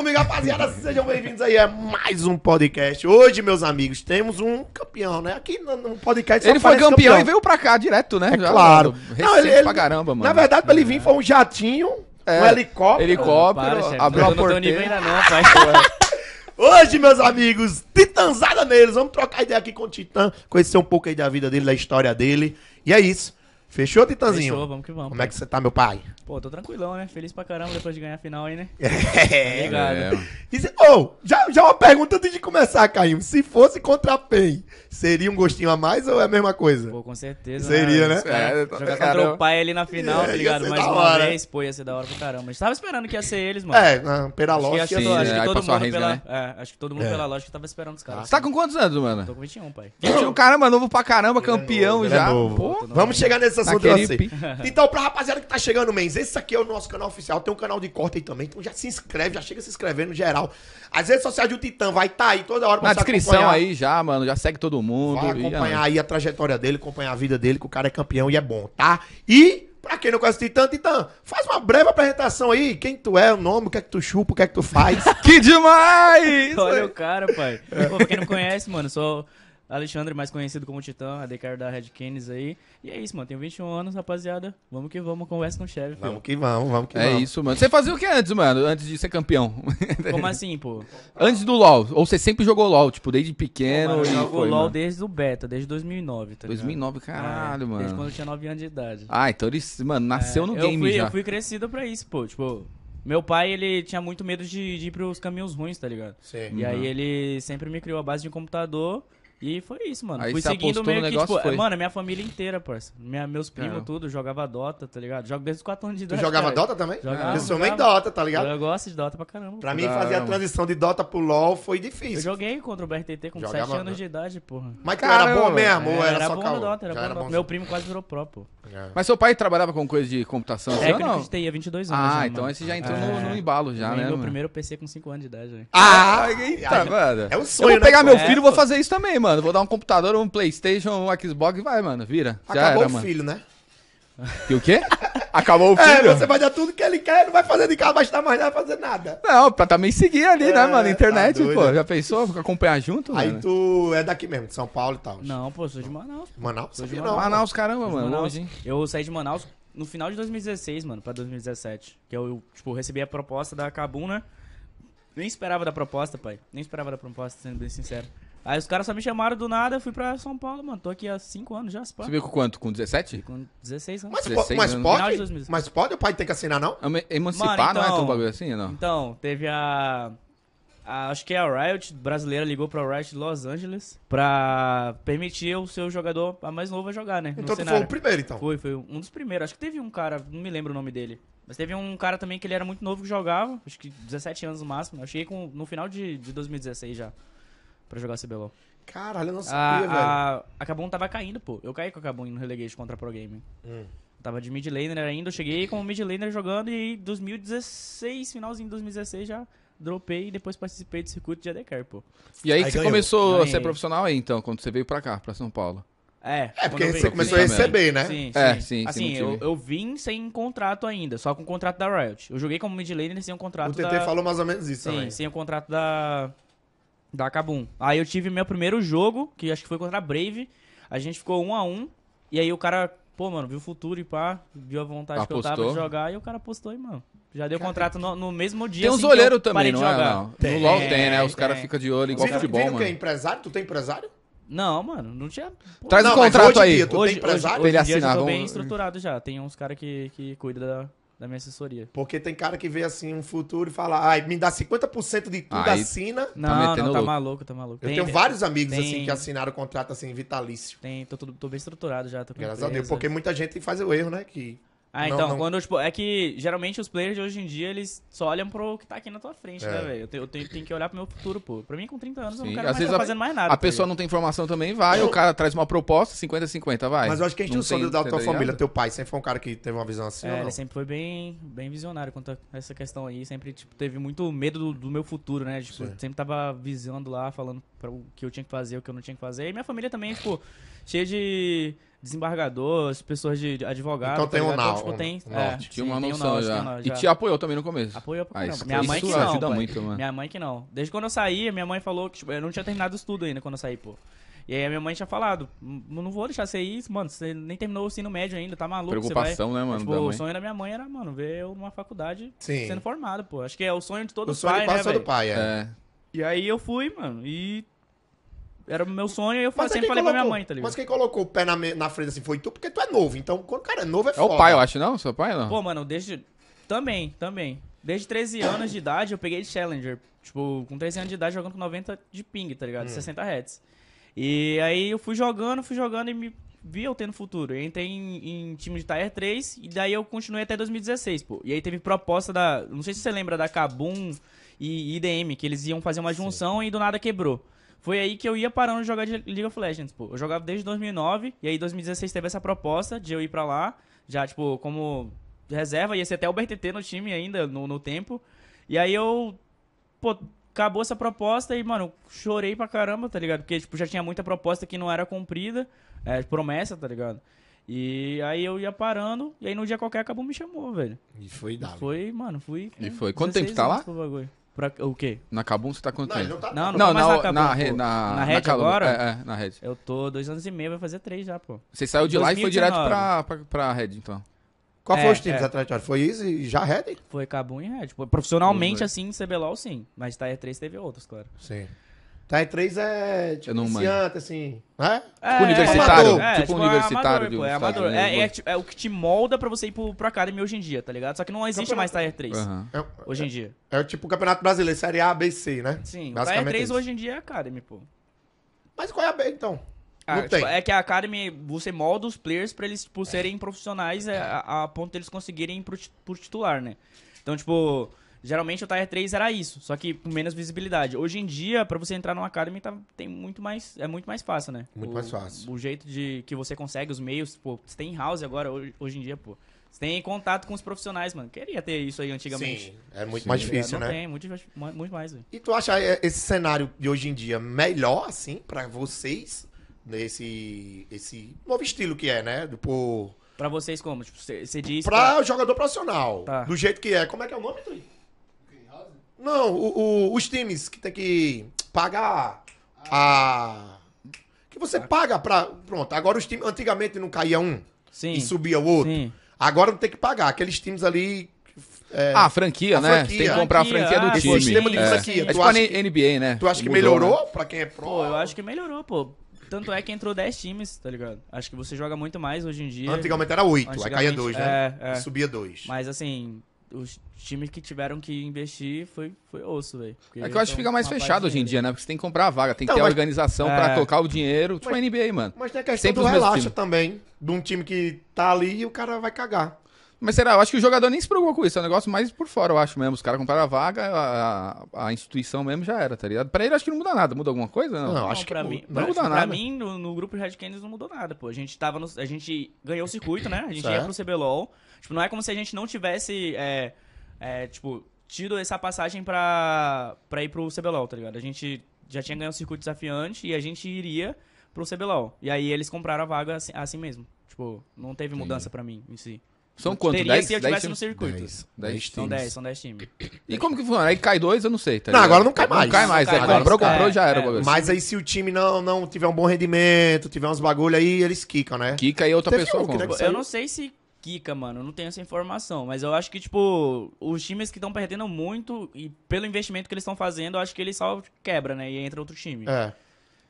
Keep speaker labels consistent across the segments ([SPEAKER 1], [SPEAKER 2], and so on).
[SPEAKER 1] comigo, rapaziada. Sejam bem-vindos aí a mais um podcast. Hoje, meus amigos, temos um campeão, né? Aqui no, no podcast só
[SPEAKER 2] Ele foi
[SPEAKER 1] aparece
[SPEAKER 2] campeão, e veio pra cá direto, né?
[SPEAKER 1] É claro.
[SPEAKER 2] Mano,
[SPEAKER 1] Não, ele- ele-
[SPEAKER 2] pra caramba, mano.
[SPEAKER 1] Na verdade, pra ele vir foi um jatinho, um
[SPEAKER 2] É.
[SPEAKER 1] helicóptero.
[SPEAKER 2] Helicóptero,
[SPEAKER 3] Para, chefe.
[SPEAKER 2] abriu a
[SPEAKER 3] pai.
[SPEAKER 1] Hoje, meus amigos, Titanzada neles. Vamos trocar ideia aqui com o Titã, conhecer um pouco aí da vida dele, da história dele. E é isso. Fechou, Titanzinho?
[SPEAKER 3] Fechou, vamos que vamos.
[SPEAKER 1] Como é que você tá, meu pai?
[SPEAKER 3] Pô, tô tranquilão, né? Feliz pra caramba depois de ganhar a final aí, né?
[SPEAKER 1] É.
[SPEAKER 3] Obrigado.
[SPEAKER 2] É.
[SPEAKER 1] E se- Ô, já, já uma pergunta antes de começar, Caio. Se fosse contra a PEN, seria um gostinho a mais ou é a mesma coisa?
[SPEAKER 3] Pô, com certeza.
[SPEAKER 1] Seria, né?
[SPEAKER 3] Os caras
[SPEAKER 2] É,
[SPEAKER 3] Jogar contra o pai ali na final,
[SPEAKER 1] É,
[SPEAKER 3] tá
[SPEAKER 1] ia
[SPEAKER 3] ligado? Mais uma
[SPEAKER 1] hora.
[SPEAKER 3] vez, pô, ia ser da hora pra caramba. A gente tava esperando que ia ser eles, mano.
[SPEAKER 1] É, na, pela
[SPEAKER 3] Acho que,
[SPEAKER 1] lógica.
[SPEAKER 3] acho que,
[SPEAKER 2] sim,
[SPEAKER 3] to-
[SPEAKER 2] é,
[SPEAKER 3] acho que
[SPEAKER 2] aí
[SPEAKER 3] todo mundo pela.
[SPEAKER 2] né?
[SPEAKER 3] É, acho que todo mundo
[SPEAKER 1] É.
[SPEAKER 3] pela lógica tava esperando os caras.
[SPEAKER 2] Você tá com quantos anos, mano?
[SPEAKER 3] Tô com 21, pai.
[SPEAKER 2] 21, caramba, novo pra caramba, campeão já.
[SPEAKER 1] é novo.
[SPEAKER 2] Pô,
[SPEAKER 1] Vamos chegar nesse assunto
[SPEAKER 2] Naquele
[SPEAKER 1] você.
[SPEAKER 2] pi-
[SPEAKER 1] Então, pra rapaziada que tá chegando, mens, esse aqui é o nosso canal oficial. Tem um canal de corte aí também. Então já se inscreve, já chega se inscrevendo no geral. As redes sociais do Titã vai estar aí toda hora pra
[SPEAKER 2] na
[SPEAKER 1] você
[SPEAKER 2] descrição
[SPEAKER 1] acompanhar.
[SPEAKER 2] aí já, mano. Já segue todo mundo.
[SPEAKER 1] Vai
[SPEAKER 2] e,
[SPEAKER 1] acompanhar
[SPEAKER 2] ah,
[SPEAKER 1] aí a trajetória dele, acompanhar a vida dele, que o cara é campeão e é bom, tá? E, pra quem não conhece o Titã, Titã, faz uma breve apresentação aí. Quem tu é, o nome, o que é que tu chupa, o que é que tu faz.
[SPEAKER 2] Que demais!
[SPEAKER 3] Olha o cara, pai. Pô, pra quem não conhece, mano, sou Alexandre, mais conhecido como Titã, ADK da Red Canis aí. E é isso, mano. Tenho 21 anos, rapaziada. Vamos que vamos, conversa com o chefe. filho.
[SPEAKER 1] vamos que vamos, vamos que
[SPEAKER 2] É
[SPEAKER 1] vamos.
[SPEAKER 2] isso, mano. Você fazia o que antes, mano? Antes de ser campeão?
[SPEAKER 3] Como assim, pô?
[SPEAKER 2] antes do LoL? Ou você sempre jogou LoL, tipo, desde pequeno
[SPEAKER 3] Mano, eu jogo
[SPEAKER 2] foi,
[SPEAKER 3] LOL
[SPEAKER 2] mano?
[SPEAKER 3] desde o beta, desde 2009, tá ligado?
[SPEAKER 2] 2009, caralho,
[SPEAKER 3] É,
[SPEAKER 2] mano.
[SPEAKER 3] Desde quando eu tinha 9 anos de idade.
[SPEAKER 2] Ah, então ele, mano, nasceu
[SPEAKER 3] É,
[SPEAKER 2] no
[SPEAKER 3] eu
[SPEAKER 2] game
[SPEAKER 3] fui,
[SPEAKER 2] já.
[SPEAKER 3] Eu fui crescido pra isso, pô. Tipo, meu pai, ele tinha muito medo de, de ir pros caminhos ruins, tá ligado?
[SPEAKER 1] Sim.
[SPEAKER 3] E aí ele sempre me criou a base de computador. E foi isso, mano.
[SPEAKER 2] Aí
[SPEAKER 3] Fui seguindo meio que,
[SPEAKER 2] negócio,
[SPEAKER 3] tipo,
[SPEAKER 2] foi.
[SPEAKER 3] mano, a minha família inteira, parça. Minha, meus primos,
[SPEAKER 2] Caramba.
[SPEAKER 3] tudo, jogava Dota, tá ligado? Jogo desde os 4 anos de
[SPEAKER 1] Tu
[SPEAKER 3] idade.
[SPEAKER 1] jogava
[SPEAKER 3] cara.
[SPEAKER 1] Dota também?
[SPEAKER 3] Jogava,
[SPEAKER 1] eu sou meio. Dota, tá ligado?
[SPEAKER 3] Eu gosto de Dota pra caramba.
[SPEAKER 1] Pra mim,
[SPEAKER 2] Caramba.
[SPEAKER 1] fazer a transição de Dota pro LoL foi
[SPEAKER 3] Eu
[SPEAKER 1] difícil.
[SPEAKER 3] joguei contra o BRTT com
[SPEAKER 1] Jogava,
[SPEAKER 3] 7 anos
[SPEAKER 1] né?
[SPEAKER 3] de idade, porra.
[SPEAKER 1] Mas tu era bom mesmo,
[SPEAKER 3] É,
[SPEAKER 1] era, só
[SPEAKER 3] bom no Dota, era bom Dota.
[SPEAKER 1] bom.
[SPEAKER 3] Meu primo quase virou pro, pô.
[SPEAKER 1] É.
[SPEAKER 2] Mas seu pai trabalhava com coisa de computação ou
[SPEAKER 3] Técnico
[SPEAKER 2] não?
[SPEAKER 3] de TI há 22 anos.
[SPEAKER 2] Ah,
[SPEAKER 3] já,
[SPEAKER 2] então esse já entrou
[SPEAKER 3] É.
[SPEAKER 2] no, embalo já, né?
[SPEAKER 3] meu primeiro PC com 5 anos de idade, velho.
[SPEAKER 1] Ah,
[SPEAKER 2] eita, mano.
[SPEAKER 1] É o
[SPEAKER 2] Eu
[SPEAKER 1] sonho,
[SPEAKER 2] vou pegar
[SPEAKER 1] né?
[SPEAKER 2] meu
[SPEAKER 3] É,
[SPEAKER 2] filho e vou fazer isso também, mano. Vou dar um computador, um Playstation, um Xbox e vai, mano. Vira. Já
[SPEAKER 1] Acabou
[SPEAKER 2] era,
[SPEAKER 1] o
[SPEAKER 2] mano.
[SPEAKER 1] filho, né?
[SPEAKER 2] E o quê? Acabou o
[SPEAKER 1] É,
[SPEAKER 2] filho?
[SPEAKER 1] você vai dar tudo que ele quer, não vai fazer de casa, vai estar mais nada, vai fazer nada.
[SPEAKER 2] Não, pra também seguir ali,
[SPEAKER 1] É,
[SPEAKER 2] né, mano? Internet,
[SPEAKER 1] tá
[SPEAKER 2] pô. Já pensou? Acompanhar junto,
[SPEAKER 1] Aí
[SPEAKER 2] mano?
[SPEAKER 1] tu é daqui mesmo, de São Paulo e tal.
[SPEAKER 3] Não, pô, sou de Manaus.
[SPEAKER 1] Manaus?
[SPEAKER 3] Sou de Manaus.
[SPEAKER 1] não.
[SPEAKER 2] Manaus, caramba,
[SPEAKER 3] Sou de
[SPEAKER 2] mano.
[SPEAKER 3] Manaus.
[SPEAKER 2] Hein?
[SPEAKER 3] Eu saí de Manaus no final de 2016, mano, pra 2017. Que eu, eu, tipo, recebi a proposta da Kabum, né? Nem esperava da proposta, pai. Nem esperava da proposta, sendo bem sincero. Aí os caras só me chamaram do nada, eu fui pra São Paulo, mano. Tô aqui há 5 anos já, se pá.
[SPEAKER 2] Você veio com quanto? Com 17?
[SPEAKER 3] Com 16 anos.
[SPEAKER 1] Mas, po-
[SPEAKER 2] 16
[SPEAKER 1] mas
[SPEAKER 2] anos.
[SPEAKER 1] Pode?
[SPEAKER 3] 2016.
[SPEAKER 1] Mas pode o pai ter que assinar, não?
[SPEAKER 2] Ema- Emancipar,
[SPEAKER 3] Mano,
[SPEAKER 2] não é
[SPEAKER 3] então-
[SPEAKER 2] tão bagulho assim, não?
[SPEAKER 3] Então, teve a, a- Acho que a Riot brasileira ligou pra Riot de Los Angeles pra permitir o seu jogador a mais novo a jogar, né? no
[SPEAKER 1] Então tu foi o primeiro, então.
[SPEAKER 3] Foi, foi um dos primeiros. Acho que teve um cara, não me lembro o nome dele. Mas teve um cara também que ele era muito novo que jogava, acho que 17 anos no máximo. Eu cheguei com, no final de, de 2016 já, pra jogar CBLOL.
[SPEAKER 1] Caralho, eu não sabia, velho.
[SPEAKER 3] A, a, a Kabum tava caindo, pô. Eu caí com a Kabum no Relegation contra a Pro Gaming.
[SPEAKER 1] Hum.
[SPEAKER 3] Tava de mid laner ainda, eu cheguei como mid laner jogando e em 2016, finalzinho de 2016 já dropei e depois participei do circuito de AD pô.
[SPEAKER 2] E aí,
[SPEAKER 1] Aí
[SPEAKER 2] que você começou a
[SPEAKER 3] Ganhei.
[SPEAKER 2] ser profissional aí, então, quando você veio pra cá, pra São Paulo.
[SPEAKER 3] É,
[SPEAKER 1] É, porque você começou a
[SPEAKER 2] Sim,
[SPEAKER 1] receber, né?
[SPEAKER 3] Sim,
[SPEAKER 2] É,
[SPEAKER 3] sim.
[SPEAKER 2] sim,
[SPEAKER 3] Assim,
[SPEAKER 2] sim,
[SPEAKER 3] eu, eu vim sem contrato ainda, só com o contrato da Riot. Eu joguei como mid laner sem o contrato
[SPEAKER 1] O TT
[SPEAKER 3] da...
[SPEAKER 1] falou mais ou menos isso
[SPEAKER 3] Sim,
[SPEAKER 1] também.
[SPEAKER 3] sem o contrato da... Da Kabum. Aí eu tive meu primeiro jogo, que acho que foi contra a Brave. A gente ficou um a um. E aí o cara, pô, mano, viu o futuro e pá, viu a vontade que eu tava
[SPEAKER 2] Apostou.
[SPEAKER 3] de jogar. E o cara apostou aí, mano. Já deu contrato no, no mesmo dia.
[SPEAKER 2] Tem uns
[SPEAKER 3] assim,
[SPEAKER 2] olheiros também,
[SPEAKER 3] de
[SPEAKER 2] não é?
[SPEAKER 3] jogar.
[SPEAKER 2] Não.
[SPEAKER 1] Tem,
[SPEAKER 2] no LoL tem, né? Os
[SPEAKER 3] tem.
[SPEAKER 2] caras ficam de olho igual
[SPEAKER 1] Vira,
[SPEAKER 2] futebol,
[SPEAKER 1] vira o quê?
[SPEAKER 2] mano.
[SPEAKER 1] Empresário? Tu tem empresário?
[SPEAKER 3] Não, mano, não tinha. pô,
[SPEAKER 2] Traz
[SPEAKER 1] Não,
[SPEAKER 2] um contrato
[SPEAKER 1] hoje
[SPEAKER 2] aí.
[SPEAKER 1] dia, tu
[SPEAKER 3] hoje,
[SPEAKER 1] tem empresário?
[SPEAKER 3] hoje,
[SPEAKER 2] Ele
[SPEAKER 3] hoje em dia eu tô bem
[SPEAKER 2] vamos-
[SPEAKER 3] estruturado já. Tem uns caras que, que cuidam da, da minha assessoria.
[SPEAKER 1] Porque tem cara que vê assim um futuro e fala, ai, me dá 50% de tudo,
[SPEAKER 2] Aí-
[SPEAKER 1] assina.
[SPEAKER 3] Não,
[SPEAKER 2] metendo
[SPEAKER 3] não, tá
[SPEAKER 2] louco.
[SPEAKER 3] maluco, tá maluco.
[SPEAKER 1] Eu
[SPEAKER 3] Tem-
[SPEAKER 1] tenho vários amigos
[SPEAKER 3] tem-
[SPEAKER 1] assim que assinaram contrato assim vitalício.
[SPEAKER 3] Tem, tô, tudo- tô bem estruturado já. Tô com
[SPEAKER 1] Graças a Deus.
[SPEAKER 3] empresa.
[SPEAKER 1] Porque muita gente faz o erro, né? Que
[SPEAKER 3] Ah,
[SPEAKER 1] Não,
[SPEAKER 3] então,
[SPEAKER 1] não.
[SPEAKER 3] quando, tipo, é que geralmente os players de hoje em dia, eles só olham pro que tá aqui na tua frente,
[SPEAKER 1] É.
[SPEAKER 3] né, velho? Eu, tenho, eu tenho, tenho que olhar pro meu futuro, pô. Pra mim, com 30 anos, eu
[SPEAKER 2] Sim,
[SPEAKER 3] não quero
[SPEAKER 2] às
[SPEAKER 3] mais
[SPEAKER 2] vezes
[SPEAKER 3] tá
[SPEAKER 2] a-
[SPEAKER 3] fazendo mais nada.
[SPEAKER 2] A pessoa não tem informação também, vai, o cara traz uma proposta, 50-50, vai.
[SPEAKER 1] Mas eu acho que a gente
[SPEAKER 2] Não
[SPEAKER 1] não
[SPEAKER 2] tem,
[SPEAKER 1] da
[SPEAKER 2] tá
[SPEAKER 1] tua
[SPEAKER 2] ligado?
[SPEAKER 1] família, teu pai sempre foi um cara que teve uma visão assim,
[SPEAKER 3] É,
[SPEAKER 1] ou não?
[SPEAKER 3] ele sempre foi bem, bem visionário quanto a essa questão aí. Sempre, tipo, teve muito medo do, do meu futuro, né? Tipo, sempre tava visando lá, falando pra o que eu tinha que fazer, o que eu não tinha que fazer. E minha família também, tipo, cheia de desembargador, as pessoas de de advogado.
[SPEAKER 1] Então
[SPEAKER 3] tá
[SPEAKER 1] tem um
[SPEAKER 3] ligado?
[SPEAKER 1] nau-
[SPEAKER 3] tipo, tem,
[SPEAKER 1] um
[SPEAKER 3] é.
[SPEAKER 2] Tinha uma
[SPEAKER 3] um
[SPEAKER 2] noção
[SPEAKER 3] norte,
[SPEAKER 2] já.
[SPEAKER 3] um norte,
[SPEAKER 2] E te apoiou também no começo.
[SPEAKER 3] Apoio pra
[SPEAKER 2] Ah,
[SPEAKER 3] caramba.
[SPEAKER 2] isso-
[SPEAKER 3] Minha mãe que não,
[SPEAKER 2] ajuda
[SPEAKER 3] pai.
[SPEAKER 2] muito, mano.
[SPEAKER 3] Minha mãe que não. Desde quando eu saí, minha mãe falou que tipo, eu não tinha terminado o estudo ainda quando eu saí, pô. E aí a minha mãe tinha falado, "N- não vou deixar você ir, mano, você nem terminou o ensino médio ainda, tá maluco, você vai...
[SPEAKER 2] Preocupação, né, mano,
[SPEAKER 3] Tipo,
[SPEAKER 2] da
[SPEAKER 3] o sonho da minha mãe era, mano, ver eu numa faculdade
[SPEAKER 1] Sim.
[SPEAKER 3] sendo formado, pô. Acho que é o sonho de todo
[SPEAKER 1] O sonho
[SPEAKER 3] pai,
[SPEAKER 1] de
[SPEAKER 3] né,
[SPEAKER 1] quase todo
[SPEAKER 3] velho?
[SPEAKER 1] pai, é.
[SPEAKER 2] É.
[SPEAKER 3] E aí eu fui, mano, e... Era o meu sonho e eu
[SPEAKER 1] Mas
[SPEAKER 3] sempre
[SPEAKER 1] quem
[SPEAKER 3] falei pra minha
[SPEAKER 1] colocou-
[SPEAKER 3] mãe, tá ligado?
[SPEAKER 1] Mas quem colocou o pé na, na frente assim foi tu, porque tu é novo. Então, quando o cara é novo, é
[SPEAKER 2] É
[SPEAKER 1] foda.
[SPEAKER 2] o pai, eu acho, não? Seu pai, não?
[SPEAKER 3] Pô, mano, desde. Também, também. Desde 13 anos de idade eu peguei Challenger. Tipo, com 13 anos de idade jogando com 90 de ping, tá ligado? 60 Hz. E aí eu fui jogando, fui jogando e me vi eu tendo futuro. Eu entrei em, em time de Tier 3 e daí eu continuei até 2016, pô. E aí teve proposta da. Não sei se você lembra da Kabum e IDM, que eles iam fazer uma junção e do nada quebrou. Foi aí que eu ia parando de jogar de League of Legends, pô. Eu jogava desde 2009 e aí em 2016 teve essa proposta de eu ir pra lá, já, tipo, como reserva, ia ser até o BRTT no time ainda, no, no tempo. E aí eu, pô, acabou essa proposta e, mano, chorei pra caramba, tá ligado? Porque, tipo, já tinha muita proposta que não era cumprida, é, promessa, tá ligado? E aí eu ia parando, e aí no dia qualquer acabou me chamou, velho.
[SPEAKER 1] E foi dado.
[SPEAKER 3] Foi, mano, fui.
[SPEAKER 2] E foi. Quanto tempo
[SPEAKER 3] 16
[SPEAKER 2] tá lá?
[SPEAKER 3] Pra, o quê?
[SPEAKER 2] Na Kabum você tá quanto
[SPEAKER 1] Não,
[SPEAKER 2] tempo?
[SPEAKER 1] não tá.
[SPEAKER 3] Não, não,
[SPEAKER 2] Não,
[SPEAKER 3] tô mais
[SPEAKER 2] na,
[SPEAKER 3] na, Kabum,
[SPEAKER 2] na, re- na,
[SPEAKER 3] Na Red
[SPEAKER 2] Calum.
[SPEAKER 3] agora?
[SPEAKER 2] É, é, na Red.
[SPEAKER 3] Eu tô dois anos e meio, vai fazer três já, pô.
[SPEAKER 2] Você saiu de lá e foi direto
[SPEAKER 3] 2019.
[SPEAKER 2] pra, pra, pra Red, então.
[SPEAKER 1] Qual
[SPEAKER 3] É,
[SPEAKER 1] foi os times
[SPEAKER 3] é.
[SPEAKER 1] atrás Foi isso e já Red?
[SPEAKER 3] Foi Cabum e Red. Profissionalmente,
[SPEAKER 2] Foi.
[SPEAKER 3] assim, CBLOL, sim. Mas Tier 3 teve outros, claro.
[SPEAKER 1] Sim. Tier 3 é tipo
[SPEAKER 2] Eu não
[SPEAKER 1] iniciante, assim. É?
[SPEAKER 3] É,
[SPEAKER 2] universitário,
[SPEAKER 3] é,
[SPEAKER 2] tipo
[SPEAKER 3] tipo,
[SPEAKER 2] universitário
[SPEAKER 3] amador,
[SPEAKER 2] de
[SPEAKER 3] pô, é amador. É, é, tipo, é o que te molda pra você ir pro, pro Academy hoje em dia, tá ligado? Só que não existe mais Tier 3
[SPEAKER 2] Aham.
[SPEAKER 1] É,
[SPEAKER 3] hoje em dia.
[SPEAKER 1] é tipo o Campeonato Brasileiro, Série A, B, C, né?
[SPEAKER 3] Sim, o Tier
[SPEAKER 1] Basicamente
[SPEAKER 3] 3
[SPEAKER 1] isso.
[SPEAKER 3] hoje em dia é Academy, pô.
[SPEAKER 1] Mas qual é a B, então?
[SPEAKER 3] Ah,
[SPEAKER 1] Não
[SPEAKER 3] tipo,
[SPEAKER 1] tem.
[SPEAKER 3] é que a Academy, você molda os players pra eles tipo, serem profissionais é, a, a ponto deles conseguirem ir pro, pro titular, né? Então, tipo, geralmente o Tier 3 era isso, só que com menos visibilidade. Hoje em dia, pra você entrar no Academy, tá, tem muito mais, é muito mais fácil, né?
[SPEAKER 1] Muito
[SPEAKER 3] O-
[SPEAKER 1] mais fácil.
[SPEAKER 3] O jeito de que você consegue os meios, pô, você tem house agora, hoje, hoje em dia, pô. Você tem contato com os profissionais, mano. Queria ter isso aí antigamente.
[SPEAKER 1] Sim, é muito
[SPEAKER 2] Sim.
[SPEAKER 1] mais difícil,
[SPEAKER 3] Não
[SPEAKER 1] né?
[SPEAKER 3] tem, muito, muito mais, velho.
[SPEAKER 1] E tu acha é, esse cenário de hoje em dia melhor, assim, pra vocês? Nesse esse novo estilo que é, né? Do, pô,
[SPEAKER 3] Pra vocês como? Tipo, você diz...
[SPEAKER 1] pra o jogador profissional.
[SPEAKER 3] Tá.
[SPEAKER 1] Do jeito que é. Como é que é o nome, Tui? Não, o- o- os times que tem que pagar a. Que você paga pra. Pronto, agora os times. Antigamente não caía um
[SPEAKER 3] Sim,
[SPEAKER 1] e subia o outro.
[SPEAKER 3] sim.
[SPEAKER 1] Agora não tem que pagar. Aqueles times ali. É,
[SPEAKER 2] Ah, franquia,
[SPEAKER 1] A
[SPEAKER 2] né?
[SPEAKER 1] franquia.
[SPEAKER 2] Tem que comprar a
[SPEAKER 3] Franquia,
[SPEAKER 2] franquia do
[SPEAKER 3] ah,
[SPEAKER 2] time.
[SPEAKER 1] esse sistema de
[SPEAKER 2] é.
[SPEAKER 1] franquia.
[SPEAKER 2] É
[SPEAKER 1] Tu
[SPEAKER 2] tipo a
[SPEAKER 1] acha que-
[SPEAKER 2] NBA, né?
[SPEAKER 1] tu acha que
[SPEAKER 2] Mudou,
[SPEAKER 1] melhorou
[SPEAKER 2] né?
[SPEAKER 1] pra quem é pro?
[SPEAKER 3] Pô, eu acho que melhorou, pô. Tanto é que entrou 10 times, tá ligado? Acho que você joga muito mais hoje em dia.
[SPEAKER 1] Antigamente era oito, aí
[SPEAKER 3] Antigamente,
[SPEAKER 1] caía dois, né?
[SPEAKER 3] É, é.
[SPEAKER 1] Subia dois.
[SPEAKER 3] Mas assim, os times que tiveram que investir foi, foi osso, velho.
[SPEAKER 2] É que eu acho que
[SPEAKER 3] são
[SPEAKER 2] fica mais fechado hoje em dia, né? Porque você tem que comprar a vaga, tem que
[SPEAKER 1] Então,
[SPEAKER 2] ter a
[SPEAKER 1] mas-
[SPEAKER 2] organização
[SPEAKER 3] É.
[SPEAKER 2] pra tocar o dinheiro. Tipo a NBA, mano.
[SPEAKER 1] Mas tem a questão
[SPEAKER 2] Sempre
[SPEAKER 1] do relaxa também. De um time que tá ali e o cara vai cagar.
[SPEAKER 2] Mas será? Eu acho que o jogador nem se preocupa com isso. É um negócio mais por fora, eu acho mesmo. Os caras compraram a vaga, a, a- a instituição mesmo já era, tá ligado? Pra ele, acho que não muda nada. Muda alguma coisa? Não.
[SPEAKER 1] Não, acho que
[SPEAKER 3] pra
[SPEAKER 1] não-
[SPEAKER 3] mim,
[SPEAKER 1] não
[SPEAKER 3] pra,
[SPEAKER 2] muda
[SPEAKER 3] pra
[SPEAKER 2] nada.
[SPEAKER 3] mim no, no grupo Red Canids não mudou nada, pô. A gente tava no, a gente ganhou o circuito, né? A gente ia
[SPEAKER 1] Certo.
[SPEAKER 3] pro CBLOL. Tipo, não é como se a gente não tivesse é, é, tipo, tido essa passagem pra, pra ir pro CBLOL, tá ligado? A gente já tinha ganho o circuito desafiante e a gente iria pro CBLOL. E aí eles compraram a vaga assim, assim mesmo. Tipo, não teve mudança pra mim em si.
[SPEAKER 2] São quanto?
[SPEAKER 3] Teria
[SPEAKER 2] 10?
[SPEAKER 3] se eu
[SPEAKER 2] 10
[SPEAKER 3] tivesse no
[SPEAKER 2] times?
[SPEAKER 3] circuito.
[SPEAKER 1] Dez.
[SPEAKER 2] Dez
[SPEAKER 1] Dez
[SPEAKER 3] São
[SPEAKER 1] times.
[SPEAKER 3] 10, são 10 times.
[SPEAKER 2] E como que funciona? Aí cai dois, eu não sei, tá
[SPEAKER 1] Não, agora não cai mais.
[SPEAKER 2] Não cai mais.
[SPEAKER 3] Não
[SPEAKER 2] é,
[SPEAKER 3] cai mais.
[SPEAKER 2] comprou, comprou,
[SPEAKER 3] É,
[SPEAKER 2] já era
[SPEAKER 3] é.
[SPEAKER 1] Mas aí se o time não, não tiver um bom rendimento, tiver uns bagulho aí, eles quicam, né?
[SPEAKER 2] Kika e outra
[SPEAKER 1] Teve
[SPEAKER 2] pessoa
[SPEAKER 1] um
[SPEAKER 2] compra.
[SPEAKER 1] deve-
[SPEAKER 3] Eu não sei se Kika, mano, eu não tenho essa informação, mas eu acho que, tipo, os times que estão perdendo muito e pelo investimento que eles estão fazendo, eu acho que eles só quebra, né? E entra outro time.
[SPEAKER 1] É.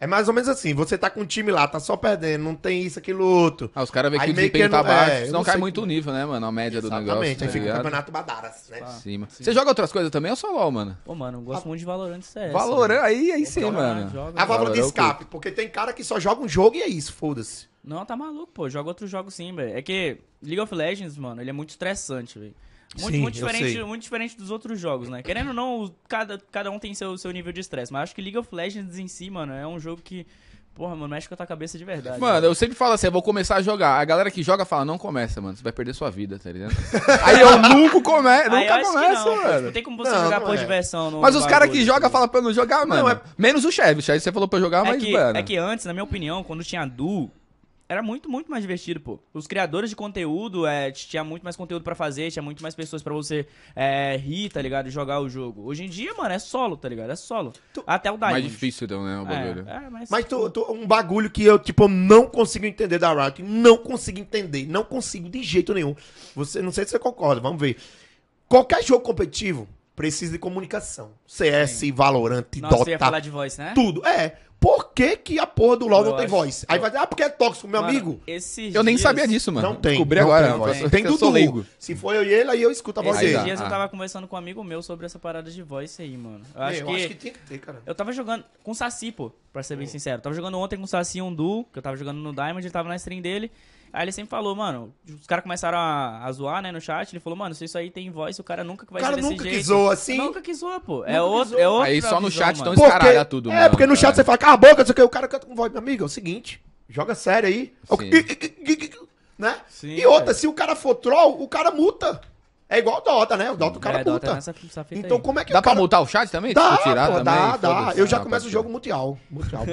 [SPEAKER 1] É mais ou menos assim, você tá com um time lá, tá só perdendo, não tem isso, aquilo, outro.
[SPEAKER 2] Ah, os caras veem que o desempenho
[SPEAKER 1] que
[SPEAKER 2] tá
[SPEAKER 1] não- é,
[SPEAKER 2] baixo, senão
[SPEAKER 1] não
[SPEAKER 2] cai
[SPEAKER 1] sei
[SPEAKER 2] muito o nível, né, mano? A média do negócio.
[SPEAKER 1] Exatamente,
[SPEAKER 2] tá
[SPEAKER 1] aí fica o campeonato badaras, né?
[SPEAKER 3] Ah.
[SPEAKER 2] Cima. Você joga outras coisas também ou só LOL, mano?
[SPEAKER 3] Pô, mano, eu gosto muito de Valorant CS.
[SPEAKER 2] Valorant, aí, aí sim, mano.
[SPEAKER 3] joga.
[SPEAKER 1] A válvula de
[SPEAKER 2] eu
[SPEAKER 1] escape, porque tem cara que só joga um jogo e é isso, foda-se.
[SPEAKER 3] Não, tá maluco, pô. Joga outros jogos sim, velho. É que League of Legends, mano, ele é muito estressante, velho. Muito,
[SPEAKER 1] Sim,
[SPEAKER 3] muito, diferente, muito diferente dos outros jogos, né? Querendo ou não, cada, cada um tem seu, seu nível de estresse. Mas acho que League of Legends em si, mano, é um jogo que. Porra, mano, mexe com a tua cabeça de verdade.
[SPEAKER 2] Mano, eu sempre falo assim, eu vou começar a jogar. A galera que joga fala, não começa, mano. Você vai perder sua vida, tá ligado? aí eu nunca
[SPEAKER 3] Aí eu
[SPEAKER 2] nunca começo,
[SPEAKER 3] não,
[SPEAKER 2] mano.
[SPEAKER 3] Tipo, tem como você
[SPEAKER 1] Não,
[SPEAKER 3] jogar
[SPEAKER 1] não
[SPEAKER 3] por
[SPEAKER 1] é.
[SPEAKER 3] diversão no
[SPEAKER 2] Mas os caras que jogam
[SPEAKER 3] tipo.
[SPEAKER 2] falam pra eu não jogar, mano.
[SPEAKER 1] é-
[SPEAKER 2] Menos o chefe. O chefe você falou pra eu jogar,
[SPEAKER 3] É
[SPEAKER 2] mas,
[SPEAKER 3] que,
[SPEAKER 2] mano.
[SPEAKER 3] é que antes, na minha opinião, quando tinha duo, era muito, muito mais divertido, pô. Os criadores de conteúdo, é, tinha muito mais conteúdo pra fazer, tinha muito mais pessoas pra você é, rir, tá ligado? E jogar o jogo. Hoje em dia, mano, é solo, tá ligado? É solo.
[SPEAKER 1] Tu-
[SPEAKER 3] Até o Diamond.
[SPEAKER 2] Mais difícil, então, né, o bagulho.
[SPEAKER 3] É, é, mas,
[SPEAKER 1] Mas tu, tu- um bagulho que eu, tipo, não consigo entender da Riot. Não consigo entender. Não consigo de jeito nenhum. Você, não sei se você concorda, vamos ver. Qualquer jogo competitivo precisa de comunicação. CS, Valorant,
[SPEAKER 3] Nossa, você
[SPEAKER 1] Dota,
[SPEAKER 3] ia falar de voice, né?
[SPEAKER 1] tudo. É. Por que, que a porra do LoL
[SPEAKER 3] Eu
[SPEAKER 1] não tem
[SPEAKER 3] acho-
[SPEAKER 1] voz? Aí vai dizer, ah, porque é tóxico, meu
[SPEAKER 3] Mano,
[SPEAKER 1] amigo.
[SPEAKER 3] esses
[SPEAKER 2] Eu nem
[SPEAKER 3] dias-
[SPEAKER 2] sabia disso, mano.
[SPEAKER 1] Não tem.
[SPEAKER 2] Descobri
[SPEAKER 1] não
[SPEAKER 2] agora.
[SPEAKER 1] Tem,
[SPEAKER 2] eu
[SPEAKER 1] voz. tem
[SPEAKER 2] eu
[SPEAKER 1] Dudu. Se for eu e ele, aí eu escuto a voz
[SPEAKER 3] Esses
[SPEAKER 1] dele.
[SPEAKER 2] dá.
[SPEAKER 3] dias eu
[SPEAKER 2] Ah.
[SPEAKER 3] tava conversando com um amigo meu sobre essa parada de voice aí, mano. Eu
[SPEAKER 1] Eu
[SPEAKER 3] acho, que,
[SPEAKER 1] que tinha que ter, cara.
[SPEAKER 3] Eu tava jogando com o Saci, pô, pra ser bem sincero. Eu tava jogando ontem com o Saci um duo, que eu tava jogando no Diamond, ele tava na stream dele. Aí ele sempre falou, mano, os caras começaram a, a zoar, né, no chat. Ele falou, mano, se isso aí tem voice, o cara nunca vai
[SPEAKER 1] O cara
[SPEAKER 3] ser desse
[SPEAKER 1] nunca
[SPEAKER 3] jeito.
[SPEAKER 1] que zoa assim.
[SPEAKER 3] Nunca que zoa, pô.
[SPEAKER 1] Nunca
[SPEAKER 3] É outro, é outro.
[SPEAKER 2] Aí só no chat tão
[SPEAKER 3] mano.
[SPEAKER 2] escaralha tudo,
[SPEAKER 1] É,
[SPEAKER 2] mano.
[SPEAKER 1] porque no chat
[SPEAKER 2] É.
[SPEAKER 1] você fala, cala a boca, não sei o que, o cara canta com voz. Meu amigo, é o seguinte, joga sério aí.
[SPEAKER 2] Sim.
[SPEAKER 1] Né?
[SPEAKER 3] Sim,
[SPEAKER 1] e outra,
[SPEAKER 3] velho.
[SPEAKER 1] se o cara for troll, o cara multa. É igual o Dota, né? O Dota o cara
[SPEAKER 3] É,
[SPEAKER 1] multa.
[SPEAKER 3] nessa- essa fita
[SPEAKER 1] Então
[SPEAKER 3] aí.
[SPEAKER 1] como é que
[SPEAKER 2] Dá
[SPEAKER 1] o
[SPEAKER 2] pra
[SPEAKER 1] cara...
[SPEAKER 2] multar o chat também?
[SPEAKER 1] Dá,
[SPEAKER 2] Tipo, tirar
[SPEAKER 1] pô,
[SPEAKER 2] também?
[SPEAKER 1] dá, dá. Eu já começo o
[SPEAKER 2] pode
[SPEAKER 1] jogo mundial. mundial.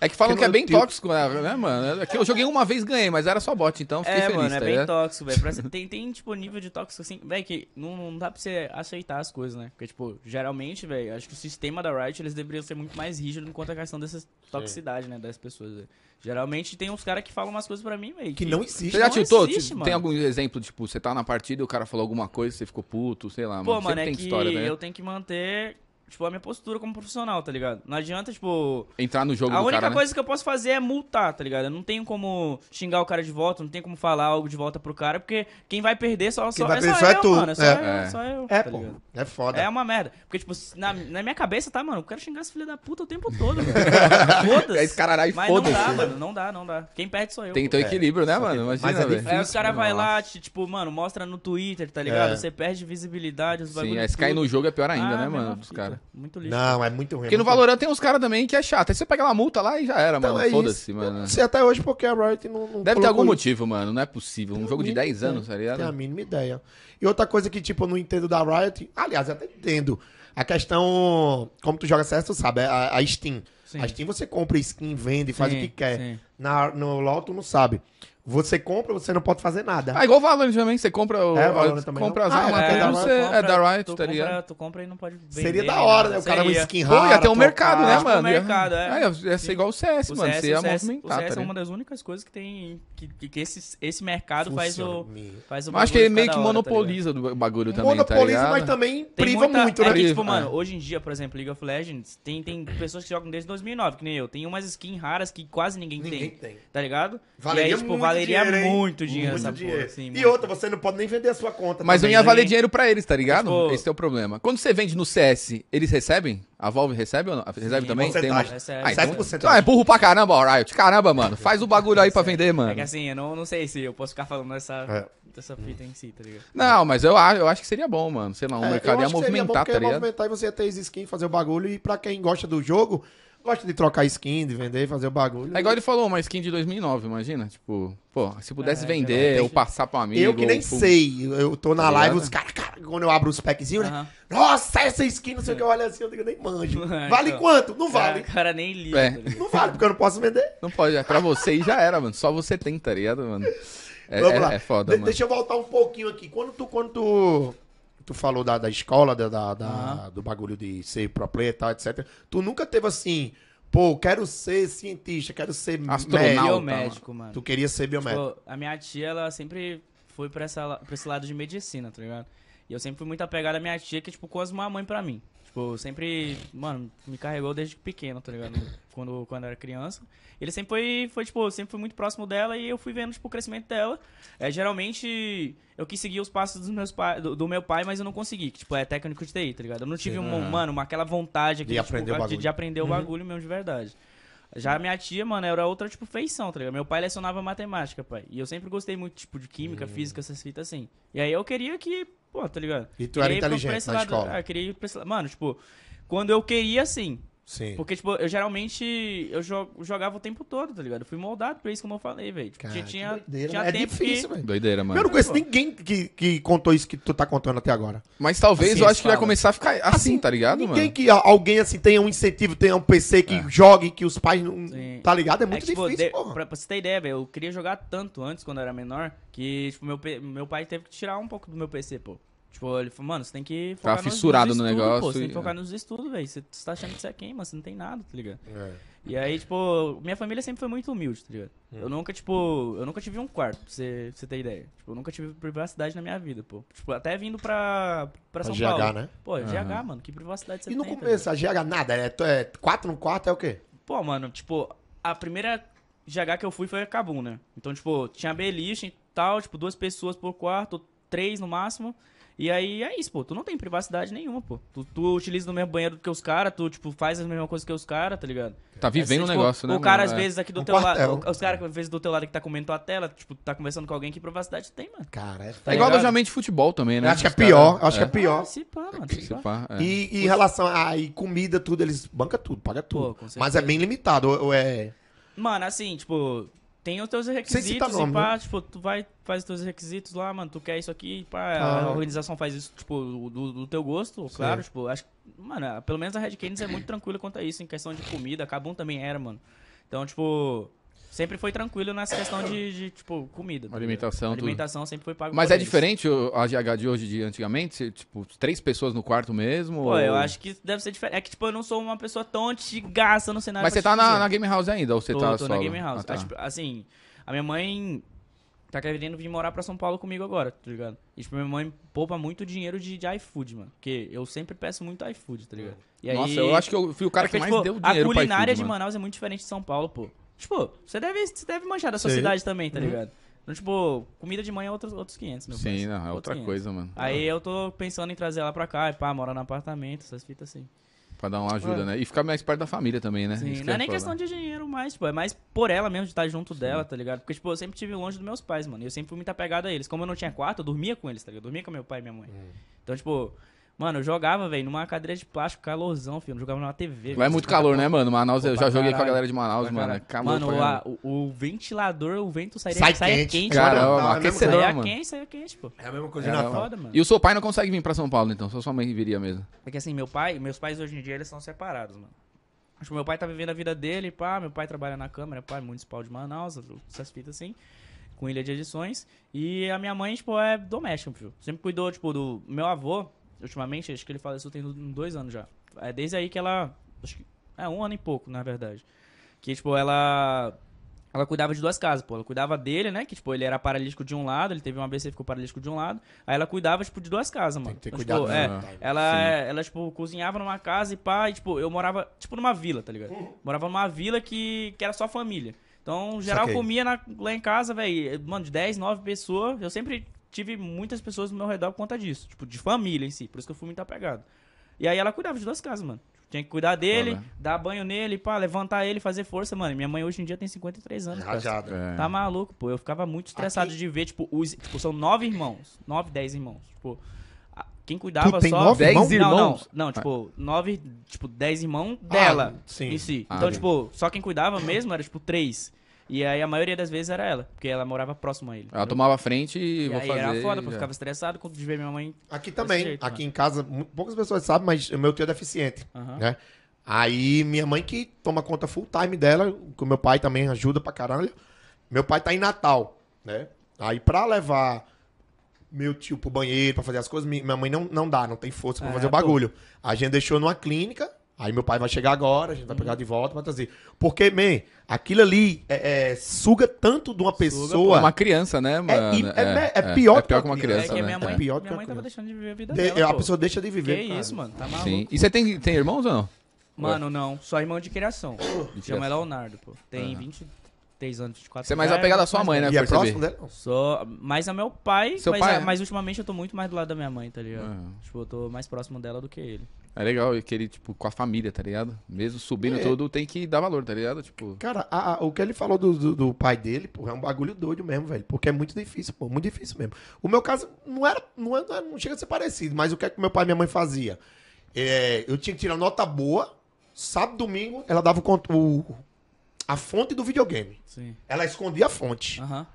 [SPEAKER 2] É que falam
[SPEAKER 1] Porque
[SPEAKER 2] que é bem
[SPEAKER 1] teu-
[SPEAKER 2] tóxico, né, mano? É que eu joguei uma vez ganhei, mas era só bot, então fiquei
[SPEAKER 3] É,
[SPEAKER 2] feliz,
[SPEAKER 3] mano, é
[SPEAKER 2] tá
[SPEAKER 3] bem
[SPEAKER 2] ligado?
[SPEAKER 3] tóxico, velho. Tem, tem, tipo, nível de tóxico assim, velho, que não, não dá pra você aceitar as coisas, né? Porque, tipo, geralmente, velho, acho que o sistema da Riot, eles deveriam ser muito mais rígidos quanto a questão dessa toxicidade, né, das pessoas, velho. Geralmente tem uns caras que falam umas coisas pra mim, velho.
[SPEAKER 1] Que não existe.
[SPEAKER 2] Você já
[SPEAKER 3] Não
[SPEAKER 2] tiltou? Tipo. Tem algum exemplo, tipo, você tá na partida e o cara falou alguma coisa, você ficou puto, sei lá,
[SPEAKER 3] Pô,
[SPEAKER 2] mano.
[SPEAKER 3] mano, é
[SPEAKER 2] tem
[SPEAKER 3] que
[SPEAKER 2] história, né?
[SPEAKER 3] eu tenho que manter, tipo, a minha postura como profissional, tá ligado? Não adianta, tipo...
[SPEAKER 2] Entrar no jogo
[SPEAKER 3] A
[SPEAKER 2] do
[SPEAKER 3] única
[SPEAKER 2] cara, né?
[SPEAKER 3] coisa que eu posso fazer é multar, tá ligado? Eu não tenho como xingar o cara de volta, não tenho como falar algo de volta pro cara, porque quem vai perder só, só,
[SPEAKER 1] vai
[SPEAKER 3] é,
[SPEAKER 1] perder
[SPEAKER 3] só
[SPEAKER 1] só é
[SPEAKER 3] eu,
[SPEAKER 1] tu.
[SPEAKER 3] mano. É só
[SPEAKER 1] É.
[SPEAKER 3] eu,
[SPEAKER 2] É.
[SPEAKER 3] só eu.
[SPEAKER 1] É,
[SPEAKER 3] tá
[SPEAKER 1] pô.
[SPEAKER 3] ligado?
[SPEAKER 1] É foda.
[SPEAKER 3] É uma merda. Porque, tipo, na, na minha cabeça, tá, mano? Eu quero xingar esse filho da puta o tempo todo, velho. Foda-se.
[SPEAKER 2] É esse caralho,
[SPEAKER 3] Mas não dá, mano. Não dá, não dá. Quem perde sou eu.
[SPEAKER 2] Tem que ter um equilíbrio, né, mano?
[SPEAKER 1] mas
[SPEAKER 2] Imagina,
[SPEAKER 1] é
[SPEAKER 2] velho.
[SPEAKER 1] difícil.
[SPEAKER 3] Aí os caras vai
[SPEAKER 2] Nossa.
[SPEAKER 3] lá, tipo, mano, mostra no Twitter, tá ligado?
[SPEAKER 1] É.
[SPEAKER 3] Você perde visibilidade, os
[SPEAKER 2] Sim,
[SPEAKER 3] bagulhos.
[SPEAKER 2] aí se cair no jogo é pior ainda,
[SPEAKER 3] Ah,
[SPEAKER 2] né, mano? Dos
[SPEAKER 3] fita. Muito lixo.
[SPEAKER 1] Não, é muito ruim.
[SPEAKER 2] Porque no
[SPEAKER 1] muito
[SPEAKER 2] Valorant tem uns caras também que é chato. Aí você pega uma multa lá e já era,
[SPEAKER 1] Então,
[SPEAKER 2] mano.
[SPEAKER 1] é
[SPEAKER 2] Foda-se, mano.
[SPEAKER 1] não sei até hoje porque a Riot não, não
[SPEAKER 2] Deve ter algum
[SPEAKER 1] isso.
[SPEAKER 2] motivo, mano. Não é possível. Um
[SPEAKER 1] Tenho
[SPEAKER 2] jogo de
[SPEAKER 1] a
[SPEAKER 2] 10
[SPEAKER 1] mínima
[SPEAKER 2] anos, tá
[SPEAKER 1] ideia.
[SPEAKER 2] ligado?
[SPEAKER 1] Tenho a mínima ideia. E outra coisa que, tipo, eu não entendo da Riot. Aliás, eu até entendo. A questão. Como tu joga CS, tu sabe. é A, a Steam.
[SPEAKER 3] Sim.
[SPEAKER 1] A Steam você compra skin, vende, faz
[SPEAKER 3] Sim,
[SPEAKER 1] o que quer.
[SPEAKER 3] sim.
[SPEAKER 1] Na, no LoL, tu não sabe. Você compra, você não pode fazer nada.
[SPEAKER 2] Ah, igual o Valorant também, você compra o.
[SPEAKER 1] É, o Valorant também
[SPEAKER 2] compra
[SPEAKER 1] não?
[SPEAKER 2] as
[SPEAKER 1] Ah,
[SPEAKER 2] armas,
[SPEAKER 1] é,
[SPEAKER 2] tudo,
[SPEAKER 1] da
[SPEAKER 2] você-
[SPEAKER 1] Riot,
[SPEAKER 2] é da Riot,
[SPEAKER 3] tu
[SPEAKER 2] tá ligado?
[SPEAKER 3] tu compra e não pode vender.
[SPEAKER 1] Seria da hora, né? O cara uma
[SPEAKER 3] Seria.
[SPEAKER 1] skin
[SPEAKER 2] Pô,
[SPEAKER 1] rara.
[SPEAKER 2] ia ter um mercado, né,
[SPEAKER 3] Tipo,
[SPEAKER 2] mano?
[SPEAKER 3] mercado, é.
[SPEAKER 2] Ia, ia ser igual o CS,
[SPEAKER 3] O
[SPEAKER 2] mano.
[SPEAKER 3] CS,
[SPEAKER 2] Você ia
[SPEAKER 3] o CS, o
[SPEAKER 2] movimentar,
[SPEAKER 3] CS
[SPEAKER 2] tá
[SPEAKER 3] é uma das únicas coisas que tem. Que, que, esse, esse mercado faz o. Faz o
[SPEAKER 2] Mas acho que ele meio que
[SPEAKER 3] tá
[SPEAKER 2] monopoliza do bagulho também, tá
[SPEAKER 1] Monopoliza, mas também
[SPEAKER 3] Tem
[SPEAKER 1] priva muito,
[SPEAKER 3] é
[SPEAKER 1] né?
[SPEAKER 3] que, tipo,
[SPEAKER 2] Priva,
[SPEAKER 3] mano,
[SPEAKER 2] é.
[SPEAKER 3] hoje em dia, por exemplo, League of Legends, tem, tem pessoas que jogam desde 2009, que nem eu. Tem umas skins raras que quase ninguém,
[SPEAKER 1] Ninguém
[SPEAKER 3] tem,
[SPEAKER 1] tem.
[SPEAKER 3] tá ligado?
[SPEAKER 1] Valeria
[SPEAKER 3] tipo,
[SPEAKER 1] muito
[SPEAKER 3] valeria
[SPEAKER 1] dinheiro,
[SPEAKER 3] muito dinheiro
[SPEAKER 1] Muito
[SPEAKER 3] essa
[SPEAKER 1] dinheiro.
[SPEAKER 3] porra, assim,
[SPEAKER 1] e
[SPEAKER 3] muito.
[SPEAKER 1] outra, você não pode nem vender a sua conta.
[SPEAKER 2] Mas não
[SPEAKER 1] também,
[SPEAKER 2] ia
[SPEAKER 1] né?
[SPEAKER 2] valer dinheiro pra eles, tá ligado?
[SPEAKER 3] Tipo-
[SPEAKER 2] Esse é o problema. Quando você vende no CS, eles recebem? A Valve recebe ou não? Recebe
[SPEAKER 3] Sim,
[SPEAKER 2] também? Tem uma...
[SPEAKER 3] Recebe.
[SPEAKER 2] Ah, então...
[SPEAKER 1] 7%.
[SPEAKER 2] Ah, é burro pra caramba, ó, Riot. Caramba, mano. Faz o bagulho aí pra vender, mano.
[SPEAKER 3] É que assim, eu não, não sei se eu posso ficar falando dessa,
[SPEAKER 1] É.
[SPEAKER 3] dessa fita em si, tá ligado?
[SPEAKER 2] Não, mas eu acho, eu acho que seria bom, mano. Sei lá, um
[SPEAKER 1] É,
[SPEAKER 2] mercado
[SPEAKER 1] eu
[SPEAKER 2] ia
[SPEAKER 1] acho que seria bom
[SPEAKER 2] movimentar,
[SPEAKER 1] porque
[SPEAKER 2] tá
[SPEAKER 1] ia
[SPEAKER 2] ligado?
[SPEAKER 1] movimentar e você ia ter as skins, fazer o bagulho. E pra quem gosta do jogo, gosta de trocar skin, de vender, fazer o bagulho.
[SPEAKER 2] É igual ele falou, uma skin de 2009, imagina. Tipo, pô, se pudesse
[SPEAKER 3] É,
[SPEAKER 2] vender
[SPEAKER 3] é,
[SPEAKER 2] ou passar pro amigo.
[SPEAKER 1] eu que nem
[SPEAKER 2] ou pro-
[SPEAKER 1] sei. Eu, eu tô na
[SPEAKER 2] Tá
[SPEAKER 1] live,
[SPEAKER 2] ligado?
[SPEAKER 1] os caras, cara, quando eu abro os packzinhos, né?
[SPEAKER 3] Aham.
[SPEAKER 1] Nossa, essa skin, não sei o que, eu olho assim, eu digo, nem manjo.
[SPEAKER 3] É,
[SPEAKER 1] Vale
[SPEAKER 3] então.
[SPEAKER 1] quanto? Não vale.
[SPEAKER 3] O cara nem liga,
[SPEAKER 2] É.
[SPEAKER 3] tá ligado?
[SPEAKER 1] Não vale, porque eu não posso vender.
[SPEAKER 2] Não pode, é pra você e já era, mano. Só você tem, tá ligado, mano? É,
[SPEAKER 1] Vamos
[SPEAKER 2] é-
[SPEAKER 1] lá.
[SPEAKER 2] é foda,
[SPEAKER 1] De-
[SPEAKER 2] mano.
[SPEAKER 1] Deixa eu voltar um pouquinho aqui. Quando tu, quando tu, tu falou da, da escola, da, da- da- do bagulho de ser pro player e tal, etc. Tu nunca teve assim, pô, quero ser cientista, quero ser
[SPEAKER 2] Astronauta.
[SPEAKER 1] médico.
[SPEAKER 3] Biomédico, mano.
[SPEAKER 1] Tu queria ser biomédico.
[SPEAKER 3] Tipo, a minha tia, ela sempre foi pra, essa, pra esse lado de medicina, tá ligado? E eu sempre fui muito apegado à minha tia, que é tipo quase uma mãe pra mim. Tipo, sempre, mano, me carregou desde pequeno, tá ligado? Quando, quando eu era criança. Ele sempre foi, foi, tipo, sempre fui muito próximo dela e eu fui vendo, tipo, o crescimento dela. É, geralmente, eu quis seguir os passos dos meus pai, do, do meu pai, mas eu não consegui. Que, tipo, é técnico de TI, tá ligado? Eu não tive, um, mano, uma, aquela vontade
[SPEAKER 1] De
[SPEAKER 3] aquele,
[SPEAKER 1] aprender o
[SPEAKER 3] tipo, de, de aprender o
[SPEAKER 1] Uhum.
[SPEAKER 3] bagulho mesmo de verdade. Já a minha tia, mano, era outra, tipo, feição, tá ligado? Meu pai lecionava matemática, pai. E eu sempre gostei muito, tipo, de química,
[SPEAKER 1] Hum.
[SPEAKER 3] física, essas fitas assim. E aí eu queria que, pô, tá ligado?
[SPEAKER 1] E tu era
[SPEAKER 3] Queria
[SPEAKER 1] inteligente na
[SPEAKER 3] lado-
[SPEAKER 1] escola.
[SPEAKER 3] É, queria ir pra esse lado. Mano, tipo, quando eu queria, sim.
[SPEAKER 1] Sim.
[SPEAKER 3] Porque, tipo, eu geralmente eu jo- jogava o tempo todo, tá ligado? Eu fui moldado pra isso, como eu falei, velho. Tipo,
[SPEAKER 1] Cara,
[SPEAKER 3] tinha,
[SPEAKER 1] que
[SPEAKER 3] tinha,
[SPEAKER 1] doideira,
[SPEAKER 3] tinha
[SPEAKER 1] mas é
[SPEAKER 3] tempo
[SPEAKER 1] difícil,
[SPEAKER 3] que...
[SPEAKER 1] velho.
[SPEAKER 2] Doideira, mano.
[SPEAKER 1] Eu não conheço ninguém que, que contou isso que tu tá contando até agora.
[SPEAKER 2] Mas talvez
[SPEAKER 3] Assim,
[SPEAKER 2] eu acho que vai começar a ficar assim, tá ligado,
[SPEAKER 1] Ninguém
[SPEAKER 2] mano?
[SPEAKER 1] que a- alguém assim tenha um incentivo, tenha um PC que jogue, que os pais não.
[SPEAKER 3] Sim.
[SPEAKER 1] Tá ligado? É
[SPEAKER 3] É
[SPEAKER 1] muito
[SPEAKER 3] que, tipo,
[SPEAKER 1] difícil,
[SPEAKER 3] de-
[SPEAKER 1] porra.
[SPEAKER 3] pra, pra você ter ideia, velho, eu queria jogar tanto antes, quando eu era menor, que, tipo, meu, meu pai teve que tirar um pouco do meu PC, pô. Tipo, ele falou, mano, você tem que focar
[SPEAKER 2] Tava
[SPEAKER 3] nos-
[SPEAKER 2] fissurado
[SPEAKER 3] nos
[SPEAKER 2] no
[SPEAKER 3] estudos,
[SPEAKER 2] negócio
[SPEAKER 3] Pô, você tem que focar nos estudos, velho. Você, você tá achando que você é quem, mano? Você não tem nada, tá ligado?
[SPEAKER 1] É.
[SPEAKER 3] E aí, tipo, minha família sempre foi muito humilde, tá ligado?
[SPEAKER 1] Hum.
[SPEAKER 3] Eu nunca, tipo, eu nunca tive um quarto, pra você, pra você ter ideia. Tipo, eu nunca tive privacidade na minha vida, pô. Tipo, até vindo pra, pra
[SPEAKER 1] A
[SPEAKER 3] São
[SPEAKER 1] GH,
[SPEAKER 3] Paulo.
[SPEAKER 1] né?
[SPEAKER 3] Pô, GH, mano, que privacidade você
[SPEAKER 1] E no
[SPEAKER 3] tem, tá
[SPEAKER 1] começo, a GH nada, é, é quatro no quarto é o quê?
[SPEAKER 3] Pô, mano, tipo, a primeira GH que eu fui foi a Cabum, né? Então, tipo, tinha beliche e tal, tipo, duas pessoas por quarto, três no máximo. E aí é isso, pô. Tu não tem privacidade nenhuma, pô. Tu, tu utiliza no mesmo banheiro que os caras, tu, tipo, faz a mesma coisa que os caras, tá ligado?
[SPEAKER 2] Tá vivendo
[SPEAKER 3] É,
[SPEAKER 2] o
[SPEAKER 3] tipo,
[SPEAKER 2] negócio, né?
[SPEAKER 3] O cara,
[SPEAKER 2] mano?
[SPEAKER 3] às
[SPEAKER 2] É.
[SPEAKER 3] vezes, aqui do
[SPEAKER 1] Um
[SPEAKER 3] teu lado. Os caras, às vezes, do teu lado que tá comendo tua tela, tipo, tá conversando com alguém, que privacidade tem, mano?
[SPEAKER 1] Cara, é
[SPEAKER 2] É
[SPEAKER 1] foda.
[SPEAKER 2] igual alojamento de futebol também, né?
[SPEAKER 1] Eu acho que é pior, eu acho que é
[SPEAKER 3] Ah,
[SPEAKER 1] pior.
[SPEAKER 3] se pá, mano.
[SPEAKER 2] Se
[SPEAKER 3] Se pá.
[SPEAKER 2] é.
[SPEAKER 1] E, e em relação a e comida, tudo, eles bancam tudo, paga tudo.
[SPEAKER 3] com
[SPEAKER 1] Mas é bem limitado, ou é.
[SPEAKER 3] Mano, assim, tipo, tem os teus requisitos
[SPEAKER 1] nome,
[SPEAKER 3] e pá,
[SPEAKER 1] né?
[SPEAKER 3] tipo, tu vai, faz os teus requisitos lá, mano, tu quer isso aqui, pá,
[SPEAKER 1] Ah.
[SPEAKER 3] a organização faz isso, tipo, do, do teu gosto, claro, tipo, acho que, mano, pelo menos a Red Canids é muito tranquila quanto a isso, em questão de comida, a Cabum também era, mano. Então, tipo, sempre foi tranquilo nessa questão de, de, tipo, comida. tá?
[SPEAKER 2] Alimentação, tudo.
[SPEAKER 3] Alimentação sempre foi pago
[SPEAKER 2] Mas é
[SPEAKER 3] eles.
[SPEAKER 2] diferente o- a GH de hoje de antigamente? Tipo, três pessoas no quarto mesmo?
[SPEAKER 3] Pô,
[SPEAKER 2] ou-
[SPEAKER 3] eu acho que deve ser diferente. É que, tipo, eu não sou uma pessoa tão antigaça no cenário
[SPEAKER 2] Mas você tá na, na Game House ainda, ou você
[SPEAKER 3] tô,
[SPEAKER 2] tá
[SPEAKER 3] tô
[SPEAKER 2] solo?
[SPEAKER 3] na Game House.
[SPEAKER 2] Ah, tá.
[SPEAKER 3] Ah, tipo, assim, a minha mãe tá querendo vir morar pra São Paulo comigo agora, tá ligado? E, tipo, minha mãe poupa muito dinheiro de, de iFood, mano. Porque eu sempre peço muito iFood, tá ligado? E
[SPEAKER 2] Nossa,
[SPEAKER 3] aí-
[SPEAKER 2] eu acho que eu fui o cara
[SPEAKER 3] é
[SPEAKER 2] que
[SPEAKER 3] porque,
[SPEAKER 2] mais
[SPEAKER 3] tipo,
[SPEAKER 2] deu dinheiro
[SPEAKER 3] A culinária
[SPEAKER 2] iFood,
[SPEAKER 3] de. Manaus é muito diferente de São Paulo, pô. Tipo, você deve, você deve manchar da sua
[SPEAKER 1] Sei.
[SPEAKER 3] cidade também,
[SPEAKER 2] Uhum.
[SPEAKER 3] tá ligado? Então, tipo, comida de manhã é outros, outros 500, meu
[SPEAKER 2] Sim,
[SPEAKER 3] parceiro.
[SPEAKER 2] não, é
[SPEAKER 3] Outros
[SPEAKER 2] outra
[SPEAKER 3] 500.
[SPEAKER 2] coisa, mano.
[SPEAKER 3] Aí eu tô pensando em trazer ela pra cá, e pá, morar no apartamento, essas fitas assim.
[SPEAKER 2] Pra dar uma ajuda, né? E ficar mais perto da família também, né?
[SPEAKER 3] Sim,
[SPEAKER 2] Isso
[SPEAKER 3] não é nem
[SPEAKER 2] problema.
[SPEAKER 3] questão de dinheiro mais, tipo, é mais por ela mesmo de estar junto dela, tá ligado? Porque, tipo, eu sempre tive longe dos meus pais, mano. E eu sempre fui muito apegado a eles. Como eu não tinha quarto, eu dormia com eles, tá ligado? Eu dormia com meu pai e minha mãe. Então, tipo, mano, eu jogava, velho, numa cadeira de plástico, calorzão, filho. Eu não jogava numa TV.
[SPEAKER 2] Lá é muito calor, né, mano? Manaus, eu
[SPEAKER 3] Pô,
[SPEAKER 2] já joguei com a
[SPEAKER 3] caralho.
[SPEAKER 2] galera de Manaus, mano. É
[SPEAKER 3] caralho.
[SPEAKER 2] calor
[SPEAKER 3] Mano, a-
[SPEAKER 2] caralho.
[SPEAKER 3] o, o ventilador, o vento sairia,
[SPEAKER 1] Sai
[SPEAKER 3] saia
[SPEAKER 1] quente.
[SPEAKER 3] quente.
[SPEAKER 2] Caramba,
[SPEAKER 1] é mesma
[SPEAKER 2] aquecedor,
[SPEAKER 3] Saia
[SPEAKER 2] mano.
[SPEAKER 3] quente, saia quente, pô.
[SPEAKER 1] É a mesma coisa
[SPEAKER 2] É,
[SPEAKER 1] Natal.
[SPEAKER 3] Foda, mano.
[SPEAKER 2] E o seu pai não consegue vir pra São Paulo, então? Só sua mãe viria mesmo.
[SPEAKER 3] Porque assim, meu pai, meus pais hoje em dia, eles são separados, mano. Acho que meu pai tá vivendo a vida dele, pá, meu pai trabalha na Câmara, pai municipal de Manaus, essas fitas assim, com ilha de edições. E a minha mãe, tipo, é doméstica, filho. Sempre cuidou, tipo, do meu avô, ultimamente, acho que ele faleceu tem dois anos já. É desde aí que ela, acho que, é um ano e pouco, na verdade. Que, tipo, ela... Ela cuidava de duas casas, pô. Ela cuidava dele, né? Que, tipo, ele era paralítico de um lado, ele teve um ABC e ficou paralítico de um lado. Aí ela cuidava, tipo, de duas casas, mano.
[SPEAKER 1] Tem que ter
[SPEAKER 3] Então,
[SPEAKER 1] cuidado.
[SPEAKER 3] tipo, é,
[SPEAKER 1] né?
[SPEAKER 3] ela, ela, tipo, cozinhava numa casa e pá, e, tipo, eu morava, tipo, numa vila, tá ligado? Morava numa vila que, que era só família. Então, geral,
[SPEAKER 1] Saquei.
[SPEAKER 3] comia na- lá em casa, velho, mano, de 10, 9 pessoas. Eu sempre tive muitas pessoas no meu redor por conta disso. Tipo, de família em si. Por isso que eu fui muito apegado. E aí ela cuidava de duas casas, mano. Tinha que cuidar dele,
[SPEAKER 2] Foda.
[SPEAKER 3] dar banho nele, pá, levantar ele, fazer força, mano. Minha mãe hoje em dia tem 53 anos.
[SPEAKER 1] Rajada.
[SPEAKER 2] É.
[SPEAKER 3] Tá maluco, pô. Eu ficava muito estressado
[SPEAKER 1] Aqui-
[SPEAKER 3] de ver, tipo, os, tipo, são nove irmãos. Nove, dez irmãos. Tipo, quem cuidava
[SPEAKER 1] Tu tem
[SPEAKER 3] só.
[SPEAKER 1] nove
[SPEAKER 2] Dez
[SPEAKER 1] irmãos?
[SPEAKER 3] Não,
[SPEAKER 2] irmãos?
[SPEAKER 3] Não, não, tipo, nove, tipo, dez irmãos dela
[SPEAKER 1] Ah, sim.
[SPEAKER 3] em si.
[SPEAKER 2] Ah,
[SPEAKER 3] Então,
[SPEAKER 2] sim.
[SPEAKER 3] tipo, só quem cuidava mesmo era, tipo, três. E aí a maioria das vezes era ela, porque ela morava próximo a ele.
[SPEAKER 2] Ela
[SPEAKER 3] entendeu?
[SPEAKER 2] tomava a frente e,
[SPEAKER 3] E
[SPEAKER 2] vou
[SPEAKER 3] aí
[SPEAKER 2] fazer.
[SPEAKER 3] era foda, porque eu ficava estressado quando de ver minha mãe.
[SPEAKER 1] Aqui também,
[SPEAKER 3] jeito,
[SPEAKER 1] aqui
[SPEAKER 3] mano.
[SPEAKER 1] em casa, poucas pessoas sabem, mas o meu tio é deficiente,
[SPEAKER 3] Aham.
[SPEAKER 1] né? Aí minha mãe que toma conta full time dela, com meu pai também ajuda pra caralho. Meu pai tá em Natal, né? Aí pra levar meu tio pro banheiro, pra fazer as coisas, mi- minha mãe não, não dá, não tem força pra
[SPEAKER 3] É,
[SPEAKER 1] fazer o
[SPEAKER 3] pô.
[SPEAKER 1] bagulho. A gente deixou numa clínica, aí meu pai vai chegar agora, a gente vai pegar de volta pra trazer. Porque, man, aquilo ali é, é, suga tanto de uma pessoa...
[SPEAKER 2] Uma criança, né, mano?
[SPEAKER 1] e- é- é pior
[SPEAKER 2] que
[SPEAKER 1] que
[SPEAKER 2] uma criança,
[SPEAKER 3] É que a
[SPEAKER 2] né?
[SPEAKER 3] minha mãe,
[SPEAKER 1] É pior do
[SPEAKER 3] minha
[SPEAKER 1] que
[SPEAKER 3] mãe
[SPEAKER 1] uma
[SPEAKER 3] tava
[SPEAKER 1] criança.
[SPEAKER 3] deixando de viver a vida
[SPEAKER 1] de-
[SPEAKER 3] dela.
[SPEAKER 1] a
[SPEAKER 3] pô.
[SPEAKER 1] pessoa deixa de viver.
[SPEAKER 3] Que
[SPEAKER 1] cara.
[SPEAKER 3] isso, mano. Tá maluco.
[SPEAKER 2] Sim. E você tem, tem irmãos ou não?
[SPEAKER 3] Mano, não. Só irmão de criação.
[SPEAKER 2] De
[SPEAKER 3] Chama
[SPEAKER 2] criação.
[SPEAKER 3] Tem pô. Tem 23 anos, 24
[SPEAKER 2] Você é mais
[SPEAKER 3] Já
[SPEAKER 2] apegado à sua mãe, né?
[SPEAKER 1] E é próximo dela?
[SPEAKER 3] Sou mais a meu pai,
[SPEAKER 2] Seu
[SPEAKER 3] mas,
[SPEAKER 2] pai,
[SPEAKER 3] a-
[SPEAKER 2] é?
[SPEAKER 3] mas ultimamente eu tô muito mais do lado da minha mãe, tá ligado?
[SPEAKER 2] Ah.
[SPEAKER 3] Tipo, eu tô mais próximo dela do que ele.
[SPEAKER 2] É legal, e que ele, tipo, com a família, tá ligado? Mesmo subindo
[SPEAKER 1] É.
[SPEAKER 2] tudo, tem que dar valor, tá ligado? Tipo,
[SPEAKER 1] Cara, a- a- o que ele falou do, do, do pai dele, pô, é um bagulho doido mesmo, velho. Porque é muito difícil, pô, muito difícil mesmo. O meu caso não era, não, é- não, é- não chega a ser parecido, mas o que é que meu pai e minha mãe fazia? É, eu tinha que tirar nota boa, Sábado, domingo, ela dava o, o- a fonte do videogame.
[SPEAKER 3] Sim.
[SPEAKER 1] Ela escondia a fonte.
[SPEAKER 3] Aham.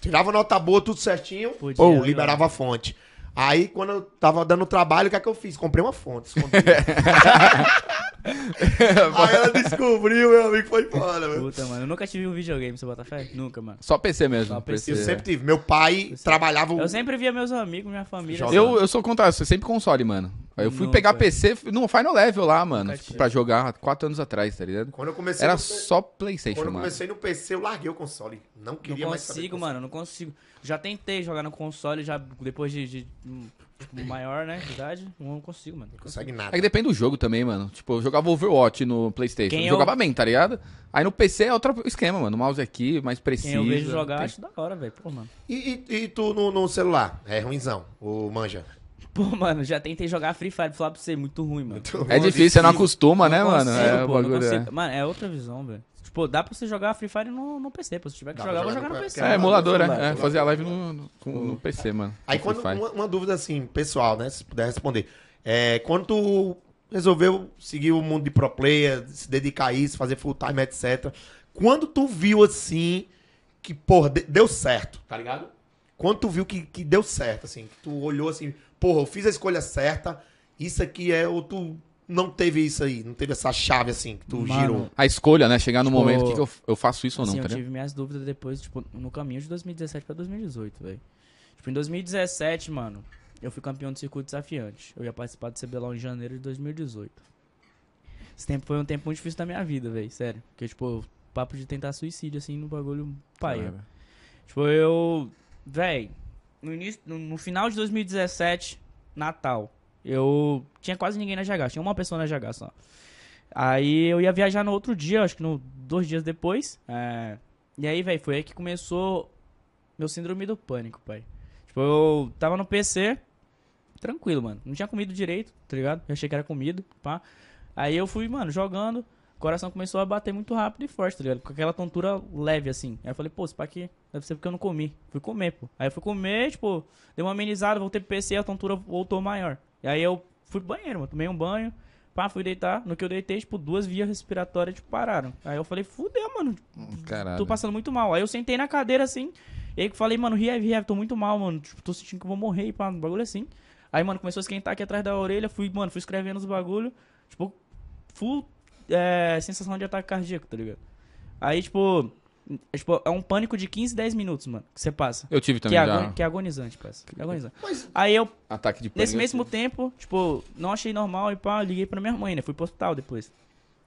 [SPEAKER 1] Tirava nota boa, tudo certinho,
[SPEAKER 3] Podia,
[SPEAKER 1] ou liberava a fonte. Aí, quando eu tava dando trabalho, o que é que eu fiz? Comprei uma fonte, escondi. Aí ela descobriu, meu amigo, foi fora, meu.
[SPEAKER 3] Puta, mano. Eu nunca tive um videogame, seu Botafé? Nunca, mano.
[SPEAKER 2] Só PC mesmo.
[SPEAKER 3] Só PC.
[SPEAKER 1] Eu sempre tive. Meu pai trabalhava...
[SPEAKER 3] Eu sempre via meus amigos, minha família.
[SPEAKER 1] Joga.
[SPEAKER 2] Eu, eu sou contra, eu sou sempre console, mano. Aí eu fui
[SPEAKER 3] Nunca.
[SPEAKER 2] pegar PC no Final Level lá, mano, pra jogar quatro anos atrás, tá ligado?
[SPEAKER 1] Quando eu comecei
[SPEAKER 2] Era
[SPEAKER 1] no...
[SPEAKER 2] só
[SPEAKER 1] Quando
[SPEAKER 2] Playstation,
[SPEAKER 1] eu
[SPEAKER 2] mano.
[SPEAKER 1] comecei no PC, eu larguei o console. Não
[SPEAKER 3] Não
[SPEAKER 1] queria mais saber.
[SPEAKER 3] consigo, mano, não consigo. Já tentei jogar no console, já depois de, de, hum, tipo, maior, né, de idade, não consigo, mano.
[SPEAKER 1] Não consegue
[SPEAKER 2] É
[SPEAKER 1] nada.
[SPEAKER 2] que depende do jogo também, mano. Tipo, eu jogava Overwatch no Playstation.
[SPEAKER 3] Quem
[SPEAKER 2] eu
[SPEAKER 3] eu-
[SPEAKER 2] jogava bem, tá ligado? Aí no PC é outro esquema, mano. O mouse aqui, mais preciso.
[SPEAKER 3] Quem eu vejo jogar,
[SPEAKER 2] Tem-
[SPEAKER 3] acho da hora, velho. Pô, mano.
[SPEAKER 1] E, e- e tu no, no celular? É ruimzão, o manja.
[SPEAKER 3] Pô, mano, já tentei jogar Free Fire, falar pra você, muito ruim, mano.
[SPEAKER 2] É difícil, você não acostuma, né,
[SPEAKER 3] Não
[SPEAKER 2] mano?
[SPEAKER 3] consigo,
[SPEAKER 2] é, o
[SPEAKER 3] pô, não
[SPEAKER 2] bagulho é.
[SPEAKER 3] Mano, é outra visão, velho. Tipo, dá pra você jogar Free Fire no, no PC, pô. Se tiver que
[SPEAKER 1] Dá
[SPEAKER 3] jogar, eu vou
[SPEAKER 1] jogar
[SPEAKER 3] no
[SPEAKER 1] no
[SPEAKER 3] PC.
[SPEAKER 2] É, emulador,
[SPEAKER 3] celular,
[SPEAKER 2] é. é
[SPEAKER 3] pô.
[SPEAKER 2] fazer a live no, no, no PC, mano.
[SPEAKER 1] Aí quando, uma, uma dúvida assim, pessoal, né? Se puder responder. É, quando tu resolveu seguir o mundo de pro player, se dedicar a isso, fazer full time, etc. Quando tu viu assim que, porra, de- deu certo, tá ligado? Quando tu viu que, que deu certo, assim, que tu olhou assim, porra, eu fiz a escolha certa, isso aqui é, ou tu não teve isso aí, não teve essa chave assim, que tu
[SPEAKER 3] Mano,
[SPEAKER 1] girou.
[SPEAKER 2] A escolha, né? Chegar no
[SPEAKER 3] Tipo,
[SPEAKER 2] momento que, que eu, eu faço isso ou não,
[SPEAKER 3] Assim,
[SPEAKER 2] tá
[SPEAKER 3] eu tive minhas dúvidas depois, tipo, no caminho de 2017 pra 2018, velho. Tipo, em 2017, mano, eu fui campeão do circuito desafiante. Eu ia participar do CBLOL em janeiro de 2018. Esse tempo foi um tempo muito difícil da minha vida, velho, sério. Porque, tipo, papo de tentar suicídio, assim, no bagulho paia.
[SPEAKER 2] Caralho.
[SPEAKER 3] Tipo, eu. Véi, no, início, no, no final de 2017, Natal, eu tinha quase ninguém na GH, tinha uma pessoa na GH só. Aí eu ia viajar no outro dia, acho que no, dois dias depois. é, e aí, velho, foi aí que começou meu síndrome do pânico, pai. Tipo, eu tava no PC, tranquilo, mano. Não tinha comido direito, tá ligado? Eu achei que era comido, pá. Aí eu fui, mano, jogando. O coração começou a bater muito rápido e forte, tá ligado? Com aquela tontura leve, assim. Aí eu falei, pô, isso pra quê? Deve ser porque eu não comi. Fui comer, pô. Aí eu fui comer, tipo, dei uma amenizada, voltei pro PC a tontura voltou maior. E aí eu fui pro banheiro, mano. Tomei um banho, pá, fui deitar. No que eu deitei, tipo, duas vias respiratórias, tipo, pararam. Aí eu falei, fudeu, mano.
[SPEAKER 2] Caralho.
[SPEAKER 3] Tô passando muito mal. Aí eu sentei na cadeira, assim. E aí eu falei, mano, Riev, Riev, tô muito mal, mano. Tipo, tô sentindo que eu vou morrer, pá, um bagulho assim. Aí, mano, começou a esquentar aqui atrás da orelha. Fui, mano, fui escrevendo os bagulho. Tipo, full é, sensação de ataque cardíaco, tá ligado? Aí, tipo, é, tipo, é um pânico de 15, 10 minutos, mano, que você passa.
[SPEAKER 2] Eu tive
[SPEAKER 3] Que
[SPEAKER 2] também
[SPEAKER 3] é,
[SPEAKER 2] já.
[SPEAKER 3] que é agonizante, parça. É agonizante.
[SPEAKER 1] Mas
[SPEAKER 3] Aí eu,
[SPEAKER 2] Ataque de pânico.
[SPEAKER 3] nesse
[SPEAKER 2] eu
[SPEAKER 3] mesmo
[SPEAKER 2] tive.
[SPEAKER 3] tempo, tipo, não achei normal e pá, liguei pra minha mãe, né? Fui pro hospital depois.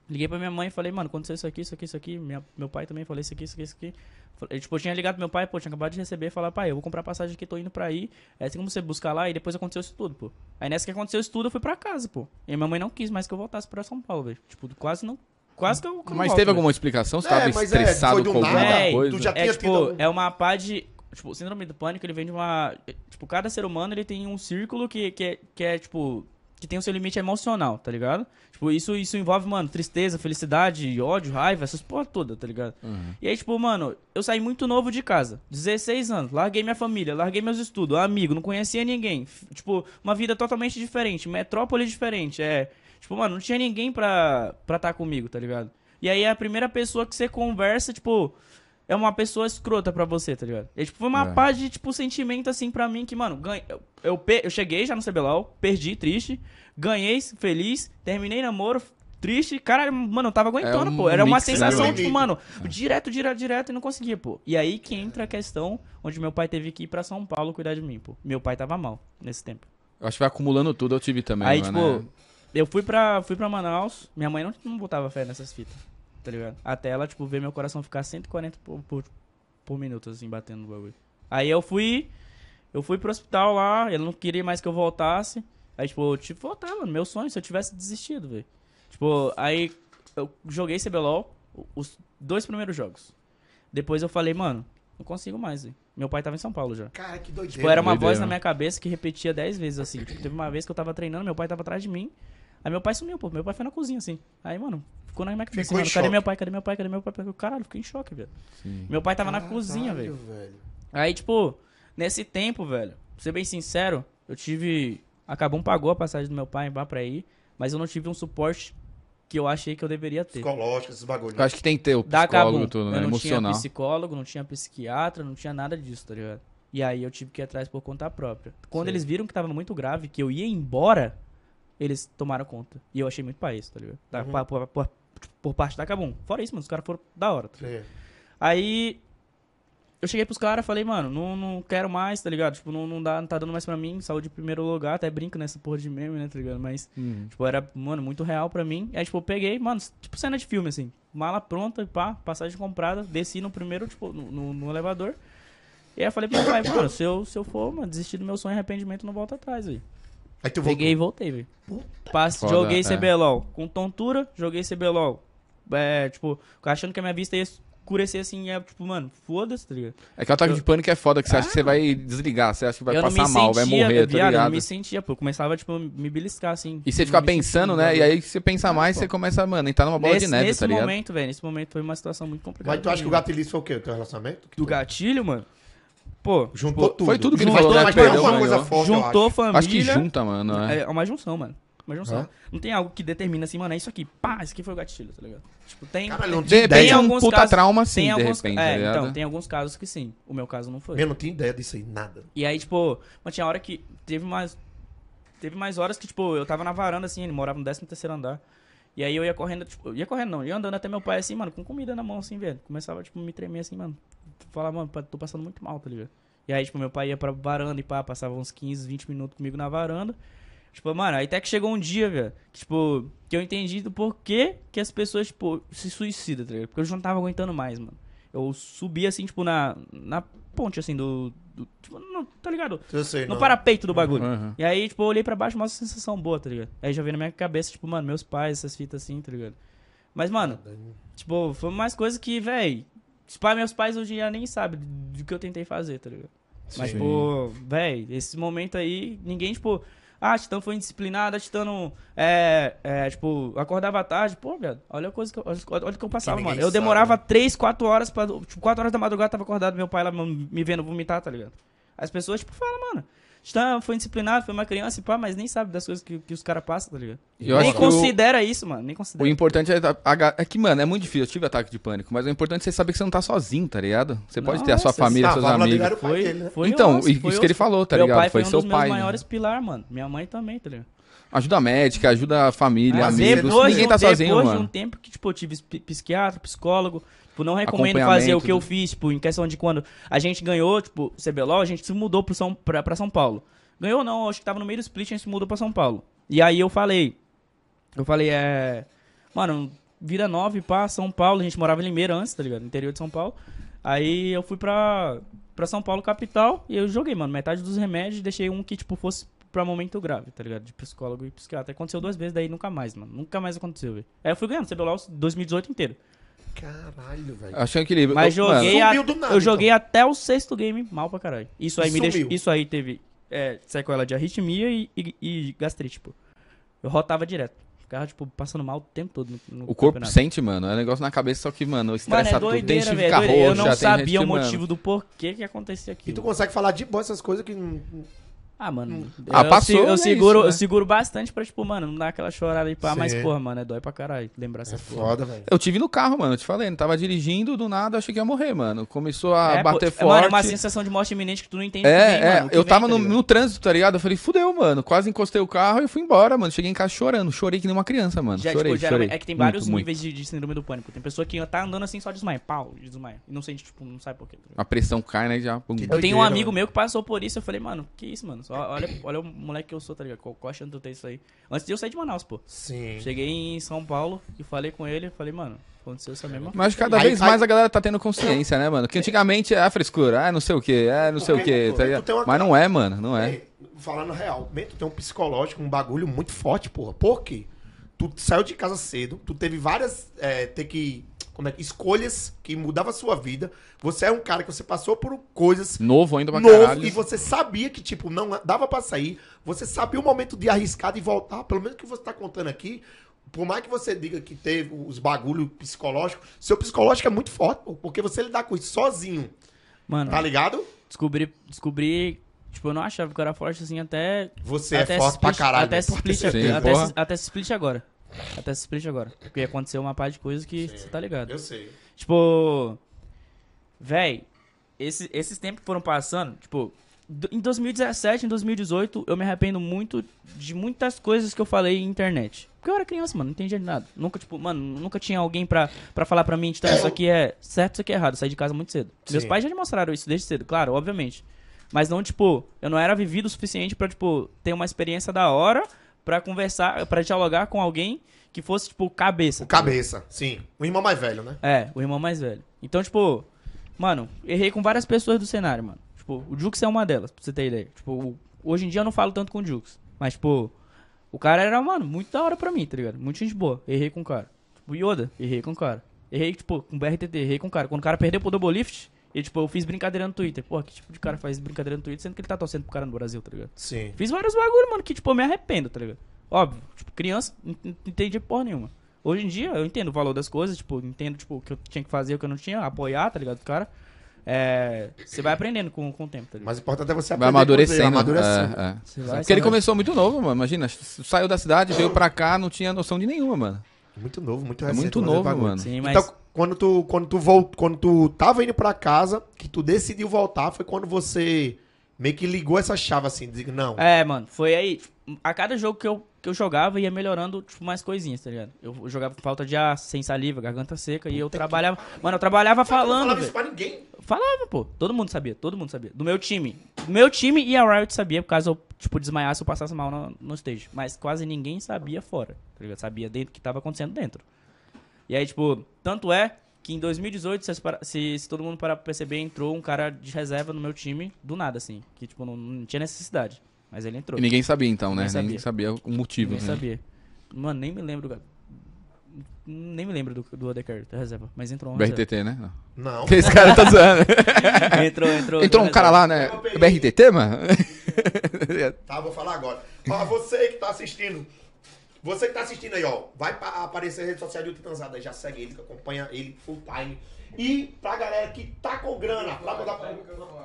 [SPEAKER 3] Liguei pra minha mãe e falei, mano, aconteceu isso aqui, isso aqui, isso aqui. Minha, meu pai também falou isso aqui, isso aqui, isso aqui. Falei, tipo, eu tinha ligado pro meu pai, pô, tinha acabado de receber e falar, pai, eu vou comprar passagem aqui, tô indo pra aí. É, tem como você buscar lá e depois aconteceu isso tudo, pô. Aí nessa que aconteceu isso tudo, eu fui pra casa, pô. E minha mãe não quis mais que eu voltasse pra São Paulo, velho. Tipo, quase não. Quase que eu.
[SPEAKER 2] Mas teve
[SPEAKER 3] velho.
[SPEAKER 2] alguma explicação? Você
[SPEAKER 1] É,
[SPEAKER 2] tava
[SPEAKER 1] mas é,
[SPEAKER 2] estressado
[SPEAKER 1] foi do
[SPEAKER 2] com alguma
[SPEAKER 3] nada,
[SPEAKER 2] coisa?
[SPEAKER 1] tu já-
[SPEAKER 3] É
[SPEAKER 1] tinha
[SPEAKER 3] tipo,
[SPEAKER 1] tido algum-
[SPEAKER 3] é uma pá de. Tipo, síndrome do pânico, ele vem de uma. Tipo, cada ser humano ele tem um círculo que, que, é, que é, tipo. Que tem o seu limite emocional, tá ligado? Tipo, isso, isso envolve, mano, tristeza, felicidade, ódio, raiva, essas porra toda, tá ligado?
[SPEAKER 2] Uhum.
[SPEAKER 3] E aí, tipo, mano, eu saí muito novo de casa. 16 anos, larguei minha família, larguei meus estudos, amigo, não conhecia ninguém. F- Tipo, uma vida totalmente diferente, metrópole diferente. É. Tipo, mano, não tinha ninguém pra estar tá comigo, tá ligado? E aí a primeira pessoa que você conversa, tipo, é uma pessoa escrota pra você, tá ligado? E, tipo, foi uma
[SPEAKER 2] É.
[SPEAKER 3] paz de, tipo, sentimento assim pra mim que, mano, ganhei, eu, eu, eu cheguei já no CBLOL, perdi, triste, ganhei, feliz, terminei namoro, triste, cara, mano, eu tava aguentando,
[SPEAKER 2] um
[SPEAKER 3] pô. Era uma
[SPEAKER 2] né,
[SPEAKER 3] sensação,
[SPEAKER 1] velho?
[SPEAKER 3] tipo, mano, direto, direto, direto e não conseguia, pô. E aí que entra a questão onde meu pai teve que ir pra São Paulo cuidar de mim, pô. Meu pai tava mal nesse tempo.
[SPEAKER 2] Eu acho que vai acumulando tudo, eu tive também.
[SPEAKER 3] Aí,
[SPEAKER 2] mano,
[SPEAKER 3] tipo,
[SPEAKER 2] né?
[SPEAKER 3] Eu fui pra, fui pra Manaus, minha mãe não, não botava fé nessas fitas, tá ligado? Até ela, tipo, ver meu coração ficar 140 por, por, por minuto, assim, batendo no bagulho. Aí eu fui, eu fui pro hospital lá, ele não queria mais que eu voltasse. Aí, tipo, eu tive que voltar, mano, meu sonho, se eu tivesse desistido, velho. Tipo, aí eu joguei CBLOL, os dois primeiros jogos. Depois eu falei, mano, não consigo mais, velho. Meu pai tava em São Paulo já.
[SPEAKER 1] Cara, que doideira.
[SPEAKER 3] Tipo, era uma
[SPEAKER 2] Doideira.
[SPEAKER 3] voz na minha cabeça que repetia 10 vezes assim. Tipo, teve uma vez que eu tava treinando, meu pai tava atrás de mim. Aí meu pai sumiu, pô. Meu pai foi na cozinha, assim. Aí, mano, ficou na minha cabeça.
[SPEAKER 1] Ficou em
[SPEAKER 3] mano, cadê meu pai? Cadê meu pai? Cadê meu pai? Caralho, fiquei em choque, velho.
[SPEAKER 2] Sim.
[SPEAKER 3] Meu pai tava na
[SPEAKER 1] Caralho,
[SPEAKER 3] cozinha, velho.
[SPEAKER 1] velho.
[SPEAKER 3] Aí, tipo, nesse tempo, velho, pra ser bem sincero, eu tive. A Cabum pagou a passagem do meu pai vá pra ir, mas eu não tive um suporte que eu achei que eu deveria ter.
[SPEAKER 1] Psicológico, esses bagulhos.
[SPEAKER 2] Eu acho que tem que ter o psicólogo e tudo, né?
[SPEAKER 3] Eu não
[SPEAKER 2] Emocional.
[SPEAKER 3] tinha psicólogo, não tinha psiquiatra, não tinha nada disso, tá ligado? E aí eu tive que ir atrás por conta própria. Quando
[SPEAKER 1] Sim.
[SPEAKER 3] eles viram que tava muito grave, que eu ia embora, eles tomaram conta. E eu achei muito pra isso, tá ligado? Da-
[SPEAKER 1] Uhum.
[SPEAKER 3] por, por- por parte da Cabum. Fora isso, mano, os caras foram da hora. tá. Aí eu cheguei pros caras falei, mano, não, não quero mais, tá ligado? Tipo, não, não, dá, não tá dando mais pra mim, saúde em primeiro lugar, até brinco nessa porra de meme, né, tá ligado? Mas,
[SPEAKER 2] Uhum.
[SPEAKER 3] tipo, era, mano, muito real pra mim. Aí, tipo, eu peguei, mano, tipo cena de filme, assim, mala pronta, pá, passagem comprada, desci no primeiro, tipo, no, no, no elevador. E aí eu falei pro meu pai, mano, se eu, se eu for, mano, desistir do meu sonho, arrependimento, não volta atrás, velho.
[SPEAKER 1] Aí tu
[SPEAKER 3] Peguei e voltei, velho. Passe-
[SPEAKER 2] Foda,
[SPEAKER 3] Joguei
[SPEAKER 2] é.
[SPEAKER 3] CBLOL com tontura, joguei CBLOL. É, tipo, achando que a minha vista ia escurecer assim, é tipo, mano, foda-se, tá ligado?
[SPEAKER 2] É que o ataque
[SPEAKER 3] Eu-
[SPEAKER 2] de pânico é foda, que você acha que você vai desligar, você acha que vai
[SPEAKER 3] eu
[SPEAKER 2] passar mal, vai morrer, tá
[SPEAKER 3] viado, eu
[SPEAKER 2] ligado?
[SPEAKER 3] não me sentia, pô. Eu começava, tipo, me beliscar, assim.
[SPEAKER 2] E você fica pensando, né? E aí você pensa mais,
[SPEAKER 3] pô.
[SPEAKER 2] você começa, mano, entrar numa bola
[SPEAKER 3] nesse,
[SPEAKER 2] de neve,
[SPEAKER 3] nesse
[SPEAKER 2] tá ligado?
[SPEAKER 3] momento, velho, nesse momento foi uma situação muito complicada.
[SPEAKER 1] Mas tu acha que o gatilho foi o quê? O teu relacionamento?
[SPEAKER 3] Do gatilho, mano? Pô,
[SPEAKER 1] Juntou
[SPEAKER 2] Pô,
[SPEAKER 1] tudo.
[SPEAKER 2] foi tudo que ele
[SPEAKER 1] Mas
[SPEAKER 2] falou,
[SPEAKER 1] tem-
[SPEAKER 2] né?
[SPEAKER 1] Tem
[SPEAKER 2] Perdeu,
[SPEAKER 1] alguma coisa forte, eu
[SPEAKER 3] juntou
[SPEAKER 1] acho.
[SPEAKER 3] família.
[SPEAKER 2] Acho que junta, mano, é.
[SPEAKER 3] É uma junção, mano. Uma junção. Não tem algo que determina assim, mano, é isso aqui. Pá, isso aqui foi o gatilho, tá ligado? Tipo, tem.
[SPEAKER 1] Caralho, não
[SPEAKER 2] repente
[SPEAKER 1] ideia.
[SPEAKER 2] é um
[SPEAKER 3] alguns
[SPEAKER 2] puta
[SPEAKER 3] casos-
[SPEAKER 2] trauma, sim,
[SPEAKER 3] tem
[SPEAKER 2] de
[SPEAKER 3] alguns,
[SPEAKER 2] repente,
[SPEAKER 3] é,
[SPEAKER 2] tá
[SPEAKER 3] então, tem alguns casos que sim. O meu caso não foi.
[SPEAKER 1] Eu não tinha ideia disso aí, nada.
[SPEAKER 3] E aí, tipo, mas tinha hora que teve mais. Teve mais horas que, tipo, eu tava na varanda, assim, ele morava no 13 terceiro andar. E aí eu ia correndo, tipo, eu ia correndo não, ia andando até meu pai assim, mano, com comida na mão, assim, velho. Começava, tipo, me tremer assim, mano. Falar, mano, tô passando muito mal, tá ligado? E aí, tipo, meu pai ia pra varanda e pá, passava uns 15, 20 minutos comigo na varanda. Tipo, mano, aí até que chegou um dia, velho, que, tipo, que eu entendi do porquê que as pessoas, tipo, se suicidam, tá ligado? Porque eu já não tava aguentando mais, mano. Eu subi, assim, tipo, na, na ponte, assim, do... do tipo, não, tá ligado?
[SPEAKER 1] Eu sei,
[SPEAKER 3] No
[SPEAKER 1] não.
[SPEAKER 3] parapeito do bagulho.
[SPEAKER 2] Uhum.
[SPEAKER 3] E aí, tipo, eu olhei pra baixo, uma sensação boa, tá ligado? Aí já veio na minha cabeça, tipo, mano, meus pais, essas fitas assim, tá ligado? Mas, mano, tipo, foi mais coisa que, véi, pais, meus pais hoje em dia nem sabem do que eu tentei fazer, tá ligado? Mas,
[SPEAKER 2] Sim.
[SPEAKER 3] tipo, véi, esse momento aí, ninguém, tipo, ah, Titã foi indisciplinado, Titã não, é, é, tipo, acordava tarde, pô, velho, olha a coisa que eu, olha, o que eu passava, mano. Eu
[SPEAKER 1] sabe,
[SPEAKER 3] demorava
[SPEAKER 1] né?
[SPEAKER 3] 3, 4 horas pra, tipo, 4 horas da madrugada tava acordado, meu pai lá me vendo vomitar, tá ligado? As pessoas, tipo, falam, mano, Titã foi indisciplinado, foi uma criança e pá, mas nem sabe das coisas que, que os caras passam, tá ligado?
[SPEAKER 2] Eu
[SPEAKER 3] nem
[SPEAKER 2] que o-
[SPEAKER 3] considera isso, mano, nem
[SPEAKER 2] O
[SPEAKER 3] considera.
[SPEAKER 2] importante é, a- a- é que, mano, é muito difícil. Eu tive ataque de pânico, mas o importante é você saber que você não tá sozinho, tá ligado? Você pode ter a sua família, seus
[SPEAKER 1] a dele
[SPEAKER 2] amigos.
[SPEAKER 1] o
[SPEAKER 3] Foi,
[SPEAKER 1] dele, né?
[SPEAKER 3] foi
[SPEAKER 2] Então,
[SPEAKER 3] osso,
[SPEAKER 2] e-
[SPEAKER 3] foi
[SPEAKER 2] isso que ele falou, tá
[SPEAKER 3] Meu
[SPEAKER 2] ligado?
[SPEAKER 3] pai
[SPEAKER 2] Foi
[SPEAKER 3] foi, um
[SPEAKER 2] seu
[SPEAKER 3] dos
[SPEAKER 2] pai,
[SPEAKER 3] meus
[SPEAKER 2] né?
[SPEAKER 3] maiores pilares, mano. Minha mãe também, tá ligado?
[SPEAKER 2] Ajuda médica, ajuda a família,
[SPEAKER 1] Mas
[SPEAKER 2] amigos.
[SPEAKER 3] depois
[SPEAKER 2] Ninguém tá
[SPEAKER 3] um,
[SPEAKER 2] sozinho,
[SPEAKER 3] depois de
[SPEAKER 2] mano.
[SPEAKER 3] um tempo que, tipo, eu tive psiquiatra, psicólogo, tipo, não recomendo fazer o que eu fiz, tipo, em questão de quando a gente ganhou, tipo, CBLOL, a gente se mudou pro São, pra, pra São Paulo. Ganhou não, acho que tava no meio do split, a gente se mudou pra São Paulo. E aí eu falei, eu falei, é... Mano, vira nove pra São Paulo, a gente morava em Limeira antes, tá ligado? No interior de São Paulo. Aí eu fui pra, pra São Paulo, capital, e eu joguei, mano, metade dos remédios, deixei um que, tipo, fosse pra momento grave, tá ligado? De psicólogo e psiquiatra. Aconteceu duas vezes, daí nunca mais, mano. Nunca mais aconteceu, velho. Aí eu fui ganhando CBLOL 2018 inteiro.
[SPEAKER 1] Caralho, velho.
[SPEAKER 2] Achando que ele.
[SPEAKER 3] Mas
[SPEAKER 2] Ô, mano,
[SPEAKER 3] joguei, a-
[SPEAKER 1] nada,
[SPEAKER 3] eu joguei até o sexto game mal pra caralho. Isso aí
[SPEAKER 1] E
[SPEAKER 3] me deixou, isso aí teve é, sequela de arritmia e, e, e gastrite, tipo. Eu rotava direto. Ficava, tipo, passando mal o tempo todo no, no
[SPEAKER 2] O corpo
[SPEAKER 3] campeonato.
[SPEAKER 2] sente, mano. É um negócio na cabeça, só que, mano,
[SPEAKER 3] Mano,
[SPEAKER 2] estressa
[SPEAKER 3] é
[SPEAKER 2] tudo. Tem que
[SPEAKER 3] velho.
[SPEAKER 2] fica
[SPEAKER 3] doideira. Eu não
[SPEAKER 2] tem
[SPEAKER 3] sabia o
[SPEAKER 2] mano,
[SPEAKER 3] motivo do porquê que acontecia
[SPEAKER 1] E
[SPEAKER 3] aquilo.
[SPEAKER 1] tu consegue falar de boa essas coisas que.
[SPEAKER 3] Ah, mano.
[SPEAKER 2] Ah,
[SPEAKER 3] eu,
[SPEAKER 2] passou,
[SPEAKER 3] se- eu
[SPEAKER 2] né,
[SPEAKER 3] seguro,
[SPEAKER 2] isso, né?
[SPEAKER 3] eu seguro bastante pra, tipo, mano, não dar aquela chorada aí pá, mas,
[SPEAKER 1] Sim.
[SPEAKER 3] porra, mano, é dói pra caralho lembrar
[SPEAKER 1] É
[SPEAKER 3] essa porra.
[SPEAKER 1] foda, velho.
[SPEAKER 2] Eu tive no carro, mano, eu te falei, não tava dirigindo, do nada, achei que ia morrer, mano. Começou a
[SPEAKER 3] É,
[SPEAKER 2] bater
[SPEAKER 3] pô,
[SPEAKER 2] forte.
[SPEAKER 3] Mano, é uma sensação de morte iminente que tu não entende
[SPEAKER 2] É,
[SPEAKER 3] bem,
[SPEAKER 2] é,
[SPEAKER 3] mano,
[SPEAKER 2] eu
[SPEAKER 3] vem,
[SPEAKER 2] tava
[SPEAKER 3] tá
[SPEAKER 2] no, no trânsito, tá ligado? Eu falei, fudeu, mano. Quase encostei o carro e fui embora, mano. Cheguei em casa chorando. Chorei que nem uma criança, mano.
[SPEAKER 3] Já,
[SPEAKER 2] chorei,
[SPEAKER 3] tipo,
[SPEAKER 2] chorei.
[SPEAKER 3] é que tem
[SPEAKER 2] Muito,
[SPEAKER 3] vários
[SPEAKER 2] muito.
[SPEAKER 3] níveis de, de síndrome do pânico. Tem pessoa que tá andando assim só desmaia, pau, desmaia. E não sente, tipo, não sabe por quê. tá?
[SPEAKER 2] A pressão cai, né? Já.
[SPEAKER 3] Eu tenho um amigo meu que passou por isso, eu falei, mano, que isso, mano? Só, olha, olha o moleque que eu sou, tá ligado? Qual, qual a chance de eu ter isso aí? Antes de eu sair de Manaus, pô.
[SPEAKER 1] Sim.
[SPEAKER 3] Cheguei em São Paulo e falei com ele, falei, mano, aconteceu essa mesma
[SPEAKER 2] Mas cada
[SPEAKER 1] Aí-
[SPEAKER 2] vez
[SPEAKER 1] aí-
[SPEAKER 2] mais a galera tá tendo consciência, né, mano? Que antigamente é frescura, é não sei o que, é não sei o que,
[SPEAKER 1] pô,
[SPEAKER 2] tá ligado?
[SPEAKER 1] uma
[SPEAKER 2] Mas não é, mano, não é.
[SPEAKER 1] É, falando real, tu tem um psicológico, um bagulho muito forte, porra. Por quê? Tu saiu de casa cedo, tu teve várias. É, ter que. Como é. Escolhas que mudavam a sua vida. Você é um cara que você passou por coisas
[SPEAKER 2] Novo ainda pra
[SPEAKER 1] novo
[SPEAKER 2] caralho.
[SPEAKER 1] e você sabia que, tipo, não dava pra sair. Você sabia o momento de arriscar e voltar. Pelo menos que você tá contando aqui. Por mais que você diga que teve os bagulho psicológico, seu psicológico é muito forte, pô, porque você lidar com isso sozinho,
[SPEAKER 3] Mano,
[SPEAKER 1] tá ligado?
[SPEAKER 3] descobri, descobri, tipo, eu não achava que eu era forte assim até...
[SPEAKER 1] Você
[SPEAKER 3] até
[SPEAKER 1] é forte pra
[SPEAKER 3] split-
[SPEAKER 1] caralho.
[SPEAKER 3] Até
[SPEAKER 1] né?
[SPEAKER 3] split,
[SPEAKER 2] Sim,
[SPEAKER 3] até, até split agora. Até se split agora. Porque aconteceu uma parte de coisas que você tá ligado.
[SPEAKER 1] Eu sei.
[SPEAKER 3] Tipo. Véi, esse, esses tempos que foram passando, tipo, em 2017, em 2018, eu me arrependo muito de muitas coisas que eu falei em internet. Porque eu era criança, mano, não entendia de nada. Nunca, tipo, mano, nunca tinha alguém pra, pra falar pra mim, então, isso aqui é certo, isso aqui é errado. Eu saí de casa muito cedo. Sim. Meus pais já me mostraram isso desde cedo, claro, obviamente. Mas não, tipo, eu não era vivido o suficiente pra, tipo, ter uma experiência da hora pra conversar, pra dialogar com alguém que fosse, tipo, cabeça.
[SPEAKER 1] O tá cabeça, sim. O irmão mais velho, né?
[SPEAKER 3] É, o irmão mais velho. Então, tipo, mano, errei com várias pessoas do cenário, mano. Tipo, o Jux é uma delas, pra você ter ideia. Tipo, hoje em dia eu não falo tanto com o Jux. Mas, tipo, o cara era, mano, muito da hora pra mim, tá ligado? Muito gente boa. Errei com o cara. Tipo, Yoda, errei com o cara. Errei, tipo, com o BRTT, errei com o cara. Quando o cara perdeu pro Double Lift, e, tipo, eu fiz brincadeira no Twitter. Pô, que tipo de cara faz brincadeira no Twitter, sendo que ele tá torcendo pro cara no Brasil, tá ligado?
[SPEAKER 1] Sim.
[SPEAKER 3] Fiz vários bagulho, mano, que, tipo, eu me arrependo, tá ligado? Óbvio, tipo, criança, não entendi porra nenhuma. Hoje em dia, eu entendo o valor das coisas, tipo, entendo, tipo, o que eu tinha que fazer, o que eu não tinha, apoiar, tá ligado, cara? É, você vai aprendendo com, com o tempo, tá ligado?
[SPEAKER 1] Mas o importante é você
[SPEAKER 2] aprender. Vai amadurecendo. amadurecendo. É, é. Vai, Porque ele começou muito novo, mano. Imagina, saiu da cidade, veio pra cá, não tinha noção de nenhuma, mano.
[SPEAKER 1] Muito novo, muito
[SPEAKER 2] recente. É muito novo, mano.
[SPEAKER 1] Sim, mas... Então, quando tu, quando, tu volt, quando tu tava indo pra casa, que tu decidiu voltar, foi quando você meio que ligou essa chave assim, de não.
[SPEAKER 3] É, mano, foi aí. A cada jogo que eu, que eu jogava, ia melhorando, tipo, mais coisinhas, tá ligado? Eu jogava com falta de ar, sem saliva, garganta seca, Puta e eu trabalhava. Que... Mano, eu trabalhava falando. Não falava isso
[SPEAKER 1] pra ninguém.
[SPEAKER 3] Falava, pô. Todo mundo sabia, todo mundo sabia. Do meu time. Do meu time e a Riot sabia, por caso eu, tipo, desmaiasse ou passasse mal no, no stage. Mas quase ninguém sabia fora, tá ligado? Sabia dentro o que tava acontecendo dentro. E aí, tipo, tanto é que em 2018, se, se, se todo mundo parar pra perceber, entrou um cara de reserva no meu time do nada, assim. Que, tipo, não, não tinha necessidade. Mas ele entrou.
[SPEAKER 2] E ninguém sabia, então, ninguém né? Sabia. Ninguém sabia o motivo.
[SPEAKER 3] Ninguém né? sabia. Mano, nem me lembro, Nem me lembro do, do AD da reserva, mas entrou um
[SPEAKER 2] BRTT, né? Não.
[SPEAKER 1] não.
[SPEAKER 2] Esse cara tá zoando.
[SPEAKER 3] entrou, entrou.
[SPEAKER 2] Entrou um cara lá, né? BRTT, mano?
[SPEAKER 1] tá, vou falar agora. Ó, você que tá assistindo, você que tá assistindo aí, ó, vai aparecer a rede social de Titanzada aí, já segue ele, acompanha ele full time. E pra galera que tá com grana, pra mandar pra...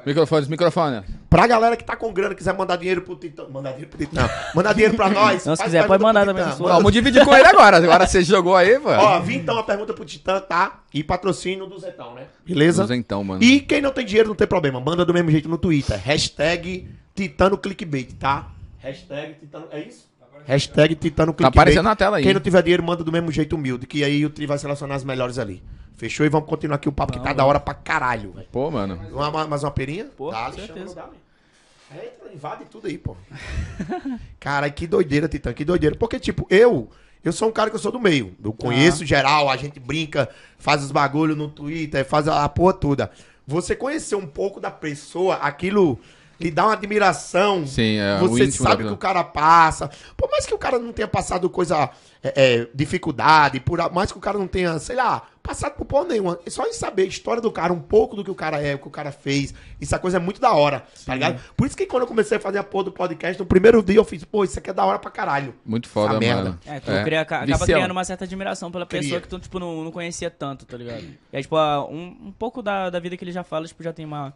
[SPEAKER 2] Microfone, microfone.
[SPEAKER 1] Pra galera que tá com grana, quiser mandar dinheiro pro Titã. Mandar dinheiro pro Titã. Mandar dinheiro pra nós.
[SPEAKER 3] Não, se quiser, pode mandar também.
[SPEAKER 2] Vamos dividir com ele agora. Agora você jogou aí, mano.
[SPEAKER 1] Ó, vim então a pergunta pro Titã, tá? E patrocínio do Zetão, né? Beleza? Do
[SPEAKER 2] Zentão, mano.
[SPEAKER 1] E quem não tem dinheiro, não tem problema. Manda do mesmo jeito no Twitter. Hashtag Titano Clickbait, tá? Hashtag Titano. É isso? Hashtag Titano
[SPEAKER 2] Clickbait. Tá aparecendo na tela aí.
[SPEAKER 1] Quem não tiver dinheiro, manda do mesmo jeito humilde, que aí o Tri vai selecionar as melhores ali. Fechou? E vamos continuar aqui o papo, não, que tá mano. da hora pra caralho.
[SPEAKER 2] Pô, mano.
[SPEAKER 1] Uma, mais uma perinha?
[SPEAKER 3] Pô, dá, com certeza.
[SPEAKER 1] Entra, invade tudo aí, pô. cara, que doideira, Titã, que doideira. Porque, tipo, eu... Eu sou um cara que eu sou do meio. Eu conheço ah. geral, a gente brinca, faz os bagulho no Twitter, faz a porra toda. Você conhecer um pouco da pessoa, aquilo lhe dá uma admiração.
[SPEAKER 2] Sim, é,
[SPEAKER 1] Você sabe que o cara passa. Por mais que o cara não tenha passado coisa, é, é, dificuldade, por mais que o cara não tenha, sei lá, passado por porra nenhuma. É só em saber a história do cara, um pouco do que o cara é, o que o cara fez. Isso a coisa é muito da hora, tá Sim. tá ligado? Por isso que quando eu comecei a fazer a porra do podcast, no primeiro dia eu fiz, pô, isso aqui é da hora pra caralho.
[SPEAKER 2] Muito foda,
[SPEAKER 3] merda. É, tu é. Cria, acaba Vicião. criando uma certa admiração pela pessoa Cria. que tu, tipo, não, não conhecia tanto, tá ligado? E aí, tipo, um, um pouco da, da vida que ele já fala, tipo, já tem uma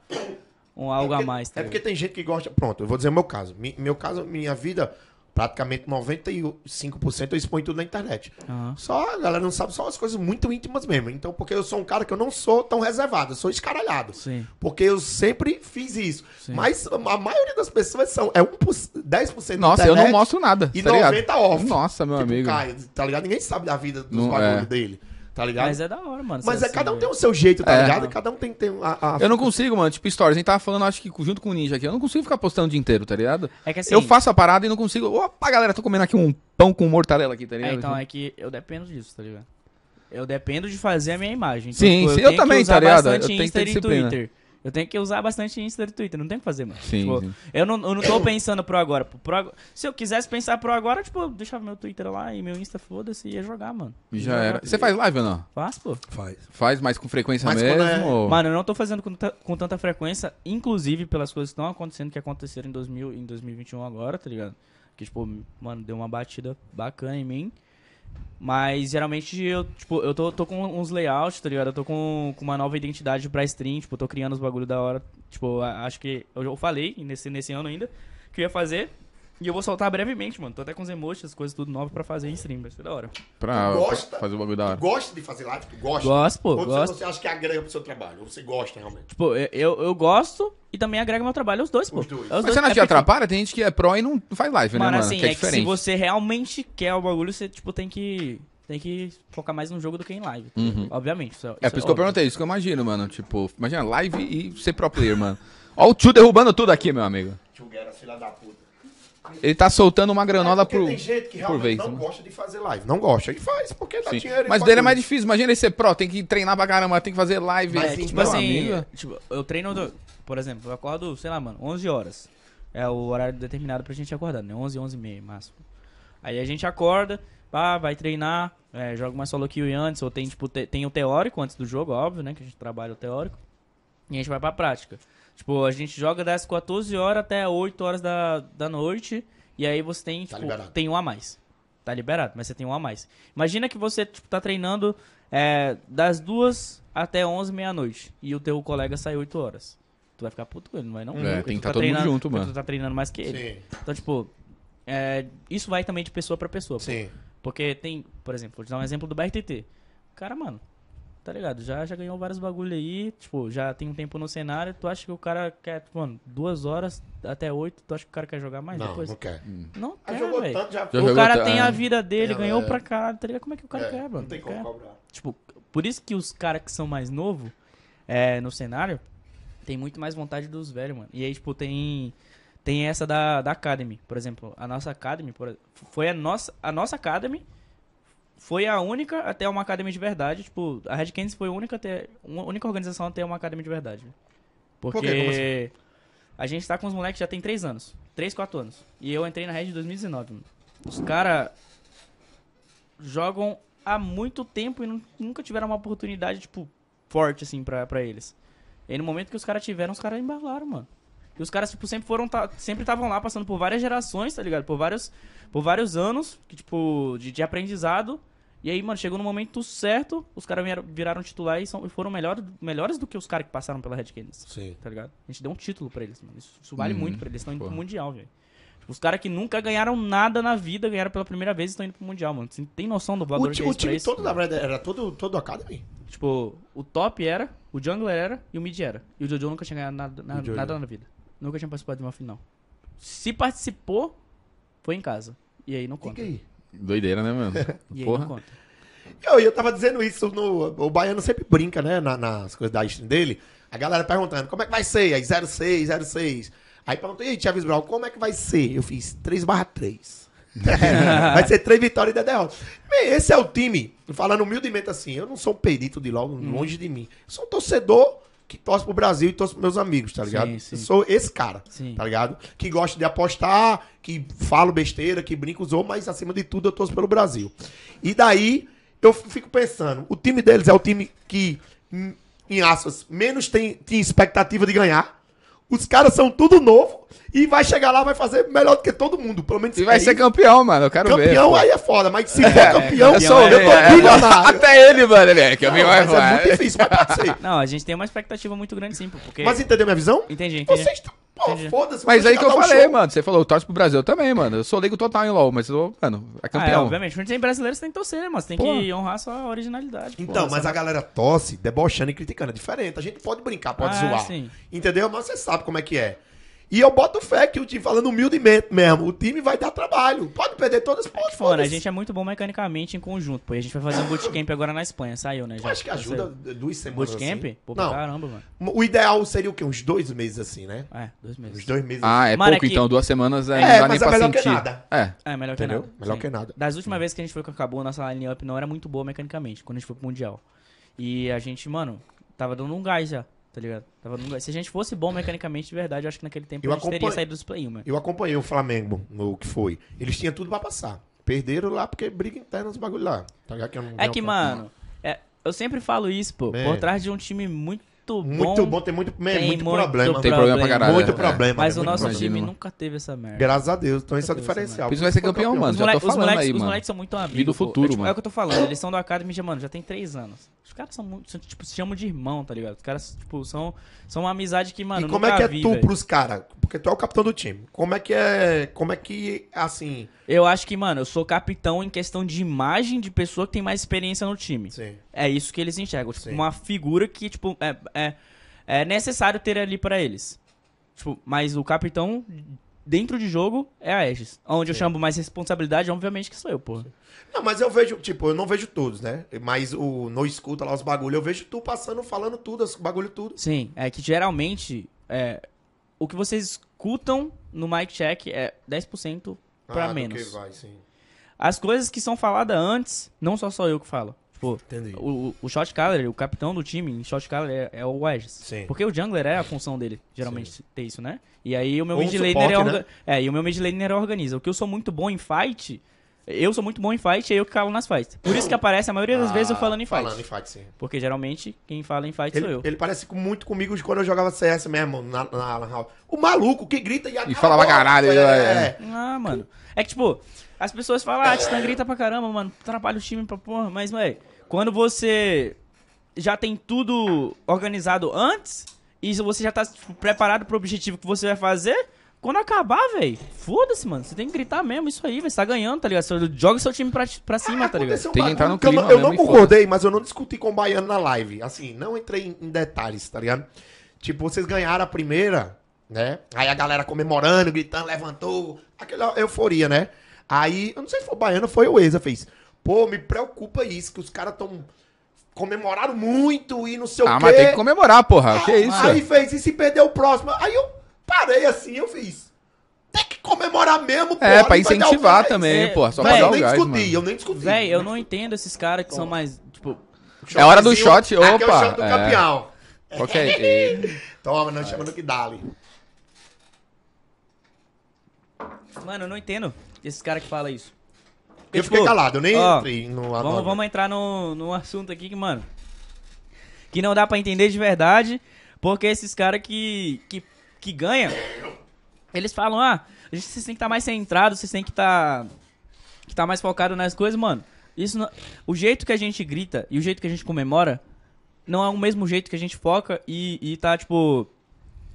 [SPEAKER 3] um algo
[SPEAKER 1] é porque,
[SPEAKER 3] a mais.
[SPEAKER 1] Tá é porque tem gente que gosta. Pronto, eu vou dizer o meu caso. Mi, meu caso, minha vida, praticamente 95% eu exponho tudo na internet. Uhum. Só a galera não sabe, só as coisas muito íntimas mesmo. Então, porque eu sou um cara que eu não sou tão reservado, eu sou escaralhado.
[SPEAKER 3] Sim.
[SPEAKER 1] Porque eu sempre fiz isso. Sim. Mas a maioria das pessoas são. É 1%, 10%
[SPEAKER 2] Nossa, eu não mostro nada.
[SPEAKER 1] E tá 90% off.
[SPEAKER 2] Nossa, meu
[SPEAKER 1] tipo,
[SPEAKER 2] amigo.
[SPEAKER 1] Cai, tá ligado? Ninguém sabe da vida dos não, bagulhos é. dele. Tá ligado?
[SPEAKER 3] Mas é da hora, mano.
[SPEAKER 1] Mas é, assim, cada um tem o seu jeito, tá é. ligado? Cada um tem, tem a, a,
[SPEAKER 2] Eu não consigo, mano. Tipo, stories. A gente tava falando, acho que junto com o Ninja aqui. Eu não consigo ficar postando o dia inteiro, tá ligado?
[SPEAKER 3] É que assim.
[SPEAKER 2] Eu faço a parada e não consigo. Opa, galera, tô comendo aqui um pão com mortadela aqui, tá ligado?
[SPEAKER 3] É, então é que eu dependo disso, tá ligado? Eu dependo de fazer a minha imagem.
[SPEAKER 2] Então, sim, tipo, sim, eu, eu também, tá ligado? Eu tenho que ter disciplina.
[SPEAKER 3] Twitter. Eu tenho que usar bastante Insta e Twitter, não tem o que fazer, mano.
[SPEAKER 2] Sim,
[SPEAKER 3] tipo,
[SPEAKER 2] sim.
[SPEAKER 3] Eu, não, eu não tô pensando pro agora. Pro, se eu quisesse pensar pro agora, tipo, eu deixava meu Twitter lá e meu Insta, foda-se, ia jogar, mano.
[SPEAKER 2] Já jogar, era. Você faz live ou não?
[SPEAKER 3] Faz, pô.
[SPEAKER 1] Faz.
[SPEAKER 2] Faz, mas com frequência mas mesmo? É... Ou...
[SPEAKER 3] Mano, eu não tô fazendo com, com, tanta frequência, inclusive pelas coisas que estão acontecendo, que aconteceram em, 2000, em 2021 agora, tá ligado? Que, tipo, mano, deu uma batida bacana em mim. Mas geralmente eu, tipo, eu tô, tô com uns layouts, tá ligado? Eu tô com, com uma nova identidade pra stream, tipo, tô criando os bagulho da hora. Tipo, acho que eu, eu falei nesse, nesse ano ainda que eu ia fazer. E eu vou soltar brevemente, mano. Tô até com os emojis, coisas tudo novas pra fazer em stream, vai ser da hora.
[SPEAKER 2] Pra
[SPEAKER 1] Gosta?
[SPEAKER 2] fazer o bagulho da hora.
[SPEAKER 1] gosta de fazer live? Tu gosta?
[SPEAKER 3] Gosto, pô,
[SPEAKER 1] Ou você-
[SPEAKER 3] gosto.
[SPEAKER 1] você acha que agrega pro seu trabalho? Ou você gosta realmente?
[SPEAKER 3] Tipo, eu, eu, gosto e também agrega meu trabalho, os dois, pô.
[SPEAKER 1] Os dois.
[SPEAKER 3] É os
[SPEAKER 2] Mas
[SPEAKER 3] dois.
[SPEAKER 2] você não
[SPEAKER 3] É
[SPEAKER 2] que
[SPEAKER 3] porque,
[SPEAKER 2] atrapalha? Tem gente que é pró e não faz live, né,
[SPEAKER 3] Mano,
[SPEAKER 2] mano?
[SPEAKER 3] assim,
[SPEAKER 2] que é
[SPEAKER 3] é, que se
[SPEAKER 2] diferente.
[SPEAKER 3] você realmente quer o bagulho, você, tipo, tem que... Tem que focar mais no jogo do que em live. Obviamente. Isso,
[SPEAKER 2] É
[SPEAKER 3] isso
[SPEAKER 2] por isso que eu perguntei, isso que eu imagino, mano. Tipo, imagina live e ser pro player, mano. Ó o tio derrubando tudo aqui, meu amigo.
[SPEAKER 1] Tio Guerra, filha da puta.
[SPEAKER 2] Ele tá soltando uma granola
[SPEAKER 1] É
[SPEAKER 2] por,
[SPEAKER 1] tem gente que
[SPEAKER 2] por
[SPEAKER 1] realmente
[SPEAKER 2] vez.
[SPEAKER 1] não
[SPEAKER 2] né?
[SPEAKER 1] gosta de fazer live. Não gosta. E faz, porque dá
[SPEAKER 2] Sim.
[SPEAKER 1] dinheiro.
[SPEAKER 2] Mas dele é mais difícil. Imagina ele ser pro, tem que treinar pra caramba, tem que fazer live.
[SPEAKER 1] Mas,
[SPEAKER 2] é,
[SPEAKER 1] tipo
[SPEAKER 3] Tipo assim,
[SPEAKER 2] amigo.
[SPEAKER 3] tipo, eu treino, do- por exemplo, eu acordo, sei lá, mano, 11 horas. É o horário determinado pra gente acordar, né? 11, 11 e meia, máximo. Aí a gente acorda, pá, vai treinar, é, joga uma solo kill antes, ou tem, tipo, te- tem o teórico antes do jogo, óbvio, né? Que a gente trabalha o teórico. E a gente vai pra prática. Tipo, a gente joga das 14 horas até 8 horas da, da noite, e aí você tem,
[SPEAKER 1] Tá
[SPEAKER 3] tipo, tem um a mais. Tá liberado, mas você tem um a mais. Imagina que você, tipo, tá treinando é, das duas até 11, meia-noite, e o teu colega sai 8 horas. Tu vai ficar puto com ele, não vai não?
[SPEAKER 2] É,
[SPEAKER 3] Porque
[SPEAKER 2] tem que
[SPEAKER 3] tu
[SPEAKER 2] tá todo mundo junto, mano.
[SPEAKER 3] Tu tá treinando mais que ele.
[SPEAKER 1] Sim,
[SPEAKER 3] Então, tipo, é, isso vai também de pessoa pra pessoa. pô.
[SPEAKER 1] sim.
[SPEAKER 3] Porque tem, por exemplo, vou te dar um exemplo do BRTT. Cara, mano, tá ligado? Já, já ganhou vários bagulho aí, tipo, já tem um tempo no cenário. Tu acha que o cara quer, tipo, mano, duas horas até oito, tu acha que o cara quer jogar mais
[SPEAKER 1] Não,
[SPEAKER 3] depois?
[SPEAKER 1] não quer.
[SPEAKER 3] Não
[SPEAKER 1] Ah,
[SPEAKER 3] quer,
[SPEAKER 1] jogou
[SPEAKER 3] velho.
[SPEAKER 1] tanto, já...
[SPEAKER 2] Já
[SPEAKER 3] O cara tem a vida dele,
[SPEAKER 1] É,
[SPEAKER 3] ganhou
[SPEAKER 1] é.
[SPEAKER 3] pra caralho, tá ligado? Como é que o cara
[SPEAKER 1] É,
[SPEAKER 3] quer, mano?
[SPEAKER 1] Não tem como
[SPEAKER 3] Quer.
[SPEAKER 1] cobrar.
[SPEAKER 3] Tipo, por isso que os caras que são mais novos é, no cenário tem muito mais vontade dos velhos, mano. E aí, tipo, tem. Tem essa da, da Academy, por exemplo. A nossa Academy por- foi a nossa. A nossa Academy foi a única a ter uma Academy de verdade. Tipo, a Red Canids foi a única, a ter, uma única organização a ter uma Academy de verdade. Porque
[SPEAKER 1] assim?
[SPEAKER 3] a gente tá com os moleques já tem 3 anos. 3, 4 anos. E eu entrei na Red em 2019. mano. Os caras jogam há muito tempo e nu- nunca tiveram uma oportunidade, tipo, forte, assim, pra, pra eles. E no momento que os caras tiveram, os caras embalaram, mano. E os caras, tipo, sempre foram, tá, sempre estavam lá passando por várias gerações, tá ligado? Por vários, por vários anos, que, tipo, de, de aprendizado. E aí, mano, chegou no momento certo, os caras viraram titular e, são, foram melhor, melhores do que os caras que passaram pela Red Canids
[SPEAKER 1] Sim.
[SPEAKER 3] tá ligado? A gente deu um título pra eles, mano. Isso, isso vale
[SPEAKER 2] Uhum.
[SPEAKER 3] muito pra eles. Eles estão indo
[SPEAKER 2] Porra.
[SPEAKER 3] pro Mundial, velho. Tipo, os caras que nunca ganharam nada na vida, ganharam pela primeira vez e estão indo pro Mundial, mano. Você tem noção do valor
[SPEAKER 1] O,
[SPEAKER 3] que é
[SPEAKER 1] o time
[SPEAKER 3] isso?
[SPEAKER 1] todo da Red era todo, todo Academy?
[SPEAKER 3] Tipo, o top era, o jungler era e o mid era. E o Jojo nunca tinha ganhado nada, na, nada na vida. Nunca tinha participado de uma final. Se participou, foi em casa. E aí não conta.
[SPEAKER 1] Fica aí.
[SPEAKER 2] Doideira, né, mano?
[SPEAKER 3] E
[SPEAKER 2] Porra.
[SPEAKER 1] Eu, eu tava dizendo isso no. O Baiano sempre brinca, né? na- nas coisas da stream dele. A galera perguntando como é que vai ser? Aí 06, 06. Aí perguntou, e aí, Chaves Brown, como é que vai ser? Eu fiz 3 barra 3. vai ser 3 vitórias e 10 derrotas. Bem, esse é o time, falando humildemente assim, eu não sou um perito de LOL, longe de mim. Eu sou um torcedor que torce pro Brasil e torce pros meus amigos, tá ligado?
[SPEAKER 3] Sim, sim.
[SPEAKER 1] Eu sou esse cara,
[SPEAKER 3] Sim.
[SPEAKER 1] tá ligado? Que gosta de apostar, que falo besteira, que brinco os outros, mas acima de tudo eu torço pelo Brasil. E daí eu fico pensando, o time deles é o time que, em- em aspas, menos tem, tem expectativa de ganhar. Os caras são tudo novo e vai chegar lá vai fazer melhor do que todo mundo, pelo menos
[SPEAKER 2] E vai
[SPEAKER 1] é
[SPEAKER 2] ser
[SPEAKER 1] isso.
[SPEAKER 2] campeão, mano. Eu quero ver.
[SPEAKER 1] campeão
[SPEAKER 2] pô.
[SPEAKER 1] aí é foda, mas se for campeão,
[SPEAKER 3] campeão
[SPEAKER 1] eu,
[SPEAKER 3] é-
[SPEAKER 1] eu tô
[SPEAKER 2] é-
[SPEAKER 1] bilionário.
[SPEAKER 2] Até ele, mano. Ele é campeão,
[SPEAKER 1] Não, mas é
[SPEAKER 2] vai.
[SPEAKER 1] muito difícil, mas pode ser.
[SPEAKER 3] Não, a gente tem uma expectativa muito grande sim, porque...
[SPEAKER 1] Mas entendeu minha visão?
[SPEAKER 3] Entendi, entendi.
[SPEAKER 1] Vocês estão. Pô, foda-se.
[SPEAKER 2] Mas aí que eu
[SPEAKER 1] um
[SPEAKER 2] falei,
[SPEAKER 1] show.
[SPEAKER 2] mano. Você falou, torce pro Brasil também, mano. Eu sou leigo total em LOL, mas eu, mano, é
[SPEAKER 3] Ah, é,
[SPEAKER 2] campeão.
[SPEAKER 3] obviamente. Quando tem brasileiro, você tem que torcer, né, mano? Você tem
[SPEAKER 2] Pô.
[SPEAKER 3] que honrar sua originalidade. pô.
[SPEAKER 1] Então, mas a galera tosse, debochando e criticando. É diferente. A gente pode brincar, pode
[SPEAKER 3] Ah,
[SPEAKER 1] zoar.
[SPEAKER 3] sim.
[SPEAKER 1] Entendeu? Mas você sabe como é que é. E eu boto fé que o time, falando humildemente mesmo, o time vai dar trabalho. Pode perder todas as pontas.
[SPEAKER 3] Mano, a gente é muito bom mecanicamente em conjunto, pô. E a gente vai fazer um bootcamp agora na Espanha. Saiu, né?
[SPEAKER 1] Eu
[SPEAKER 3] Já.
[SPEAKER 1] acho que ajuda duas semanas.
[SPEAKER 3] Bootcamp?
[SPEAKER 1] assim.
[SPEAKER 3] Pô, pra
[SPEAKER 1] Não,
[SPEAKER 3] caramba, mano.
[SPEAKER 1] o ideal seria o quê? Uns dois meses assim, né?
[SPEAKER 3] É, dois
[SPEAKER 1] Uns
[SPEAKER 3] meses.
[SPEAKER 1] dois meses.
[SPEAKER 2] Ah, é
[SPEAKER 3] Mano,
[SPEAKER 2] pouco,
[SPEAKER 3] é que-
[SPEAKER 2] então. Duas semanas é,
[SPEAKER 1] É,
[SPEAKER 2] não dá
[SPEAKER 1] mas
[SPEAKER 2] nem
[SPEAKER 1] é
[SPEAKER 2] pra
[SPEAKER 1] melhor que
[SPEAKER 2] sentir.
[SPEAKER 1] nada.
[SPEAKER 2] É.
[SPEAKER 3] É, melhor que
[SPEAKER 1] Entendeu?
[SPEAKER 3] nada.
[SPEAKER 1] Melhor
[SPEAKER 3] Sim.
[SPEAKER 1] que nada.
[SPEAKER 3] Das últimas vezes que a gente foi com a Cabo, nossa line-up não era muito boa mecanicamente, quando a gente foi pro Mundial. E a gente, mano, tava dando um gás já, tá ligado? Gás. Se a gente fosse bom mecanicamente de verdade, eu acho que naquele tempo
[SPEAKER 1] Eu
[SPEAKER 3] a gente teria saído dos play-in, mano.
[SPEAKER 1] Eu acompanhei o Flamengo no que foi. Eles tinham tudo pra passar. Perderam lá porque briga interna os bagulho lá. Tá ligado? eu não
[SPEAKER 3] É que, mano, é, eu sempre falo isso, pô.
[SPEAKER 1] É.
[SPEAKER 3] Por trás de um time muito bom.
[SPEAKER 1] Muito bom, tem muito, man,
[SPEAKER 3] tem
[SPEAKER 1] muito,
[SPEAKER 3] muito
[SPEAKER 1] problema.
[SPEAKER 2] Tem problema pra caralho.
[SPEAKER 1] Muito
[SPEAKER 2] é.
[SPEAKER 1] problema.
[SPEAKER 3] Mas
[SPEAKER 1] né?
[SPEAKER 3] o
[SPEAKER 1] Muito
[SPEAKER 3] nosso
[SPEAKER 1] problema.
[SPEAKER 3] Time nunca teve essa merda.
[SPEAKER 1] Graças a Deus. Então esse é o diferencial.
[SPEAKER 2] Por isso vai ser campeão, mano.
[SPEAKER 3] Os,
[SPEAKER 2] Já
[SPEAKER 3] moleque-
[SPEAKER 2] tô
[SPEAKER 3] os
[SPEAKER 2] falando
[SPEAKER 3] moleques,
[SPEAKER 2] aí,
[SPEAKER 3] os
[SPEAKER 2] mano.
[SPEAKER 3] moleques são muito amigos.
[SPEAKER 2] Vi do futuro,
[SPEAKER 3] É, tipo,
[SPEAKER 2] mano.
[SPEAKER 3] É o que eu tô falando, eles são do Academy já, mano, já tem três anos. Os caras são muito. São, tipo, se chamam de irmão, tá ligado? Os caras, tipo, são, são uma amizade que, mano.
[SPEAKER 1] E como é que é vi, tu véio. pros caras? Porque tu é o capitão do time. Como é que é. Como é que, assim.
[SPEAKER 3] Eu acho que, mano, eu sou capitão em questão de imagem de pessoa que tem mais experiência no time.
[SPEAKER 1] Sim.
[SPEAKER 3] É isso que eles enxergam. Tipo, uma figura que, tipo, é, é, é necessário ter ali para eles. Tipo, mas o capitão dentro de jogo é a Aegis. Onde Sim. eu chamo mais responsabilidade, obviamente que sou eu, pô.
[SPEAKER 1] Não, mas eu vejo, tipo, eu não vejo todos, né? Mas o no escuta lá os bagulho, eu vejo tu passando, falando tudo, os bagulho tudo.
[SPEAKER 3] Sim, é que geralmente é, o que vocês escutam no mic check é 10% para ah, menos.
[SPEAKER 1] Vai, sim.
[SPEAKER 3] As coisas que são faladas antes, não só sou eu que falo. Tipo, Entendi. o, o shot caller, o capitão do time em shot caller é, é o Aegis.
[SPEAKER 1] Sim.
[SPEAKER 3] Porque o jungler é a função dele, geralmente Sim. ter isso, né? E aí o meu mid laner é, né? é, e o meu mid laner organiza. O que eu sou muito bom em fight, eu sou muito bom em fight e eu que calo nas fights. Por isso que aparece a maioria das ah, vezes eu falando em fight.
[SPEAKER 1] Falando em fight, sim.
[SPEAKER 3] Porque geralmente quem fala em fight
[SPEAKER 1] ele,
[SPEAKER 3] sou eu.
[SPEAKER 1] Ele parece muito comigo de quando eu jogava CS mesmo, na, na, O maluco que grita e
[SPEAKER 2] E falava caralho. É.
[SPEAKER 3] é. Ah, mano. É que, tipo, as pessoas falam, ah, Titã grita pra caramba, mano, atrapalha o time pra porra. Mas, velho, quando você já tem tudo organizado antes e você já tá tipo, preparado pro objetivo que você vai fazer, quando acabar, velho, foda-se, mano. Você tem que gritar mesmo isso aí, velho. Você tá ganhando, tá ligado? Você joga seu time pra, pra cima, é, tá ligado?
[SPEAKER 1] Um tem que entrar no clima Eu, eu não concordei, mas eu não discuti com o Baiano na live. Assim, não entrei em, detalhes, tá ligado? Tipo, vocês ganharam a primeira, né? Aí a galera comemorando, gritando, levantou. Aquela euforia, né? Aí, eu não sei se foi o Baiano ou foi o Eza, fez. Pô, me preocupa isso, que os caras tão comemoraram muito e não sei ah, o quê. Ah, mas
[SPEAKER 2] tem que comemorar, porra. Ah, que é isso?
[SPEAKER 1] Aí fez, e se perder o próximo? Aí eu parei assim, eu fiz. Tem que comemorar mesmo,
[SPEAKER 2] pô. É, pra incentivar também, é, pô. Só
[SPEAKER 1] véi,
[SPEAKER 2] pra dar
[SPEAKER 1] eu
[SPEAKER 2] nem
[SPEAKER 1] gás, discuti, mano. eu nem discuti.
[SPEAKER 3] Véi, eu não entendo esses caras que são mais, tipo...
[SPEAKER 2] É hora do shot, opa. Aqui é o shot
[SPEAKER 1] do é. campeão.
[SPEAKER 2] Ok.
[SPEAKER 1] Toma, não chama no que dali.
[SPEAKER 3] Mano, eu não entendo esses caras que falam isso.
[SPEAKER 1] Porque, eu tipo, fiquei calado, eu nem ó, entrei no
[SPEAKER 3] vamos, vamos entrar no, no assunto aqui que, mano. Que não dá pra entender de verdade. Porque esses caras que, que, que ganham, eles falam, ah, vocês têm que estar tá mais centrados, vocês têm que estar tá, que tá mais focado nas coisas, mano. Isso não, o jeito que a gente grita e o jeito que a gente comemora não é o mesmo jeito que a gente foca e, e tá, tipo,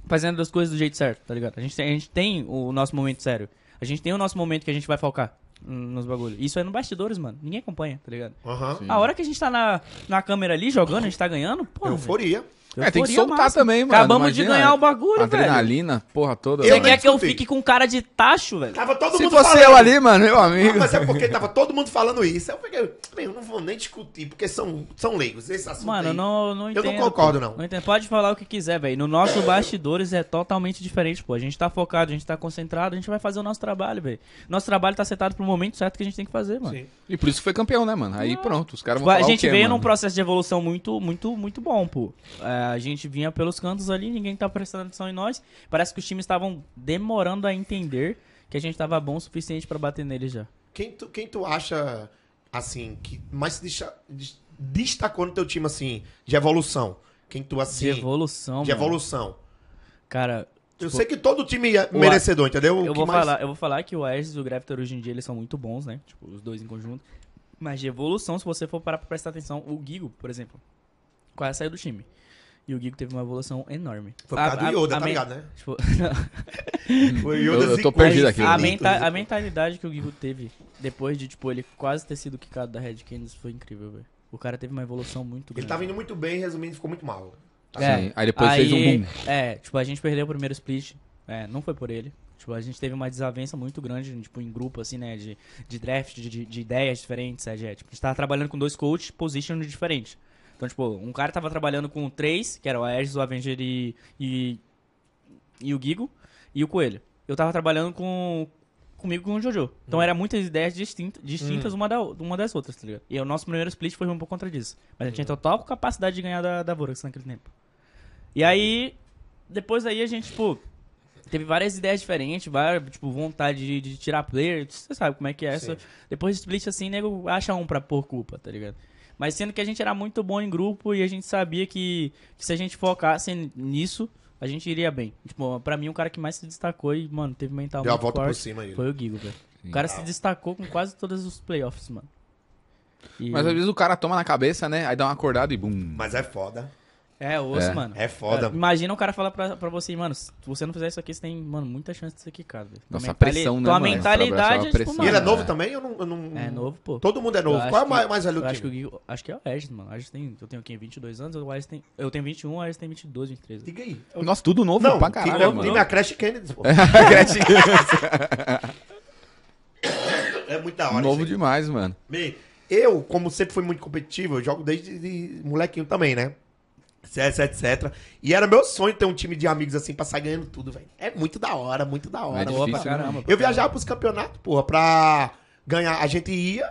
[SPEAKER 3] fazendo as coisas do jeito certo, tá ligado? A gente, tem, a gente tem o nosso momento sério. A gente tem o nosso momento que a gente vai focar nos bagulhos. Isso é no bastidores, mano. Ninguém acompanha, tá ligado?
[SPEAKER 1] Uhum.
[SPEAKER 3] A hora que a gente tá na, na câmera ali jogando, a gente tá ganhando, pô.
[SPEAKER 1] Euforia.
[SPEAKER 3] Véio. É, tem que soltar massa. também, mano. Acabamos Imagina, de ganhar o bagulho,
[SPEAKER 2] adrenalina, velho. porra toda.
[SPEAKER 3] Você quer que eu fique com cara de tacho, velho?
[SPEAKER 1] Tava todo
[SPEAKER 2] Se
[SPEAKER 1] mundo
[SPEAKER 2] fosse falando. eu ali, mano, meu amigo. Não,
[SPEAKER 1] mas é porque tava todo mundo falando isso. Eu peguei, eu não vou nem discutir, porque são, são leigos. Esse assunto
[SPEAKER 3] Mano,
[SPEAKER 1] aí,
[SPEAKER 3] não, não entendo.
[SPEAKER 1] Eu não concordo, não.
[SPEAKER 3] não entendo. Pode falar o que quiser, velho. No nosso bastidores é totalmente diferente, pô. A gente tá focado, a gente tá concentrado, a gente vai fazer o nosso trabalho, velho. Nosso trabalho tá setado pro momento certo que a gente tem que fazer, mano. Sim.
[SPEAKER 2] E por isso que foi campeão, né, mano? Aí ah. pronto, os caras vão tipo,
[SPEAKER 3] A gente
[SPEAKER 2] quê,
[SPEAKER 3] veio
[SPEAKER 2] mano?
[SPEAKER 3] num processo de evolução muito, muito, muito bom, pô. É, a gente vinha pelos cantos ali, ninguém ninguém tá prestando atenção em nós. Parece que os times estavam demorando a entender que a gente tava bom o suficiente para bater neles já.
[SPEAKER 1] Quem tu, quem tu acha, assim, que mais se destacou no teu time, assim, de evolução? Quem tu, assim...
[SPEAKER 3] De evolução,
[SPEAKER 1] De mano. evolução.
[SPEAKER 3] Cara...
[SPEAKER 1] Tipo, eu sei que todo time é merecedor, entendeu?
[SPEAKER 3] Eu vou, mais... falar, eu vou falar que o Aegis e o Gravitor hoje em dia eles são muito bons, né? Tipo, os dois em conjunto. Mas de evolução, se você for parar pra prestar atenção, o Gigo, por exemplo, quase saiu do time. E o Gigo teve uma evolução enorme.
[SPEAKER 1] Foi por causa do Yoda, a, tá ligado, né? Tipo,
[SPEAKER 2] Foi Yoda eu, eu tô perdido aqui.
[SPEAKER 3] A, menta a, mentalidade que o Gigo teve depois de, tipo, ele quase ter sido quicado da Red Canids foi incrível, velho. O cara teve uma evolução muito grande.
[SPEAKER 1] Ele tava indo muito bem, resumindo, ficou muito mal.
[SPEAKER 2] Tá é, Sim, aí depois aí, fez um boom.
[SPEAKER 3] É, tipo, a gente perdeu o primeiro split. É, não foi por ele. Tipo, a gente teve uma desavença muito grande, tipo, em grupo, assim, né? De, de draft, de, de ideias diferentes, é, tipo, a gente tava trabalhando com dois coaches, position diferentes. Então, tipo, um cara tava trabalhando com três, que era o Aegis, o Avenger e, e, e o Gigo, e o Coelho. Eu tava trabalhando com comigo com o Jojo. Então hum. era muitas ideias distintas, distintas hum. uma, da, uma das outras, tá ligado? E o nosso primeiro split foi um pouco contra disso. Mas a gente tinha hum. total capacidade de ganhar da, da Vorax naquele tempo. E aí, depois aí a gente, tipo, teve várias ideias diferentes, várias, tipo, vontade de, de tirar player. Você sabe como é que é essa. Depois do split assim, nego acha um pra pôr culpa, tá ligado? Mas sendo que a gente era muito bom em grupo e a gente sabia que, que se a gente focasse nisso, a gente iria bem. Tipo, pra mim, o cara que mais se destacou e, mano, teve mental
[SPEAKER 1] Deu
[SPEAKER 3] muito
[SPEAKER 1] a volta
[SPEAKER 3] forte
[SPEAKER 1] por cima aí.
[SPEAKER 3] foi o Gigo, velho. O cara se destacou com quase todos os playoffs, mano. E-
[SPEAKER 2] Mas às vezes o cara toma na cabeça, né? Aí dá uma acordada e bum.
[SPEAKER 1] Mas é foda.
[SPEAKER 3] É, osso,
[SPEAKER 2] É.
[SPEAKER 3] mano.
[SPEAKER 1] É foda.
[SPEAKER 3] Imagina o cara falar pra, pra você, mano, se você não fizer isso aqui, você tem, mano, muita chance disso aqui, cara.
[SPEAKER 2] Nossa,
[SPEAKER 3] mentali-
[SPEAKER 2] pressão, né,
[SPEAKER 3] Tua
[SPEAKER 2] mano?
[SPEAKER 3] mentalidade é, tipo,
[SPEAKER 2] pressão.
[SPEAKER 1] E
[SPEAKER 3] mano,
[SPEAKER 1] ele é
[SPEAKER 2] Mano,
[SPEAKER 1] novo
[SPEAKER 2] é.
[SPEAKER 1] também? Eu não, eu não-
[SPEAKER 3] É novo, pô.
[SPEAKER 1] Todo mundo é novo.
[SPEAKER 3] acho
[SPEAKER 1] Qual é o mais, mais velho do
[SPEAKER 3] acho que, acho que é o Regis, mano. O Regis tem, eu tenho aqui 22 anos, o Regis tem, eu tenho 21, o Regis tem 22, 23.
[SPEAKER 1] Diga aí.
[SPEAKER 2] Nossa, tudo novo
[SPEAKER 1] Não,
[SPEAKER 2] pra caralho,
[SPEAKER 1] time
[SPEAKER 2] mano.
[SPEAKER 1] é Crash Kennedy, pô. É muito da hora.
[SPEAKER 2] Novo demais, mano.
[SPEAKER 1] Bem, eu, como sempre fui muito competitivo, eu jogo desde de molequinho também, né? Etc, etc. E era meu sonho ter um time de amigos assim pra sair ganhando tudo, velho. É muito da hora, muito da hora.
[SPEAKER 2] É
[SPEAKER 3] Boa pra
[SPEAKER 2] difícil,
[SPEAKER 3] caramba.
[SPEAKER 1] Eu viajava pros campeonatos, porra, pra ganhar. A gente ia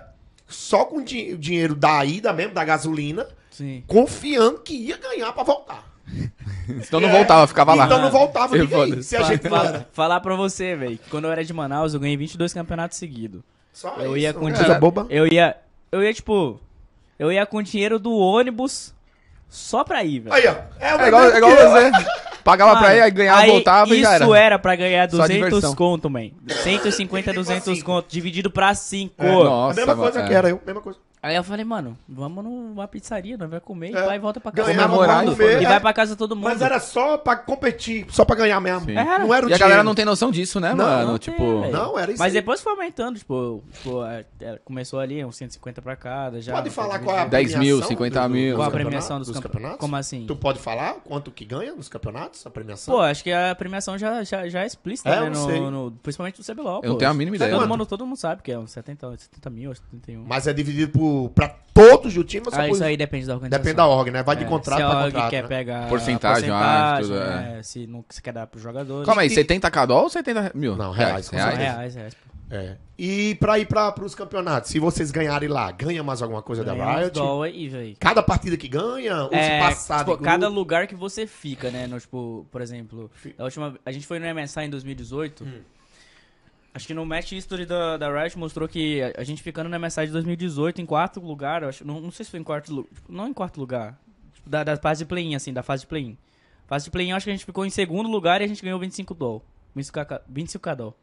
[SPEAKER 1] só com o di- dinheiro da ida mesmo, da gasolina,
[SPEAKER 3] Sim.
[SPEAKER 1] confiando que ia ganhar pra voltar.
[SPEAKER 2] Então não voltava, ficava lá.
[SPEAKER 1] Então não voltava,
[SPEAKER 2] Eu
[SPEAKER 1] aí, se a gente
[SPEAKER 3] Fala- falar pra você, velho, que quando eu era de Manaus, eu ganhei 22 campeonatos seguidos.
[SPEAKER 1] Só
[SPEAKER 3] Eu
[SPEAKER 1] isso,
[SPEAKER 3] ia com
[SPEAKER 1] coisa
[SPEAKER 3] dinheiro.
[SPEAKER 1] boba.
[SPEAKER 3] Eu ia. Eu ia, tipo. Eu ia com dinheiro do ônibus só pra ir, velho.
[SPEAKER 1] Aí, ó. É, o
[SPEAKER 2] É igual, é igual você. Pagava pra ir, aí ganhava,
[SPEAKER 3] aí
[SPEAKER 2] voltava e já
[SPEAKER 3] Isso
[SPEAKER 2] era.
[SPEAKER 3] era pra ganhar
[SPEAKER 2] Só
[SPEAKER 3] 200
[SPEAKER 2] diversão.
[SPEAKER 3] conto, man. 150,
[SPEAKER 1] Dividido pra
[SPEAKER 3] 200
[SPEAKER 1] cinco.
[SPEAKER 3] conto. Dividido pra 5.
[SPEAKER 1] É,
[SPEAKER 2] Nossa,
[SPEAKER 1] a mesma coisa
[SPEAKER 2] mano,
[SPEAKER 1] que
[SPEAKER 2] é.
[SPEAKER 1] era eu, mesma coisa.
[SPEAKER 3] Aí eu falei, mano, vamos numa pizzaria, nós vai comer e
[SPEAKER 1] É.
[SPEAKER 3] vai e volta pra casa.
[SPEAKER 2] Comemorar e
[SPEAKER 3] E vai pra casa todo mundo.
[SPEAKER 1] Mas era só pra competir, só pra ganhar mesmo.
[SPEAKER 2] Sim.
[SPEAKER 3] Era.
[SPEAKER 1] Não era o
[SPEAKER 2] E a galera
[SPEAKER 1] dinheiro.
[SPEAKER 2] não tem noção disso, né,
[SPEAKER 1] Não,
[SPEAKER 2] mano?
[SPEAKER 3] Não
[SPEAKER 2] tipo.
[SPEAKER 3] tem.
[SPEAKER 1] Não, era isso
[SPEAKER 3] Mas
[SPEAKER 1] aí.
[SPEAKER 3] depois foi aumentando, tipo, tipo é, é, começou ali uns 150 pra cada. Já,
[SPEAKER 1] Pode falar qual é a
[SPEAKER 2] 10 mil,
[SPEAKER 1] premiação
[SPEAKER 2] 50
[SPEAKER 1] do-
[SPEAKER 2] mil.
[SPEAKER 3] Qual a premiação dos,
[SPEAKER 1] dos
[SPEAKER 3] campe-
[SPEAKER 1] campeonatos?
[SPEAKER 3] Como assim?
[SPEAKER 1] Tu pode falar quanto que ganha nos campeonatos, a premiação?
[SPEAKER 3] Pô, acho que a premiação já, já, já é explícita,
[SPEAKER 1] É,
[SPEAKER 3] né? No,
[SPEAKER 1] sei.
[SPEAKER 3] no- principalmente no CBLOL,
[SPEAKER 2] Eu não
[SPEAKER 3] pô.
[SPEAKER 2] tenho a mínima ideia.
[SPEAKER 3] Todo mundo, todo mundo sabe que é uns 70, 70 mil, 71.
[SPEAKER 1] Mas é dividido por, pra todos do time
[SPEAKER 3] Ah,
[SPEAKER 1] por...
[SPEAKER 3] isso aí depende da organização.
[SPEAKER 1] Depende da org, né? Vai de
[SPEAKER 3] É,
[SPEAKER 1] contrato
[SPEAKER 3] se a
[SPEAKER 1] pra contrato,
[SPEAKER 3] quer
[SPEAKER 1] né?
[SPEAKER 3] pegar
[SPEAKER 2] Porcentagem, acho, tudo,
[SPEAKER 3] né? Se não se quer dar pros jogadores.
[SPEAKER 2] Calma aí,
[SPEAKER 1] E-
[SPEAKER 2] 70 cada ou 70 mil?
[SPEAKER 1] Não, reais,
[SPEAKER 3] São
[SPEAKER 1] certeza.
[SPEAKER 3] reais, reais. pô.
[SPEAKER 1] É. E pra ir pra, pros campeonatos, se vocês ganharem lá, ganha mais alguma coisa da
[SPEAKER 3] Ganha uns
[SPEAKER 1] Riot?
[SPEAKER 3] dólar aí.
[SPEAKER 1] Cada partida que ganha? Ou se
[SPEAKER 3] É,
[SPEAKER 1] passar
[SPEAKER 3] tipo,
[SPEAKER 1] grupo?
[SPEAKER 3] cada lugar que você fica, né? No, tipo, por exemplo, a última, a gente foi no MSI em 2018.
[SPEAKER 1] Hum.
[SPEAKER 3] Acho que no Match History da, da Riot mostrou que a, a gente ficando no MSI de 2018 em quarto lugar, eu acho, não, não sei se foi em quarto lugar, não em quarto lugar, tipo, da, da fase de play-in, assim, da fase de play-in. Fase de play-in, eu acho que a gente ficou em segundo lugar e a gente ganhou 25 doll. 25k, 25k doll.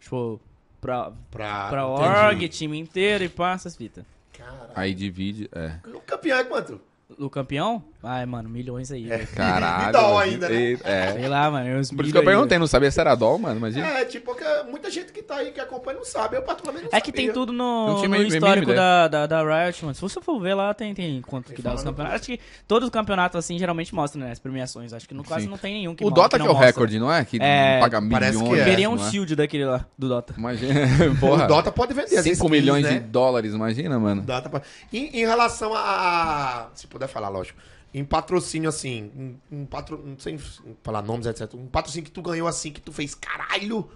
[SPEAKER 3] Tipo, pra,
[SPEAKER 1] Pra,
[SPEAKER 3] pra
[SPEAKER 1] entendi.
[SPEAKER 3] org, time inteiro e passa as fitas.
[SPEAKER 1] Caralho.
[SPEAKER 2] Aí divide, é.
[SPEAKER 1] O campeão é quanto?
[SPEAKER 3] O campeão? Ai, mano, milhões aí. velho.
[SPEAKER 2] Caralho.
[SPEAKER 1] E
[SPEAKER 2] mano.
[SPEAKER 1] ainda, né?
[SPEAKER 2] E- É.
[SPEAKER 3] Sei lá, mano. Uns
[SPEAKER 2] Por isso que eu
[SPEAKER 3] aí,
[SPEAKER 2] perguntei, não sabia se era dó, mano, imagina.
[SPEAKER 1] É, tipo, porque muita gente que tá aí, que acompanha, não sabe. Eu particularmente não
[SPEAKER 3] É que tem
[SPEAKER 1] sabia.
[SPEAKER 3] tudo no, no histórico da, da, da Riot, mano. Se você for ver lá, tem, tem quanto que dá os campeonatos. Acho que todos os campeonatos, assim, geralmente mostram, né? As premiações. Acho que no quase
[SPEAKER 2] Sim.
[SPEAKER 3] não tem nenhum que
[SPEAKER 2] O Dota que é o
[SPEAKER 3] mostra.
[SPEAKER 2] recorde, não é? Que
[SPEAKER 3] É,
[SPEAKER 2] paga
[SPEAKER 1] parece
[SPEAKER 2] milhões.
[SPEAKER 1] que é.
[SPEAKER 3] Queria um
[SPEAKER 2] é?
[SPEAKER 3] shield daquele lá, do Dota.
[SPEAKER 2] Imagina, porra.
[SPEAKER 1] O Dota pode vender as
[SPEAKER 2] 5
[SPEAKER 1] skins,
[SPEAKER 2] milhões
[SPEAKER 1] né?
[SPEAKER 2] de dólares, imagina, mano.
[SPEAKER 1] Dota pode... em, em relação a... Se puder falar, lógico. Em patrocínio, assim, um, um patro... não sei falar nomes, etc. Um patrocínio que tu ganhou, assim, que tu fez, caralho...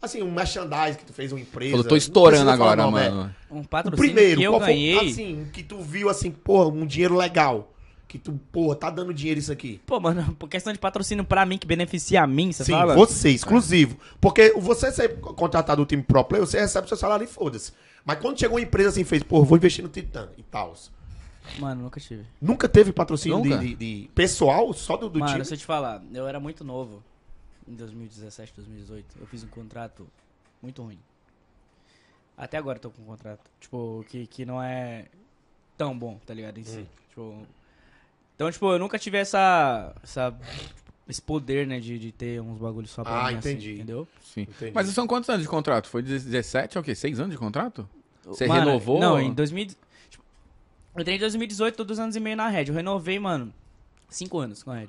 [SPEAKER 1] Assim, um merchandise que tu fez, uma empresa...
[SPEAKER 2] Falou, tô estourando agora,
[SPEAKER 1] nome, é.
[SPEAKER 2] mano.
[SPEAKER 3] Um
[SPEAKER 1] O
[SPEAKER 3] patrocínio
[SPEAKER 1] primeiro,
[SPEAKER 3] que eu
[SPEAKER 1] qual
[SPEAKER 3] ganhei...
[SPEAKER 1] foi, assim, que tu viu, assim, porra, um dinheiro legal. Que tu, porra, tá dando dinheiro isso aqui.
[SPEAKER 3] Pô, mano, por questão de patrocínio pra mim, que beneficia a mim, você
[SPEAKER 1] Sim,
[SPEAKER 3] fala?
[SPEAKER 1] você, exclusivo. Porque você ser contratado do time pro player, você recebe seu salário e foda-se. Mas quando chegou uma empresa assim, fez, pô, vou investir no Titã e tal.
[SPEAKER 3] Mano, nunca tive.
[SPEAKER 1] Nunca teve patrocínio de,
[SPEAKER 2] Nunca?
[SPEAKER 1] de- de pessoal, só do, do
[SPEAKER 3] Mano,
[SPEAKER 1] time?
[SPEAKER 3] se eu te falar, eu era muito novo. Em 2017, 2018. Eu fiz um contrato muito ruim. Até agora eu tô com um contrato. Tipo, que, que não é tão bom, tá ligado? Em si.
[SPEAKER 1] Hum.
[SPEAKER 3] Tipo, então, tipo, eu nunca tive essa. essa esse poder, né, de, de ter uns bagulhos só pra
[SPEAKER 1] Ah,
[SPEAKER 3] mim, assim,
[SPEAKER 1] entendi.
[SPEAKER 3] entendeu?
[SPEAKER 2] Sim.
[SPEAKER 1] Entendi.
[SPEAKER 2] Mas são quantos anos de contrato? Foi 17 é o quê? 6 anos de contrato? Você
[SPEAKER 3] Mano,
[SPEAKER 2] renovou?
[SPEAKER 3] Não, em 2000. Eu entrei em 2018, tô dois anos e meio na Red. Eu renovei, mano, cinco anos com a Red.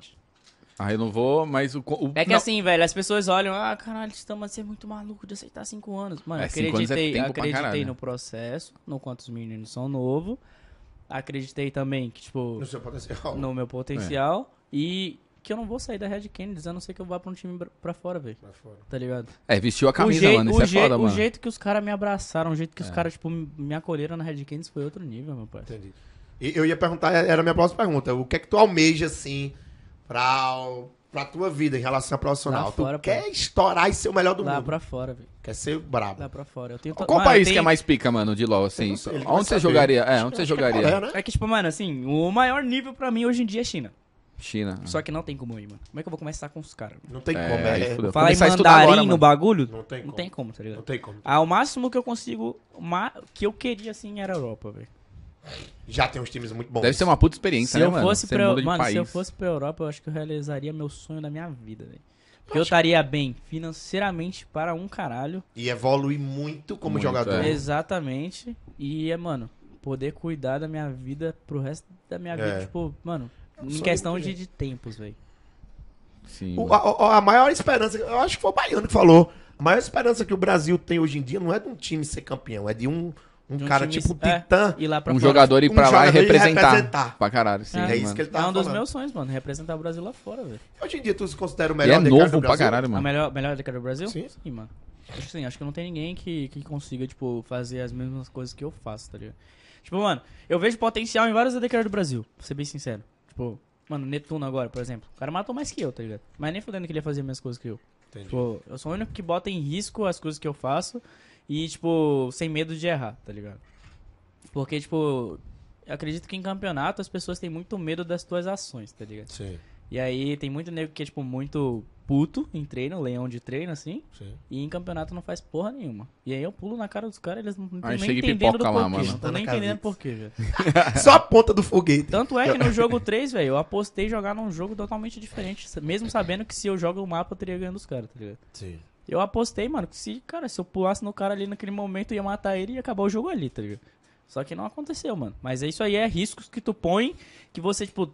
[SPEAKER 2] Ah, renovou, mas o... o
[SPEAKER 3] É que
[SPEAKER 2] não,
[SPEAKER 3] assim, velho, as pessoas olham, ah, caralho, estamos ser muito maluco de aceitar cinco anos. Mano,
[SPEAKER 2] É, cinco anos é
[SPEAKER 3] acreditei, acreditei
[SPEAKER 2] caralho.
[SPEAKER 3] no processo, no quanto os meninos são novos. Acreditei também que, tipo,
[SPEAKER 1] No seu potencial.
[SPEAKER 3] no meu
[SPEAKER 2] É.
[SPEAKER 3] potencial. E que eu não vou sair da Red Kennedy, a não ser que eu vá pra um time pra fora, velho.
[SPEAKER 1] Pra fora.
[SPEAKER 3] Tá ligado?
[SPEAKER 2] É, vestiu a
[SPEAKER 3] o,
[SPEAKER 2] camisa,
[SPEAKER 3] jei-
[SPEAKER 2] mano.
[SPEAKER 3] o
[SPEAKER 2] Isso é
[SPEAKER 3] jei-
[SPEAKER 2] foda,
[SPEAKER 3] o
[SPEAKER 2] mano.
[SPEAKER 3] jeito que os caras me abraçaram, o jeito que os
[SPEAKER 2] É.
[SPEAKER 3] caras, tipo, me acolheram na Red Kennedy foi outro nível, meu pai.
[SPEAKER 1] Entendi. E eu ia perguntar, era a minha próxima pergunta. O que é que tu almeja, assim, pra, pra tua vida em relação a profissional?
[SPEAKER 3] Lá
[SPEAKER 1] tu
[SPEAKER 3] fora, pô.
[SPEAKER 1] quer estourar e ser o melhor do
[SPEAKER 3] Lá
[SPEAKER 1] mundo.
[SPEAKER 3] pra fora, velho.
[SPEAKER 1] Quer ser brabo.
[SPEAKER 3] Lá pra fora. Eu tenho
[SPEAKER 2] Qual
[SPEAKER 3] Mano,
[SPEAKER 2] país
[SPEAKER 3] tem-
[SPEAKER 2] que é mais pica, mano, de LoL, assim? Onde você
[SPEAKER 1] saber.
[SPEAKER 2] jogaria? É, onde você
[SPEAKER 1] é
[SPEAKER 2] jogaria?
[SPEAKER 1] Coreia, né?
[SPEAKER 3] É que, tipo, mano, assim, o maior nível pra mim hoje em dia é China.
[SPEAKER 2] China.
[SPEAKER 3] Só que não tem como ir, mano. Como é que eu vou começar com os caras? mano?
[SPEAKER 1] Não tem
[SPEAKER 2] É,
[SPEAKER 1] como. É,
[SPEAKER 2] fudeu.
[SPEAKER 3] Falar em
[SPEAKER 2] começar a estudar
[SPEAKER 3] mandarim
[SPEAKER 2] agora,
[SPEAKER 3] no
[SPEAKER 2] mano.
[SPEAKER 3] bagulho?
[SPEAKER 1] Não tem
[SPEAKER 3] Não
[SPEAKER 1] como.
[SPEAKER 3] tem como, tá ligado?
[SPEAKER 1] Não tem como.
[SPEAKER 3] Ah, o máximo que eu consigo, o ma- que eu queria, assim, era a Europa, velho.
[SPEAKER 1] Já tem uns times muito bons.
[SPEAKER 2] Deve ser uma puta experiência,
[SPEAKER 3] Se
[SPEAKER 2] né,
[SPEAKER 3] eu
[SPEAKER 2] mano?
[SPEAKER 3] fosse
[SPEAKER 2] Você
[SPEAKER 3] pra,
[SPEAKER 2] muda de
[SPEAKER 3] mano, se eu fosse pra Europa, eu acho que eu realizaria meu sonho da minha vida, velho. Porque eu estaria bem financeiramente para um caralho.
[SPEAKER 1] E evolui muito como
[SPEAKER 2] Muito,
[SPEAKER 1] jogador.
[SPEAKER 2] É.
[SPEAKER 3] Exatamente. E é, mano, poder cuidar da minha vida pro resto da minha vida,
[SPEAKER 1] É.
[SPEAKER 3] tipo, mano, em
[SPEAKER 1] sonho
[SPEAKER 3] questão de, de tempos, velho.
[SPEAKER 2] Sim,
[SPEAKER 1] O- a, a- a maior esperança, eu acho que foi o Baiano que falou. A maior esperança que o Brasil tem hoje em dia não é de um time ser campeão, é de um, um
[SPEAKER 3] De um
[SPEAKER 1] cara
[SPEAKER 3] time-
[SPEAKER 1] tipo
[SPEAKER 3] é,
[SPEAKER 1] Titã.
[SPEAKER 3] Ir lá pra
[SPEAKER 2] Um
[SPEAKER 3] fora.
[SPEAKER 2] jogador ir
[SPEAKER 1] Um
[SPEAKER 2] pra lá e representar.
[SPEAKER 1] representar.
[SPEAKER 2] Pra caralho, sim,
[SPEAKER 3] É,
[SPEAKER 1] É
[SPEAKER 2] mano.
[SPEAKER 1] isso que ele
[SPEAKER 3] É
[SPEAKER 1] tava
[SPEAKER 3] um dos
[SPEAKER 1] falando.
[SPEAKER 3] meus sonhos, mano, representar o Brasil lá fora, velho.
[SPEAKER 1] Hoje em dia tu se considera o
[SPEAKER 2] E
[SPEAKER 1] melhor
[SPEAKER 2] é
[SPEAKER 1] decano
[SPEAKER 2] novo
[SPEAKER 1] do
[SPEAKER 2] pra
[SPEAKER 1] Brasil?
[SPEAKER 2] caralho,
[SPEAKER 3] A
[SPEAKER 2] mano.
[SPEAKER 3] melhor, melhor década do Brasil?
[SPEAKER 1] Sim.
[SPEAKER 3] mano. Acho que sim, acho que não tem ninguém que, que consiga, tipo, fazer as mesmas coisas que eu faço, tá ligado? Tipo, mano, eu vejo potencial em vários ADCs do Brasil, pra ser bem sincero. Tipo, mano, Netuno agora, por exemplo. O cara matou mais que eu, tá ligado? Mas nem fudendo que ele ia fazer as mesmas coisas que eu.
[SPEAKER 1] Entendi.
[SPEAKER 3] Tipo, eu sou o único que bota em risco as coisas que eu faço e, tipo, sem medo de errar, tá ligado? Porque, tipo, eu acredito que em campeonato as pessoas têm muito medo das tuas ações, tá ligado?
[SPEAKER 1] Sim,
[SPEAKER 3] E aí tem muito nego que é, tipo, muito puto em treino, leão de treino, assim.
[SPEAKER 1] sim.
[SPEAKER 3] E em campeonato não faz porra nenhuma. E aí eu pulo na cara dos caras, eles não estão nem entendendo do
[SPEAKER 2] pipoca
[SPEAKER 3] porquê.
[SPEAKER 2] lá, mano.
[SPEAKER 3] Não tô nem
[SPEAKER 1] Tá na
[SPEAKER 3] entendendo porquê, velho.
[SPEAKER 1] Só a ponta do foguete.
[SPEAKER 3] Tanto é que no jogo 3, velho, eu apostei jogar num jogo totalmente diferente. Mesmo sabendo que se eu jogo o mapa, eu teria ganho dos caras, tá ligado?
[SPEAKER 1] Sim.
[SPEAKER 3] Eu apostei, mano, que se, cara, se eu pulasse no cara ali naquele momento, eu ia matar ele e ia acabar o jogo ali, tá ligado? Só que não aconteceu, mano. Mas isso aí é riscos que tu põe que você, tipo,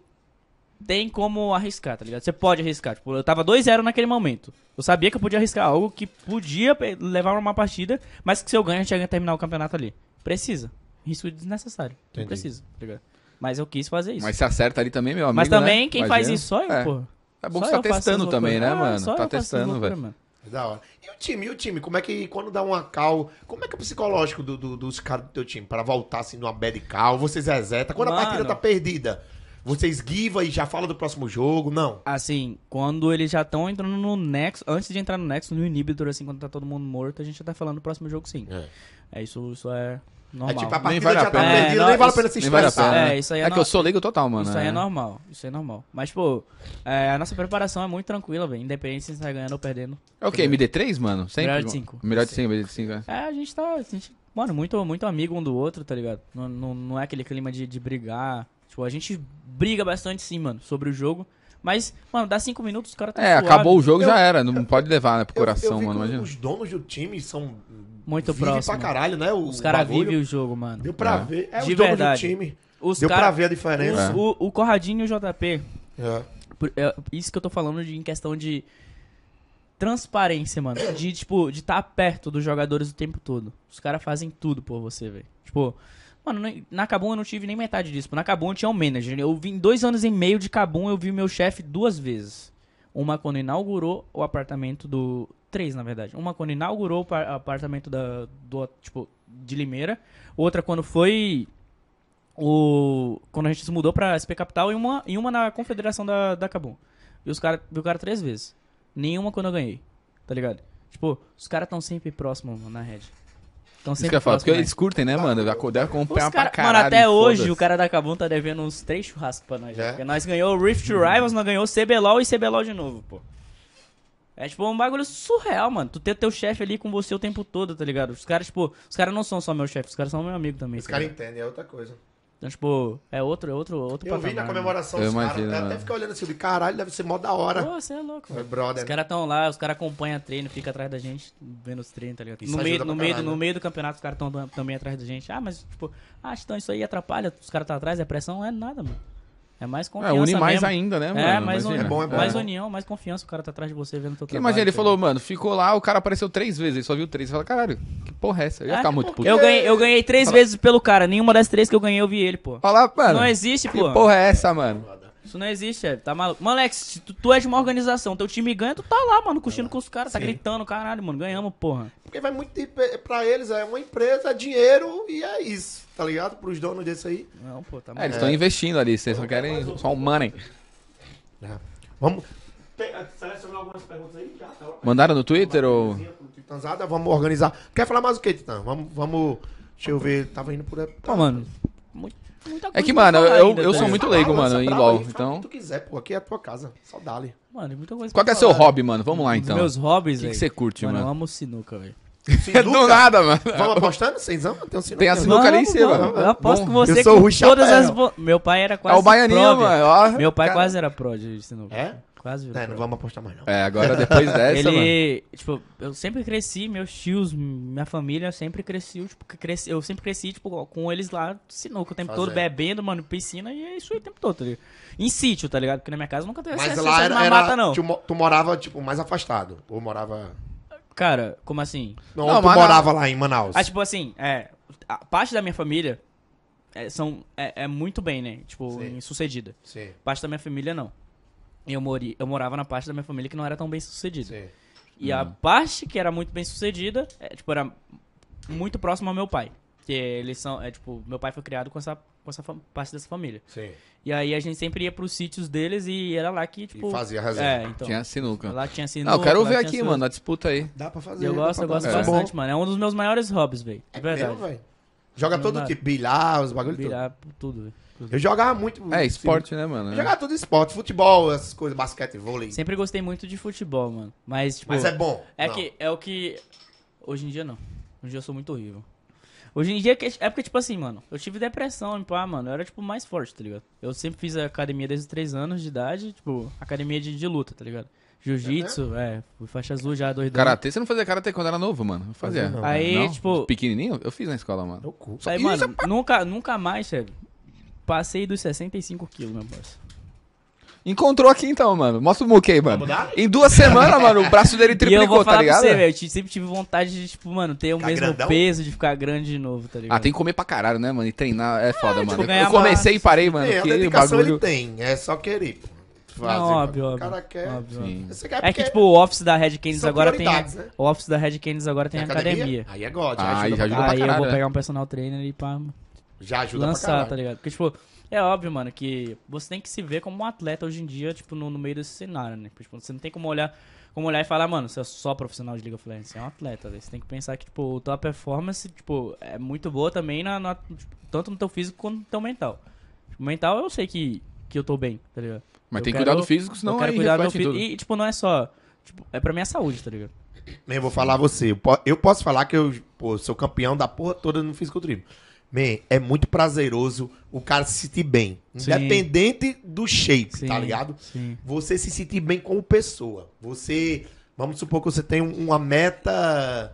[SPEAKER 3] tem como arriscar, tá ligado? Você pode arriscar. Tipo, eu tava 2-0 naquele momento. Eu sabia que eu podia arriscar algo que podia levar uma partida, mas que se eu ganho, a gente ia terminar o campeonato ali. Precisa. Risco desnecessário. Não
[SPEAKER 1] Entendi.
[SPEAKER 3] precisa, tá ligado? Mas eu quis fazer isso.
[SPEAKER 2] Mas se acerta ali também, meu amigo.
[SPEAKER 3] Mas também,
[SPEAKER 2] né?
[SPEAKER 3] quem
[SPEAKER 2] Imagina.
[SPEAKER 3] faz isso só eu,
[SPEAKER 2] É.
[SPEAKER 3] pô.
[SPEAKER 2] É bom
[SPEAKER 3] Só
[SPEAKER 2] que você tá testando também, né.
[SPEAKER 3] Ah,
[SPEAKER 2] mano? Tá testando, velho.
[SPEAKER 3] mano.
[SPEAKER 1] Da hora. E o time, e o time? Como é que quando dá uma cal, como é que é o psicológico do- do- dos caras do teu time? Para voltar assim numa bad cal, vocês resetam. Quando a
[SPEAKER 3] Mano.
[SPEAKER 1] partida tá perdida, vocês guiva e já fala do próximo jogo? Não.
[SPEAKER 3] Assim, quando eles já estão entrando no Nexo, antes de entrar no Nexo, no Inhibitor, assim, quando tá todo mundo morto, a gente já tá falando do próximo jogo sim.
[SPEAKER 1] É.
[SPEAKER 3] É, isso, isso é
[SPEAKER 1] É
[SPEAKER 3] normal.
[SPEAKER 1] tipo, a
[SPEAKER 2] Nem
[SPEAKER 1] partida
[SPEAKER 2] vale a
[SPEAKER 1] já tá
[SPEAKER 2] pena.
[SPEAKER 1] perdida,
[SPEAKER 3] É,
[SPEAKER 1] nem
[SPEAKER 3] não,
[SPEAKER 1] vale a pena se
[SPEAKER 2] Nem vale a
[SPEAKER 1] estressar.
[SPEAKER 2] pena.
[SPEAKER 3] É, isso aí é
[SPEAKER 2] É que
[SPEAKER 3] no-
[SPEAKER 2] eu sou leigo total, mano.
[SPEAKER 3] Isso aí é normal, isso aí é normal. Mas, pô, é, a nossa preparação é muito tranquila, velho. Independente se a gente tá ganhando ou perdendo.
[SPEAKER 2] É o quê? MD3, mano? Sempre?
[SPEAKER 3] Melhor de cinco.
[SPEAKER 2] Melhor de 5, melhor de 5, é.
[SPEAKER 3] É, a gente tá, a gente, mano, muito, muito amigo um do outro, tá ligado? Não, não, não é aquele clima de, de brigar. Tipo, a gente briga bastante sim, mano, sobre o jogo. Mas, mano, dá cinco minutos, os caras tá
[SPEAKER 2] É,
[SPEAKER 3] suave.
[SPEAKER 2] acabou o jogo,
[SPEAKER 1] Eu-
[SPEAKER 2] já era. Não pode levar, né, pro
[SPEAKER 1] Eu- eu
[SPEAKER 2] coração,
[SPEAKER 1] vi
[SPEAKER 2] mano. Imagina.
[SPEAKER 1] Os donos do time são
[SPEAKER 3] Muito
[SPEAKER 1] vivem
[SPEAKER 3] próximo.
[SPEAKER 1] pra caralho, né? O
[SPEAKER 3] Os caras vivem o jogo, mano.
[SPEAKER 1] Deu pra
[SPEAKER 2] É.
[SPEAKER 1] ver. É
[SPEAKER 3] De
[SPEAKER 1] os donos
[SPEAKER 3] verdade.
[SPEAKER 1] do time.
[SPEAKER 3] Os
[SPEAKER 1] Deu
[SPEAKER 3] cara-
[SPEAKER 1] pra ver a diferença.
[SPEAKER 3] os- o, o Corradinho e o JP,
[SPEAKER 1] É.
[SPEAKER 3] Por- é, isso que eu tô falando de, em questão de transparência, mano. De, tipo, de estar perto dos jogadores o tempo todo. Os caras fazem tudo por você, velho. Tipo, mano, na Kabum eu não tive nem metade disso. Na Kabum eu tinha um manager. Eu vim dois anos e meio de Kabum, eu vi meu chefe duas vezes. Uma quando inaugurou o apartamento do. Três, na verdade. Uma quando inaugurou o par- apartamento da, do, tipo, de Limeira. Outra quando foi o quando a gente se mudou pra SP Capital e uma, e uma na confederação da, da Cabum. E os caras viu o cara três vezes. Nenhuma quando eu ganhei. Tá ligado? Tipo, os caras tão sempre próximos na rede. Tão
[SPEAKER 2] Isso
[SPEAKER 3] sempre
[SPEAKER 2] que eu falo, porque
[SPEAKER 3] próximos,
[SPEAKER 2] eles curtem, né, mano? Deve
[SPEAKER 3] né?
[SPEAKER 2] acompanhar
[SPEAKER 3] Os
[SPEAKER 2] pra
[SPEAKER 3] cara,
[SPEAKER 2] caralho.
[SPEAKER 3] mano, até hoje o cara da Cabum tá devendo uns três churrascos pra nós.
[SPEAKER 1] É?
[SPEAKER 3] já. Porque nós ganhou o Rift Rivals, nós ganhou o CBLOL e CBLOL de novo, pô. É tipo um bagulho surreal, mano. Tu ter teu chefe ali com você o tempo todo, tá ligado? Os caras, tipo, os caras não são só meu chefe, os caras são meu amigo também.
[SPEAKER 1] Os
[SPEAKER 3] tá
[SPEAKER 1] caras entendem, é outra coisa.
[SPEAKER 3] Então, tipo, é outro, é outro, outro
[SPEAKER 1] Eu vi na
[SPEAKER 3] patamar,
[SPEAKER 1] comemoração
[SPEAKER 2] Eu
[SPEAKER 1] os caras. Até
[SPEAKER 2] mano.
[SPEAKER 1] fiquei olhando assim, de caralho, deve ser mó da hora.
[SPEAKER 3] Pô, você é louco,
[SPEAKER 1] Foi brother.
[SPEAKER 3] Os caras tão lá, os caras acompanham treino, fica atrás da gente, vendo os treinos, tá ligado?
[SPEAKER 1] Isso
[SPEAKER 3] No meio, no, meio,
[SPEAKER 1] caralho,
[SPEAKER 3] no
[SPEAKER 1] né?
[SPEAKER 3] meio do campeonato, os caras estão também atrás da gente. Ah, mas, tipo, ah, então isso aí atrapalha, os caras tá atrás, é pressão, não é nada, mano. É mais
[SPEAKER 2] É,
[SPEAKER 3] confiança
[SPEAKER 2] une mais
[SPEAKER 3] mesmo.
[SPEAKER 2] ainda, né, mano?
[SPEAKER 3] É, mais,
[SPEAKER 2] Imagina.
[SPEAKER 1] É bom, é bom.
[SPEAKER 3] mais união, mais confiança, o cara tá atrás de você vendo teu trabalho.
[SPEAKER 2] imagina, ele
[SPEAKER 3] tá
[SPEAKER 2] falou, mano, ficou lá, o cara apareceu três vezes, ele só viu três. Você fala, caralho, que porra é essa? Eu ia
[SPEAKER 3] É,
[SPEAKER 2] ficar muito puto.
[SPEAKER 3] eu ganhei, eu ganhei três vezes pelo cara, nenhuma das três que eu ganhei eu vi ele, pô.
[SPEAKER 2] Fala, mano,
[SPEAKER 3] Não existe,
[SPEAKER 2] que
[SPEAKER 3] pô.
[SPEAKER 2] porra é essa, mano?
[SPEAKER 3] Isso não existe, é. Tá maluco. Mano, Alex, se tu, tu é de uma organização, teu time ganha, tu tá lá, mano, curtindo com os caras, tá
[SPEAKER 1] Sim.
[SPEAKER 3] gritando, caralho, mano, ganhamos, porra.
[SPEAKER 1] Porque vai muito de, pra eles, é uma empresa, é dinheiro e é isso, tá ligado? Pros donos desse aí.
[SPEAKER 3] Não, pô, tá
[SPEAKER 2] É,
[SPEAKER 3] maluco.
[SPEAKER 2] eles estão investindo ali, vocês só querem só o money.
[SPEAKER 1] É. Vamos. Selecionar algumas perguntas aí? Já, tá.
[SPEAKER 2] Mandaram no Twitter ou...
[SPEAKER 1] Titanzada, vamos organizar. Quer falar mais o que, Titã? Vamos, vamos. Deixa eu ver. Tava indo por.
[SPEAKER 3] Pô, mano, muito,
[SPEAKER 2] É que, mano, eu,
[SPEAKER 3] ainda,
[SPEAKER 2] eu sou muito leigo,
[SPEAKER 1] Fala,
[SPEAKER 2] mano, em LoL,
[SPEAKER 1] aí,
[SPEAKER 2] então...
[SPEAKER 1] que tu quiser, pô. Aqui é a tua casa. Só dale.
[SPEAKER 3] Mano, muita coisa
[SPEAKER 2] Qual é seu hobby, mano? Vamos lá,
[SPEAKER 3] Os
[SPEAKER 2] então.
[SPEAKER 3] meus hobbies,
[SPEAKER 2] O que,
[SPEAKER 3] velho.
[SPEAKER 2] você curte,
[SPEAKER 3] Mano, eu
[SPEAKER 2] mano?
[SPEAKER 3] amo sinuca, velho.
[SPEAKER 2] Do nada, mano.
[SPEAKER 1] Vamos apostando? Cenzão? Tem, um sinuca.
[SPEAKER 2] Tem a sinuca ali em cima.
[SPEAKER 3] Vamos, Eu aposto
[SPEAKER 2] Bom,
[SPEAKER 3] com você
[SPEAKER 1] eu sou
[SPEAKER 3] com todas
[SPEAKER 1] chapéu.
[SPEAKER 3] as... bo- Meu pai era quase
[SPEAKER 2] É o baianinho, mano.
[SPEAKER 3] velho. Meu pai
[SPEAKER 1] Cara-
[SPEAKER 3] quase era pro de sinuca.
[SPEAKER 1] É?
[SPEAKER 3] Quase virou
[SPEAKER 1] É, não vamos apostar mais não.
[SPEAKER 2] É, agora depois dessa, mano.
[SPEAKER 3] Ele, tipo, eu sempre cresci, meus tios, minha família sempre cresceu, tipo, cresci, eu sempre cresci, tipo, com eles lá, sinuca, o tempo todo,
[SPEAKER 1] Fazendo.
[SPEAKER 3] bebendo, mano, piscina, e é isso aí o tempo todo, tá ligado? Em sítio, tá ligado? Porque na minha casa nunca teve
[SPEAKER 1] Mas
[SPEAKER 3] acesso
[SPEAKER 1] lá
[SPEAKER 3] a
[SPEAKER 1] era,
[SPEAKER 3] mata, não.
[SPEAKER 1] Tu, tu morava, tipo, mais afastado. Ou morava...
[SPEAKER 3] Cara, como assim?
[SPEAKER 1] Não,
[SPEAKER 2] Não,
[SPEAKER 1] ou tu
[SPEAKER 2] mas
[SPEAKER 1] morava lá em Manaus.
[SPEAKER 3] Ah, tipo assim, é, a parte da minha família é, são, é, é muito bem, né? Tipo,
[SPEAKER 1] Sim.
[SPEAKER 3] em sucedida.
[SPEAKER 1] Sim,
[SPEAKER 3] Parte da minha família, não. Eu, mori, eu morava na parte da minha família que não era tão bem sucedida.
[SPEAKER 1] sim.
[SPEAKER 3] E a parte que era muito bem sucedida, é, tipo, era muito próximo ao meu pai. Que eles são, é, tipo, meu pai foi criado com essa, com essa parte dessa família.
[SPEAKER 1] Sim.
[SPEAKER 3] E aí a gente sempre ia pros sítios deles e era lá que, tipo...
[SPEAKER 1] E fazia resenha.
[SPEAKER 3] É, então.
[SPEAKER 2] Tinha sinuca.
[SPEAKER 3] Lá tinha sinuca,
[SPEAKER 2] Não, eu quero ver
[SPEAKER 3] tinha
[SPEAKER 2] aqui, mano, a disputa aí.
[SPEAKER 1] Dá pra fazer.
[SPEAKER 3] Eu gosto, eu gosto
[SPEAKER 1] fazer.
[SPEAKER 3] bastante, mano. É um dos meus maiores hobbies, velho.
[SPEAKER 1] É
[SPEAKER 3] De verdade.
[SPEAKER 1] mesmo, velho. Joga todo tipo, bilhar, os bagulho tudo.
[SPEAKER 3] Virar tudo, velho.
[SPEAKER 1] Eu jogava muito.
[SPEAKER 2] É, esporte, né, mano?
[SPEAKER 1] Eu jogava tudo esporte, futebol, essas coisas, basquete, vôlei.
[SPEAKER 3] Sempre gostei muito de futebol, mano. Mas, tipo...
[SPEAKER 1] Mas é bom.
[SPEAKER 3] É
[SPEAKER 1] Não.
[SPEAKER 3] que é o que. Hoje em dia não. Hoje em dia eu sou muito horrível. Hoje em dia é é porque, tipo assim, mano, eu tive depressão, pá, mano. Eu era, tipo, mais forte, tá ligado? Eu sempre fiz academia desde os 3 anos de idade, tipo, academia de, de luta, tá ligado? Jiu-jitsu, é, fui faixa azul já, dois
[SPEAKER 2] Karatê, você não fazia karatê quando era novo, mano? Eu fazia.
[SPEAKER 1] Não.
[SPEAKER 3] Aí,
[SPEAKER 2] Não?
[SPEAKER 3] tipo-
[SPEAKER 2] Pequenininho? Eu fiz na escola, mano.
[SPEAKER 1] Meu cu.
[SPEAKER 3] Aí,
[SPEAKER 2] Isso
[SPEAKER 3] mano, nunca, nunca mais, sério. Passei dos 65 quilos, meu parceiro.
[SPEAKER 2] Encontrou aqui então, mano. Mostra o Muque aí, mano.
[SPEAKER 1] Vamos dar?
[SPEAKER 2] Em duas semanas, mano, o braço dele
[SPEAKER 3] E eu
[SPEAKER 2] triplicou,
[SPEAKER 3] vou falar
[SPEAKER 2] tá ligado?
[SPEAKER 3] pra você, velho, eu sempre tive vontade de, tipo, mano, ter o
[SPEAKER 1] Ficar
[SPEAKER 3] mesmo
[SPEAKER 1] grandão?
[SPEAKER 3] peso, de ficar grande de novo, tá ligado?
[SPEAKER 2] Ah, tem que comer pra caralho, né, mano? E treinar é foda, mano.
[SPEAKER 3] tipo, ganhar
[SPEAKER 2] Eu comecei e parei, mano.
[SPEAKER 1] Tem, a
[SPEAKER 2] que
[SPEAKER 1] dedicação
[SPEAKER 2] bagulho...
[SPEAKER 1] ele tem. É só querer, pô. Fazer,
[SPEAKER 3] Não, óbvio,
[SPEAKER 1] o
[SPEAKER 3] óbvio.
[SPEAKER 1] cara quer.
[SPEAKER 3] óbvio, óbvio.
[SPEAKER 2] Sim.
[SPEAKER 1] Você quer
[SPEAKER 3] É que, tipo, o office da Red
[SPEAKER 1] são
[SPEAKER 3] agora tem.
[SPEAKER 1] prioridades, né?
[SPEAKER 3] O office da Red Canids agora tem academia.
[SPEAKER 1] Aí é God.
[SPEAKER 2] Ah, aí
[SPEAKER 1] ajuda
[SPEAKER 2] já
[SPEAKER 1] pra
[SPEAKER 2] ajuda pra
[SPEAKER 3] Aí eu
[SPEAKER 2] caralho,
[SPEAKER 3] vou
[SPEAKER 2] né?
[SPEAKER 3] pegar um personal trainer e pá,
[SPEAKER 1] Já ajuda
[SPEAKER 3] lançar,
[SPEAKER 1] pra
[SPEAKER 3] tá ligado? Porque, tipo, é óbvio, mano, que você tem que se ver como um atleta hoje em dia, tipo, no, no meio desse cenário, né? Tipo, você não tem como olhar, como olhar e falar, mano, você é só profissional de League of Legends, você é um atleta, velho. Você tem que pensar que, tipo, a tua performance, tipo, é muito boa também, na, na- tipo, tanto no teu físico quanto no teu mental. Tipo, mental eu sei que, que eu tô bem, tá ligado?
[SPEAKER 2] Mas
[SPEAKER 3] Eu
[SPEAKER 2] tem que cuidar do físico, senão
[SPEAKER 3] eu quero
[SPEAKER 2] aí
[SPEAKER 3] cuidar do meu físico.
[SPEAKER 2] tudo.
[SPEAKER 3] E, tipo, não é só. Tipo, é pra minha saúde, tá ligado?
[SPEAKER 1] Eu vou falar a você. Eu posso falar que eu pô, sou campeão da porra toda no fisiculturismo. Man, é muito prazeroso o cara se sentir bem.
[SPEAKER 3] Sim.
[SPEAKER 1] Independente do shape,
[SPEAKER 3] Sim,
[SPEAKER 1] tá ligado?
[SPEAKER 3] sim.
[SPEAKER 1] Você se sentir bem como pessoa. Você. Vamos supor que você tem um- uma meta.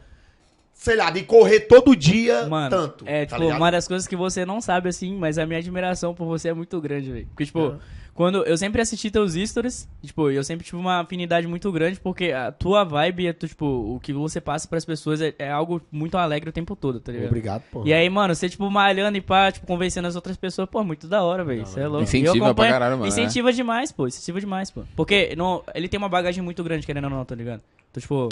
[SPEAKER 1] Sei lá, de correr todo dia
[SPEAKER 3] Mano,
[SPEAKER 1] tanto.
[SPEAKER 3] é,
[SPEAKER 1] tá
[SPEAKER 3] tipo,
[SPEAKER 1] ligado?
[SPEAKER 3] uma das coisas que você não sabe, assim, mas a minha admiração por você é muito grande, velho. Porque, tipo,
[SPEAKER 1] É.
[SPEAKER 3] quando eu sempre assisti teus stories, e, tipo, eu sempre tive uma afinidade muito grande, porque a tua vibe, é, tu, tipo, o que você passa pras pessoas é, é algo muito alegre o tempo todo, tá ligado?
[SPEAKER 1] Obrigado, pô.
[SPEAKER 3] E aí, mano, você, tipo, malhando e pá, tipo, convencendo as outras pessoas, pô, muito da hora, velho. Você é louco.
[SPEAKER 2] Incentiva pra caralho, mano,
[SPEAKER 3] Incentiva demais, pô. Incentiva demais, pô. Porque não, ele tem uma bagagem muito grande, querendo ou não, tá ligado? Então, tipo.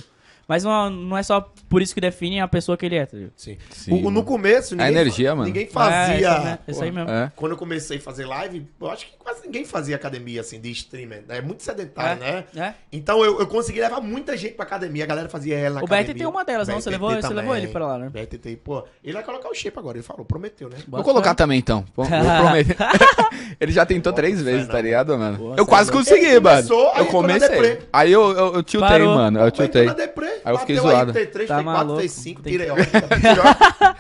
[SPEAKER 3] Mas não, não é só por isso que define a pessoa que ele é, tá ligado?
[SPEAKER 1] Sim.
[SPEAKER 2] Sim,
[SPEAKER 1] O- no começo, ninguém,
[SPEAKER 2] energia,
[SPEAKER 1] fa-
[SPEAKER 2] mano.
[SPEAKER 1] ninguém
[SPEAKER 3] É,
[SPEAKER 1] fazia.
[SPEAKER 3] isso aí, né? Isso aí mesmo.
[SPEAKER 2] É.
[SPEAKER 1] Quando eu comecei a fazer live, eu acho que quase ninguém fazia academia assim, de streamer. né? É muito sedentário, né?
[SPEAKER 3] É.
[SPEAKER 1] Então eu, eu consegui levar muita gente pra academia, a galera fazia ela
[SPEAKER 3] O
[SPEAKER 1] academia.
[SPEAKER 3] BRT tem uma delas, não? Você
[SPEAKER 1] BRTT
[SPEAKER 3] levou, você levou ele pra lá, né?
[SPEAKER 1] BRTT, pô, ele vai colocar o shape agora, ele falou, prometeu, né?
[SPEAKER 2] Vou colocar também, então. Vou, prometer. Ele já tentou três vezes, tá ligado, mano?
[SPEAKER 3] Boa,
[SPEAKER 2] eu quase
[SPEAKER 3] é
[SPEAKER 2] consegui, mano.
[SPEAKER 1] começou, aí
[SPEAKER 2] Eu comecei. Aí eu, eu, eu tiltei, mano. Eu tiltei. Aí eu fiquei
[SPEAKER 1] bateu
[SPEAKER 2] zoado.
[SPEAKER 1] Aí, T3,
[SPEAKER 3] Tá
[SPEAKER 1] T4,
[SPEAKER 3] maluco.
[SPEAKER 1] T5,
[SPEAKER 3] Tem que-
[SPEAKER 1] tireoide. tireoide.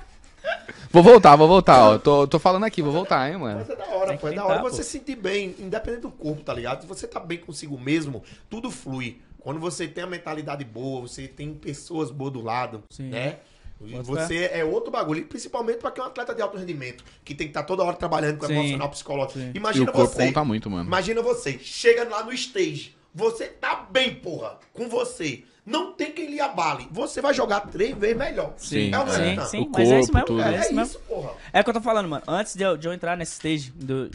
[SPEAKER 2] Vou voltar, vou voltar, ó. Tô, tô falando aqui, vou voltar, hein, mano.
[SPEAKER 1] Mas é da hora, pô. É da hora
[SPEAKER 3] pô.
[SPEAKER 1] você se sentir bem, independente do corpo, tá ligado? Se você tá bem consigo mesmo, tudo flui. Quando você tem a mentalidade boa, você tem pessoas boas do lado,
[SPEAKER 3] Sim.
[SPEAKER 1] né?
[SPEAKER 3] Bota
[SPEAKER 1] Você é outro bagulho, e principalmente pra quem é um atleta de alto rendimento, que tem que estar toda hora trabalhando com o
[SPEAKER 3] Sim.
[SPEAKER 1] emocional, psicológico.
[SPEAKER 3] Sim.
[SPEAKER 2] E
[SPEAKER 1] Imagina
[SPEAKER 2] o corpo
[SPEAKER 1] você.
[SPEAKER 2] conta muito, mano.
[SPEAKER 1] Imagina você, chega lá no stage, você tá bem, porra, com você. Não tem quem lhe abale. Você vai jogar três vezes melhor.
[SPEAKER 2] Sim,
[SPEAKER 1] é o
[SPEAKER 3] Sim, sim,
[SPEAKER 2] O
[SPEAKER 3] mas é isso
[SPEAKER 2] corpo,
[SPEAKER 3] mesmo,
[SPEAKER 2] tudo.
[SPEAKER 3] é
[SPEAKER 1] É,
[SPEAKER 3] isso mesmo.
[SPEAKER 1] isso, porra.
[SPEAKER 3] É o que eu tô falando, mano. Antes de eu, de eu entrar nesse stage do,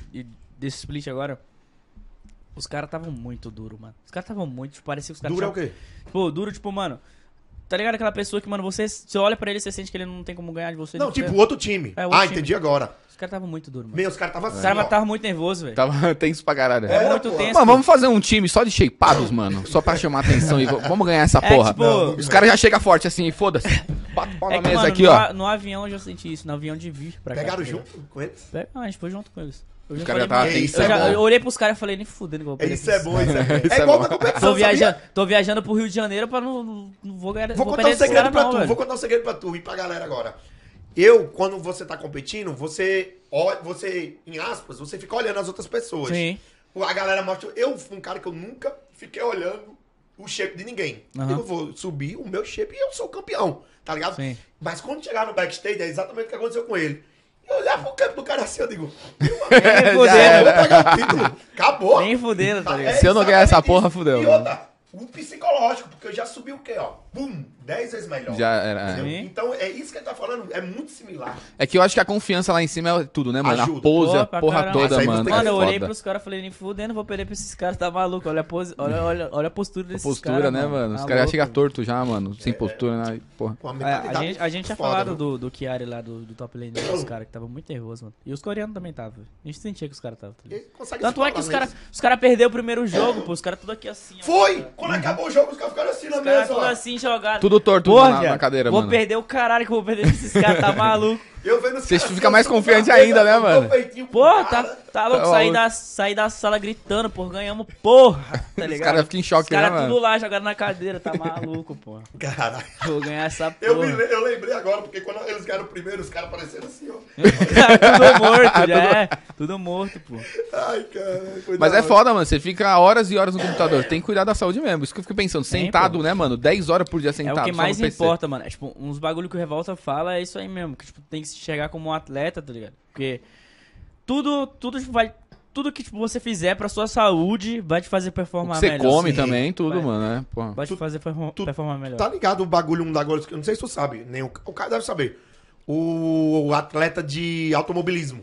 [SPEAKER 3] desse split agora, os caras estavam muito duro, mano. Os caras estavam muito, tipo, parecia que os caras
[SPEAKER 1] Duro é o quê?
[SPEAKER 3] Pô, duro, tipo, mano. Tá ligado aquela pessoa que, mano, você, você olha pra ele e você sente que ele não tem como ganhar de você?
[SPEAKER 1] Não, tipo outro time.
[SPEAKER 3] É, outro
[SPEAKER 1] ah,
[SPEAKER 3] time.
[SPEAKER 1] entendi agora.
[SPEAKER 3] Os caras estavam muito duros, mano.
[SPEAKER 1] Meu, os caras estavam
[SPEAKER 3] Os
[SPEAKER 1] assim,
[SPEAKER 3] caras
[SPEAKER 1] ó.
[SPEAKER 3] estavam muito nervosos, velho.
[SPEAKER 2] Tava tenso pra caralho.
[SPEAKER 1] É,
[SPEAKER 3] muito
[SPEAKER 1] pô.
[SPEAKER 3] tenso.
[SPEAKER 2] Mano, vamos fazer um time só de shapeados, mano. Só pra chamar atenção e vamos ganhar essa
[SPEAKER 3] É,
[SPEAKER 2] porra.
[SPEAKER 3] tipo,
[SPEAKER 1] Não,
[SPEAKER 2] Os caras já chegam forte assim, foda-se. Quatro pau
[SPEAKER 3] É
[SPEAKER 2] na
[SPEAKER 3] que,
[SPEAKER 2] mesa
[SPEAKER 3] mano,
[SPEAKER 2] aqui,
[SPEAKER 3] no,
[SPEAKER 2] ó.
[SPEAKER 3] a- no avião eu já senti isso. No avião de vir pra cá.
[SPEAKER 1] Pegaram
[SPEAKER 3] tá
[SPEAKER 1] junto com eles?
[SPEAKER 3] Pega- Ah, a gente foi junto com eles. Eu já
[SPEAKER 2] já tava
[SPEAKER 3] eu, já-
[SPEAKER 1] é
[SPEAKER 3] eu olhei pros caras e falei, nem fudendo perder
[SPEAKER 1] Isso é bom, isso é bom. É
[SPEAKER 2] é
[SPEAKER 1] igual
[SPEAKER 2] bom.
[SPEAKER 1] na competição,
[SPEAKER 3] Tô
[SPEAKER 1] sabia?
[SPEAKER 3] viajando, tô viajando pro Rio de Janeiro pra não, não vou ganhar.
[SPEAKER 1] Vou
[SPEAKER 3] vou
[SPEAKER 1] contar um segredo pra
[SPEAKER 3] não,
[SPEAKER 1] tu,
[SPEAKER 3] velho.
[SPEAKER 1] vou contar um segredo pra tu e pra galera agora. Eu, quando você tá competindo, você, olha, você, em aspas, você fica olhando as outras pessoas.
[SPEAKER 3] Sim.
[SPEAKER 1] A galera mostra. Eu fui um cara que eu nunca fiquei olhando o shape de ninguém.
[SPEAKER 3] Aham.
[SPEAKER 1] Eu vou subir o meu shape e eu sou campeão, tá ligado?
[SPEAKER 3] Sim.
[SPEAKER 1] Mas quando chegar no backstage, é exatamente o que aconteceu com ele. Eu olhava pro canto do cara assim, eu digo,
[SPEAKER 3] Nem
[SPEAKER 1] eu
[SPEAKER 3] fudendo.
[SPEAKER 1] vou pegar o título. Acabou.
[SPEAKER 3] Nem fudendo, tá ligado?
[SPEAKER 2] Se eu não ganhar essa
[SPEAKER 1] exatamente
[SPEAKER 2] porra, fudeu,
[SPEAKER 1] E
[SPEAKER 2] mano.
[SPEAKER 1] outra, o psicológico, porque eu já subi o quê, ó? Bum, 10 vezes melhor.
[SPEAKER 2] Já era, é.
[SPEAKER 1] Então, é isso que ele tá falando, é muito similar.
[SPEAKER 2] É que eu acho que a confiança lá em cima é tudo, né, mano?
[SPEAKER 1] Ajuda.
[SPEAKER 2] A pose,
[SPEAKER 3] Pô,
[SPEAKER 2] a porra
[SPEAKER 3] caramba.
[SPEAKER 2] toda,
[SPEAKER 1] Mas
[SPEAKER 2] mano.
[SPEAKER 3] Mano,
[SPEAKER 2] é
[SPEAKER 3] eu olhei pros caras e falei, nem fudendo, vou perder pra esses caras, tá maluco. Olha a pose, olha, olha, olha a postura desses
[SPEAKER 2] postura,
[SPEAKER 3] caras.
[SPEAKER 2] né, mano? Os
[SPEAKER 3] Tá
[SPEAKER 2] caras já chegam torto já, mano. Sem postura, né? Porra.
[SPEAKER 1] Com a
[SPEAKER 3] É, gente, a gente tinha falado
[SPEAKER 1] viu?
[SPEAKER 3] do, do Chiari lá, do, do top lane dos caras, que tava muito nervoso, mano. E os coreanos também estavam. A gente sentia que os caras estavam. Tá Tanto é que os caras os cara perderam o primeiro jogo, pô. Os caras tudo aqui assim. ó.
[SPEAKER 1] Foi! Quando acabou o jogo, os caras ficaram assim na
[SPEAKER 3] Os caras
[SPEAKER 1] mesa
[SPEAKER 3] tudo
[SPEAKER 1] lá.
[SPEAKER 3] assim
[SPEAKER 2] Tudo torto
[SPEAKER 3] Porra,
[SPEAKER 2] na, na cadeira,
[SPEAKER 3] Vou
[SPEAKER 2] mano.
[SPEAKER 3] perder o caralho que eu vou perder esses caras, tá maluco.
[SPEAKER 1] Eu vendo os
[SPEAKER 2] Você fica
[SPEAKER 1] assim,
[SPEAKER 2] mais
[SPEAKER 1] subo
[SPEAKER 2] confiante ainda, né, mano?
[SPEAKER 3] Pô, tá,
[SPEAKER 1] cara.
[SPEAKER 3] Tá louco.
[SPEAKER 2] Tá
[SPEAKER 3] Saí da, saí da sala gritando, pô. Ganhamos, porra. Tá ligado?
[SPEAKER 2] caras ficam em choque,
[SPEAKER 3] Os caras
[SPEAKER 2] né, mano?
[SPEAKER 3] tudo lá jogando na cadeira, tá maluco, pô.
[SPEAKER 1] Caralho.
[SPEAKER 3] Vou ganhar essa
[SPEAKER 1] Eu, me,
[SPEAKER 3] porra.
[SPEAKER 1] eu lembrei agora, porque quando eles ganharam o primeiro, os caras apareceram assim, ó.
[SPEAKER 3] tudo morto, já é. Tudo morto, pô.
[SPEAKER 1] Ai, cara. foi
[SPEAKER 2] Mas é foda, mano. Você fica horas e horas no computador. Tem que cuidar da saúde mesmo. Isso que eu fico pensando. Sentado, né, mano? 10 horas por dia
[SPEAKER 3] É
[SPEAKER 2] sentado.
[SPEAKER 3] o que mais importa, mano. É, tipo, uns bagulho que o Revolta fala é isso aí mesmo. Que, tipo, tem que se chegar como um atleta, tá ligado? Porque tudo, tudo vai... Tudo que tipo, você fizer pra sua saúde vai te fazer
[SPEAKER 2] O
[SPEAKER 3] performar
[SPEAKER 2] você
[SPEAKER 3] melhor.
[SPEAKER 2] come
[SPEAKER 1] sim.
[SPEAKER 2] também, tudo,
[SPEAKER 3] Vai.
[SPEAKER 2] mano, né? Porra.
[SPEAKER 3] Vai te fazer perform-
[SPEAKER 1] tu-
[SPEAKER 3] performar melhor.
[SPEAKER 1] Tá ligado o bagulho um da agora, que eu não sei se tu sabe, nem o, o cara deve saber. O, atleta de automobilismo.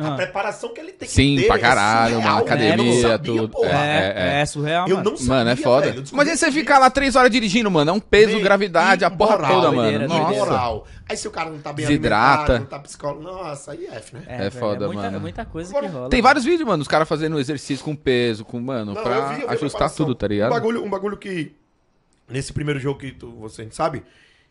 [SPEAKER 1] A
[SPEAKER 3] Ah.
[SPEAKER 1] preparação que ele tem que
[SPEAKER 2] Sim,
[SPEAKER 1] ter
[SPEAKER 2] pra
[SPEAKER 1] é
[SPEAKER 2] caralho,
[SPEAKER 1] surreal,
[SPEAKER 2] uma academia,
[SPEAKER 1] eu não sabia,
[SPEAKER 2] tudo.
[SPEAKER 1] porra.
[SPEAKER 3] É,
[SPEAKER 2] é,
[SPEAKER 3] é, surreal,
[SPEAKER 1] Eu
[SPEAKER 3] mano.
[SPEAKER 1] não sabia,
[SPEAKER 2] Mano, é foda.
[SPEAKER 1] velho.
[SPEAKER 2] Mas aí você
[SPEAKER 1] esses
[SPEAKER 2] fica lá 3 horas dirigindo, mano. É um peso,
[SPEAKER 1] Meio-
[SPEAKER 2] gravidade, a porra
[SPEAKER 1] moral,
[SPEAKER 2] toda,
[SPEAKER 3] doideira,
[SPEAKER 2] mano. Nossa.
[SPEAKER 1] moral. Aí se o cara não tá bem
[SPEAKER 2] Desidrata.
[SPEAKER 1] alimentado, não tá psicólogo, nossa, aí é F, né?
[SPEAKER 2] É
[SPEAKER 3] velho,
[SPEAKER 2] foda,
[SPEAKER 3] muita,
[SPEAKER 2] mano.
[SPEAKER 3] É muita coisa
[SPEAKER 1] Agora,
[SPEAKER 3] que rola.
[SPEAKER 2] Tem
[SPEAKER 3] mano.
[SPEAKER 2] vários vídeos, mano, os caras fazendo exercício com peso, com, mano,
[SPEAKER 1] Não,
[SPEAKER 2] pra
[SPEAKER 1] eu vi, eu vi
[SPEAKER 2] ajustar tudo, tá ligado?
[SPEAKER 1] Um bagulho, um bagulho que, nesse primeiro jogo que tu, você sabe,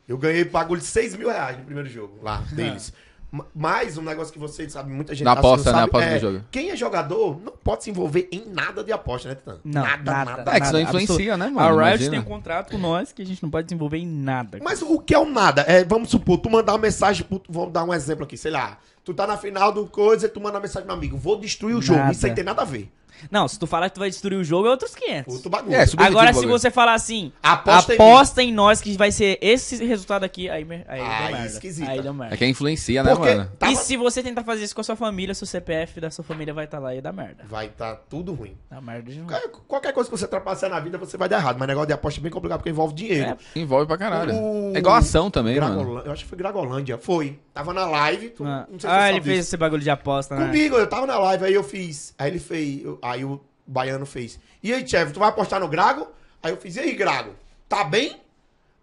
[SPEAKER 1] eu ganhei bagulho de 6 mil reais no primeiro jogo lá deles. Ma- Mas um negócio que vocês sabem, muita gente
[SPEAKER 2] Na
[SPEAKER 1] que
[SPEAKER 2] aposta,
[SPEAKER 1] não
[SPEAKER 2] né?
[SPEAKER 1] sabe,
[SPEAKER 2] Aposta
[SPEAKER 1] é,
[SPEAKER 2] do jogo.
[SPEAKER 1] Quem é jogador não pode se envolver em nada de aposta, né, Titã?
[SPEAKER 3] Não,
[SPEAKER 1] nada,
[SPEAKER 3] nada.
[SPEAKER 1] nada.
[SPEAKER 2] É que
[SPEAKER 3] Nada,
[SPEAKER 2] influencia, né,
[SPEAKER 3] A
[SPEAKER 2] mano?
[SPEAKER 3] Riot
[SPEAKER 2] Imagina.
[SPEAKER 3] tem um contrato com nós que a gente não pode desenvolver em nada.
[SPEAKER 1] Mas o que é o nada? É, vamos supor, tu mandar uma mensagem, pro- vamos dar um exemplo aqui, sei lá. Tu tá na final do coisa e tu manda uma mensagem pro amigo, vou destruir o jogo.
[SPEAKER 3] Nada.
[SPEAKER 1] Isso aí tem nada a ver.
[SPEAKER 3] Não, se tu falar que tu vai destruir o jogo, é outros 500.
[SPEAKER 1] Outro bagulho.
[SPEAKER 2] É,
[SPEAKER 3] Agora, se você falar assim,
[SPEAKER 1] Aposta
[SPEAKER 3] aposta,
[SPEAKER 1] em
[SPEAKER 3] em nós que vai ser esse resultado aqui, aí, aí
[SPEAKER 1] Aí
[SPEAKER 3] deu merda.
[SPEAKER 1] esquisito.
[SPEAKER 3] Aí deu merda.
[SPEAKER 2] É que influencia, né,
[SPEAKER 1] Porque
[SPEAKER 2] mano?
[SPEAKER 1] tava-
[SPEAKER 3] E se você tentar fazer isso com a sua família, seu CPF da sua família vai estar lá e dá merda.
[SPEAKER 1] vai estar tudo ruim.
[SPEAKER 3] Dá merda de novo.
[SPEAKER 1] Qualquer- Qualquer coisa que você trapacear na vida, você vai dar errado. Mas negócio de aposta é bem complicado porque envolve dinheiro.
[SPEAKER 3] É,
[SPEAKER 2] Envolve pra caralho.
[SPEAKER 1] O-
[SPEAKER 2] É igual ação também, mano.
[SPEAKER 1] Gragolândia- Eu acho que foi Gragolândia. Foi. Tava na live. Tu,
[SPEAKER 3] Ah,
[SPEAKER 1] não sei se
[SPEAKER 3] Ah, ele fez
[SPEAKER 1] disso.
[SPEAKER 3] esse bagulho de aposta, né?
[SPEAKER 1] Comigo, eu tava na live, aí eu fiz. Aí ele fez. eu- aí o baiano fez. E aí, Chefe, tu vai apostar no Grago? Aí eu fiz, e aí, Grago? Tá bem?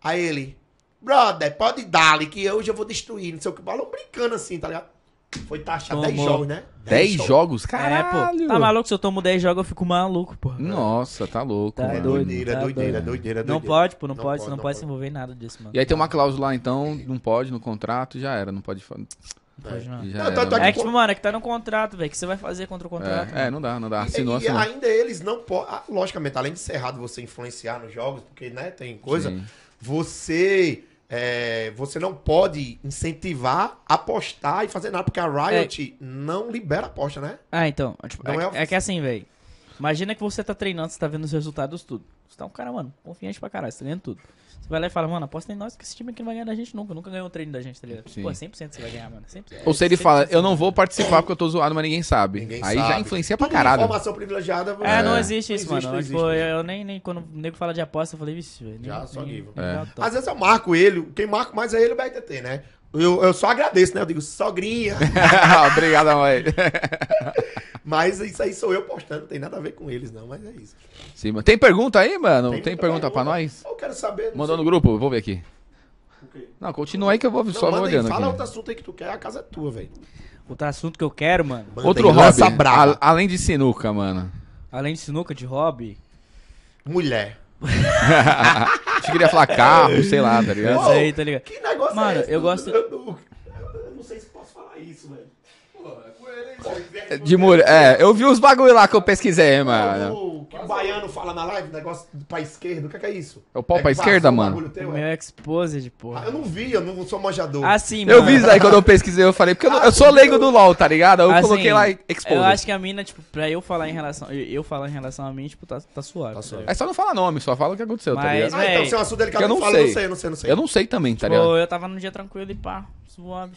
[SPEAKER 1] Aí ele, brother, pode dar que hoje eu vou destruir. Não sei o que. Balão brincando assim, tá ligado? Foi taxar 10
[SPEAKER 3] Tomou.
[SPEAKER 1] jogos, né?
[SPEAKER 2] 10 jogos?
[SPEAKER 3] É,
[SPEAKER 2] Caralho.
[SPEAKER 3] pô. Tá maluco? Se eu tomo 10 jogos, eu fico maluco, pô.
[SPEAKER 2] Nossa, tá louco,
[SPEAKER 3] Tá
[SPEAKER 1] É
[SPEAKER 2] mano.
[SPEAKER 3] doido.
[SPEAKER 1] doideira,
[SPEAKER 3] tá
[SPEAKER 1] doideira,
[SPEAKER 3] doido.
[SPEAKER 1] doideira,
[SPEAKER 3] Não
[SPEAKER 1] doideira.
[SPEAKER 3] pode, pô, não,
[SPEAKER 1] Não
[SPEAKER 3] pode,
[SPEAKER 1] pode,
[SPEAKER 3] você não,
[SPEAKER 1] não
[SPEAKER 3] pode se
[SPEAKER 1] pode.
[SPEAKER 3] envolver em nada disso, mano.
[SPEAKER 2] E aí tem uma cláusula lá, então, não pode no contrato, já era, não pode...
[SPEAKER 3] pode, não.
[SPEAKER 2] Já
[SPEAKER 1] Não,
[SPEAKER 2] era,
[SPEAKER 1] tanto
[SPEAKER 2] mano.
[SPEAKER 3] É que, tipo, mano, é que tá no contrato, velho. que você vai fazer contra o contrato?
[SPEAKER 2] É, é, não dá, não dá.
[SPEAKER 1] E-
[SPEAKER 2] Assinou,
[SPEAKER 1] e,
[SPEAKER 2] assinou.
[SPEAKER 1] ainda eles não podem. Logicamente, além de ser errado você influenciar nos jogos, porque né, tem coisa,
[SPEAKER 2] Sim.
[SPEAKER 1] você. é, você não pode incentivar, apostar e fazer nada, porque a Riot não libera aposta, né?
[SPEAKER 3] Ah, então. Tipo,
[SPEAKER 1] Não
[SPEAKER 3] é,
[SPEAKER 1] é
[SPEAKER 3] é que assim, velho. Imagina que você tá treinando, você tá vendo os resultados, tudo. Você tá um cara, mano, confiante pra caralho, você tá ganhando tudo. Você vai lá e fala, mano, aposta em nós que esse time aqui não vai ganhar da gente nunca. Nunca ganhou um treino da gente, tá ligado?
[SPEAKER 2] Sim.
[SPEAKER 3] Pô, 100% você vai ganhar, mano. 100%.
[SPEAKER 2] Ou se ele
[SPEAKER 3] 100%
[SPEAKER 2] fala,
[SPEAKER 3] você
[SPEAKER 2] eu não vou participar porque eu tô zoado, mas ninguém sabe.
[SPEAKER 1] Ninguém
[SPEAKER 2] aí
[SPEAKER 1] sabe.
[SPEAKER 2] já influencia pra
[SPEAKER 1] Tudo
[SPEAKER 2] caralho.
[SPEAKER 1] Informação privilegiada.
[SPEAKER 3] É, não existe isso,
[SPEAKER 1] Não existe,
[SPEAKER 3] mano.
[SPEAKER 1] não
[SPEAKER 3] Tipo,
[SPEAKER 1] existe.
[SPEAKER 3] eu nem, nem quando o nego fala de aposta, eu falei, vixe, velho. nem-
[SPEAKER 1] Já, só
[SPEAKER 3] nem-
[SPEAKER 1] give.
[SPEAKER 3] nem
[SPEAKER 2] É.
[SPEAKER 1] Às vezes eu marco ele, quem marca mais é ele o BTT, né? Eu, eu só agradeço, né? Eu digo, sogrinha.
[SPEAKER 2] Obrigado, mãe.
[SPEAKER 1] Mas isso aí sou eu postando, não tem nada a ver com eles, não, mas é isso.
[SPEAKER 2] Sim, mano. Tem pergunta aí, mano? Tem,
[SPEAKER 1] muita
[SPEAKER 2] pergunta pra nós?
[SPEAKER 1] Eu quero saber.
[SPEAKER 2] Mandou
[SPEAKER 1] sei
[SPEAKER 2] no grupo, vou ver aqui. Não, continua aí que eu vou
[SPEAKER 1] Não,
[SPEAKER 2] só vou
[SPEAKER 1] manda aí,
[SPEAKER 2] olhando
[SPEAKER 1] fala
[SPEAKER 2] aqui.
[SPEAKER 1] outro assunto aí que tu quer, a casa é tua, velho.
[SPEAKER 3] Outro assunto que eu quero, mano,
[SPEAKER 1] Manda
[SPEAKER 2] Outro hobby, a- além de sinuca, mano.
[SPEAKER 3] além de sinuca, de hobby,
[SPEAKER 1] Mulher.
[SPEAKER 2] Você queria falar carro, sei lá, tá ligado?
[SPEAKER 3] Isso aí, tá ligado?
[SPEAKER 1] Que negócio
[SPEAKER 3] Mano,
[SPEAKER 1] é esse?
[SPEAKER 3] eu gosto-
[SPEAKER 1] Eu, eu- eu não sei se posso falar isso, velho.
[SPEAKER 2] De muro. É, eu vi os bagulho lá que eu pesquisei, mano.
[SPEAKER 1] O que o baiano fala na live, negócio do pra esquerda, o que é, que é isso?
[SPEAKER 2] É o pau
[SPEAKER 1] É
[SPEAKER 2] pra
[SPEAKER 1] que
[SPEAKER 2] esquerda, mano?
[SPEAKER 1] bagulho teu, é?
[SPEAKER 3] meu exposed,
[SPEAKER 1] Ah,
[SPEAKER 3] porra.
[SPEAKER 1] eu não vi, eu não sou manjador.
[SPEAKER 3] Assim,
[SPEAKER 2] Eu
[SPEAKER 3] mano.
[SPEAKER 2] vi isso aí quando eu pesquisei, eu falei, porque eu, não- eu sou leigo do LoL, tá ligado? Eu
[SPEAKER 3] Assim,
[SPEAKER 2] coloquei lá
[SPEAKER 3] Eu
[SPEAKER 2] Exposed.
[SPEAKER 3] acho que a mina, tipo, pra eu falar em relação. Eu, eu falar em relação a mim, tipo, tá, tá suave.
[SPEAKER 1] Tá
[SPEAKER 3] tá
[SPEAKER 1] suave.
[SPEAKER 3] ligado?
[SPEAKER 2] É só não falar nome, só fala o que aconteceu, tá
[SPEAKER 3] Mas-
[SPEAKER 2] ligado?
[SPEAKER 1] ah, então se é um assunto delicado,
[SPEAKER 2] eu não
[SPEAKER 1] fala,
[SPEAKER 2] sei.
[SPEAKER 1] não sei, eu não sei, não sei.
[SPEAKER 2] Eu não sei também, tá ligado?
[SPEAKER 3] Tipo, eu tava num dia tranquilo e pá, suave.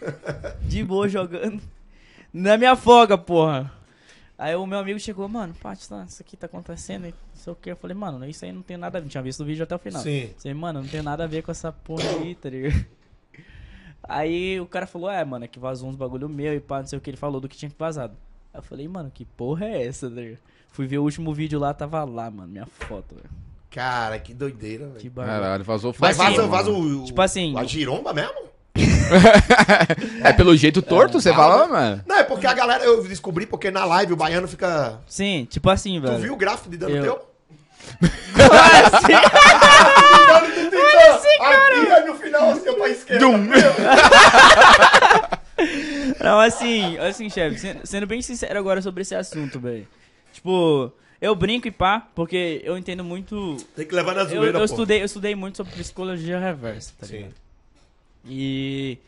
[SPEAKER 3] De boa jogando. Na minha folga, porra. Aí o meu amigo chegou, mano, pá, tá, isso aqui tá acontecendo e não sei o que. Eu falei, mano, isso aí não tem nada a ver. Tinha visto o vídeo até o final.
[SPEAKER 1] Sim.
[SPEAKER 3] Falei, mano, não tem nada a ver com essa porra aí, tá ligado? Aí o cara falou, é, mano, é que vazou uns bagulho meu e pá, não sei o que. Ele falou do que tinha vazado. Aí eu falei, mano, que porra é essa, tá ligado? Fui ver o último vídeo lá, tava lá, mano, minha foto, velho.
[SPEAKER 1] Cara, que doideira,
[SPEAKER 3] Que
[SPEAKER 1] velho.
[SPEAKER 3] bagulho.
[SPEAKER 2] Caralho, vazou
[SPEAKER 1] Mas
[SPEAKER 2] mano.
[SPEAKER 1] vaza o,
[SPEAKER 3] Tipo assim,
[SPEAKER 1] a giromba mesmo?
[SPEAKER 2] É pelo jeito torto, você fala, mano?
[SPEAKER 1] Não, é porque a galera, eu descobri porque na live o baiano fica...
[SPEAKER 3] sim, tipo assim, velho.
[SPEAKER 1] Tu viu o gráfico de dano
[SPEAKER 3] Eu-
[SPEAKER 1] teu?
[SPEAKER 3] assim?
[SPEAKER 1] Aqui, aí no final, assim, pra esquerda.
[SPEAKER 3] Não, assim, assim, chefe, sendo, sendo bem sincero agora sobre esse assunto, velho. Tipo, eu brinco e pá, porque eu entendo muito.
[SPEAKER 1] Tem que levar na
[SPEAKER 3] Eu,
[SPEAKER 1] zoeira,
[SPEAKER 3] eu
[SPEAKER 1] pô.
[SPEAKER 3] estudei, eu estudei muito sobre psicologia reversa, tá ligado?
[SPEAKER 1] Sim.
[SPEAKER 3] E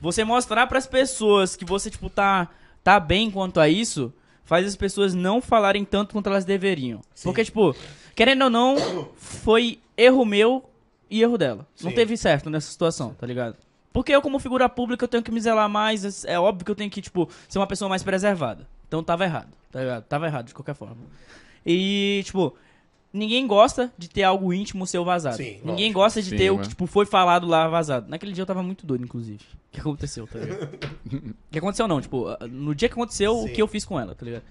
[SPEAKER 3] você mostrar pras pessoas que você, tipo, tá, tá bem quanto a isso, faz as pessoas não falarem tanto quanto elas deveriam. Porque, tipo, querendo ou não, foi erro meu e erro dela. Não
[SPEAKER 1] Sim.
[SPEAKER 3] teve certo nessa situação, tá ligado? Porque eu, como figura pública, eu tenho que me zelar mais. É óbvio que eu tenho que, tipo, ser uma pessoa mais preservada. Então tava errado, tá ligado? Tava errado, de qualquer forma. E, tipo, ninguém gosta de ter algo íntimo seu vazado.
[SPEAKER 1] Sim,
[SPEAKER 3] ninguém
[SPEAKER 1] lógico.
[SPEAKER 3] gosta de
[SPEAKER 2] Sim,
[SPEAKER 3] ter o
[SPEAKER 2] mano.
[SPEAKER 3] que, tipo, foi falado lá vazado. Naquele dia eu tava muito doido, inclusive. O que aconteceu, tá ligado? O que aconteceu não, tipo, no dia que aconteceu, o
[SPEAKER 1] Sim.
[SPEAKER 3] que eu fiz com ela, tá ligado?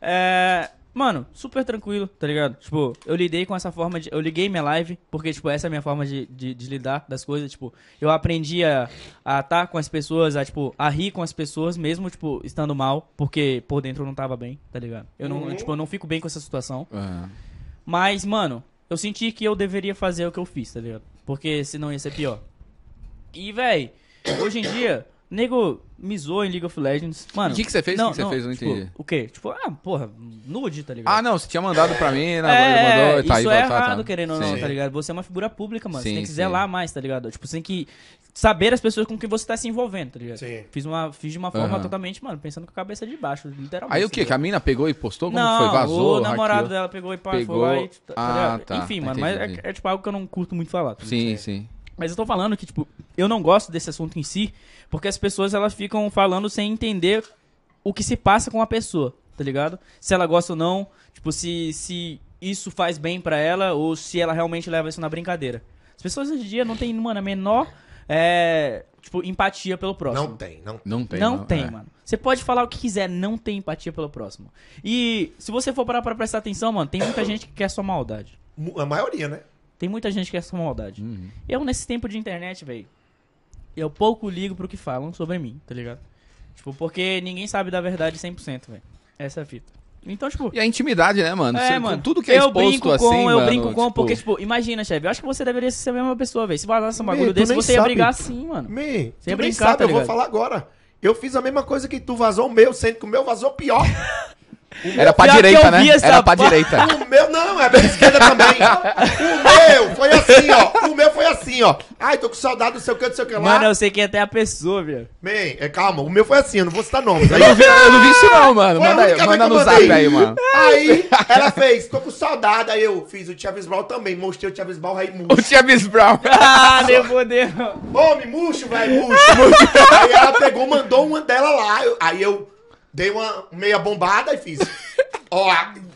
[SPEAKER 3] É. Mano, super tranquilo, tá ligado? Tipo, eu lidei com essa forma de. Eu liguei minha live, porque, tipo, essa é a minha forma de, de, de lidar das coisas. Tipo, eu aprendi a estar com as pessoas, a, tipo, a rir com as pessoas, mesmo, tipo, estando mal, porque por dentro eu não tava bem, tá ligado? Eu não,
[SPEAKER 1] Uhum.
[SPEAKER 3] tipo, eu não fico bem com essa situação.
[SPEAKER 2] Ah.
[SPEAKER 3] Mas, mano, eu senti que eu deveria fazer o que eu fiz, tá ligado? Porque senão ia ser pior. E, véi, hoje em dia, nego zoa em League of Legends. Mano.
[SPEAKER 2] O que que você fez?
[SPEAKER 3] Não,
[SPEAKER 2] O que que você
[SPEAKER 3] não,
[SPEAKER 2] fez? Eu não
[SPEAKER 3] tipo,
[SPEAKER 2] entendi.
[SPEAKER 3] O quê? Tipo, ah, porra, nude, tá ligado?
[SPEAKER 2] Ah, não, você tinha mandado pra mim, né?
[SPEAKER 3] É,
[SPEAKER 2] mandou, tá,
[SPEAKER 3] isso
[SPEAKER 2] aí,
[SPEAKER 3] é
[SPEAKER 2] tá, tá.
[SPEAKER 3] errado, querendo ou não, tá ligado? Você é uma figura pública, mano.
[SPEAKER 2] Sim,
[SPEAKER 3] você tem que
[SPEAKER 2] sim.
[SPEAKER 3] zelar mais, tá ligado? Tipo, você tem que saber as pessoas com quem você tá se envolvendo, tá ligado?
[SPEAKER 1] Sim.
[SPEAKER 3] Fiz, uma, fiz de uma forma
[SPEAKER 2] Aham.
[SPEAKER 3] totalmente, mano, pensando com a cabeça de baixo, literalmente.
[SPEAKER 2] Aí o
[SPEAKER 3] tá
[SPEAKER 2] que? Que a mina pegou e postou? Como
[SPEAKER 3] não,
[SPEAKER 2] foi? Vazou?
[SPEAKER 3] o namorado
[SPEAKER 2] hackeou?
[SPEAKER 3] dela pegou e pá,
[SPEAKER 2] Pegou.
[SPEAKER 3] foi lá e... Tá, tá
[SPEAKER 2] Ah, tá.
[SPEAKER 3] Enfim, mano, mas é, é, tipo algo que eu não curto muito falar. tá ligado?
[SPEAKER 2] Sim, sim.
[SPEAKER 3] Mas eu tô falando que, tipo, eu não gosto desse assunto em si, porque as pessoas, elas ficam falando sem entender o que se passa com a pessoa, tá ligado? Se ela gosta ou não, tipo, se, se isso faz bem pra ela, ou se ela realmente leva isso na brincadeira. As pessoas hoje em dia não têm, mano, a menor, é, tipo, empatia pelo próximo.
[SPEAKER 1] Não tem, não
[SPEAKER 2] Não tem.
[SPEAKER 3] Não, tem,
[SPEAKER 2] é.
[SPEAKER 3] mano. Você pode falar o que quiser, não tem empatia pelo próximo. E se você for parar pra prestar atenção, mano, tem muita gente que quer sua maldade.
[SPEAKER 1] A maioria, né?
[SPEAKER 3] Tem muita gente que quer sua maldade.
[SPEAKER 2] Uhum.
[SPEAKER 3] Eu, nesse tempo de internet, velho, eu pouco ligo pro que falam sobre mim, tá ligado? Tipo, porque ninguém sabe da verdade 100%, velho. Essa é a fita. Então, tipo.
[SPEAKER 2] E a intimidade, né, mano?
[SPEAKER 3] É,
[SPEAKER 2] Você-
[SPEAKER 3] mano.
[SPEAKER 2] Tudo que é
[SPEAKER 3] eu
[SPEAKER 2] exposto
[SPEAKER 3] brinco
[SPEAKER 2] assim,
[SPEAKER 3] com, eu
[SPEAKER 2] mano,
[SPEAKER 3] brinco com,
[SPEAKER 2] tipo,
[SPEAKER 3] porque, tipo, imagina, chefe, eu acho que você deveria ser a mesma pessoa, velho. Se vazasse um bagulho desse, você ia
[SPEAKER 1] sabe.
[SPEAKER 3] brigar assim, mano.
[SPEAKER 1] Me,
[SPEAKER 3] Você ia
[SPEAKER 1] tu nem
[SPEAKER 3] brincar,
[SPEAKER 1] sabe,
[SPEAKER 3] tá
[SPEAKER 1] eu vou falar agora. Eu fiz a mesma coisa que tu vazou o meu, sendo que o meu vazou pior.
[SPEAKER 2] Era pra
[SPEAKER 3] Pior
[SPEAKER 2] direita, né? Era pra direita.
[SPEAKER 1] O meu, não, é pra esquerda também. O meu foi assim, ó. O meu foi assim, ó. Ai, tô com saudade, não sei o que, não sei o que lá.
[SPEAKER 3] Mano, eu sei que é até a pessoa, velho.
[SPEAKER 1] Man, é, calma, o meu foi assim, eu não vou citar nomes. Aí,
[SPEAKER 2] Eu não vi, eu não vi isso não, mano.
[SPEAKER 1] Foi
[SPEAKER 2] Manda, aí, manda no zap aí, mano.
[SPEAKER 1] aí ela fez, tô com saudade. Aí eu fiz o Chaves Brown também, mostrei o Chaves Brown Raimundo.
[SPEAKER 2] O Chavis Brown.
[SPEAKER 3] Ah, meu fodeu.
[SPEAKER 1] Homem, murcho, velho, murcho, murcho. Aí ela pegou, mandou uma dela lá. eu- aí eu dei uma meia bombada e fiz. Ó,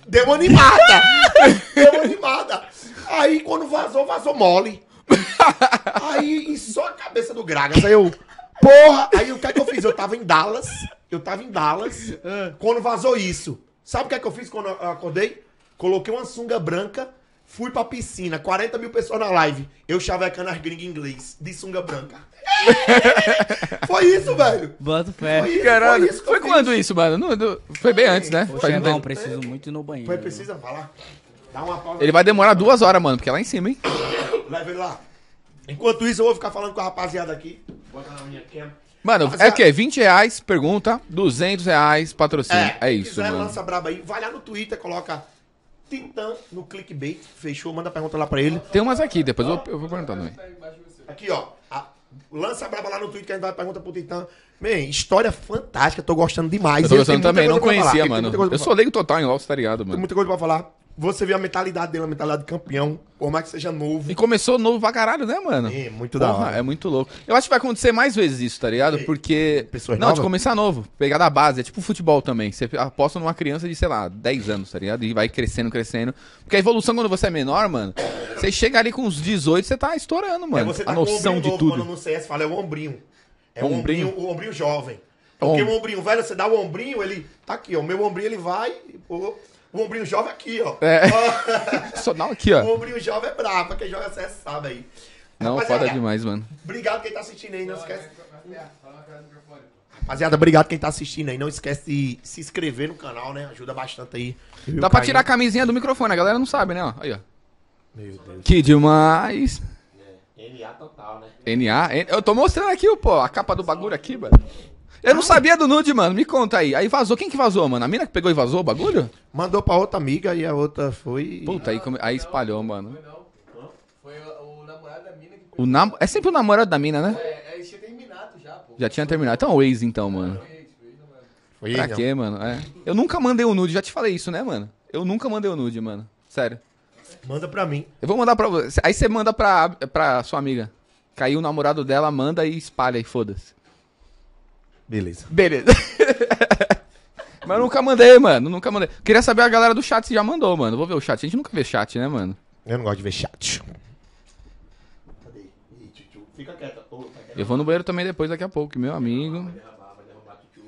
[SPEAKER 1] deu uma animada. Deu uma animada. Aí quando vazou, vazou mole. Aí só a cabeça do Gragas. Aí eu, porra. Aí o que é que eu fiz? Eu tava em Dallas. Eu tava em Dallas. Quando vazou isso. Sabe o que é que eu fiz quando eu acordei? Coloquei uma sunga branca. Fui pra piscina, 40 mil pessoas na live. Eu chavecando as gringas em inglês, de sunga branca. Foi isso, velho.
[SPEAKER 3] Bota fé.
[SPEAKER 1] Foi isso,
[SPEAKER 2] Caralho.
[SPEAKER 1] foi isso
[SPEAKER 2] Foi quando isso, mano? Não- não- foi bem antes, né?
[SPEAKER 3] Ô,
[SPEAKER 2] Faz tempo.
[SPEAKER 3] preciso muito ir no banheiro.
[SPEAKER 1] Foi, precisa falar? Dá uma pausa.
[SPEAKER 2] Ele vai demorar duas horas, mano, porque é lá em cima, hein?
[SPEAKER 1] leva ele lá. Enquanto isso, eu vou ficar falando com a rapaziada aqui. Bota na minha cam.
[SPEAKER 2] Mano, é o quê? 20 reais, pergunta, 200 reais, patrocínio. É,
[SPEAKER 1] quem
[SPEAKER 2] isso,
[SPEAKER 1] quiser,
[SPEAKER 2] mano.
[SPEAKER 1] lança braba aí. Vai lá no Twitter, coloca Titã no clickbait. Fechou? Manda pergunta lá pra ele.
[SPEAKER 2] Tem umas aqui, depois eu, eu vou perguntar também.
[SPEAKER 1] Aqui, ó. A- lança a braba lá no Twitter que a gente vai perguntar pro Titã. Man, história fantástica. Tô gostando demais.
[SPEAKER 2] Eu tô gostando
[SPEAKER 1] tem
[SPEAKER 2] também, não
[SPEAKER 1] falar,
[SPEAKER 2] conhecia,
[SPEAKER 1] tem
[SPEAKER 2] mano. Eu sou leigo total em LoL, tá ligado,
[SPEAKER 1] Tem
[SPEAKER 2] mano.
[SPEAKER 1] muita coisa pra falar. Você vê a mentalidade dele, a mentalidade de campeão. Por mais que seja novo.
[SPEAKER 2] E começou novo pra caralho, né, mano?
[SPEAKER 1] É, muito da
[SPEAKER 2] Porra,
[SPEAKER 1] hora.
[SPEAKER 2] é muito louco. Eu acho que vai acontecer mais vezes isso, tá ligado? Porque.
[SPEAKER 1] Pessoas
[SPEAKER 2] não,
[SPEAKER 1] novas?
[SPEAKER 2] de começar novo. Pegar da base. É tipo futebol também. Você aposta numa criança de, sei lá, 10 anos, tá ligado? E vai crescendo, crescendo. Porque a evolução quando você é menor, mano, você chega ali com uns 18, você tá estourando,
[SPEAKER 1] É,
[SPEAKER 2] mano.
[SPEAKER 1] você tá
[SPEAKER 2] a
[SPEAKER 1] com o
[SPEAKER 2] noção de
[SPEAKER 1] novo,
[SPEAKER 2] tudo.
[SPEAKER 1] Quando no CS fala, é o ombrinho. É o
[SPEAKER 2] Ombrinho?
[SPEAKER 1] o ombrinho jovem. Porque
[SPEAKER 2] Om-
[SPEAKER 1] o ombrinho velho, você dá o ombrinho, ele tá aqui, ó. O meu ombrinho, ele vai, o, o ombrinho jovem aqui, ó.
[SPEAKER 2] É. Só não aqui,
[SPEAKER 1] O
[SPEAKER 2] ó.
[SPEAKER 1] ombrinho jovem é brabo, quem joga CS sabe aí.
[SPEAKER 2] Não,
[SPEAKER 1] Rapaziada,
[SPEAKER 2] foda demais, mano.
[SPEAKER 1] Obrigado quem tá assistindo aí, não esquece. Rapaziada, obrigado quem tá assistindo aí. Não esquece de se inscrever no canal, né? Ajuda bastante aí.
[SPEAKER 2] Dá
[SPEAKER 1] o
[SPEAKER 2] pra
[SPEAKER 1] Caim.
[SPEAKER 2] tirar a camisinha do microfone, a galera não sabe, né? ó. Aí, ó.
[SPEAKER 1] Meu Deus.
[SPEAKER 2] Que demais.
[SPEAKER 1] NA total, né?
[SPEAKER 2] NA? Eu tô mostrando aqui, pô, a capa do bagulho aqui, mano. Eu não sabia do nude, mano. Me conta aí. Aí vazou. Quem que vazou, mano? A mina que pegou e vazou o bagulho?
[SPEAKER 1] Mandou pra outra amiga e a outra foi.
[SPEAKER 2] Puta, aí, come- aí espalhou, mano.
[SPEAKER 4] Foi o, o namorado da mina que
[SPEAKER 2] O nam... É sempre o namorado da mina, né?
[SPEAKER 4] É, eles tinham terminado já, pô.
[SPEAKER 2] Já tinha terminado. Então, o ex, então, mano.
[SPEAKER 1] Foi
[SPEAKER 2] Pra quê, mano? É. Eu nunca mandei o nude. Já te falei isso, né, mano? Eu nunca mandei o nude, mano. Sério.
[SPEAKER 1] Manda pra mim.
[SPEAKER 2] Eu vou mandar pra você. Aí você manda pra, pra sua amiga. Caiu o namorado dela, manda e espalha e foda-se.
[SPEAKER 1] Beleza.
[SPEAKER 2] Beleza. Mas eu nunca mandei, mano. Nunca mandei. Queria saber a galera do chat se já mandou, mano. Vou ver o chat. A gente nunca vê chat, né, mano?
[SPEAKER 1] Eu não gosto de ver chat. Cadê? Ih, tchutchu. Fica quieta. Ô, tá quieto.
[SPEAKER 2] Eu vou no banheiro também depois, daqui a pouco, meu amigo.
[SPEAKER 1] Vai derrubar, vai derrubar, tchutchu.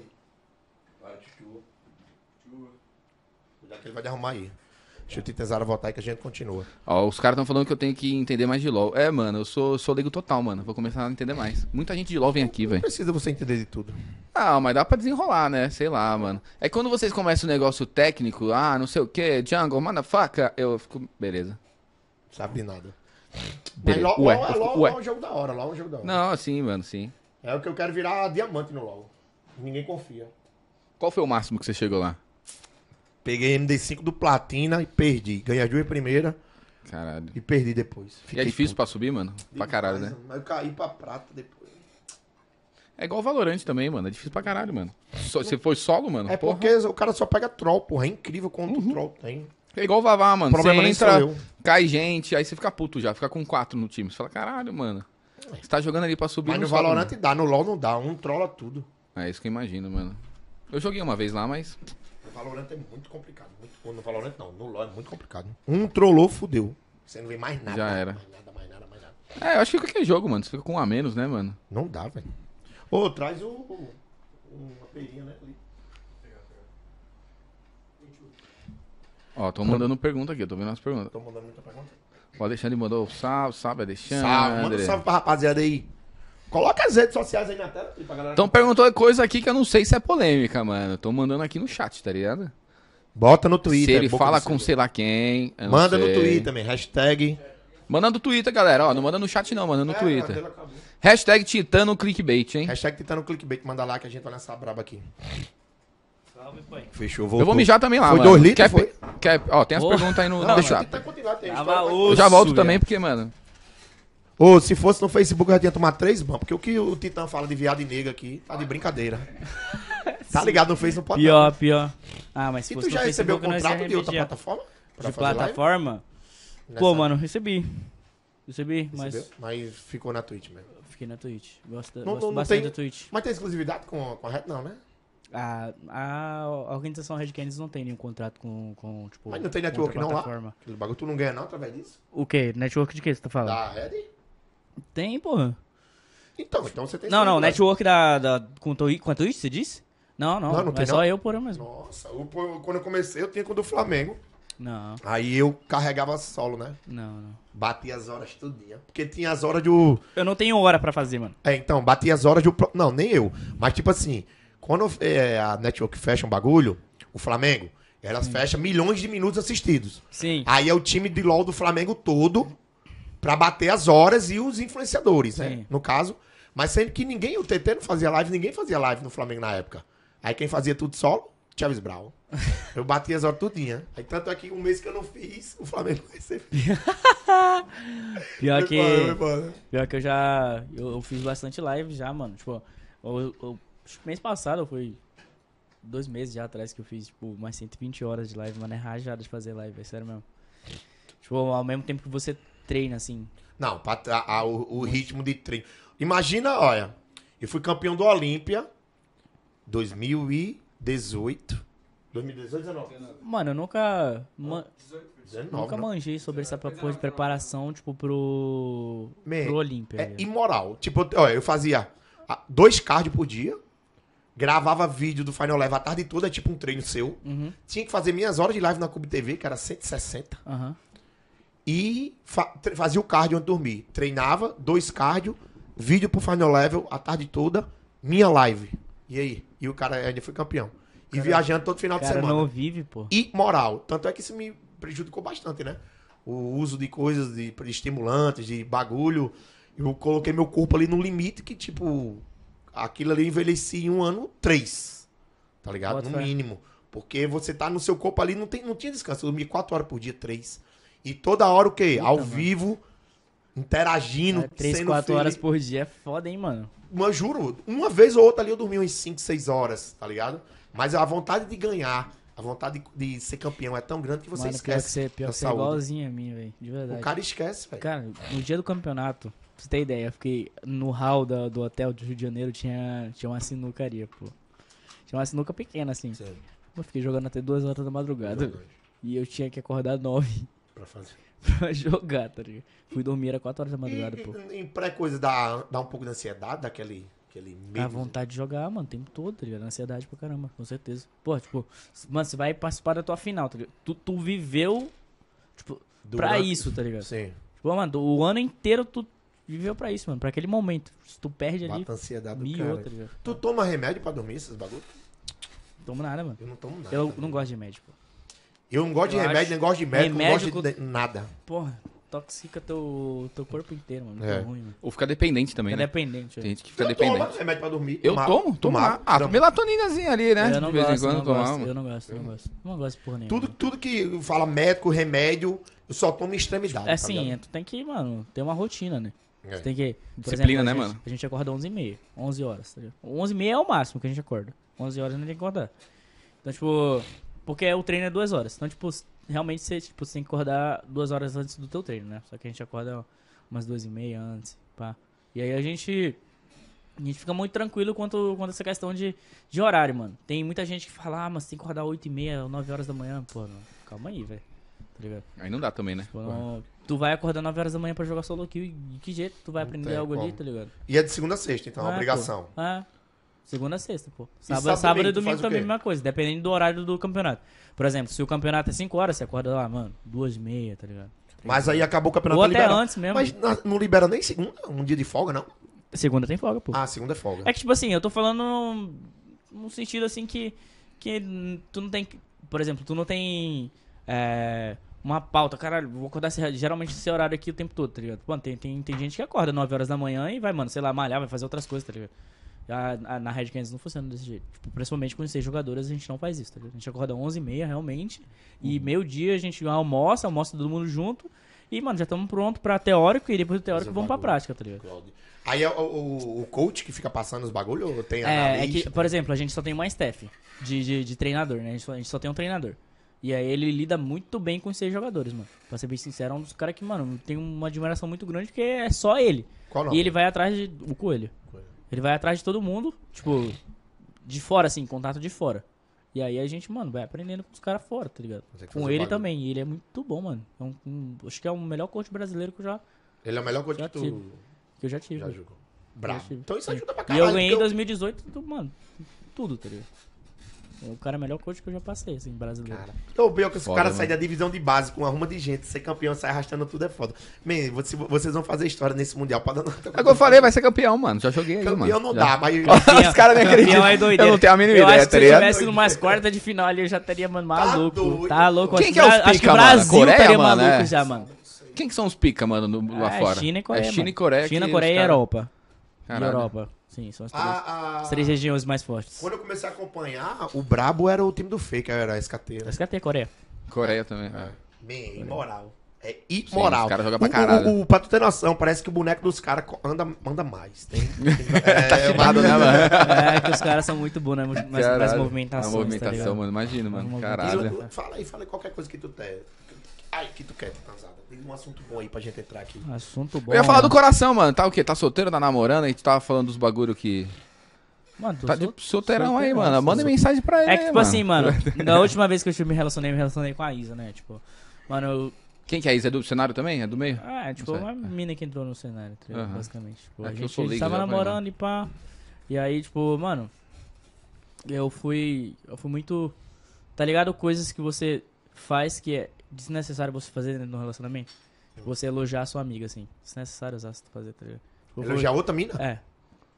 [SPEAKER 1] Vai, tchutchu. Cuidado que ele vai derrubar aí. Titezara voltar aí que a gente continua.
[SPEAKER 2] Ó, os caras estão falando que eu tenho que entender mais de LoL. É, mano, eu sou, sou leigo total, mano. Vou começar a entender mais. Muita gente de LoL vem aqui,
[SPEAKER 1] Não
[SPEAKER 2] velho.
[SPEAKER 1] precisa você entender de tudo.
[SPEAKER 2] Ah, mas dá pra desenrolar, né? Sei lá, mano. É que quando vocês começam o negócio técnico, ah, não sei o que, jungle, motherfucker, eu fico. Beleza.
[SPEAKER 1] Sabe de nada. Mas. LOL,
[SPEAKER 2] Ué,
[SPEAKER 1] LOL, é-
[SPEAKER 2] ué.
[SPEAKER 1] LOL é um jogo da hora. LOL é um jogo da hora.
[SPEAKER 2] Não, sim, mano, sim.
[SPEAKER 1] É o que eu quero virar diamante no LOL. Ninguém confia.
[SPEAKER 2] Qual foi o máximo que você chegou lá?
[SPEAKER 1] Peguei MD5 do Platina e perdi. Ganhei as duas primeiras
[SPEAKER 2] Caralho.
[SPEAKER 1] e perdi depois.
[SPEAKER 2] E é difícil pra subir, mano? Pra caralho, né?
[SPEAKER 1] Mas eu caí pra prata depois.
[SPEAKER 2] É igual o Valorant também, mano. É difícil pra caralho, mano. So- Você foi solo, mano?
[SPEAKER 1] É
[SPEAKER 2] Porra.
[SPEAKER 1] porque o cara só pega troll, porra. É incrível quanto
[SPEAKER 2] Uhum.
[SPEAKER 1] troll tem.
[SPEAKER 2] É igual o Vavá, mano.
[SPEAKER 1] O problema
[SPEAKER 2] você
[SPEAKER 1] nem
[SPEAKER 2] entra,
[SPEAKER 1] eu.
[SPEAKER 2] cai gente, aí você fica puto já. Fica com quatro no time. Você fala, caralho, mano. Você tá jogando ali pra subir
[SPEAKER 1] Mas no
[SPEAKER 2] sobe,
[SPEAKER 1] Valorant
[SPEAKER 2] mano.
[SPEAKER 1] dá, no LoL não dá. Um trola tudo.
[SPEAKER 2] É isso que eu imagino, mano. Eu joguei uma vez lá, mas...
[SPEAKER 1] No Valorant é muito complicado. Muito... No Valorant não, no LoL é muito complicado. Um trollou, fudeu. Você não vê mais nada.
[SPEAKER 2] Já era.
[SPEAKER 1] Mais nada, mais nada, mais nada.
[SPEAKER 2] É, eu acho que qualquer jogo, mano. Você fica com um a menos, né, mano?
[SPEAKER 1] Não dá, velho. Ô, traz o... o- Uma perinha, né? ali.
[SPEAKER 2] Ó, tô mandando pergunta aqui. Eu tô vendo as perguntas.
[SPEAKER 1] Tô mandando muita pergunta.
[SPEAKER 2] O Alexandre mandou salve, salve, Alexandre.
[SPEAKER 1] Salve, manda um salve pra rapaziada aí. Coloca as redes sociais aí na tela pra galera.
[SPEAKER 2] Então perguntou coisa aqui que eu não sei se é polêmica, mano. Tô mandando aqui no chat, tá ligado?
[SPEAKER 1] Bota no Twitter.
[SPEAKER 2] se ele fala com sei lá quem. eu não
[SPEAKER 1] Manda no
[SPEAKER 2] sei.
[SPEAKER 1] Twitter também. Hashtag.
[SPEAKER 2] Manda no Twitter, galera. Ó, não manda no chat não, manda no
[SPEAKER 1] É,
[SPEAKER 2] Twitter. Hashtag Titano Clickbait, hein?
[SPEAKER 1] Hashtag tentando clickbait. Manda lá que a gente vai nessa braba aqui.
[SPEAKER 3] Salve, pai.
[SPEAKER 1] Fechou,
[SPEAKER 2] Eu vou mijar também lá,
[SPEAKER 1] Foi
[SPEAKER 2] mano.
[SPEAKER 1] dois litros,
[SPEAKER 2] quer,
[SPEAKER 1] foi?
[SPEAKER 2] Quer, ó, tem as
[SPEAKER 3] Porra.
[SPEAKER 2] perguntas aí no, no
[SPEAKER 1] Não, deixa eu
[SPEAKER 2] Eu já volto também, porque, mano...
[SPEAKER 1] Ô, se fosse no Facebook, eu já tinha tomado três bans. Porque o que o Titã fala de viado e nega aqui, tá de brincadeira. Tá ligado no Face, não pode
[SPEAKER 3] Pior, pior. Ah, mas se
[SPEAKER 1] E tu já recebeu o
[SPEAKER 3] Facebook,
[SPEAKER 1] contrato de outra plataforma?
[SPEAKER 3] De plataforma? Pô, mano, recebi. Recebi, mas
[SPEAKER 1] Recebeu? Mas ficou na Twitch mesmo.
[SPEAKER 3] fiquei na Twitch. Gosto,
[SPEAKER 1] Não-
[SPEAKER 3] gosto
[SPEAKER 1] não- não
[SPEAKER 3] bastante
[SPEAKER 1] tem-
[SPEAKER 3] da Twitch.
[SPEAKER 1] Mas tem exclusividade com, com a Red, não, né?
[SPEAKER 3] A, a organização Red Canids não tem nenhum contrato com, com tipo...
[SPEAKER 1] Mas não tem network não lá? Aquele bagulho tu não ganha não através disso?
[SPEAKER 3] O quê? Network de que você tá falando?
[SPEAKER 1] Da Red?
[SPEAKER 3] Tem, porra.
[SPEAKER 1] Então, então você tem
[SPEAKER 3] Não, não,
[SPEAKER 1] exclusividade.
[SPEAKER 3] network da, da, com, com a Twitch, você disse? Não, não,
[SPEAKER 1] Não, não
[SPEAKER 3] é
[SPEAKER 1] tem,
[SPEAKER 3] só
[SPEAKER 1] não?
[SPEAKER 3] eu por eu mesmo.
[SPEAKER 1] Nossa, eu- quando eu comecei eu tinha com o do Flamengo.
[SPEAKER 3] Não,
[SPEAKER 1] Aí eu carregava solo, né?
[SPEAKER 3] não, não.
[SPEAKER 1] Batia as horas tudinha. Porque tinha as horas do...
[SPEAKER 3] Eu não tenho hora pra fazer, mano.
[SPEAKER 1] É, então, batia as horas do... Não, nem eu. Mas tipo assim, quando é, a network fecha um bagulho, o Flamengo, elas fecham milhões de minutos assistidos.
[SPEAKER 3] Sim.
[SPEAKER 1] Aí é o time de LOL do Flamengo todo Pra bater as horas e os influenciadores, né?
[SPEAKER 3] Sim.
[SPEAKER 1] No caso. Mas sendo que ninguém, o TT não fazia live, ninguém fazia live no Flamengo na época. Aí quem fazia tudo solo, Chaves Brown. Eu batia as horas tudinha. Aí tanto é que um mês que eu não fiz, o Flamengo recebeu.
[SPEAKER 3] Pior que. Pior que eu já. Eu, eu fiz bastante live já, mano. Tipo, eu, eu- mês passado foi. Dois meses já atrás que eu fiz, tipo, mais 120 horas de live, mano. É rajada de fazer live, é sério mesmo. Tipo, ao mesmo tempo que você treina, assim.
[SPEAKER 1] Não, pra, tra- a- o, o ritmo de treino. Imagina, olha, eu fui campeão do Olímpia 2018. 2018, 19?
[SPEAKER 3] Mano, eu nunca. ma-
[SPEAKER 1] 19,
[SPEAKER 3] nunca
[SPEAKER 1] não.
[SPEAKER 3] manjei sobre essa porra de preparação, tipo, pro.
[SPEAKER 1] Man,
[SPEAKER 3] pro Olímpia.
[SPEAKER 1] É imoral. Tipo, olha, eu fazia dois cardio por dia, gravava vídeo do Final Level a tarde toda, tipo um treino seu.
[SPEAKER 3] Uhum.
[SPEAKER 1] Tinha que fazer minhas horas de live na Cube TV, que era 160.
[SPEAKER 3] Aham.
[SPEAKER 1] E fa- fazia o cardio antes de dormir. Treinava, dois cardio, vídeo pro Final Level a tarde toda, minha live. E aí? E o cara ainda foi campeão. E viajando todo final de
[SPEAKER 3] cara
[SPEAKER 1] semana.
[SPEAKER 3] não vive, pô.
[SPEAKER 1] E moral. Tanto é que isso me prejudicou bastante, né? O uso de coisas, de, de estimulantes, de bagulho. Eu coloquei meu corpo ali no limite que, tipo, aquilo ali eu envelheci em um ano, três. Tá ligado? No
[SPEAKER 3] fé.
[SPEAKER 1] mínimo. Porque você tá no seu corpo ali, não, tem, não tinha descanso. Eu dormia quatro horas por dia, três. E toda hora o quê? Ao
[SPEAKER 3] mano.
[SPEAKER 1] vivo, interagindo.
[SPEAKER 3] É, três,
[SPEAKER 1] sendo
[SPEAKER 3] quatro
[SPEAKER 1] feliz.
[SPEAKER 3] horas por dia é foda, hein, mano.
[SPEAKER 1] Mas juro, uma vez ou outra ali eu dormi umas 5, 6 horas, tá ligado? Mas a vontade de ganhar, a vontade de, de ser campeão é tão grande que você
[SPEAKER 3] mano, pior que
[SPEAKER 1] esquece.
[SPEAKER 3] você, pior que você é igualzinho a mim, velho. De verdade.
[SPEAKER 1] O cara esquece, velho.
[SPEAKER 3] Cara, no dia do campeonato, pra você ter ideia, eu fiquei no hall da- do hotel do Rio de Janeiro, tinha, tinha uma sinucaria, pô. Tinha uma sinuca pequena, assim.
[SPEAKER 1] Sério.
[SPEAKER 3] Eu fiquei jogando até duas horas da madrugada. E eu tinha que acordar nove
[SPEAKER 1] Pra fazer.
[SPEAKER 3] pra jogar, tá ligado? Fui dormir, era quatro horas da madrugada, pô.
[SPEAKER 1] E, em pré-coisa dá, dá um pouco de ansiedade, daquele aquele medo.
[SPEAKER 3] A vontade de jogar, mano, o tempo todo, tá ligado? Ansiedade pra caramba, com certeza. Pô, tipo, mano, você vai participar da tua final, tá ligado? Tu, tu viveu, tipo, pra
[SPEAKER 1] Durante-
[SPEAKER 3] isso, tá ligado?
[SPEAKER 1] Sim.
[SPEAKER 3] Tipo, mano, o ano inteiro tu viveu pra isso, mano, pra aquele momento. Se tu perde ali,
[SPEAKER 1] Bata a ansiedade do
[SPEAKER 3] miou,
[SPEAKER 1] cara.
[SPEAKER 3] tá ligado?
[SPEAKER 1] Tu toma remédio pra dormir esses bagulhos?
[SPEAKER 3] Não tomo nada, mano.
[SPEAKER 1] Eu não tomo nada.
[SPEAKER 3] Eu
[SPEAKER 1] tá
[SPEAKER 3] não gosto de médico, pô.
[SPEAKER 1] Eu não gosto de
[SPEAKER 3] Eu
[SPEAKER 1] remédio,
[SPEAKER 3] acho-
[SPEAKER 1] nem gosto de médico, não
[SPEAKER 3] remédio
[SPEAKER 1] gosto de de- nada.
[SPEAKER 3] Porra, toxica teu, teu corpo inteiro, mano.
[SPEAKER 1] É.
[SPEAKER 3] ruim, mano.
[SPEAKER 2] Ou fica dependente também,
[SPEAKER 3] Fica
[SPEAKER 2] né?
[SPEAKER 3] dependente.
[SPEAKER 2] Tem
[SPEAKER 3] velho.
[SPEAKER 2] gente que fica
[SPEAKER 1] Você
[SPEAKER 2] dependente.
[SPEAKER 1] toma remédio pra dormir?
[SPEAKER 2] Eu
[SPEAKER 1] Tomar-
[SPEAKER 2] tomo, tomo.
[SPEAKER 1] tomar-
[SPEAKER 2] Ah,
[SPEAKER 1] Não.
[SPEAKER 2] melatoninazinha ali, né?
[SPEAKER 3] Eu não
[SPEAKER 2] de vez
[SPEAKER 3] gosto,
[SPEAKER 2] em
[SPEAKER 3] eu
[SPEAKER 2] quando
[SPEAKER 3] não gosto,
[SPEAKER 2] tomar.
[SPEAKER 3] eu não gosto, eu não gosto. Não gosto porra nenhuma.
[SPEAKER 1] Tudo, tudo que fala médico, remédio, eu só tomo em extremidade.
[SPEAKER 3] É
[SPEAKER 1] tá
[SPEAKER 3] assim,
[SPEAKER 1] ligado?
[SPEAKER 3] tu tem que, mano, ter uma rotina, né?
[SPEAKER 1] É.
[SPEAKER 3] Você tem que. Por
[SPEAKER 2] Disciplina,
[SPEAKER 3] exemplo,
[SPEAKER 2] né,
[SPEAKER 3] a gente,
[SPEAKER 2] mano?
[SPEAKER 3] A gente acorda 11h30, 11 horas, tá ligado? 11h30 é o máximo que a gente acorda. 11 horas a gente tem que acordar. Então, tipo. Porque o treino é duas horas. Então, tipo, realmente você, tipo, você tem que acordar duas horas antes do teu treino, né? Só que a gente acorda umas duas e meia antes, pá. E aí a gente. A gente fica muito tranquilo quanto, quanto a essa questão de, de horário, mano. Tem muita gente que fala, ah, mas você tem que acordar 8 e meia, 9 horas da manhã. Pô, não, calma aí, velho. Tá ligado?
[SPEAKER 2] Aí não dá também, né?
[SPEAKER 3] Tipo, não- tu vai acordar 9 horas da manhã pra jogar solo kill e de que jeito tu vai aprender
[SPEAKER 1] tem
[SPEAKER 3] algo ali,
[SPEAKER 1] como.
[SPEAKER 3] tá ligado?
[SPEAKER 1] E é de segunda a sexta, então, é
[SPEAKER 3] Ah,
[SPEAKER 1] obrigação.
[SPEAKER 3] pô. Ah, segunda a sexta, pô.
[SPEAKER 1] sábado
[SPEAKER 3] Sábado,
[SPEAKER 1] e
[SPEAKER 3] sábado
[SPEAKER 1] domingo,
[SPEAKER 3] e domingo também é a mesma coisa, dependendo do horário do campeonato. Por exemplo, se o campeonato é 5 horas, você acorda lá, mano, 2 e meia, tá ligado?
[SPEAKER 1] Mas aí acabou o campeonato
[SPEAKER 3] Ou até
[SPEAKER 1] libera-
[SPEAKER 3] antes mesmo.
[SPEAKER 1] Mas não libera nem segunda, um dia de folga, não?
[SPEAKER 3] Segunda tem folga, pô.
[SPEAKER 1] Ah, segunda é folga.
[SPEAKER 3] É que, tipo assim, eu tô falando num, num sentido assim que, que tu não tem. Por exemplo, tu não tem é, uma pauta. Caralho, vou acordar esse- geralmente esse horário aqui o tempo todo, tá ligado? Mano, tem, tem, tem gente que acorda 9 horas da manhã e vai, mano, sei lá, malhar, vai fazer outras coisas, tá ligado? A, a- na Red Canids não funciona desse jeito. Tipo, principalmente com seis jogadores, a gente não faz isso, tá ligado? A gente acorda 11h30 realmente. E
[SPEAKER 1] Uhum.
[SPEAKER 3] meio-dia a gente almoça, almoça todo mundo junto. E, mano, já estamos pronto pra teórico e depois do teórico vamos pra prática, tá ligado?
[SPEAKER 1] Aí é o, o- o coach que fica passando os bagulhos ou tem
[SPEAKER 3] É, é que, por exemplo, a gente só tem uma staff de, de, de treinador, né? A gente, só, a gente só tem um treinador. E aí ele lida muito bem com os seis jogadores, mano. Pra ser bem sincero, é um dos caras que, mano, tem uma admiração muito grande porque é só ele.
[SPEAKER 1] Qual nome?
[SPEAKER 3] E ele vai atrás de. O coelho.
[SPEAKER 1] Coelho.
[SPEAKER 3] Ele vai atrás de todo mundo, tipo, de fora, assim, contato de fora. E aí a gente, mano, vai aprendendo com os caras fora, tá ligado? Com ele
[SPEAKER 1] bagulho.
[SPEAKER 3] também. E ele é muito bom, mano. É um- um- acho que é o melhor coach brasileiro que eu já,
[SPEAKER 1] Ele é o melhor coach que tu
[SPEAKER 3] tive. que eu já tive.
[SPEAKER 1] já jogou. Bravo. Então isso ajuda pra
[SPEAKER 3] E
[SPEAKER 1] caralho.
[SPEAKER 3] eu ganhei em
[SPEAKER 1] porque
[SPEAKER 3] 2018, tudo, mano, tudo, tá ligado? O cara é o melhor coach que eu já passei, assim, brasileiro.
[SPEAKER 1] Cara, eu pior que esse
[SPEAKER 2] Foda,
[SPEAKER 1] cara
[SPEAKER 2] mano.
[SPEAKER 1] sai da divisão de base com uma ruma de gente, ser campeão, sai arrastando tudo é foda. Man, você- vocês vão fazer história nesse Mundial pra dar nota.
[SPEAKER 2] É o que eu falei, vai ser campeão, mano. Já joguei aí, mano.
[SPEAKER 1] Campeão não
[SPEAKER 2] Já.
[SPEAKER 1] dá, mas...
[SPEAKER 2] Os caras me acreditam.
[SPEAKER 3] Campeão é doideira.
[SPEAKER 2] Eu não tenho a mínima
[SPEAKER 3] eu
[SPEAKER 2] ideia,
[SPEAKER 3] acho que
[SPEAKER 2] tá
[SPEAKER 3] se eu
[SPEAKER 2] ligado?
[SPEAKER 3] tivesse numas quartas de final ali, eu já estaria, mano, maluco.
[SPEAKER 1] doido.
[SPEAKER 3] Tá louco.
[SPEAKER 2] Quem
[SPEAKER 3] acho
[SPEAKER 2] que é os
[SPEAKER 3] Bra- Acho que
[SPEAKER 2] pica,
[SPEAKER 3] o
[SPEAKER 2] mano?
[SPEAKER 3] Brasil
[SPEAKER 2] Coreia,
[SPEAKER 3] estaria
[SPEAKER 2] mano,
[SPEAKER 3] maluco
[SPEAKER 2] é?
[SPEAKER 3] já, mano.
[SPEAKER 2] quem que são os pica, mano, no- lá
[SPEAKER 3] É,
[SPEAKER 2] fora?
[SPEAKER 3] China e Coreia,
[SPEAKER 2] É China
[SPEAKER 3] mano.
[SPEAKER 2] e Coreia.
[SPEAKER 3] China, Coreia
[SPEAKER 2] os
[SPEAKER 3] e Europa.
[SPEAKER 2] Caralho.
[SPEAKER 3] Europa. Sim, são as três,
[SPEAKER 1] A- a-
[SPEAKER 3] as três regiões mais fortes.
[SPEAKER 1] Quando eu comecei a acompanhar, o brabo era o time do Fake, era a SKT. Né?
[SPEAKER 3] Cadê a Coreia?
[SPEAKER 2] Coreia também. é.
[SPEAKER 1] Bem, imoral. É imoral.
[SPEAKER 2] os caras jogam pra
[SPEAKER 1] O-
[SPEAKER 2] caralho.
[SPEAKER 1] O, o, pra tu ter noção, parece que o boneco dos caras anda, anda mais. Tem, é,
[SPEAKER 2] Tá chipado, né, mano?
[SPEAKER 3] É que os caras são muito bons, né? Mais, mais
[SPEAKER 2] Caralho.
[SPEAKER 3] movimentações,
[SPEAKER 2] A
[SPEAKER 3] tá
[SPEAKER 2] movimentação,
[SPEAKER 3] ligado?
[SPEAKER 2] mano. Imagina, mano. Caralho.
[SPEAKER 1] Fala aí, fala aí qualquer coisa que tu tem. Ai, que tu quer, Tanzada. Diz um assunto bom aí pra gente entrar aqui.
[SPEAKER 3] Assunto bom.
[SPEAKER 2] Eu ia falar do
[SPEAKER 3] mano.
[SPEAKER 2] coração, mano. Tá o quê? Tá solteiro, tá namorando? A gente tava falando dos bagulho que.
[SPEAKER 3] Mano, tô
[SPEAKER 2] Tá de
[SPEAKER 3] sol-
[SPEAKER 2] solteirão aí, mano. Manda mensagem pra ele.
[SPEAKER 3] É que, tipo assim, mano, na última vez que eu me relacionei, me relacionei com a Isa, né? Tipo, mano, eu.
[SPEAKER 2] Quem que é isso? É do cenário também? É do meio?
[SPEAKER 3] Ah, tipo,
[SPEAKER 2] Não sei.
[SPEAKER 3] uma mina que entrou no cenário, tá ligado?
[SPEAKER 2] Aham.
[SPEAKER 3] basicamente. Tipo,
[SPEAKER 2] É
[SPEAKER 3] a
[SPEAKER 2] que eu
[SPEAKER 3] gente
[SPEAKER 2] sou leigo,
[SPEAKER 3] tava
[SPEAKER 2] já falei,
[SPEAKER 3] namorando e pá. E aí, tipo, mano, eu fui. Eu fui muito. Tá ligado? Coisas que você faz que é desnecessário você fazer dentro do relacionamento. Tipo, você elogiar a sua amiga, assim. Desnecessário usar você fazer, tá ligado? Tipo, eu fui-
[SPEAKER 1] Elogiar outra mina?
[SPEAKER 3] É.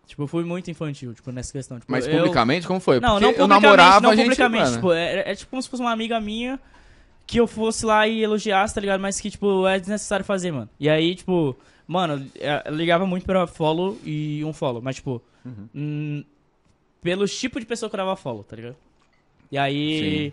[SPEAKER 3] Tipo, eu fui muito infantil, tipo, nessa questão. Tipo,
[SPEAKER 2] Mas
[SPEAKER 3] eu-
[SPEAKER 2] publicamente, como foi?
[SPEAKER 3] Não,
[SPEAKER 2] Porque
[SPEAKER 3] não
[SPEAKER 2] eu
[SPEAKER 3] publicamente,
[SPEAKER 2] namorava,
[SPEAKER 3] não
[SPEAKER 2] a gente,
[SPEAKER 3] publicamente.
[SPEAKER 2] mano,
[SPEAKER 3] Tipo, é, é tipo como se fosse uma amiga minha que eu fosse lá e elogiasse, tá ligado? Mas que, tipo, é desnecessário fazer, mano. E aí, tipo, mano, é, eu ligava muito pra follow e um follow. Mas, tipo,
[SPEAKER 2] Uhum.
[SPEAKER 3] hum, pelos tipos de pessoa que eu dava follow, tá ligado? E aí,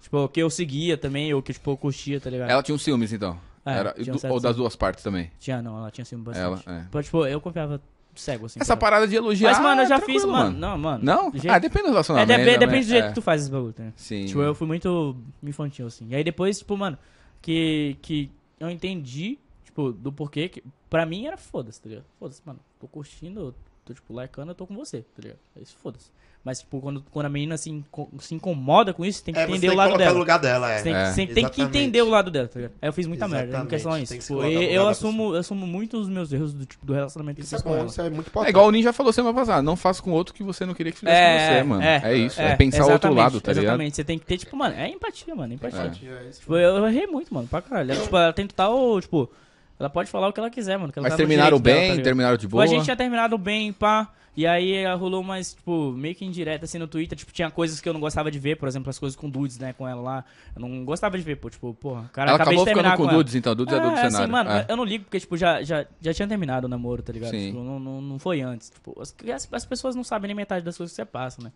[SPEAKER 3] tipo, que eu seguia também, ou que, tipo, eu curtia, tá ligado?
[SPEAKER 2] Ela tinha uns ciúmes, então.
[SPEAKER 3] É,
[SPEAKER 2] Era,
[SPEAKER 3] tinha um certo
[SPEAKER 2] ou das duas partes também.
[SPEAKER 3] Tinha, não, ela tinha
[SPEAKER 2] Ela,
[SPEAKER 3] bastante.
[SPEAKER 2] é.
[SPEAKER 3] Tipo, tipo, eu confiava cego, assim.
[SPEAKER 2] Essa
[SPEAKER 3] pra ela.
[SPEAKER 2] parada de elogiar.
[SPEAKER 3] Mas, mano, eu já
[SPEAKER 2] é
[SPEAKER 3] fiz,
[SPEAKER 2] tranquilo,
[SPEAKER 3] mano. Não, mano.
[SPEAKER 2] Não?
[SPEAKER 3] do jeito-
[SPEAKER 2] Ah, depende do
[SPEAKER 3] É,
[SPEAKER 2] relacionamento.
[SPEAKER 3] depende,
[SPEAKER 2] né?
[SPEAKER 3] depende do jeito
[SPEAKER 2] É.
[SPEAKER 3] que tu faz esse bagulho, né?
[SPEAKER 2] Sim.
[SPEAKER 3] Tipo, eu fui muito infantil, assim. E aí depois, tipo, mano, que, que eu entendi, tipo, do porquê que. Pra mim era foda-se, tá ligado? Foda-se, mano. Tô curtindo, tô, tipo, likeando, eu tô com você, tá ligado? É isso, foda-se. Mas, tipo, quando, quando a menina se, inco- se incomoda com isso, tem que
[SPEAKER 1] É, você
[SPEAKER 3] entender
[SPEAKER 1] tem
[SPEAKER 3] o
[SPEAKER 1] que
[SPEAKER 3] lado dela.
[SPEAKER 1] lugar dela, é.
[SPEAKER 3] Você tem,
[SPEAKER 2] É.
[SPEAKER 3] você tem que
[SPEAKER 1] Exatamente.
[SPEAKER 3] entender o lado dela, tá ligado? Aí eu fiz muita merda, em
[SPEAKER 1] Exatamente,
[SPEAKER 3] questão a isso.
[SPEAKER 1] que
[SPEAKER 3] Tipo, eu, eu assumo, eu assumo muito os meus erros do, tipo, do relacionamento que eu
[SPEAKER 1] Isso é
[SPEAKER 3] fiz com
[SPEAKER 1] bom,
[SPEAKER 3] ela.
[SPEAKER 1] isso é muito
[SPEAKER 2] É
[SPEAKER 1] importante.
[SPEAKER 2] igual o Ninja falou semana passada, não faça com outro que você não queria que fizesse com você, mano. É, isso, é, pensar o outro
[SPEAKER 3] exatamente,
[SPEAKER 2] lado, tá ligado?
[SPEAKER 3] Exatamente, você tem que ter, tipo, mano, é empatia, mano, empatia.
[SPEAKER 1] É.
[SPEAKER 3] Tipo, eu, eu errei muito, mano, pra caralho. Ela, tipo, ela tem total, tipo, ela pode falar o que ela quiser, mano. que ela
[SPEAKER 2] Mas
[SPEAKER 3] tá
[SPEAKER 2] terminaram
[SPEAKER 3] direito dela,
[SPEAKER 2] bem,
[SPEAKER 3] tá
[SPEAKER 2] terminaram de
[SPEAKER 3] Tipo,
[SPEAKER 2] boa.
[SPEAKER 3] a gente tinha terminado bem, pá. E aí eh, rolou mais, tipo, meio que indireta assim no Twitter. Tipo, tinha coisas que eu não gostava de ver, por exemplo, as coisas com dudes, né, com ela lá. Eu não gostava de ver, pô, tipo, porra, cara,
[SPEAKER 2] Ela
[SPEAKER 3] acabei
[SPEAKER 2] acabou
[SPEAKER 3] de
[SPEAKER 2] ficando
[SPEAKER 3] terminar
[SPEAKER 2] com
[SPEAKER 3] com ela.
[SPEAKER 2] Dudes, então. Dudes é, do
[SPEAKER 3] É,
[SPEAKER 2] cenário.
[SPEAKER 3] assim, mano,
[SPEAKER 2] é.
[SPEAKER 3] eu não ligo porque, tipo, já, já, já tinha terminado o namoro, tá ligado?
[SPEAKER 2] Sim.
[SPEAKER 3] Tipo, não, não, não foi antes. Tipo, as, as, as pessoas não sabem nem metade das coisas que você passa, né?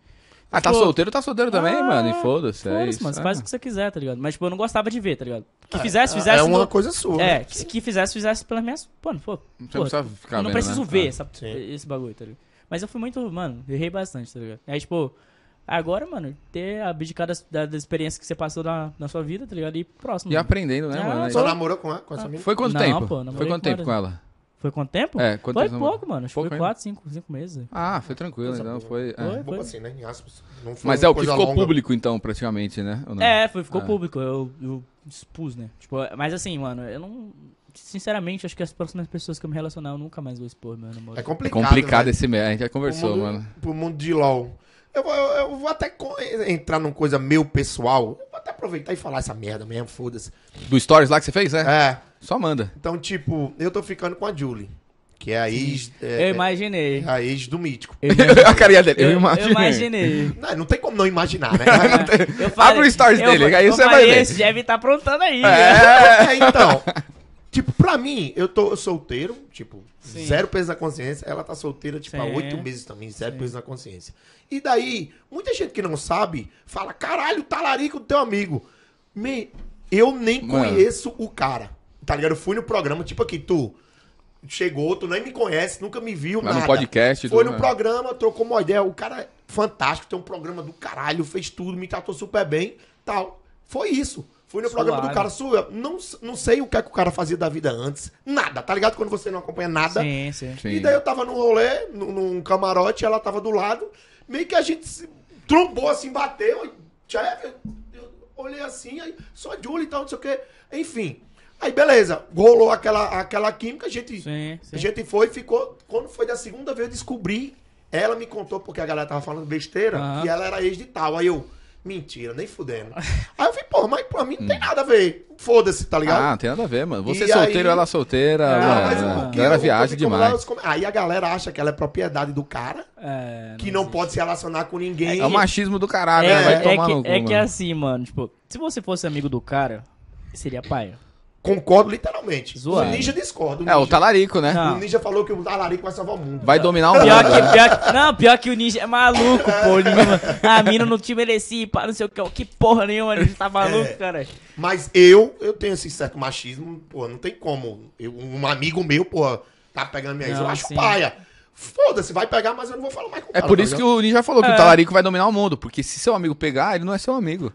[SPEAKER 2] Ah, tá
[SPEAKER 3] Pô,
[SPEAKER 2] solteiro, tá solteiro também,
[SPEAKER 3] ah,
[SPEAKER 2] mano. E foda-se, é
[SPEAKER 3] Foda-se,
[SPEAKER 2] isso.
[SPEAKER 3] mano, você
[SPEAKER 2] é.
[SPEAKER 3] faz o que você quiser, tá ligado? Mas, tipo, eu não gostava de ver, tá ligado? Que fizesse, fizesse.
[SPEAKER 1] É uma
[SPEAKER 3] no-
[SPEAKER 1] coisa sua.
[SPEAKER 3] É, que, que fizesse, fizesse pelas minhas. Pô, pô,
[SPEAKER 2] Não
[SPEAKER 3] pô,
[SPEAKER 2] precisa ficar
[SPEAKER 3] eu não
[SPEAKER 2] vendo,
[SPEAKER 3] preciso
[SPEAKER 2] né?
[SPEAKER 3] ver
[SPEAKER 2] Ah.
[SPEAKER 3] essa, esse bagulho, tá ligado? Mas eu fui muito, mano, errei bastante, tá ligado? Aí, tipo, agora, mano, ter abdicado das, da, da experiência que você passou na, na sua vida, tá ligado? E próximo.
[SPEAKER 2] E
[SPEAKER 3] mano.
[SPEAKER 2] aprendendo, né,
[SPEAKER 3] Ah,
[SPEAKER 2] mano?
[SPEAKER 1] Só namorou com, a- com essa mina?
[SPEAKER 2] Foi quanto
[SPEAKER 3] Não,
[SPEAKER 2] tempo?
[SPEAKER 3] pô,
[SPEAKER 2] Foi quanto
[SPEAKER 3] com
[SPEAKER 2] tempo com ela?
[SPEAKER 3] Foi quanto tempo?
[SPEAKER 2] É, quanto
[SPEAKER 3] foi
[SPEAKER 2] tempo?
[SPEAKER 3] pouco, mano. Acho que
[SPEAKER 2] Pouco
[SPEAKER 3] foi
[SPEAKER 2] ainda?
[SPEAKER 3] 4, 5, 5 meses.
[SPEAKER 2] Ah, foi tranquilo, então foi. é.
[SPEAKER 3] Foi.
[SPEAKER 1] Assim, né? Em aspas. Não foi
[SPEAKER 2] Mas é o que ficou
[SPEAKER 1] longa.
[SPEAKER 2] público, então, praticamente, né? Ou não?
[SPEAKER 3] É, foi, ficou
[SPEAKER 2] Ah.
[SPEAKER 3] público. Eu, eu expus, né? Tipo, mas assim, mano, eu não. Sinceramente, acho que as próximas pessoas que eu me relacionar, eu nunca mais vou expor meu namoro.
[SPEAKER 1] É
[SPEAKER 2] É
[SPEAKER 1] complicado.
[SPEAKER 2] complicado
[SPEAKER 1] né?
[SPEAKER 2] esse merda, a gente já conversou,
[SPEAKER 1] pro mundo,
[SPEAKER 2] mano.
[SPEAKER 1] Pro mundo de LOL. Eu, vou- eu, eu vou até entrar numa coisa meu pessoal. Eu vou até aproveitar e falar essa merda mesmo, foda-se.
[SPEAKER 2] Do Stories lá que você fez, é?
[SPEAKER 1] É.
[SPEAKER 2] Só manda.
[SPEAKER 1] Então, tipo, eu tô ficando com a Julie. Que é a ex.
[SPEAKER 3] eu
[SPEAKER 1] É,
[SPEAKER 3] imaginei.
[SPEAKER 1] é a ex do mítico.
[SPEAKER 3] Eu imaginei.
[SPEAKER 2] a carinha dele, eu,
[SPEAKER 3] Eu,
[SPEAKER 2] imagino.
[SPEAKER 3] eu imaginei.
[SPEAKER 1] Não, não tem como não imaginar, né?
[SPEAKER 3] Eu
[SPEAKER 2] Abre o stories
[SPEAKER 3] eu-
[SPEAKER 2] dele, aí
[SPEAKER 3] eu
[SPEAKER 2] você vai
[SPEAKER 3] falei,
[SPEAKER 2] ver.
[SPEAKER 3] Esse deve estar aprontando aí.
[SPEAKER 1] É, então. Tipo, pra mim, eu tô solteiro, tipo,
[SPEAKER 3] Sim.
[SPEAKER 1] zero peso na consciência. Ela tá solteira, tipo, há
[SPEAKER 3] Sim.
[SPEAKER 1] oito meses também, zero peso na consciência. E daí, muita gente que não sabe, fala, caralho, talarico do teu amigo. Me, eu nem
[SPEAKER 2] Mano.
[SPEAKER 1] conheço o cara. Tá ligado? Eu fui no programa, tipo aqui, tu chegou, tu nem me conhece, nunca me viu,
[SPEAKER 2] Mas no
[SPEAKER 1] nada.
[SPEAKER 2] podcast e
[SPEAKER 1] Foi no
[SPEAKER 2] né?
[SPEAKER 1] programa, trocou uma ideia. O cara é fantástico, tem um programa do caralho, fez tudo, me tratou super bem, tal. Foi isso. Fui no programa do cara, sua, não, não sei o que é que o cara fazia da vida antes. Nada, tá ligado? Quando você não acompanha nada.
[SPEAKER 3] Sim, sim.
[SPEAKER 2] Sim.
[SPEAKER 1] E daí eu tava num rolê, num, num camarote, ela tava do lado, meio que a gente se trombou assim, bateu, chefe, eu olhei assim, aí, só a Julie e tal, não sei o quê. Enfim. Aí beleza, rolou aquela, aquela química, a gente,
[SPEAKER 3] Sim, sim.
[SPEAKER 1] a gente foi, ficou. Quando foi da segunda vez, eu descobri. Ela me contou, porque a galera tava falando besteira,
[SPEAKER 3] Aham.
[SPEAKER 1] que ela era ex de tal. Aí eu, mentira, nem fudendo. Aí eu falei, pô, mas pra mim não tem nada a ver. Foda-se, tá ligado?
[SPEAKER 2] Ah, não tem nada a ver, mano. Você
[SPEAKER 1] E
[SPEAKER 2] solteiro,
[SPEAKER 1] aí-
[SPEAKER 2] ela solteira,
[SPEAKER 3] Ah,
[SPEAKER 2] mano.
[SPEAKER 1] mas
[SPEAKER 2] né?
[SPEAKER 1] o que
[SPEAKER 2] Não era viagem
[SPEAKER 1] lá
[SPEAKER 2] demais.
[SPEAKER 1] Aí a galera acha que ela é propriedade do cara,
[SPEAKER 3] É,
[SPEAKER 1] que não
[SPEAKER 3] existe.
[SPEAKER 1] pode se relacionar com ninguém.
[SPEAKER 2] É o machismo do caralho,
[SPEAKER 3] É,
[SPEAKER 2] né? Vai
[SPEAKER 3] é
[SPEAKER 2] tomar
[SPEAKER 3] que,
[SPEAKER 2] no cu,
[SPEAKER 3] é que
[SPEAKER 2] mano.
[SPEAKER 3] assim, mano, tipo, se você fosse amigo do cara, seria paia.
[SPEAKER 1] Concordo literalmente.
[SPEAKER 3] Zoado.
[SPEAKER 1] O Ninja discorda.
[SPEAKER 2] É, o talarico, né?
[SPEAKER 3] Não.
[SPEAKER 1] o Ninja falou que o talarico vai salvar o mundo.
[SPEAKER 2] Vai dominar o mundo.
[SPEAKER 3] Pior que,
[SPEAKER 2] né?
[SPEAKER 3] pior que- não, pior que o Ninja é maluco, pô. O Ninja, a mina não te merecia, pá, não sei o que. Que porra nenhuma, o Ninja tá maluco,
[SPEAKER 1] É.
[SPEAKER 3] cara.
[SPEAKER 1] Mas eu, eu tenho esse certo machismo, pô, não tem como. Eu- um amigo meu, pô, tá pegando minha ex, eu acho
[SPEAKER 3] sim.
[SPEAKER 1] paia. Foda-se, vai pegar, mas eu não vou falar mais com o
[SPEAKER 2] É
[SPEAKER 1] cara,
[SPEAKER 2] por
[SPEAKER 1] tá
[SPEAKER 2] isso que
[SPEAKER 1] ligado?
[SPEAKER 2] o Ninja falou que
[SPEAKER 3] É.
[SPEAKER 2] o talarico vai dominar o mundo. Porque se seu amigo pegar, ele não é seu amigo.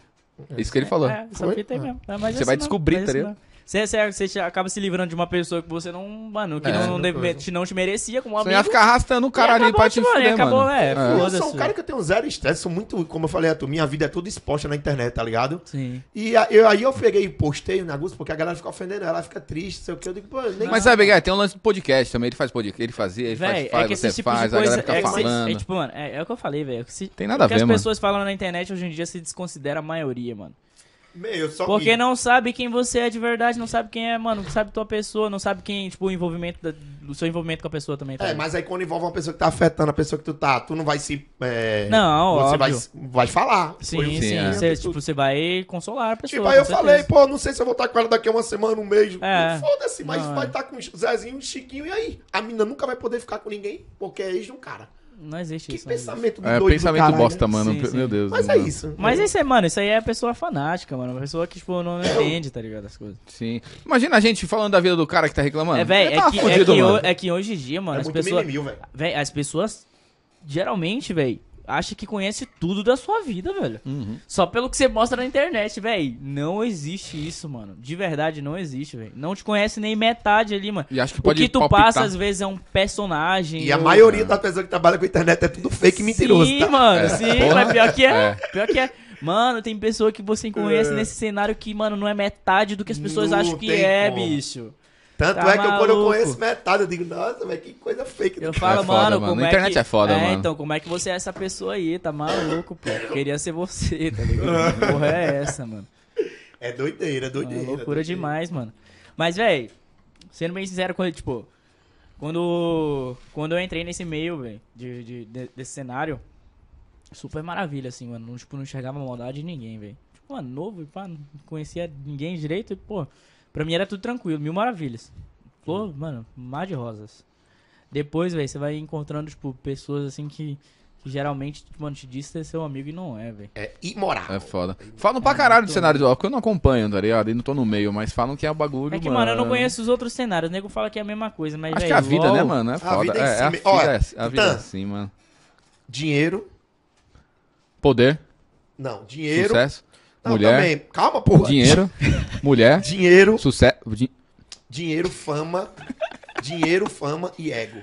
[SPEAKER 2] É isso que ele falou.
[SPEAKER 3] É, essa fita aí mesmo. É, mas
[SPEAKER 2] Você
[SPEAKER 3] assim
[SPEAKER 2] vai
[SPEAKER 3] não,
[SPEAKER 2] descobrir, tá
[SPEAKER 3] assim
[SPEAKER 2] ligado?
[SPEAKER 3] Você, você, você acaba se livrando de uma pessoa que você não, mano, que
[SPEAKER 2] É,
[SPEAKER 3] não,
[SPEAKER 1] não
[SPEAKER 3] te, não te merecia como
[SPEAKER 2] Você
[SPEAKER 3] amigo.
[SPEAKER 2] ia ficar arrastando o cara ali pra te fuder,
[SPEAKER 3] acabou,
[SPEAKER 2] mano.
[SPEAKER 3] é,
[SPEAKER 1] Eu sou um cara que eu tenho zero estresse, sou muito, como eu falei a tu, minha vida é tudo exposta na internet, tá ligado?
[SPEAKER 3] Sim.
[SPEAKER 1] E a- eu- aí eu peguei e postei o negócio, porque a galera fica ofendendo ela, fica triste, sei o que, eu digo, pô, nem...
[SPEAKER 2] Mas sabe, Guy, tem um lance do podcast também. Ele faz podcast, ele fazia, ele
[SPEAKER 3] Véi,
[SPEAKER 2] faz,
[SPEAKER 3] é
[SPEAKER 2] faz
[SPEAKER 3] que
[SPEAKER 2] você
[SPEAKER 3] esse tipo
[SPEAKER 2] faz,
[SPEAKER 3] de
[SPEAKER 2] a
[SPEAKER 3] coisa.
[SPEAKER 2] galera fica
[SPEAKER 3] é,
[SPEAKER 2] falando.
[SPEAKER 3] é tipo, mano, é, é o que eu falei, velho. Se-
[SPEAKER 2] Tem nada a
[SPEAKER 3] o que
[SPEAKER 2] ver,
[SPEAKER 3] as
[SPEAKER 2] mano.
[SPEAKER 3] pessoas falam na internet hoje em dia se desconsidera a maioria, mano.
[SPEAKER 1] Meu,
[SPEAKER 3] Porque
[SPEAKER 1] que...
[SPEAKER 3] não sabe quem você é de verdade, não sabe quem é, mano, não sabe tua pessoa, não sabe quem, tipo, o envolvimento, da- do seu envolvimento com a pessoa também. tá
[SPEAKER 1] É, mas aí quando envolve uma pessoa que tá afetando a pessoa que tu tá, tu não vai se... é,
[SPEAKER 3] Não,
[SPEAKER 1] Você vai,
[SPEAKER 3] óbvio.
[SPEAKER 1] vai falar.
[SPEAKER 3] Sim, sim.
[SPEAKER 2] é.
[SPEAKER 3] Você, tipo, você vai consolar a pessoa.
[SPEAKER 1] Tipo, aí eu
[SPEAKER 3] com
[SPEAKER 1] falei,
[SPEAKER 3] certeza.
[SPEAKER 1] pô, não sei se eu vou estar com ela daqui a uma semana, um mês.
[SPEAKER 3] É.
[SPEAKER 1] Foda-se, mas
[SPEAKER 3] Não,
[SPEAKER 1] vai
[SPEAKER 3] é.
[SPEAKER 1] estar com o Zezinho, o Chiquinho, e aí? A menina nunca vai poder ficar com ninguém, porque é ex de um cara.
[SPEAKER 3] Não existe
[SPEAKER 1] Que
[SPEAKER 3] isso. existe.
[SPEAKER 1] pensamento do
[SPEAKER 2] É,
[SPEAKER 1] doido do
[SPEAKER 2] pensamento
[SPEAKER 1] caralho,
[SPEAKER 2] bosta, mano.
[SPEAKER 3] Sim, sim.
[SPEAKER 2] Meu Deus.
[SPEAKER 1] Mas é
[SPEAKER 2] mano.
[SPEAKER 1] isso.
[SPEAKER 3] Mas isso aí, mano, isso aí é pessoa fanática, mano. Uma pessoa que, tipo, não entende, tá ligado? As coisas.
[SPEAKER 2] Sim. Imagina a gente falando da vida do cara que tá reclamando.
[SPEAKER 3] é, velho, é,
[SPEAKER 2] tá
[SPEAKER 3] que, é, que, é que hoje em dia, mano,
[SPEAKER 1] É
[SPEAKER 3] as
[SPEAKER 1] muito
[SPEAKER 3] pessoas.
[SPEAKER 1] mimimi, velho.
[SPEAKER 3] Véi, as pessoas geralmente, velho, acham que conhece tudo da sua vida, velho.
[SPEAKER 2] Uhum.
[SPEAKER 3] Só pelo que você mostra na internet, velho. Não existe isso, mano. De verdade, não existe, velho. Não te conhece nem metade ali, mano.
[SPEAKER 2] E acho que
[SPEAKER 3] O
[SPEAKER 2] pode
[SPEAKER 3] que tu
[SPEAKER 2] palpitar.
[SPEAKER 3] passa, às vezes, é um personagem.
[SPEAKER 1] E a maioria das pessoas que trabalham com internet é tudo fake e mentiroso,
[SPEAKER 3] Sim,
[SPEAKER 1] tá?
[SPEAKER 3] mano,
[SPEAKER 2] É.
[SPEAKER 3] sim,
[SPEAKER 2] Porra.
[SPEAKER 3] mas pior que é,
[SPEAKER 2] É.
[SPEAKER 3] Pior que é. Mano, tem pessoa que você conhece
[SPEAKER 1] É.
[SPEAKER 3] nesse cenário que, mano, não é metade do que as pessoas
[SPEAKER 1] Não
[SPEAKER 3] acham que é,
[SPEAKER 1] como.
[SPEAKER 3] bicho.
[SPEAKER 1] Tanto
[SPEAKER 3] Tá
[SPEAKER 1] é que eu, quando eu conheço metade, eu digo, nossa, velho, que coisa fake.
[SPEAKER 3] Eu falo,
[SPEAKER 2] É foda,
[SPEAKER 3] mano,
[SPEAKER 2] mano.
[SPEAKER 3] como
[SPEAKER 2] A
[SPEAKER 3] é
[SPEAKER 2] internet
[SPEAKER 3] que...
[SPEAKER 2] é foda,
[SPEAKER 3] é,
[SPEAKER 2] mano.
[SPEAKER 3] então, como é que você é essa pessoa aí? Tá maluco, pô. Queria ser você, tá ligado? Que Porra é essa, mano?
[SPEAKER 1] É doideira, é
[SPEAKER 3] É
[SPEAKER 1] doideira.
[SPEAKER 3] loucura
[SPEAKER 1] doideira.
[SPEAKER 3] demais, mano. Mas, velho, sendo bem sincero com ele, tipo, quando, quando eu entrei nesse meio, velho, de, de- de- desse cenário, super maravilha, assim, mano. Não, tipo, não enxergava maldade em ninguém, velho. Tipo, mano, novo, pá, não conhecia ninguém direito, e, pô, pra mim era tudo tranquilo, mil maravilhas. Flor, mano, mar de rosas. Depois, velho, você vai encontrando, tipo, pessoas assim que, que geralmente, tipo, mano, te diz ser seu amigo e não é, velho.
[SPEAKER 1] É imoral.
[SPEAKER 2] É foda. Falam pra caralho do cenário do álcool, eu não acompanho, tá ligado? E não tô no meio, mas falam que é o bagulho,
[SPEAKER 3] É que, mano, eu não conheço os outros cenários. O nego fala que é a mesma coisa, mas,
[SPEAKER 2] Acho
[SPEAKER 3] velho,
[SPEAKER 2] que a vida,
[SPEAKER 3] LOL-
[SPEAKER 2] né, mano? É
[SPEAKER 1] A
[SPEAKER 2] foda. é, é a vida,
[SPEAKER 1] Olha,
[SPEAKER 2] é, a vida é
[SPEAKER 1] Tan.
[SPEAKER 2] assim, mano.
[SPEAKER 1] Dinheiro.
[SPEAKER 2] Poder,
[SPEAKER 1] Não, dinheiro.
[SPEAKER 2] sucesso,
[SPEAKER 1] Não,
[SPEAKER 2] mulher,
[SPEAKER 1] também. Calma, porra.
[SPEAKER 2] dinheiro, mulher,
[SPEAKER 1] Dinheiro,
[SPEAKER 2] sucesso. di-
[SPEAKER 1] dinheiro, fama. dinheiro, fama e ego.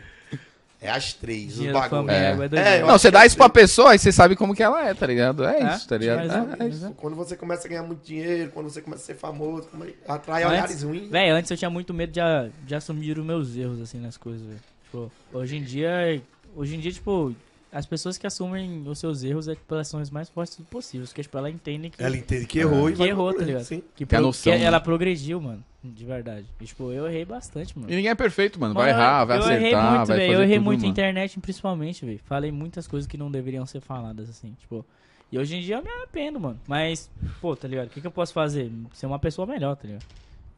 [SPEAKER 1] É as três,
[SPEAKER 3] Dinheiro,
[SPEAKER 1] os bagulhos.
[SPEAKER 3] fama,
[SPEAKER 2] É.
[SPEAKER 3] é
[SPEAKER 1] É,
[SPEAKER 2] Não, você
[SPEAKER 1] que
[SPEAKER 2] dá
[SPEAKER 1] é
[SPEAKER 2] isso pra
[SPEAKER 1] assim.
[SPEAKER 2] pessoa, aí você sabe como que ela é, tá ligado? É,
[SPEAKER 3] É,
[SPEAKER 2] isso, tá ligado? É,
[SPEAKER 3] é-
[SPEAKER 2] é isso.
[SPEAKER 1] Quando você começa a ganhar muito dinheiro, quando você começa a ser famoso, é- atrai
[SPEAKER 3] Antes-
[SPEAKER 1] olhares ruins.
[SPEAKER 3] Véi, antes eu tinha muito medo de, de assumir os meus erros, assim, nas coisas, velho. Tipo, hoje em dia, hoje em dia, tipo, as pessoas que assumem os seus erros, é, tipo, elas são as mais fortes possíveis, porque, tipo, ela entende que,
[SPEAKER 1] Ela entende que errou e
[SPEAKER 3] que
[SPEAKER 1] vai
[SPEAKER 3] errou, tá ligado?
[SPEAKER 1] Sim.
[SPEAKER 3] Que, pro-
[SPEAKER 2] noção,
[SPEAKER 3] que
[SPEAKER 2] né?
[SPEAKER 3] ela progrediu, mano, de verdade. E, tipo, eu errei bastante, mano.
[SPEAKER 2] E ninguém é perfeito, mano. Vai
[SPEAKER 3] Mano,
[SPEAKER 2] errar, vai
[SPEAKER 3] eu
[SPEAKER 2] acertar,
[SPEAKER 3] errei muito,
[SPEAKER 2] vai
[SPEAKER 3] velho.
[SPEAKER 2] fazer
[SPEAKER 3] Eu errei
[SPEAKER 2] tudo,
[SPEAKER 3] muito na internet, principalmente, velho. Falei muitas coisas que não deveriam ser faladas, assim, tipo. E hoje em dia eu me arrependo, mano. Mas, pô, tá ligado? O que, que eu posso fazer? Ser uma pessoa melhor, tá ligado?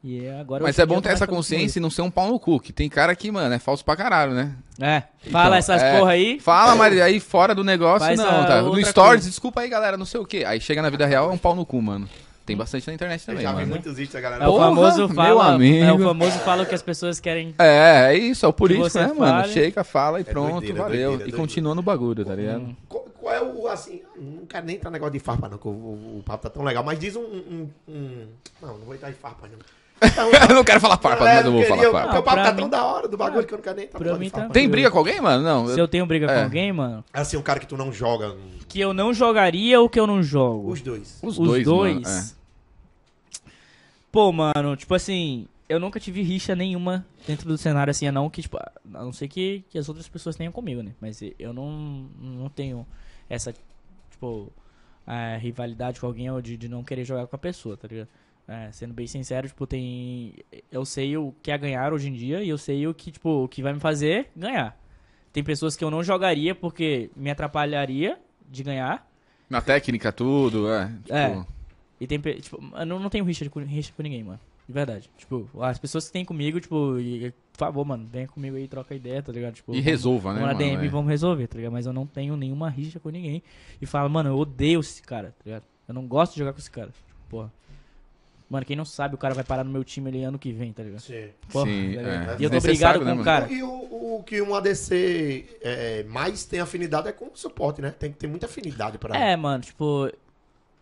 [SPEAKER 3] E agora
[SPEAKER 2] Mas é bom
[SPEAKER 3] eu
[SPEAKER 2] ter essa consciência e não ser um pau no cu. Que tem cara que, mano, é falso pra caralho, né?
[SPEAKER 3] É, fala
[SPEAKER 2] Então,
[SPEAKER 3] essas
[SPEAKER 2] é,
[SPEAKER 3] porra aí.
[SPEAKER 2] Fala, mas aí fora do negócio,
[SPEAKER 3] Faz
[SPEAKER 2] não, tá? No Stories,
[SPEAKER 3] coisa.
[SPEAKER 2] desculpa aí, galera, não sei o quê. Aí chega na vida real, é um pau no cu, mano. Tem bastante na internet
[SPEAKER 1] Eu
[SPEAKER 2] também,
[SPEAKER 1] já vi
[SPEAKER 2] mano.
[SPEAKER 1] muitos vídeos da galera.
[SPEAKER 3] É o
[SPEAKER 2] Porra,
[SPEAKER 3] famoso
[SPEAKER 2] meu
[SPEAKER 3] fala.
[SPEAKER 2] amigo.
[SPEAKER 3] É o famoso fala o que as pessoas querem.
[SPEAKER 2] É, é isso, é o
[SPEAKER 3] você
[SPEAKER 2] né, mano? Chega, fala e pronto,
[SPEAKER 1] doideira, é
[SPEAKER 2] valeu.
[SPEAKER 1] doideira,
[SPEAKER 2] e
[SPEAKER 1] doideira.
[SPEAKER 2] continua no bagulho, tá ligado?
[SPEAKER 3] Hum.
[SPEAKER 1] Qual, qual é o, assim, não quero nem entrar no negócio de farpa, não, que o, o, o papo tá tão legal, mas diz um, um, um- Não, não vou entrar em farpa, não. Então,
[SPEAKER 2] eu não quero falar farpa,
[SPEAKER 1] é,
[SPEAKER 2] mas eu vou
[SPEAKER 1] queria-
[SPEAKER 2] falar
[SPEAKER 1] Porque
[SPEAKER 2] farpa.
[SPEAKER 1] o papo tá tão da hora do bagulho que eu não quero nem no
[SPEAKER 3] pra mim tá-
[SPEAKER 2] Tem briga com alguém, mano? Não.
[SPEAKER 3] Se eu tenho briga
[SPEAKER 2] É.
[SPEAKER 3] com alguém, mano,
[SPEAKER 1] Assim, um cara que tu não joga,
[SPEAKER 3] que eu não jogaria ou que eu não jogo?
[SPEAKER 1] os dois.
[SPEAKER 2] Os
[SPEAKER 3] Os
[SPEAKER 2] dois,
[SPEAKER 3] dois.
[SPEAKER 2] mano. é.
[SPEAKER 3] Pô, mano, tipo assim, eu nunca tive rixa nenhuma dentro do cenário assim, não que, tipo, a não ser que, que as outras pessoas tenham comigo, né? Mas eu não, não tenho essa, tipo, é, rivalidade com alguém ou de, de não querer jogar com a pessoa, tá ligado? É, sendo bem sincero, tipo, tem. Eu sei o que é ganhar hoje em dia e eu sei o que, tipo, o que vai me fazer ganhar. Tem pessoas que eu não jogaria porque me atrapalharia de ganhar.
[SPEAKER 2] Na técnica, tudo, é. Tipo,
[SPEAKER 3] É. E tem, tipo, eu não, não tenho rixa, com- rixa com ninguém, mano. De verdade. Tipo, as pessoas que tem comigo, tipo, e, por favor, mano, venha comigo aí, troca ideia, tá ligado? Tipo,
[SPEAKER 2] E resolva, né,
[SPEAKER 3] Vamos na
[SPEAKER 2] mano?
[SPEAKER 3] DM
[SPEAKER 2] É.
[SPEAKER 3] vamos resolver, tá ligado? Mas eu não tenho nenhuma rixa com ninguém. E fala, mano, eu odeio esse cara, tá ligado? Eu não gosto de jogar com esse cara. Tipo, porra. Mano, quem não sabe, o cara vai parar no meu time ali ano que vem, tá ligado?
[SPEAKER 1] Sim.
[SPEAKER 3] Porra,
[SPEAKER 2] Sim,
[SPEAKER 3] tá ligado?
[SPEAKER 2] é.
[SPEAKER 3] E eu tô brigado
[SPEAKER 2] né,
[SPEAKER 3] com o
[SPEAKER 2] mano?
[SPEAKER 3] cara.
[SPEAKER 1] E o, o que um ADC é, mais tem afinidade é com o suporte, né? Tem que ter muita afinidade pra.
[SPEAKER 3] É, mano, tipo,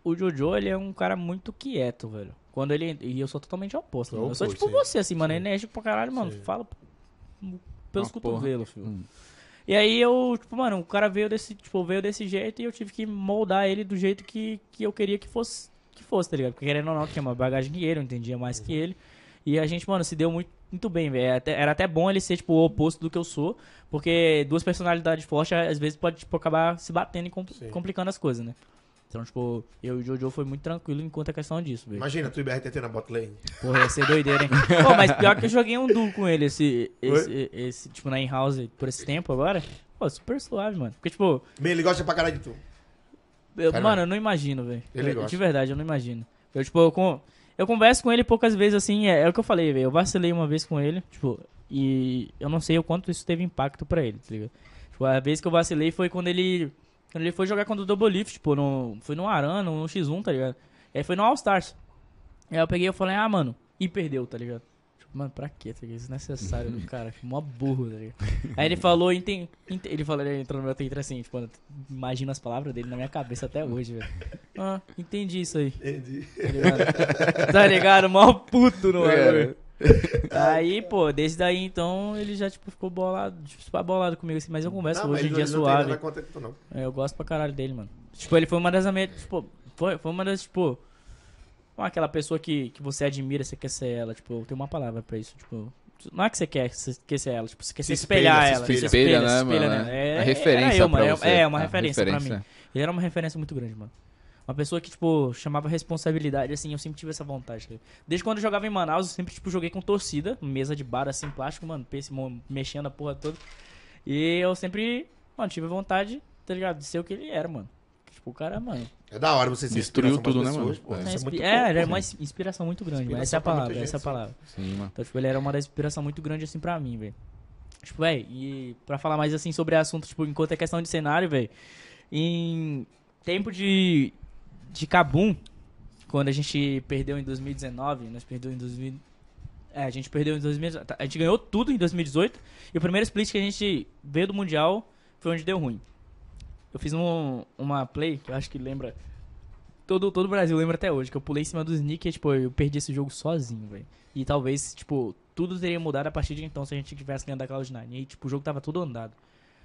[SPEAKER 3] o Jojo, ele é um cara muito quieto, velho. Quando ele. E eu sou totalmente oposto. mano. Eu sou tipo
[SPEAKER 1] sim.
[SPEAKER 3] você, assim, mano.
[SPEAKER 1] Sim.
[SPEAKER 3] Enérgico pra caralho, mano.
[SPEAKER 1] Sim.
[SPEAKER 3] Fala pelos cotovelos, filho.
[SPEAKER 2] Hum.
[SPEAKER 3] E aí eu, tipo, mano, o cara veio desse, tipo, veio desse jeito e eu tive que moldar ele do jeito que, que eu queria que fosse, que fosse, tá ligado? Porque querendo ou não, tinha uma bagagem que ele, eu entendia mais que ele. E a gente, mano, se deu muito, muito bem, velho. Até- Era até bom ele ser, tipo, o oposto do que eu sou, porque duas personalidades fortes, às vezes, pode, tipo, acabar se batendo e compl-
[SPEAKER 1] Sim.
[SPEAKER 3] complicando as coisas, né? Então, tipo, eu e o Jojo foi muito tranquilo enquanto a questão disso, velho.
[SPEAKER 1] Imagina tu e BRTT na bot lane.
[SPEAKER 3] Porra, ia ser doideira, hein? Pô, mas pior que eu joguei um duo com ele, esse, esse, esse tipo, na in-house por esse tempo agora. Pô, super suave, mano. Porque, tipo,
[SPEAKER 1] Bem, ele gosta pra caralho de tu.
[SPEAKER 3] Eu- mano, eu não imagino, velho.
[SPEAKER 1] Ele
[SPEAKER 3] Eu-
[SPEAKER 1] gosta.
[SPEAKER 3] De verdade, eu não imagino. Eu, tipo, eu, com, eu converso com ele poucas vezes, assim, é, é o que eu falei, velho. Eu vacilei uma vez com ele, tipo, e eu não sei o quanto isso teve impacto pra ele, tá ligado? Tipo, a vez que eu vacilei foi quando ele. Quando ele foi jogar contra o Double Lift, tipo, no, foi no Arana, no X1, tá ligado? Aí foi no All Stars. Aí eu peguei e falei, ah, mano, e perdeu, tá ligado? Mano, pra quê? Tá ligado? Desnecessário do cara, mó burro, tá ligado? Aí ele falou, enten, enten- ele falou, ele entrou no meu Twitter assim, tipo, eu imagino as palavras dele na minha cabeça até hoje, velho. Ah, entendi isso aí,
[SPEAKER 1] Entendi.
[SPEAKER 3] tá ligado? tá ligado? Mó puto no
[SPEAKER 2] É.
[SPEAKER 3] bagulho. Aí, pô, desde daí então ele já, tipo, ficou bolado, tipo, bolado comigo assim, mas eu converso
[SPEAKER 1] Não,
[SPEAKER 3] hoje em dia
[SPEAKER 1] não tem
[SPEAKER 3] suave.
[SPEAKER 1] nada contra tu, não.
[SPEAKER 3] É, eu gosto pra caralho dele, mano. Tipo, ele foi uma das. Tipo, foi, foi uma das, tipo. Aquela pessoa que, que você admira, você quer ser ela. Tipo, tem uma palavra pra isso. Tipo, não é que você quer, você quer ser ela. Tipo, você quer se,
[SPEAKER 1] Se
[SPEAKER 3] espelhar
[SPEAKER 1] espelha,
[SPEAKER 3] ela.
[SPEAKER 1] se
[SPEAKER 3] você
[SPEAKER 2] espelha, né,
[SPEAKER 3] se espelha
[SPEAKER 2] mano?
[SPEAKER 3] nela.
[SPEAKER 2] É
[SPEAKER 3] É,
[SPEAKER 2] a referência
[SPEAKER 3] eu,
[SPEAKER 2] pra você.
[SPEAKER 3] É, uma
[SPEAKER 2] A
[SPEAKER 3] referência, pra
[SPEAKER 2] referência.
[SPEAKER 3] mim. Ele era uma referência muito grande, mano. Uma pessoa que, tipo, chamava responsabilidade, assim, eu sempre tive essa vontade. Desde quando eu jogava em Manaus, eu sempre, tipo, joguei com torcida, mesa de bar, assim, plástico, mano, pense, mexendo a porra toda. E eu sempre, mano, tive vontade, tá ligado, de ser o que ele era, mano. Tipo, o cara, mano,
[SPEAKER 1] É da hora você se
[SPEAKER 2] Destruiu
[SPEAKER 1] inspiração
[SPEAKER 2] tudo, né,
[SPEAKER 1] pessoas,
[SPEAKER 2] mano?
[SPEAKER 1] pô,
[SPEAKER 2] É.
[SPEAKER 3] é,
[SPEAKER 1] muito
[SPEAKER 3] é, era
[SPEAKER 1] pô.
[SPEAKER 3] uma ins- inspiração muito grande, mano. Essa é a
[SPEAKER 1] Inspiração
[SPEAKER 3] palavra, essa é a palavra.
[SPEAKER 2] Sim, mano.
[SPEAKER 3] Então, tipo, ele era uma das inspirações muito grande, assim, pra mim, velho. Tipo, velho, e pra falar mais, assim, sobre assunto, tipo, enquanto é questão de cenário, velho, em tempo de, de Kabum, quando a gente perdeu em 2019, nós perdeu em 2000... É, a gente perdeu em 2018, a gente ganhou tudo em 2018, e o primeiro split que a gente veio do Mundial foi onde deu ruim. Eu fiz um, uma play, que eu acho que lembra... Todo, todo o Brasil lembra até hoje, que eu pulei em cima do Sneak e, tipo, eu perdi esse jogo sozinho, velho. E talvez, tipo, tudo teria mudado a partir de então se a gente tivesse ganhado da Cloud9. E aí, tipo, o jogo tava tudo andado.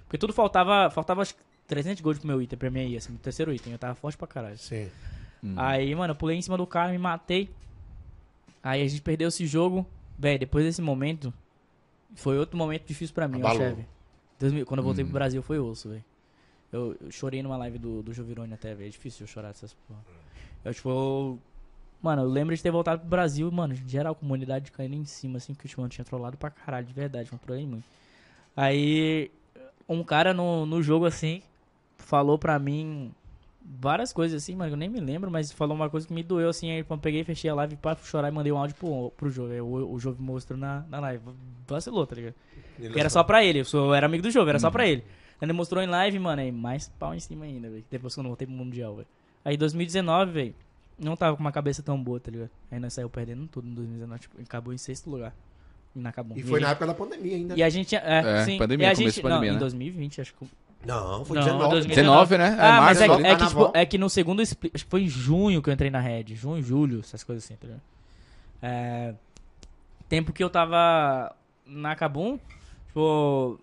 [SPEAKER 3] Porque tudo faltava, faltava acho que 300 gols pro meu item, pra minha IA, assim, meu terceiro item. Eu tava forte pra caralho.
[SPEAKER 1] Sim.
[SPEAKER 2] Hum.
[SPEAKER 3] Aí, mano, eu pulei em cima do cara, me matei. Aí a gente perdeu esse jogo. Véi, depois desse momento, foi outro momento difícil pra mim, ó, chefe. 2000 Quando eu voltei
[SPEAKER 2] Hum.
[SPEAKER 3] pro Brasil foi osso, velho. Eu, eu chorei numa live do, do Jovirone até, velho. É difícil eu chorar dessas porra. Eu, tipo, eu- Mano, eu lembro de ter voltado pro Brasil, mano, geral, comunidade caindo em cima, assim, porque o Timão tinha trollado pra caralho, de verdade, não trolei muito. Aí, um cara no, no jogo, assim, falou pra mim várias coisas, assim, mano, eu nem me lembro, mas falou uma coisa que me doeu, assim, aí eu peguei, fechei a live pra chorar e mandei um áudio pro, pro jogo. Aí o, o jogo mostrou na, na live. Vacilou, tá ligado? Porque era só pra ele, eu, sou, eu era amigo do jogo, era só pra ele. Ele mostrou em live, mano, aí mais pau em cima ainda, velho. Depois que eu não voltei pro Mundial, velho. Aí 2019, velho, não tava com uma cabeça tão boa, tá ligado? Aí nós saiu perdendo tudo em 2019, tipo, acabou em sexto lugar. E na acabou.
[SPEAKER 1] E foi na
[SPEAKER 3] gente-
[SPEAKER 1] época da pandemia ainda.
[SPEAKER 3] E a gente, é,
[SPEAKER 2] É,
[SPEAKER 3] sim.
[SPEAKER 2] pandemia,
[SPEAKER 3] e a
[SPEAKER 2] começo
[SPEAKER 3] gente,
[SPEAKER 2] de pandemia,
[SPEAKER 3] não,
[SPEAKER 2] né?
[SPEAKER 3] em 2020, acho que
[SPEAKER 1] Não, foi
[SPEAKER 3] Não,
[SPEAKER 1] 19.
[SPEAKER 3] 2019.
[SPEAKER 2] 19, né?
[SPEAKER 3] ah, mas é,
[SPEAKER 1] março,
[SPEAKER 3] é que,
[SPEAKER 1] carnaval.
[SPEAKER 3] tipo, é que no segundo split, acho que foi em junho que eu entrei na Red. Junho, julho, essas coisas assim, tá ligado? É, tempo que eu tava na Kabum, tipo,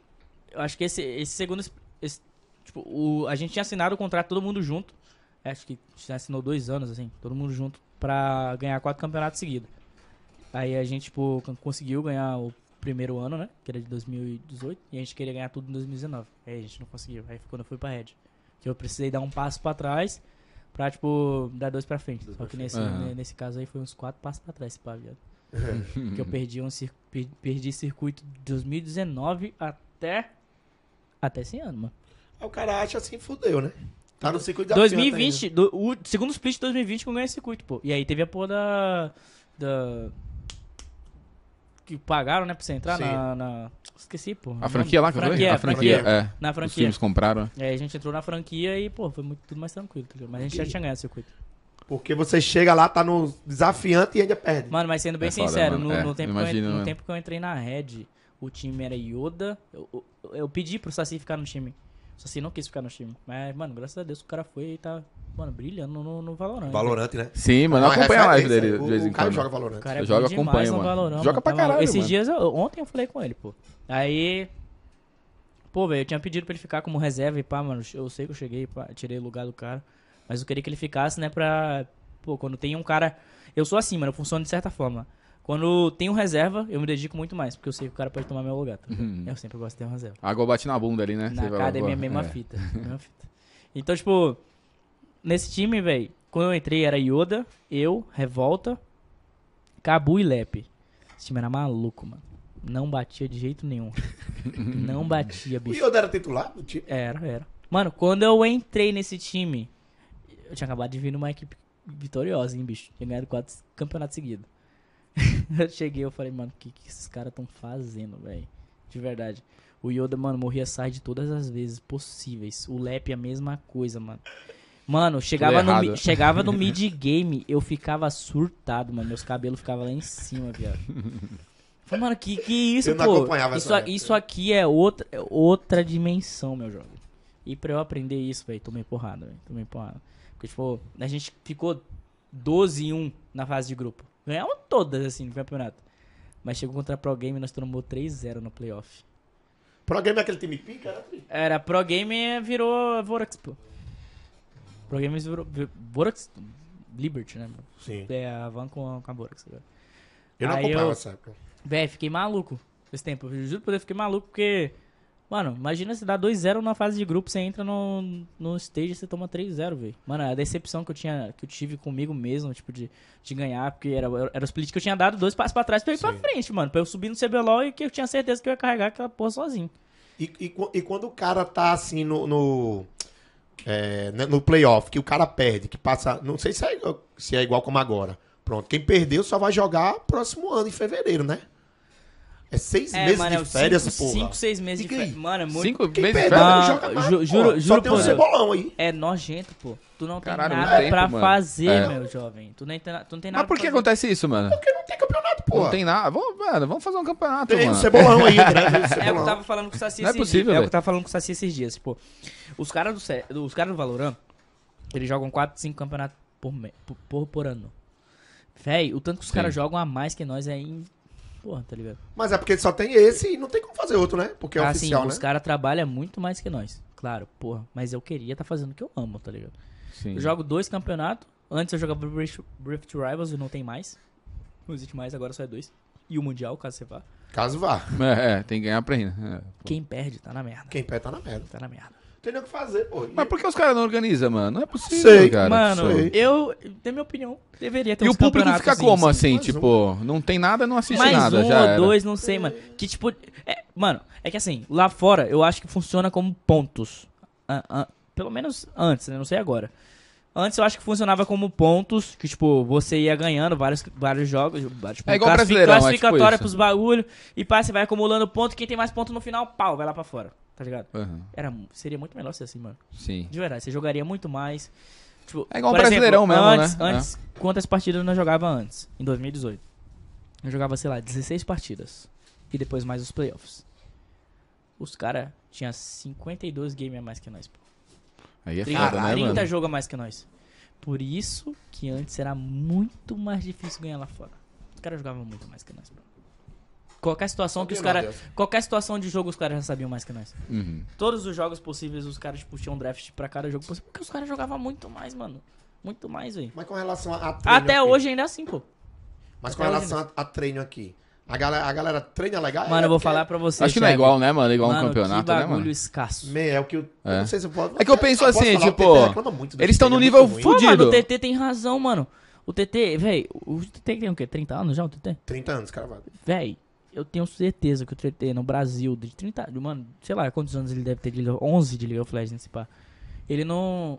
[SPEAKER 3] eu acho que esse, esse segundo, esse, tipo, o, a gente tinha assinado o contrato todo mundo junto, acho que já assinou dois anos, assim, todo mundo junto, pra ganhar quatro campeonatos seguidos. Aí a gente, tipo, con- conseguiu ganhar o primeiro ano, né? Que era de 2018. E a gente queria ganhar tudo em 2019. Aí a gente não conseguiu. Aí foi quando eu fui pra Red. Que eu precisei dar um passo pra trás pra, tipo, dar dois pra frente. Só que nesse,
[SPEAKER 2] Aham.
[SPEAKER 3] ne- nesse caso aí foi uns quatro passos pra trás, esse pá, viado. Porque eu perdi um perdi circuito de 2019 até. Até esse ano, mano.
[SPEAKER 1] Aí o cara acha assim, fudeu, né? Tá no circuito da Fiat
[SPEAKER 3] 2020, do, o segundo split de 2020 que eu ganhei esse circuito, pô. E aí teve a porra da. Da. que pagaram, né, pra você entrar na, na- Esqueci, pô.
[SPEAKER 2] A franquia lá que eu falei?
[SPEAKER 3] franquia,
[SPEAKER 2] A franquia, é.
[SPEAKER 3] Na
[SPEAKER 2] Os
[SPEAKER 3] franquia.
[SPEAKER 2] times compraram.
[SPEAKER 3] E aí a gente entrou na franquia e, pô, foi muito, tudo mais tranquilo, tá ligado? Mas a gente já tinha ganhado o circuito.
[SPEAKER 1] Porque você chega lá, tá no desafiante e ainda perde.
[SPEAKER 3] Mano, mas sendo bem
[SPEAKER 2] É foda,
[SPEAKER 3] sincero, no,
[SPEAKER 2] É,
[SPEAKER 3] no tempo que eu,
[SPEAKER 2] imagino
[SPEAKER 3] en- no tempo que eu entrei na Red, o time era Yoda. Eu, eu, eu pedi pro Saci ficar no time. O Saci não quis ficar no time. Mas, mano, graças a Deus o cara foi e tá, mano, brilhando no, no Valorant.
[SPEAKER 1] Valorante, né?
[SPEAKER 2] Sim, mano,
[SPEAKER 1] Não, é
[SPEAKER 2] acompanho a live
[SPEAKER 1] referência.
[SPEAKER 2] dele de vez
[SPEAKER 1] O,
[SPEAKER 2] em
[SPEAKER 1] o
[SPEAKER 2] quando.
[SPEAKER 1] joga
[SPEAKER 3] O
[SPEAKER 1] Valorante.
[SPEAKER 3] cara é
[SPEAKER 2] Eu jogo,
[SPEAKER 3] bom demais
[SPEAKER 2] acompanho,
[SPEAKER 3] no
[SPEAKER 2] mano.
[SPEAKER 3] Valorant,
[SPEAKER 2] Joga pra
[SPEAKER 3] tá
[SPEAKER 2] caralho,
[SPEAKER 3] Esses
[SPEAKER 2] mano.
[SPEAKER 3] dias, eu- ontem eu falei com ele, pô. Aí, pô, velho, eu tinha pedido pra ele ficar como reserva e pá, mano, eu sei que eu cheguei, pá, tirei o lugar do cara. Mas eu queria que ele ficasse, né, pra, pô, quando tem um cara... Eu sou assim, mano, eu funciono de certa forma. Quando tem um reserva, eu me dedico muito mais, porque eu sei que o cara pode tomar meu lugar, tá?
[SPEAKER 2] Uhum.
[SPEAKER 3] Eu sempre gosto de ter um reserva.
[SPEAKER 2] A água bate na bunda ali, né?
[SPEAKER 3] Na academia,
[SPEAKER 2] vai-
[SPEAKER 3] mesma
[SPEAKER 2] é.
[SPEAKER 3] fita. Mesma fita. Então, tipo, nesse time, velho, quando eu entrei era Yoda, eu, Revolta, Cabu e Lepe. Esse time era maluco, mano. Não batia de jeito nenhum. Não batia,
[SPEAKER 1] O
[SPEAKER 3] bicho.
[SPEAKER 1] Yoda era titular do time?
[SPEAKER 3] Era, era. Mano, quando eu entrei nesse time, eu tinha acabado de vir numa equipe vitoriosa, hein, bicho. Tinha ganhado quatro campeonatos seguidos. eu cheguei, eu falei, mano, o que, que esses caras tão fazendo, velho? De verdade. O Yoda, mano, morria side todas as vezes possíveis. O Lep a mesma coisa, mano. Mano, chegava no, chegava no mid game, eu ficava surtado, mano. Meus cabelos ficavam lá em cima, viado. Falei, mano, que que isso,
[SPEAKER 1] Eu
[SPEAKER 3] pô? isso, a- isso aqui é outra, é outra dimensão, meu jovem. E pra eu aprender isso, velho, tomei porrada, velho. Tomei porrada. Porque, tipo, a gente ficou 12 e 1 na fase de grupo. Ganhamos todas, assim, no campeonato. Mas chegou contra a Pro Game e nós tomamos 3-0 no playoff.
[SPEAKER 1] Pro Game é aquele time pica, era?
[SPEAKER 3] Era Pro Game virou Vorax, pô. Pro Game virou vi- Vorax Liberty, né? mano?
[SPEAKER 1] Sim.
[SPEAKER 3] É a Van com, a- com a Vorax. Tá
[SPEAKER 1] Eu não
[SPEAKER 3] Aí
[SPEAKER 1] acompanhava
[SPEAKER 3] eu-
[SPEAKER 1] essa época.
[SPEAKER 3] Véi, fiquei maluco esse tempo. Eu juro por Deus, fiquei maluco porque. Mano, imagina se dá 2-0 na fase de grupo, você entra no, no stage e você toma 3-0, velho. Mano, a decepção que eu tinha, que eu tive comigo mesmo, tipo, de, de ganhar, porque era, era o split que eu tinha dado dois passos pra trás pra ir pra
[SPEAKER 1] Sim.
[SPEAKER 3] frente, mano. Pra eu subir no CBLOL e que eu tinha certeza que eu ia carregar aquela porra sozinho.
[SPEAKER 1] E, e, e quando o cara tá assim no. no, é, né, no playoff, que o cara perde, que passa. Não sei se é, se é igual como agora. Pronto, quem perdeu só vai jogar próximo ano, em fevereiro, né? É seis meses
[SPEAKER 3] mano, é
[SPEAKER 1] de férias,
[SPEAKER 3] cinco,
[SPEAKER 1] porra.
[SPEAKER 3] cinco, seis meses
[SPEAKER 1] Fica
[SPEAKER 3] de férias. Mano, é muito.
[SPEAKER 2] Cinco meses de férias?
[SPEAKER 1] não
[SPEAKER 3] Ah,
[SPEAKER 1] joga mais.
[SPEAKER 3] ju-
[SPEAKER 1] pô.
[SPEAKER 3] juro-
[SPEAKER 1] Só
[SPEAKER 3] juro
[SPEAKER 1] tem um cebolão aí.
[SPEAKER 3] É nojento, pô. Tu não tem
[SPEAKER 2] Caralho,
[SPEAKER 3] nada
[SPEAKER 2] muito
[SPEAKER 3] pra
[SPEAKER 2] tempo, mano.
[SPEAKER 3] fazer,
[SPEAKER 2] É.
[SPEAKER 3] meu jovem. Tu, nem tem, tu não tem nada
[SPEAKER 2] Mas por que
[SPEAKER 3] fazer.
[SPEAKER 2] acontece isso, mano?
[SPEAKER 1] Porque não tem campeonato, pô.
[SPEAKER 2] Não tem nada. Vamos, mano, vamos fazer um campeonato,
[SPEAKER 1] Tem um
[SPEAKER 2] mano.
[SPEAKER 1] cebolão aí, né? Tem um
[SPEAKER 3] É o que eu tava falando com o Saci
[SPEAKER 2] Não é
[SPEAKER 3] esses
[SPEAKER 2] possível,
[SPEAKER 3] dias. É o que eu tava falando com o Saci esses dias. Tipo, os caras do, C- os caras do Valorant, eles jogam 4, 5 campeonatos por, me- por, por, por ano. Véi, o tanto que os caras jogam a mais que nós é em. Porra, tá ligado?
[SPEAKER 1] Mas é porque só tem esse e não tem como fazer outro, né? Porque é
[SPEAKER 3] assim,
[SPEAKER 1] oficial,
[SPEAKER 3] os
[SPEAKER 1] né?
[SPEAKER 3] caras trabalham muito mais que nós. Claro, porra. Mas eu queria tá fazendo o que eu amo, tá ligado?
[SPEAKER 2] Sim.
[SPEAKER 3] Eu jogo dois campeonatos. Antes eu jogava Rift, Rift Rivals e não tem mais. Não existe mais, agora só é dois. E o Mundial, caso você vá.
[SPEAKER 1] Caso vá.
[SPEAKER 2] É, é, tem que ganhar pra ir, né? É.
[SPEAKER 3] Quem perde tá na merda.
[SPEAKER 1] Quem perde tá na merda.
[SPEAKER 3] Tá na merda.
[SPEAKER 1] Tem nem o que fazer, pô.
[SPEAKER 2] Mas por que os caras não organizam, mano? Não é possível,
[SPEAKER 1] Sei.
[SPEAKER 2] cara.
[SPEAKER 3] Mano,
[SPEAKER 1] sei.
[SPEAKER 3] eu, na minha opinião, deveria ter
[SPEAKER 2] E o público fica
[SPEAKER 3] assim,
[SPEAKER 2] como,
[SPEAKER 3] sim.
[SPEAKER 2] assim?
[SPEAKER 1] Mais
[SPEAKER 2] Tipo, não tem nada, não assiste
[SPEAKER 3] Mais
[SPEAKER 2] nada,
[SPEAKER 3] um
[SPEAKER 2] já
[SPEAKER 3] ou
[SPEAKER 2] era.
[SPEAKER 3] dois, não sei, mano. Que tipo. é, mano, é que assim, lá fora eu acho que funciona como pontos. Ah, ah, pelo menos antes, né? Não sei agora. Antes eu acho que funcionava como pontos, que tipo, você ia ganhando vários, vários jogos, tipo,
[SPEAKER 2] É igual
[SPEAKER 3] classifi-
[SPEAKER 2] Brasileirão, é tipo
[SPEAKER 3] classificatória pros bagulho, e pá, você vai acumulando ponto, quem tem mais ponto no final, pau, vai lá pra fora, tá ligado?
[SPEAKER 2] Aham,
[SPEAKER 3] Era, seria muito melhor ser assim, mano.
[SPEAKER 2] Sim.
[SPEAKER 3] De verdade, você jogaria muito mais. Tipo,
[SPEAKER 2] É igual
[SPEAKER 3] por
[SPEAKER 2] Brasileirão mesmo,
[SPEAKER 3] antes,
[SPEAKER 2] né?
[SPEAKER 3] Antes, quantas partidas nós jogava antes? Em 2018. Eu jogava, sei lá, 16 partidas. E depois mais os playoffs. Os caras tinham 52 games a mais que nós, pô.
[SPEAKER 2] Aí é
[SPEAKER 3] 30,
[SPEAKER 2] foda, né,
[SPEAKER 3] 30
[SPEAKER 2] mano?
[SPEAKER 3] jogos a mais que nós. Por isso que antes era muito mais difícil ganhar lá fora. Os caras jogavam muito mais que nós, pô. Qualquer situação que os caras. Qualquer situação de jogo os caras já sabiam mais que nós.
[SPEAKER 2] Uhum.
[SPEAKER 3] Todos os jogos possíveis, os caras tipo, tinham draft pra cada jogo possível. Porque os caras jogavam muito mais, mano. Muito mais, velho.
[SPEAKER 1] Mas com relação a, a treino
[SPEAKER 3] Até
[SPEAKER 1] aqui,
[SPEAKER 3] hoje ainda é assim, pô.
[SPEAKER 1] Mas com
[SPEAKER 3] até
[SPEAKER 1] relação a, a treino aqui. A galera, a galera treina legal?
[SPEAKER 3] Mano, eu vou
[SPEAKER 1] porque-
[SPEAKER 3] falar pra você.
[SPEAKER 2] Acho que não é igual, né, mano? É igual
[SPEAKER 3] mano,
[SPEAKER 2] um campeonato,
[SPEAKER 3] que
[SPEAKER 2] né,
[SPEAKER 3] bagulho
[SPEAKER 2] mano?
[SPEAKER 3] escasso.
[SPEAKER 1] Me, é o que eu, eu
[SPEAKER 2] É.
[SPEAKER 1] não sei se eu posso...
[SPEAKER 2] É que eu penso
[SPEAKER 1] posso
[SPEAKER 2] assim,
[SPEAKER 1] falar,
[SPEAKER 2] tipo, eles estão no nível
[SPEAKER 1] é ruim.
[SPEAKER 3] mano, o
[SPEAKER 2] Fudido.
[SPEAKER 3] TT tem razão, mano. O TT, velho, o TT tem o quê? 30 anos já, o TT?
[SPEAKER 1] 30 anos, cravado.
[SPEAKER 3] Véi, eu tenho certeza que o TT no Brasil, de 30, de- mano, sei lá quantos anos ele deve ter, de Liga- 11 de League of Legends, se pá. Ele não,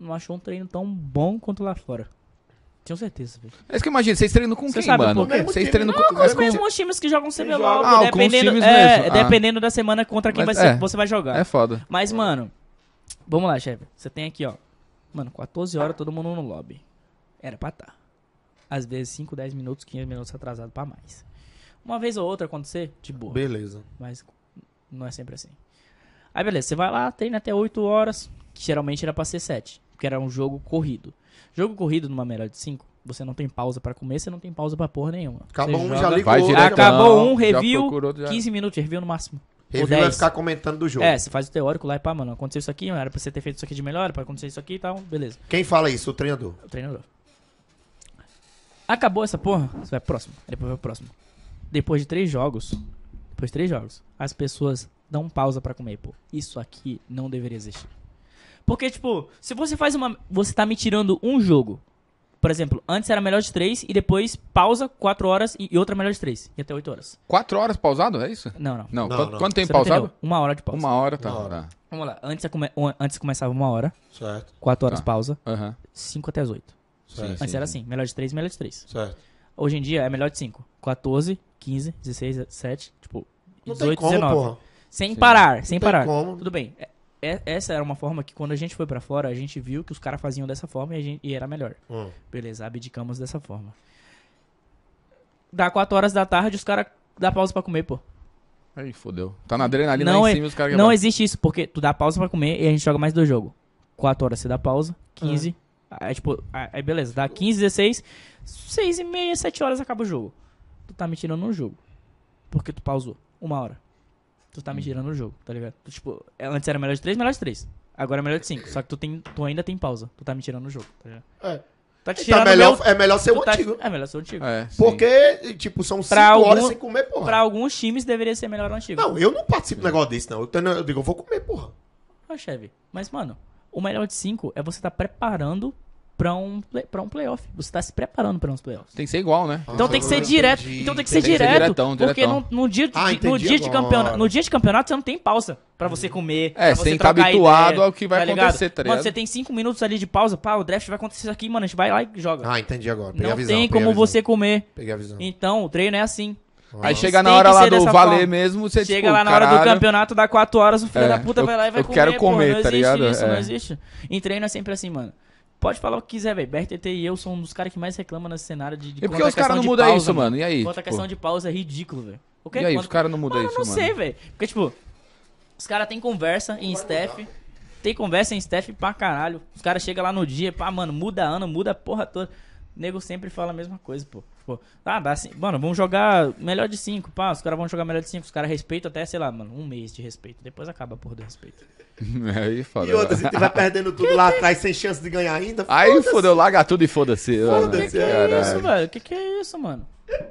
[SPEAKER 3] não achou um treino tão bom quanto lá fora. Tenho certeza, velho.
[SPEAKER 2] É isso que eu imagino. Vocês treinam com
[SPEAKER 3] Você
[SPEAKER 2] quem,
[SPEAKER 3] sabe
[SPEAKER 2] mano? Vocês treinam com...
[SPEAKER 3] Os
[SPEAKER 2] mas com-
[SPEAKER 3] mesmos times que jogam CBLOL.
[SPEAKER 2] Ah, com os
[SPEAKER 3] dependendo,
[SPEAKER 2] times
[SPEAKER 3] é,
[SPEAKER 2] mesmo. Ah.
[SPEAKER 3] dependendo da semana contra quem
[SPEAKER 2] Mas
[SPEAKER 3] vai ser-
[SPEAKER 2] é.
[SPEAKER 3] você vai jogar.
[SPEAKER 2] É foda.
[SPEAKER 3] Mas, mano, vamos lá, chefe. Você tem aqui, ó. Mano, 14 horas todo mundo no lobby. Era pra tá. Às vezes 5, 10 minutos, 15 minutos atrasado pra mais. Uma vez ou outra acontecer, de boa.
[SPEAKER 1] Beleza.
[SPEAKER 3] Mas não é sempre assim. Aí beleza, você vai lá, treina até 8 horas, que geralmente era pra ser 7, porque era um jogo corrido. Jogo corrido numa melhor de 5, você não tem pausa pra comer, você não tem pausa pra porra nenhuma.
[SPEAKER 1] Acabou
[SPEAKER 3] Você
[SPEAKER 1] um,
[SPEAKER 3] joga-
[SPEAKER 1] já ligou.
[SPEAKER 2] Vai
[SPEAKER 1] outro,
[SPEAKER 2] direto.
[SPEAKER 3] Acabou um,
[SPEAKER 2] já
[SPEAKER 3] review,
[SPEAKER 2] procurou, já-
[SPEAKER 3] 15 minutos de review no máximo.
[SPEAKER 1] Review vai
[SPEAKER 3] 10.
[SPEAKER 1] ficar comentando do jogo.
[SPEAKER 3] É, você faz o teórico lá e pá, mano, aconteceu isso aqui, era pra você ter feito isso aqui de melhor, era pra acontecer isso aqui e tal, beleza.
[SPEAKER 1] Quem fala isso? O treinador.
[SPEAKER 3] O treinador. Acabou essa porra, você vai pro próximo, depois vai pro próximo. Depois de três jogos, depois de três jogos, as pessoas dão pausa pra comer, pô. Isso aqui não deveria existir. Porque, tipo, se você faz uma. Você tá me tirando um jogo. Por exemplo, antes era melhor de três e depois pausa, quatro horas e, outra melhor de três. E até oito horas.
[SPEAKER 2] Quatro horas pausado, é isso?
[SPEAKER 3] Não, não.
[SPEAKER 2] Não,
[SPEAKER 1] Não,
[SPEAKER 2] quanto,
[SPEAKER 1] não.
[SPEAKER 2] quanto tempo pausado?
[SPEAKER 3] Uma hora de pausa.
[SPEAKER 2] Uma hora, tá.
[SPEAKER 1] Uma hora.
[SPEAKER 2] tá.
[SPEAKER 3] Vamos lá. Antes, come- antes começava uma hora,
[SPEAKER 1] Certo,
[SPEAKER 3] quatro horas
[SPEAKER 2] Tá.
[SPEAKER 3] pausa,
[SPEAKER 2] Aham.
[SPEAKER 3] cinco até as oito.
[SPEAKER 1] certo,
[SPEAKER 3] Antes era assim, melhor de três, melhor de três.
[SPEAKER 1] certo.
[SPEAKER 3] Hoje em dia é melhor de 5. 14, 15, 16, 17, tipo,
[SPEAKER 1] Não
[SPEAKER 3] 18,
[SPEAKER 1] tem como,
[SPEAKER 3] 19.
[SPEAKER 1] porra.
[SPEAKER 3] Sem
[SPEAKER 2] Sim.
[SPEAKER 3] parar, sem
[SPEAKER 1] Não tem
[SPEAKER 3] parar.
[SPEAKER 1] como.
[SPEAKER 3] Tudo bem. É- é- essa era uma forma que quando a gente foi pra fora, a gente viu que os caras faziam dessa forma e, a gente- e era melhor.
[SPEAKER 1] Hum.
[SPEAKER 3] Beleza, abdicamos dessa forma. Dá 4 horas da tarde, os caras dá pausa pra comer, pô.
[SPEAKER 2] Aí, fodeu. Tá na adrenalina
[SPEAKER 3] Não
[SPEAKER 2] lá em
[SPEAKER 3] é-
[SPEAKER 2] cima e os caras...
[SPEAKER 3] Não existe isso, porque tu dá pausa pra comer e a gente joga mais dois jogos. 4 horas você dá pausa,
[SPEAKER 1] Ah.
[SPEAKER 3] 15. Aí, tipo, aí beleza, dá 15, 16, 6 e meia, 7 horas acaba o jogo. Tu tá me tirando no jogo. Porque tu pausou. Uma hora. Tu
[SPEAKER 1] Hum.
[SPEAKER 3] tá me tirando no jogo, tá ligado? Tu, tipo, é- antes era melhor de 3, melhor de 3. Agora é melhor de 5. Só que tu, tem, tu ainda tem pausa. Tu tá me tirando no jogo, tá ligado?
[SPEAKER 1] É.
[SPEAKER 3] Tá te
[SPEAKER 1] Tá
[SPEAKER 3] tirando
[SPEAKER 1] melhor,
[SPEAKER 3] meu-
[SPEAKER 1] é melhor ser o
[SPEAKER 3] tá-
[SPEAKER 1] antigo.
[SPEAKER 3] É melhor ser o antigo.
[SPEAKER 2] É.
[SPEAKER 1] Porque, tipo, são 5
[SPEAKER 3] Pra
[SPEAKER 1] horas
[SPEAKER 3] algum-
[SPEAKER 1] sem comer, porra.
[SPEAKER 3] Pra alguns times deveria ser melhor o antigo.
[SPEAKER 1] Não, eu não participo de um negócio desse, não. Eu, tenho- eu digo, eu vou comer, porra.
[SPEAKER 3] Ah, chefe. Mas, mano, o melhor de 5 é você tá preparando pra um, pra um playoff. Você tá se preparando pra uns playoffs.
[SPEAKER 2] Tem que ser igual, né?
[SPEAKER 3] Então tem que ser
[SPEAKER 1] Ah,
[SPEAKER 3] direto.
[SPEAKER 1] entendi.
[SPEAKER 3] Então tem que
[SPEAKER 2] Tem
[SPEAKER 3] ser
[SPEAKER 2] que ser
[SPEAKER 3] direto.
[SPEAKER 2] diretão,
[SPEAKER 3] porque
[SPEAKER 2] diretão.
[SPEAKER 3] no, no dia, de-
[SPEAKER 1] Ah,
[SPEAKER 3] no, dia de campeonato, no dia de campeonato você não tem pausa pra você comer.
[SPEAKER 2] É,
[SPEAKER 3] pra
[SPEAKER 2] você tem que
[SPEAKER 3] trocar
[SPEAKER 2] tá habituado
[SPEAKER 3] ideia,
[SPEAKER 2] ao que vai
[SPEAKER 3] ligado?
[SPEAKER 2] acontecer, tá
[SPEAKER 3] Mano, você tem 5 minutos ali de pausa. Pá, o draft vai acontecer isso aqui, mano. A gente vai lá e joga.
[SPEAKER 1] Ah, entendi agora. Peguei
[SPEAKER 3] não
[SPEAKER 1] a visão.
[SPEAKER 3] tem como
[SPEAKER 1] visão.
[SPEAKER 3] você comer.
[SPEAKER 1] Peguei a visão.
[SPEAKER 3] Então, o treino é assim.
[SPEAKER 2] Aí
[SPEAKER 1] Ah.
[SPEAKER 2] chega na hora lá
[SPEAKER 3] ser
[SPEAKER 2] do valer
[SPEAKER 3] forma.
[SPEAKER 2] mesmo, você
[SPEAKER 3] Chega
[SPEAKER 2] tipo,
[SPEAKER 3] lá na hora do campeonato, dá 4 horas, o filho
[SPEAKER 2] É,
[SPEAKER 3] da puta
[SPEAKER 2] eu-
[SPEAKER 3] vai lá e vai
[SPEAKER 2] eu
[SPEAKER 3] comer.
[SPEAKER 2] quero
[SPEAKER 3] pô,
[SPEAKER 2] comer,
[SPEAKER 3] não
[SPEAKER 2] tá
[SPEAKER 3] existe
[SPEAKER 2] ligado?
[SPEAKER 3] isso,
[SPEAKER 2] É.
[SPEAKER 3] não existe. Em treino é sempre assim, mano. Pode falar o que quiser, velho. BRTT e eu são um dos caras que mais reclamam nesse cenário de, de
[SPEAKER 2] E por que os caras não
[SPEAKER 3] de
[SPEAKER 2] mudam isso, mano? E aí?
[SPEAKER 3] Quanto a
[SPEAKER 2] tipo,
[SPEAKER 3] questão de pausa é ridículo, velho.
[SPEAKER 2] E aí,
[SPEAKER 3] Quanto-
[SPEAKER 2] os caras não mudam
[SPEAKER 3] Mano,
[SPEAKER 2] isso,
[SPEAKER 3] eu não
[SPEAKER 2] mano?
[SPEAKER 3] sei, velho. Porque, tipo, os caras têm conversa em staff. Tem conversa em staff pra caralho. Os caras chegam lá no dia, pá, mano, muda ano, muda a porra toda. O nego sempre fala a mesma coisa, pô. Pô, ah, dá assim. Mano, vamos jogar melhor de 5, pá. Os caras vão jogar melhor de 5. Os caras respeitam até, sei lá, mano, um mês de respeito. Depois acaba a porra do respeito.
[SPEAKER 2] Aí foda.
[SPEAKER 1] E outra, se tiver perdendo tudo lá atrás sem chance de ganhar ainda,
[SPEAKER 2] Aí
[SPEAKER 1] foda-se.
[SPEAKER 2] fodeu, larga tudo e foda-se. mano.
[SPEAKER 1] Foda-se,
[SPEAKER 3] Que
[SPEAKER 1] é
[SPEAKER 3] que é isso, velho? Que que é isso, mano?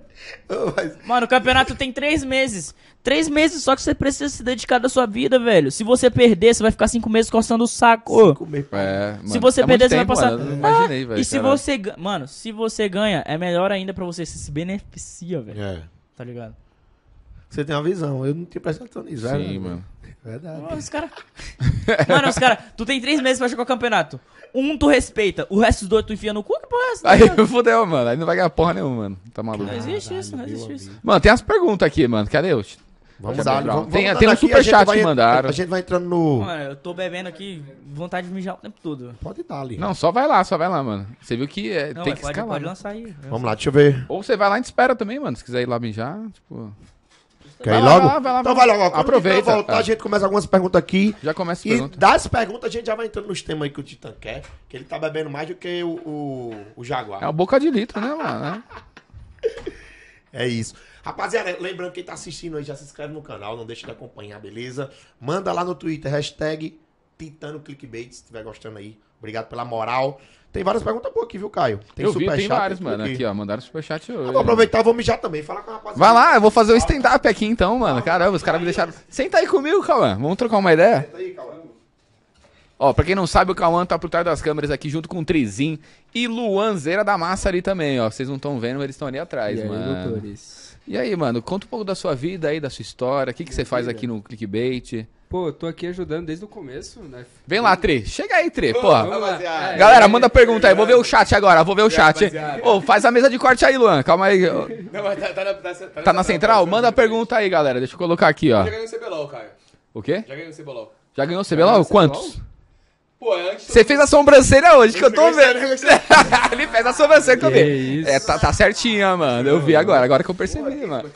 [SPEAKER 1] Mas-
[SPEAKER 3] Mano, o campeonato tem três meses. Três meses só que você precisa se dedicar da sua vida, velho. Se você perder, você vai ficar cinco meses coçando o saco.
[SPEAKER 1] comer.
[SPEAKER 2] É, mano,
[SPEAKER 3] Se você
[SPEAKER 2] é
[SPEAKER 3] perder, você vai passar.
[SPEAKER 2] mano, eu não imaginei,
[SPEAKER 3] Ah,
[SPEAKER 2] velho.
[SPEAKER 3] E se
[SPEAKER 2] caralho.
[SPEAKER 3] você. Mano, se você ganha, é melhor ainda pra você. Você se beneficia, velho.
[SPEAKER 1] É.
[SPEAKER 3] Tá ligado?
[SPEAKER 1] Você tem uma visão. Eu não tinha prestado atenção nisso. é
[SPEAKER 2] Sim, mano.
[SPEAKER 1] Verdade.
[SPEAKER 3] Mano, os caras. Mano, os caras. Tu tem três meses pra jogar o campeonato. Um tu respeita, o resto dos dois tu enfia no cu, que porra é essa?
[SPEAKER 2] Aí fodeu, mano. Aí não vai ganhar porra nenhuma, mano. Tá maluco.
[SPEAKER 3] Não existe isso, não existe isso.
[SPEAKER 2] Mano, tem umas perguntas aqui, mano. Cadê os?
[SPEAKER 1] Vamos dar. Vamos,
[SPEAKER 2] tem-
[SPEAKER 1] vamos
[SPEAKER 2] tem um superchat que mandaram.
[SPEAKER 1] A gente vai entrando no.
[SPEAKER 3] Mano, eu tô bebendo aqui, vontade de mijar o tempo todo.
[SPEAKER 1] Pode dar ali.
[SPEAKER 2] Não, só vai lá, só vai lá, mano. Você viu que é,
[SPEAKER 3] Não,
[SPEAKER 2] tem que
[SPEAKER 3] pode,
[SPEAKER 2] escalar.
[SPEAKER 3] pode
[SPEAKER 2] né?
[SPEAKER 3] lançar aí.
[SPEAKER 1] Vamos lá, deixa eu ver.
[SPEAKER 2] Ou você vai lá e a gente espera também, mano. Se quiser ir lá mijar, tipo.
[SPEAKER 1] Quer
[SPEAKER 2] Vai
[SPEAKER 1] ir
[SPEAKER 2] lá,
[SPEAKER 1] logo?
[SPEAKER 2] vai lá, vai lá,
[SPEAKER 1] então
[SPEAKER 2] vai
[SPEAKER 1] logo. Quando
[SPEAKER 2] Aproveita,
[SPEAKER 1] voltar,
[SPEAKER 2] é.
[SPEAKER 1] a gente começa algumas perguntas aqui.
[SPEAKER 2] Já começa a
[SPEAKER 1] E
[SPEAKER 2] pergunta.
[SPEAKER 1] das perguntas a gente já vai entrando nos temas aí que o Titã quer. Que ele tá bebendo mais do que o, o, o Jaguar.
[SPEAKER 2] É uma boca de litro, né, mano?
[SPEAKER 1] É isso. Rapaziada, lembrando quem tá assistindo aí, já se inscreve no canal, não deixa de acompanhar, beleza? Manda lá no Twitter, hashtag Titano Clickbait, se estiver gostando aí. Obrigado pela moral. Tem várias perguntas boas aqui, viu, Caio? Tem
[SPEAKER 2] eu vi, tem
[SPEAKER 1] tudo
[SPEAKER 2] mano. Aqui, ó. Mandaram superchat hoje.
[SPEAKER 1] Eu vou aproveitar, vou mijar também. Fala com a rapaziada.
[SPEAKER 2] Vai lá, eu vou fazer o stand-up aqui então, mano. Caramba, os caras me deixaram. Senta aí comigo, Cauã. Vamos trocar uma ideia?
[SPEAKER 1] Senta aí, Cauã.
[SPEAKER 2] Ó, pra quem não sabe, o Cauã tá por trás das câmeras aqui junto com o Trizin e Luanzeira da Massa ali também, ó. Vocês não estão vendo, eles estão ali atrás, mano. E aí, mano, conta um pouco da sua vida aí, da sua história. O que, que você faz aqui no Clickbait?
[SPEAKER 5] Pô, eu tô aqui ajudando desde o começo, né?
[SPEAKER 2] Vem lá, Tri. Chega aí, Tri. Porra.
[SPEAKER 5] Lá.
[SPEAKER 6] rapaziada.
[SPEAKER 5] É,
[SPEAKER 2] Galera,
[SPEAKER 5] é,
[SPEAKER 2] manda pergunta aí. Vou ver o chat agora. Vou ver o chat. Ô, faz a mesa de corte aí, Luan. Calma aí.
[SPEAKER 6] Não, mas tá, tá na, tá, tá,
[SPEAKER 2] Tá na central? Manda a pergunta aí, galera. Deixa eu colocar aqui, ó.
[SPEAKER 6] Já ganhou o CBLOL, Caio.
[SPEAKER 2] O quê?
[SPEAKER 6] Já ganhou o CBLOL.
[SPEAKER 2] Já ganhou o CBLOL? Quantos?
[SPEAKER 6] Pô, é antes...
[SPEAKER 2] Você fez a sobrancelha hoje, que eu tô vendo. Ele fez a sobrancelha que eu
[SPEAKER 5] Que
[SPEAKER 2] vi. É, tá, tá certinha, mano. Eu vi agora, agora que eu percebi,
[SPEAKER 6] Pô,
[SPEAKER 2] mano.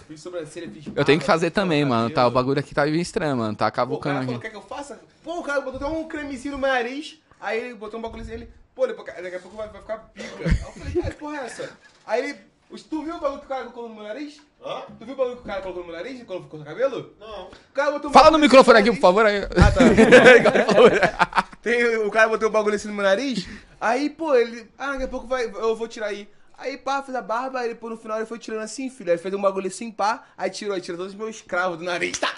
[SPEAKER 2] Eu tenho que fazer também, mano. Tá, o bagulho aqui tá meio estranho, mano. Tá
[SPEAKER 6] o
[SPEAKER 2] cavucando
[SPEAKER 6] cara falou,
[SPEAKER 2] aqui.
[SPEAKER 6] quer que eu faça? Pô, o cara botou até um cremezinho no meu nariz, aí ele botou um bagulho assim, ele... Pô, daqui a pouco vai, vai ficar pica. Aí eu falei, cara, que porra é essa? Aí ele... Tu viu o bagulho que o cara colocou no meu nariz?
[SPEAKER 1] Hã?
[SPEAKER 6] Tu viu o bagulho que o cara colocou no meu nariz quando ficou no cabelo?
[SPEAKER 1] Não.
[SPEAKER 6] O cara botou um
[SPEAKER 2] Fala no microfone aqui, por favor. aí.
[SPEAKER 6] Ah, tá.
[SPEAKER 2] Falou.
[SPEAKER 6] Tem, o cara botou o bagulho assim no meu nariz, aí, pô, ele. Ah, daqui a pouco vai, eu vou tirar aí. Aí, pá, fez a barba, aí pô, no final ele foi tirando assim, filho. Aí fez um bagulho assim, pá, aí tirou, aí tirou todos os meus cravos do nariz. Tá!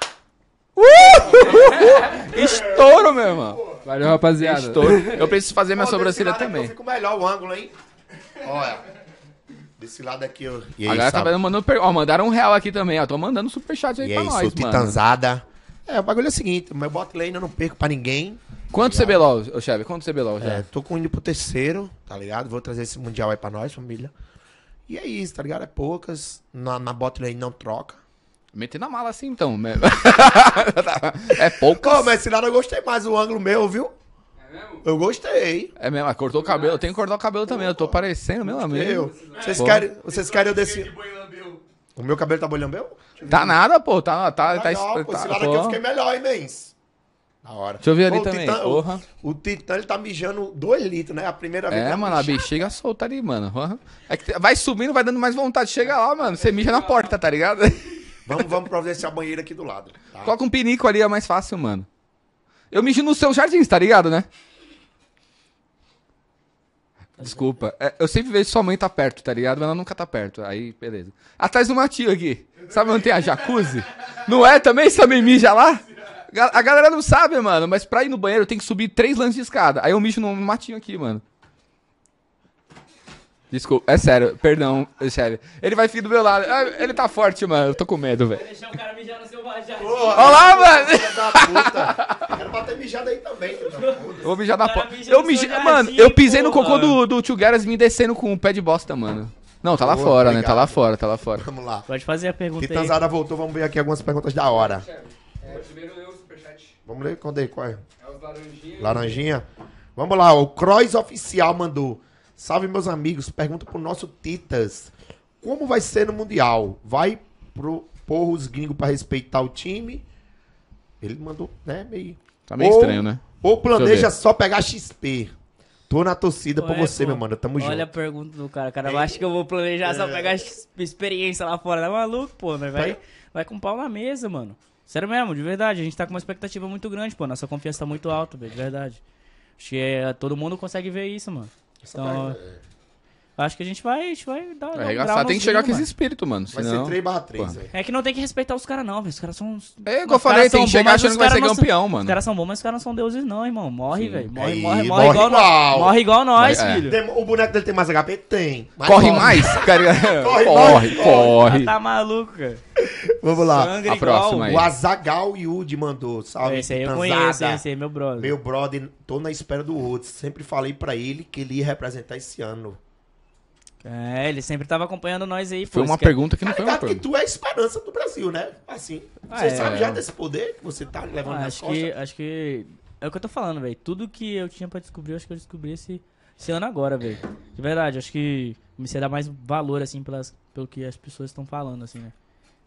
[SPEAKER 2] Estouro, meu irmão.
[SPEAKER 5] Valeu, rapaziada.
[SPEAKER 2] Estouro. Eu preciso fazer minha
[SPEAKER 1] desse
[SPEAKER 2] sobrancelha também.
[SPEAKER 1] Eu fico melhor o ângulo, hein? Olha. Desse lado aqui, ó. E
[SPEAKER 2] A
[SPEAKER 1] aí,
[SPEAKER 2] galera tá
[SPEAKER 1] sabe?
[SPEAKER 2] mandando. per- Ó, mandaram um real aqui também, ó. Tô mandando superchat aí
[SPEAKER 1] E
[SPEAKER 2] pra
[SPEAKER 1] aí,
[SPEAKER 2] nós,
[SPEAKER 1] sou
[SPEAKER 2] mano.
[SPEAKER 1] titanzada. É, o bagulho é o seguinte, o meu bot lane eu não perco pra ninguém.
[SPEAKER 2] Quanto CBLOL, ô Cheve? Quanto CBLOL já?
[SPEAKER 1] É, tô com indo pro terceiro, tá ligado? Vou trazer esse mundial aí pra nós, família. E é isso, tá ligado? É poucas. Na, na bot lane não troca.
[SPEAKER 2] Meter na mala assim, então. né? é pouco.
[SPEAKER 1] Pô, mas esse lado eu gostei mais do ângulo meu, viu?
[SPEAKER 5] Mesmo?
[SPEAKER 1] Eu gostei.
[SPEAKER 2] É mesmo, ah, cortou o cabelo. Eu tenho que cortar o cabelo também. Eu tô parecendo, meu amigo.
[SPEAKER 1] Eu. Vocês
[SPEAKER 2] Pô.
[SPEAKER 1] querem, vocês querem eu descer. O meu cabelo tá bolhambeu?
[SPEAKER 2] Tá nada, pô. Tá, tá, tá,
[SPEAKER 1] Legal, pô,
[SPEAKER 2] tá-
[SPEAKER 1] esse lado
[SPEAKER 2] pô.
[SPEAKER 1] aqui eu fiquei melhor, hein, mens? Da hora.
[SPEAKER 2] Deixa eu ver ali
[SPEAKER 1] Pô, o
[SPEAKER 2] também,
[SPEAKER 1] Titã-
[SPEAKER 2] porra.
[SPEAKER 1] O, o Titã, ele tá mijando 2 litros, né? A primeira vez.
[SPEAKER 2] É,
[SPEAKER 1] tá
[SPEAKER 2] mano, a bexiga solta ali, mano. É que vai subindo, vai dando mais vontade. Chega lá, mano. Você mija na porta, tá ligado?
[SPEAKER 1] Vamos, vamos providenciar a banheira aqui do lado. Tá?
[SPEAKER 2] Coloca um pinico ali, é mais fácil, mano. Eu mijo nos seus jardins, tá ligado, né? Desculpa. É, eu sempre vejo sua mãe tá perto, tá ligado? Mas ela nunca tá perto. Aí, beleza. Atrás do matinho aqui. Sabe onde tem a jacuzzi? Não é também? Também mija lá? A galera não sabe, mano. Mas pra ir no banheiro eu tenho que subir três lances de escada. Aí eu mijo no matinho aqui, mano. Desculpa, é sério, perdão, sério. Ele vai ficar do meu lado. Ah, Ele tá forte, mano. Eu tô com medo, velho.
[SPEAKER 3] Deixar o cara mijar no seu.
[SPEAKER 2] Olha lá, mano!
[SPEAKER 1] Filha da puta. Quero bater mijada aí também, filho da puta.
[SPEAKER 2] Eu vou mijar na porta.
[SPEAKER 3] mija
[SPEAKER 2] Eu
[SPEAKER 3] no
[SPEAKER 2] mijei.
[SPEAKER 3] seu
[SPEAKER 2] Mano,
[SPEAKER 3] jardim,
[SPEAKER 2] eu pisei no
[SPEAKER 3] porra.
[SPEAKER 2] cocô do, do Tio Gueras me descendo com o pé de bosta, mano. Não, tá lá
[SPEAKER 1] Boa,
[SPEAKER 2] fora, né? Tá
[SPEAKER 1] obrigado.
[SPEAKER 2] lá fora, tá lá fora.
[SPEAKER 1] Vamos lá.
[SPEAKER 3] Pode fazer a pergunta aí.
[SPEAKER 1] Titanzada voltou, vamos ver aqui algumas perguntas da hora.
[SPEAKER 5] É, primeiro eu, superchat.
[SPEAKER 1] Vamos ler, cadê? Qual é?
[SPEAKER 5] É os laranjinhas.
[SPEAKER 1] Laranjinha? Vamos lá, o Cross Oficial mandou. Salve, meus amigos. Pergunta pro nosso Titas. Como vai ser no Mundial? Vai pro porra os gringos pra respeitar o time? Ele mandou, né, meio...
[SPEAKER 2] Tá meio
[SPEAKER 1] Ou-
[SPEAKER 2] estranho, né?
[SPEAKER 1] Ou
[SPEAKER 2] Deixa eu
[SPEAKER 1] planeja só pegar XP? Tô na torcida por
[SPEAKER 3] Ué,
[SPEAKER 1] você,
[SPEAKER 3] pô,
[SPEAKER 1] meu mano. Tamo
[SPEAKER 3] Olha a
[SPEAKER 1] junto.
[SPEAKER 3] pergunta do cara. O cara acha que eu vou planejar só pegar ex- experiência lá fora. Tá maluco, pô? Nós vai, vai com pau na mesa, mano. Sério mesmo, de verdade. A gente tá com uma expectativa muito grande, pô. Nossa confiança tá muito alta, velho, de verdade. Acho que é, todo mundo consegue ver isso, mano. Então, acho que a gente vai, a gente vai dar. um
[SPEAKER 2] Vai
[SPEAKER 3] grau
[SPEAKER 2] arregaçar.
[SPEAKER 3] nos
[SPEAKER 2] Tem que chegar com
[SPEAKER 3] gringos,
[SPEAKER 2] esse espírito, mano.
[SPEAKER 1] Vai
[SPEAKER 2] Senão...
[SPEAKER 1] ser 3 barra 3,
[SPEAKER 2] Porra.
[SPEAKER 1] velho.
[SPEAKER 3] É que não tem que respeitar os caras, não, velho. Os caras são. uns-
[SPEAKER 2] É, igual
[SPEAKER 3] Os
[SPEAKER 2] eu falei, tem que chegar achando
[SPEAKER 3] os
[SPEAKER 2] que vai ser
[SPEAKER 3] são-
[SPEAKER 2] campeão,
[SPEAKER 3] Os
[SPEAKER 2] mano.
[SPEAKER 3] caras são bons, mas os caras não são deuses, não, irmão. Morre, velho. Morre, morre, morre,
[SPEAKER 1] morre
[SPEAKER 3] igual,
[SPEAKER 1] igual.
[SPEAKER 3] nós. Morre igual nós,
[SPEAKER 2] é.
[SPEAKER 3] filho.
[SPEAKER 1] Tem- O boneco dele tem mais HP? Tem. Mas
[SPEAKER 2] Corre
[SPEAKER 1] morre.
[SPEAKER 2] mais.
[SPEAKER 1] Corre,
[SPEAKER 2] Corre,
[SPEAKER 1] corre,
[SPEAKER 2] corre.
[SPEAKER 3] Tá maluco, cara.
[SPEAKER 1] Vamos lá.
[SPEAKER 2] A próxima aí.
[SPEAKER 1] O Azagal Yudi mandou. Salve,
[SPEAKER 3] Esse aí eu conheço, esse aí é meu brother.
[SPEAKER 1] Meu brother, tô na espera do outro. Sempre falei pra ele que ele ia representar esse ano.
[SPEAKER 3] É, ele sempre tava acompanhando nós aí.
[SPEAKER 2] Foi uma
[SPEAKER 3] é-
[SPEAKER 2] pergunta que
[SPEAKER 1] Tá
[SPEAKER 2] não foi uma
[SPEAKER 1] ligado que
[SPEAKER 2] pergunta.
[SPEAKER 1] tu é a esperança do Brasil, né? Assim.
[SPEAKER 3] Ah,
[SPEAKER 1] Você
[SPEAKER 3] é.
[SPEAKER 1] sabe já desse poder que você tá levando
[SPEAKER 3] Ah,
[SPEAKER 1] nas
[SPEAKER 3] acho
[SPEAKER 1] costas?
[SPEAKER 3] que, acho que é o que eu tô falando, velho. Tudo que eu tinha pra descobrir, eu acho que eu descobri esse, esse ano agora, velho. De verdade, acho que comecei a dar mais valor, assim, pelas, pelo que as pessoas estão falando, assim, né?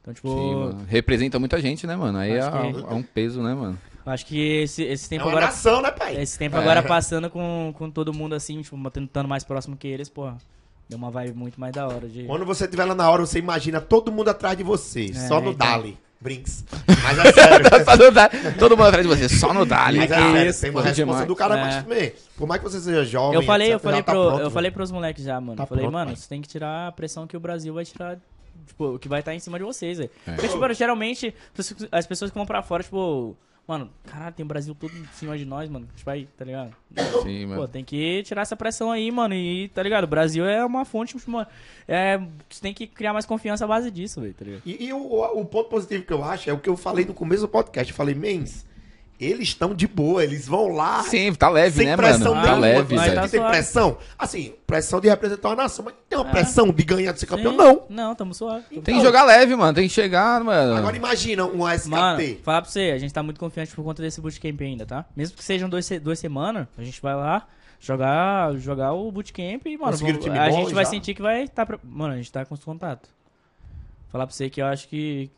[SPEAKER 3] Então, tipo,
[SPEAKER 2] Sim. Representa muita gente, né, mano? Aí é,
[SPEAKER 3] Acho que-
[SPEAKER 2] é um peso, né, mano?
[SPEAKER 3] acho que esse, esse
[SPEAKER 1] É
[SPEAKER 3] tempo
[SPEAKER 1] uma
[SPEAKER 3] agora.
[SPEAKER 1] nação, né, pai?
[SPEAKER 3] Esse tempo
[SPEAKER 2] É.
[SPEAKER 3] agora passando com, com todo mundo assim, tipo, tentando mais próximo que eles, porra. Deu uma vibe muito mais da hora de.
[SPEAKER 1] Quando você estiver lá na hora, você imagina todo mundo atrás de você.
[SPEAKER 3] É,
[SPEAKER 1] só no
[SPEAKER 3] então.
[SPEAKER 1] Dali. Brinks. Mas é sério.
[SPEAKER 2] Todo mundo atrás de você, só no Dali.
[SPEAKER 1] Mas é sério,
[SPEAKER 3] isso,
[SPEAKER 1] tem uma resposta
[SPEAKER 2] demais.
[SPEAKER 1] do cara
[SPEAKER 3] É.
[SPEAKER 1] mas também. Por mais que você seja jovem.
[SPEAKER 3] Eu falei, eu falei,
[SPEAKER 1] tá
[SPEAKER 3] pro,
[SPEAKER 1] pronto,
[SPEAKER 3] eu falei pros moleques já, mano.
[SPEAKER 1] Tá
[SPEAKER 3] eu falei,
[SPEAKER 1] pronto,
[SPEAKER 3] mano,
[SPEAKER 1] pai.
[SPEAKER 3] você tem que tirar a pressão que o Brasil vai tirar. Tipo, o que vai estar em cima de vocês, velho.
[SPEAKER 2] É.
[SPEAKER 3] Porque, tipo, geralmente, as pessoas que vão pra fora, tipo, mano, caralho, tem o Brasil todo em cima de nós, mano. Tipo, aí, tá ligado?
[SPEAKER 2] Sim,
[SPEAKER 3] Pô,
[SPEAKER 2] mano.
[SPEAKER 3] tem que tirar essa pressão aí, mano. E, tá ligado? O Brasil é uma fonte, tipo, mano, é, você tem que criar mais confiança à base disso, velho, tá ligado?
[SPEAKER 1] E, e o, o ponto positivo que eu acho é o que eu falei no começo do podcast. Eu falei, mens, Eles estão de boa, eles vão lá.
[SPEAKER 2] Sim, tá leve,
[SPEAKER 1] sem
[SPEAKER 2] né,
[SPEAKER 1] pressão
[SPEAKER 2] mano? Tá
[SPEAKER 1] nenhuma.
[SPEAKER 2] leve,
[SPEAKER 1] Mas
[SPEAKER 2] velho.
[SPEAKER 3] tá
[SPEAKER 1] tem
[SPEAKER 3] suave.
[SPEAKER 1] pressão? Assim, pressão de representar uma nação, mas tem uma
[SPEAKER 3] É.
[SPEAKER 1] pressão de ganhar de ser campeão?
[SPEAKER 3] Sim.
[SPEAKER 1] Não.
[SPEAKER 3] Não, tamo suave. tamo
[SPEAKER 2] Tem que jogar leve, mano. Tem que chegar, mano.
[SPEAKER 1] Agora imagina um SKT.
[SPEAKER 3] Mano, falar pra você, a gente tá muito confiante por conta desse bootcamp ainda, tá? Mesmo que sejam dois, duas semanas, a gente vai lá jogar, jogar o bootcamp e, mano, vamos-
[SPEAKER 1] time
[SPEAKER 3] a
[SPEAKER 1] bom
[SPEAKER 3] gente vai
[SPEAKER 1] já?
[SPEAKER 3] sentir que vai tá, pra- Mano, a gente tá com os contatos. Falar pra você que eu acho que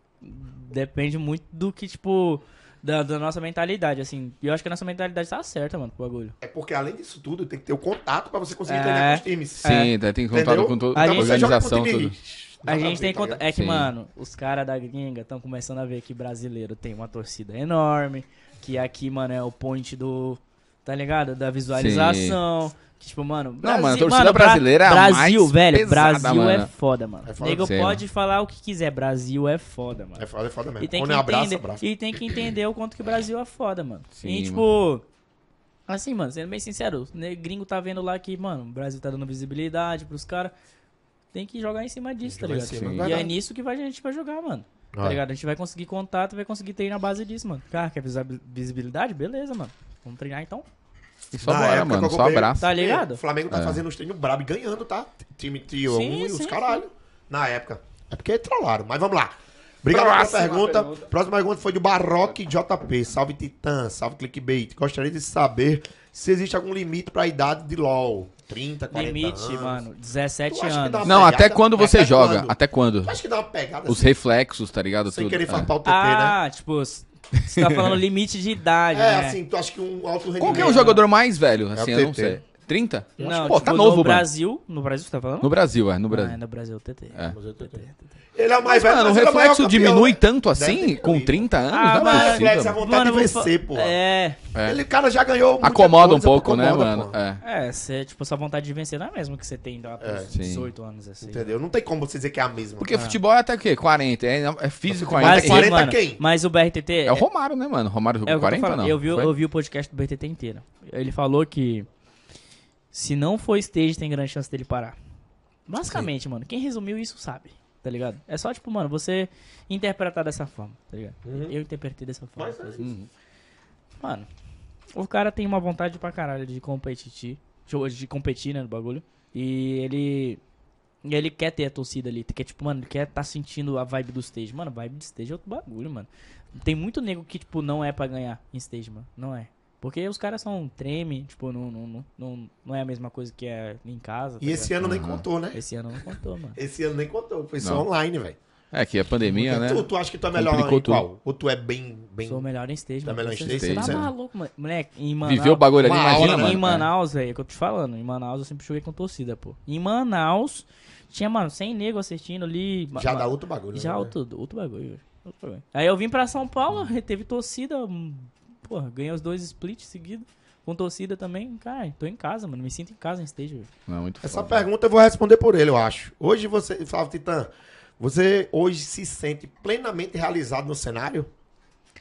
[SPEAKER 3] depende muito do que, tipo, da, da nossa mentalidade, assim. E eu acho que a nossa mentalidade tá certa, mano, pro bagulho.
[SPEAKER 1] É porque além disso tudo, tem que ter o contato pra você conseguir
[SPEAKER 3] É.
[SPEAKER 1] treinar com os times.
[SPEAKER 2] Sim, tá, tem que contar
[SPEAKER 1] Entendeu?
[SPEAKER 2] com toda
[SPEAKER 3] A
[SPEAKER 1] com
[SPEAKER 2] organização.
[SPEAKER 3] A gente tem
[SPEAKER 1] tá
[SPEAKER 3] conta.
[SPEAKER 1] ligado?
[SPEAKER 3] É que,
[SPEAKER 2] Sim.
[SPEAKER 3] mano, os caras da gringa estão começando a ver que brasileiro tem uma torcida enorme. Que aqui, mano, é o point do. Tá ligado? Da visualização. Que, tipo, mano.
[SPEAKER 2] Não, mano, a torcida
[SPEAKER 3] Bra-
[SPEAKER 2] brasileira é a
[SPEAKER 3] Brasil,
[SPEAKER 2] mais
[SPEAKER 3] velho.
[SPEAKER 2] pesada,
[SPEAKER 3] Brasil é
[SPEAKER 2] mano.
[SPEAKER 3] foda, mano.
[SPEAKER 1] É foda.
[SPEAKER 3] Nego pode falar o que quiser. Brasil é foda, mano.
[SPEAKER 1] É foda, é foda mesmo.
[SPEAKER 3] E tem,
[SPEAKER 1] Quando
[SPEAKER 3] que
[SPEAKER 1] é abraço,
[SPEAKER 3] entender,
[SPEAKER 1] abraço.
[SPEAKER 3] e tem que entender o quanto que o Brasil é foda, mano.
[SPEAKER 2] Sim,
[SPEAKER 3] e tipo. Assim, mano, sendo bem sincero, o gringo tá vendo lá que, mano, o Brasil tá dando visibilidade pros caras. Tem que jogar em cima disso, tá ligado?
[SPEAKER 1] cima,
[SPEAKER 3] e é nisso que vai- a gente vai jogar, mano. Tá
[SPEAKER 1] Vai.
[SPEAKER 3] ligado? A gente vai conseguir contato, vai conseguir treinar na base disso, mano. Cara, quer visibilidade? Beleza, mano. Vamos treinar então.
[SPEAKER 2] E só
[SPEAKER 1] Na
[SPEAKER 2] bora,
[SPEAKER 1] época
[SPEAKER 2] mano. Só abraço.
[SPEAKER 3] Tá ligado?
[SPEAKER 1] O Flamengo tá
[SPEAKER 2] É.
[SPEAKER 1] fazendo os treinos brabo e ganhando, tá? Time trio
[SPEAKER 3] Sim,
[SPEAKER 1] 1 e os
[SPEAKER 3] sim,
[SPEAKER 1] caralho. Na época. É porque trollaram, mas vamos lá. Obrigado pela pergunta.
[SPEAKER 2] pergunta.
[SPEAKER 1] Próxima pergunta foi do Barroque JP. Salve Titã, salve Clickbait. Gostaria de saber se existe algum limite pra idade de LoL. 30, 40
[SPEAKER 3] Limite,
[SPEAKER 1] anos.
[SPEAKER 3] mano. 17
[SPEAKER 1] Tu acha que
[SPEAKER 3] anos.
[SPEAKER 2] Não, até
[SPEAKER 1] pegada?
[SPEAKER 2] quando você
[SPEAKER 1] Até
[SPEAKER 2] joga.
[SPEAKER 1] quando?
[SPEAKER 2] Até quando?
[SPEAKER 1] Tu acha que dá uma pegada
[SPEAKER 2] Os
[SPEAKER 1] assim,
[SPEAKER 2] reflexos, tá ligado?
[SPEAKER 1] sem
[SPEAKER 2] Tudo.
[SPEAKER 1] querer
[SPEAKER 2] É.
[SPEAKER 1] farpar o TT, né?
[SPEAKER 3] Ah, tipo, você tá falando limite de idade,
[SPEAKER 1] É,
[SPEAKER 3] né?
[SPEAKER 1] assim, tu acha que um alto rendimento...
[SPEAKER 2] Qual que é o jogador mais velho? Assim,
[SPEAKER 1] o
[SPEAKER 2] eu não
[SPEAKER 1] TT.
[SPEAKER 2] sei. 30?
[SPEAKER 3] Não,
[SPEAKER 2] Pô,
[SPEAKER 3] tipo,
[SPEAKER 2] tá novo,
[SPEAKER 3] no
[SPEAKER 2] mano.
[SPEAKER 3] Brasil. No Brasil você tá falando?
[SPEAKER 2] No Brasil, é. No
[SPEAKER 3] Ah,
[SPEAKER 2] Brasil.
[SPEAKER 3] é no Brasil, TT.
[SPEAKER 2] É.
[SPEAKER 1] Ele é o mais
[SPEAKER 2] Mas,
[SPEAKER 1] velho,
[SPEAKER 2] mano, o
[SPEAKER 1] é
[SPEAKER 2] reflexo
[SPEAKER 1] campeão,
[SPEAKER 2] diminui
[SPEAKER 1] né?
[SPEAKER 2] tanto assim com
[SPEAKER 1] diminuído.
[SPEAKER 2] 30 anos?
[SPEAKER 3] Ah,
[SPEAKER 2] não é
[SPEAKER 3] mas-
[SPEAKER 2] possível.
[SPEAKER 1] reflexo é
[SPEAKER 2] mano.
[SPEAKER 1] vontade de
[SPEAKER 3] vou
[SPEAKER 1] vencer, pô.
[SPEAKER 3] É,
[SPEAKER 2] É.
[SPEAKER 1] Ele, cara, já ganhou
[SPEAKER 2] Acomoda um
[SPEAKER 1] coisa,
[SPEAKER 2] pouco, né,
[SPEAKER 1] acomoda,
[SPEAKER 2] mano?
[SPEAKER 1] pô.
[SPEAKER 2] É.
[SPEAKER 3] é, você, tipo, sua vontade de vencer não é a mesma que você tem lá
[SPEAKER 1] É,
[SPEAKER 3] pros
[SPEAKER 2] sim.
[SPEAKER 3] 18 anos, assim.
[SPEAKER 1] Entendeu? Não tem como você dizer que é a mesma.
[SPEAKER 2] Porque futebol é até o quê? 40. É, é físico ainda.
[SPEAKER 3] Mas,
[SPEAKER 1] Mas
[SPEAKER 3] sim,
[SPEAKER 1] 40
[SPEAKER 3] mano,
[SPEAKER 1] quem?
[SPEAKER 3] mas o BRTT...
[SPEAKER 2] É o Romário, né, mano? Romário
[SPEAKER 3] É
[SPEAKER 2] jogou
[SPEAKER 3] o que eu tô
[SPEAKER 2] 40
[SPEAKER 3] falando.
[SPEAKER 2] não?
[SPEAKER 3] Eu eu vi o podcast do BRTT inteiro. Ele falou que se não for stage, tem grande chance dele parar. Basicamente, mano, quem resumiu isso sabe, tá ligado? É só, tipo, mano, você interpretar dessa forma, tá ligado?
[SPEAKER 1] Uhum.
[SPEAKER 3] Eu interpretei dessa forma.
[SPEAKER 1] Mas é?
[SPEAKER 2] Uhum.
[SPEAKER 3] Mano, o cara tem uma vontade pra caralho de competir, de competir, né, no bagulho. E ele e ele quer ter a torcida ali, que tipo, mano, ele quer tá sentindo a vibe do stage. Mano, vibe de stage é outro bagulho, mano. Tem muito nego que, tipo, não é pra ganhar em stage, mano. Não é. Porque os caras são treme, tipo, não, não, não, não, é a mesma coisa que é em casa. tá
[SPEAKER 1] E esse
[SPEAKER 3] ligado?
[SPEAKER 1] ano nem contou, né?
[SPEAKER 3] Esse ano não contou, mano.
[SPEAKER 1] Esse ano nem contou. Foi só
[SPEAKER 2] Não.
[SPEAKER 1] online, velho.
[SPEAKER 2] É que a pandemia, né?
[SPEAKER 1] Tu, tu acha que tu é melhor
[SPEAKER 2] Complicou
[SPEAKER 1] em qual? Ou tu é bem... bem...
[SPEAKER 3] Sou melhor em stage,
[SPEAKER 1] Tá
[SPEAKER 3] mano.
[SPEAKER 1] melhor em stage,
[SPEAKER 3] Você tá
[SPEAKER 1] 100%.
[SPEAKER 3] maluco, mano. Moleque, em Manaus...
[SPEAKER 2] Viveu o bagulho ali, imagina,
[SPEAKER 1] aula,
[SPEAKER 2] mano.
[SPEAKER 3] Em. Manaus, velho, é o que eu tô te falando. Em Manaus eu sempre joguei com torcida, pô. Em Manaus, tinha, mano, 100 nego assistindo ali.
[SPEAKER 1] Já dá outro bagulho.
[SPEAKER 3] Já
[SPEAKER 1] né?
[SPEAKER 3] outro, outro bagulho, velho. Outro bagulho. Aí eu vim pra São Paulo, teve torcida. Porra, ganhei os dois splits seguidos. Com torcida também. Cara, tô em casa, mano. Me sinto em casa em stage, velho.
[SPEAKER 2] Não, é muito
[SPEAKER 1] Essa
[SPEAKER 2] foda.
[SPEAKER 1] pergunta eu vou responder por ele, eu acho. Hoje você... Flávio Titã, você hoje se sente plenamente realizado no cenário?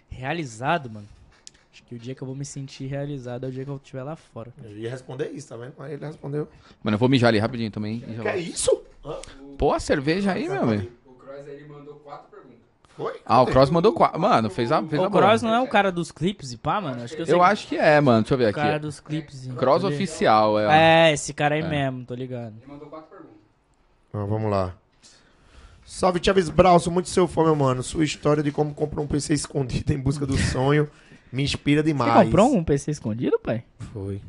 [SPEAKER 3] Realizado, mano. Acho que o dia que eu vou me sentir realizado é o dia que eu estiver lá fora.
[SPEAKER 1] Eu ia responder isso, tá vendo? Mas ele respondeu.
[SPEAKER 2] Mano, eu vou mijar ali rapidinho também.
[SPEAKER 1] Que é isso?
[SPEAKER 2] Pô, a cerveja aí, meu velho.
[SPEAKER 5] O Cross aí mandou quatro perguntas.
[SPEAKER 1] Foi?
[SPEAKER 2] Ah, o Cross mandou quatro. Mano, fez a, fez a
[SPEAKER 3] O
[SPEAKER 2] boa.
[SPEAKER 3] Cross não é o cara dos clipes e pá, mano? Acho que eu sei
[SPEAKER 2] Eu
[SPEAKER 3] que-
[SPEAKER 2] acho que é, mano. Deixa eu ver
[SPEAKER 3] O cara
[SPEAKER 2] aqui.
[SPEAKER 3] dos clipes.
[SPEAKER 2] Cross oficial, é.
[SPEAKER 3] É, esse cara aí mesmo, tô ligado.
[SPEAKER 5] Ele mandou quatro perguntas.
[SPEAKER 1] Ah, vamos lá. Salve, Chaves Brau, sou muito seu fã, meu mano. Sua história de como comprou um PC escondido em busca do sonho me inspira
[SPEAKER 3] Você
[SPEAKER 1] demais.
[SPEAKER 3] comprou um PC escondido, pai?
[SPEAKER 1] Foi.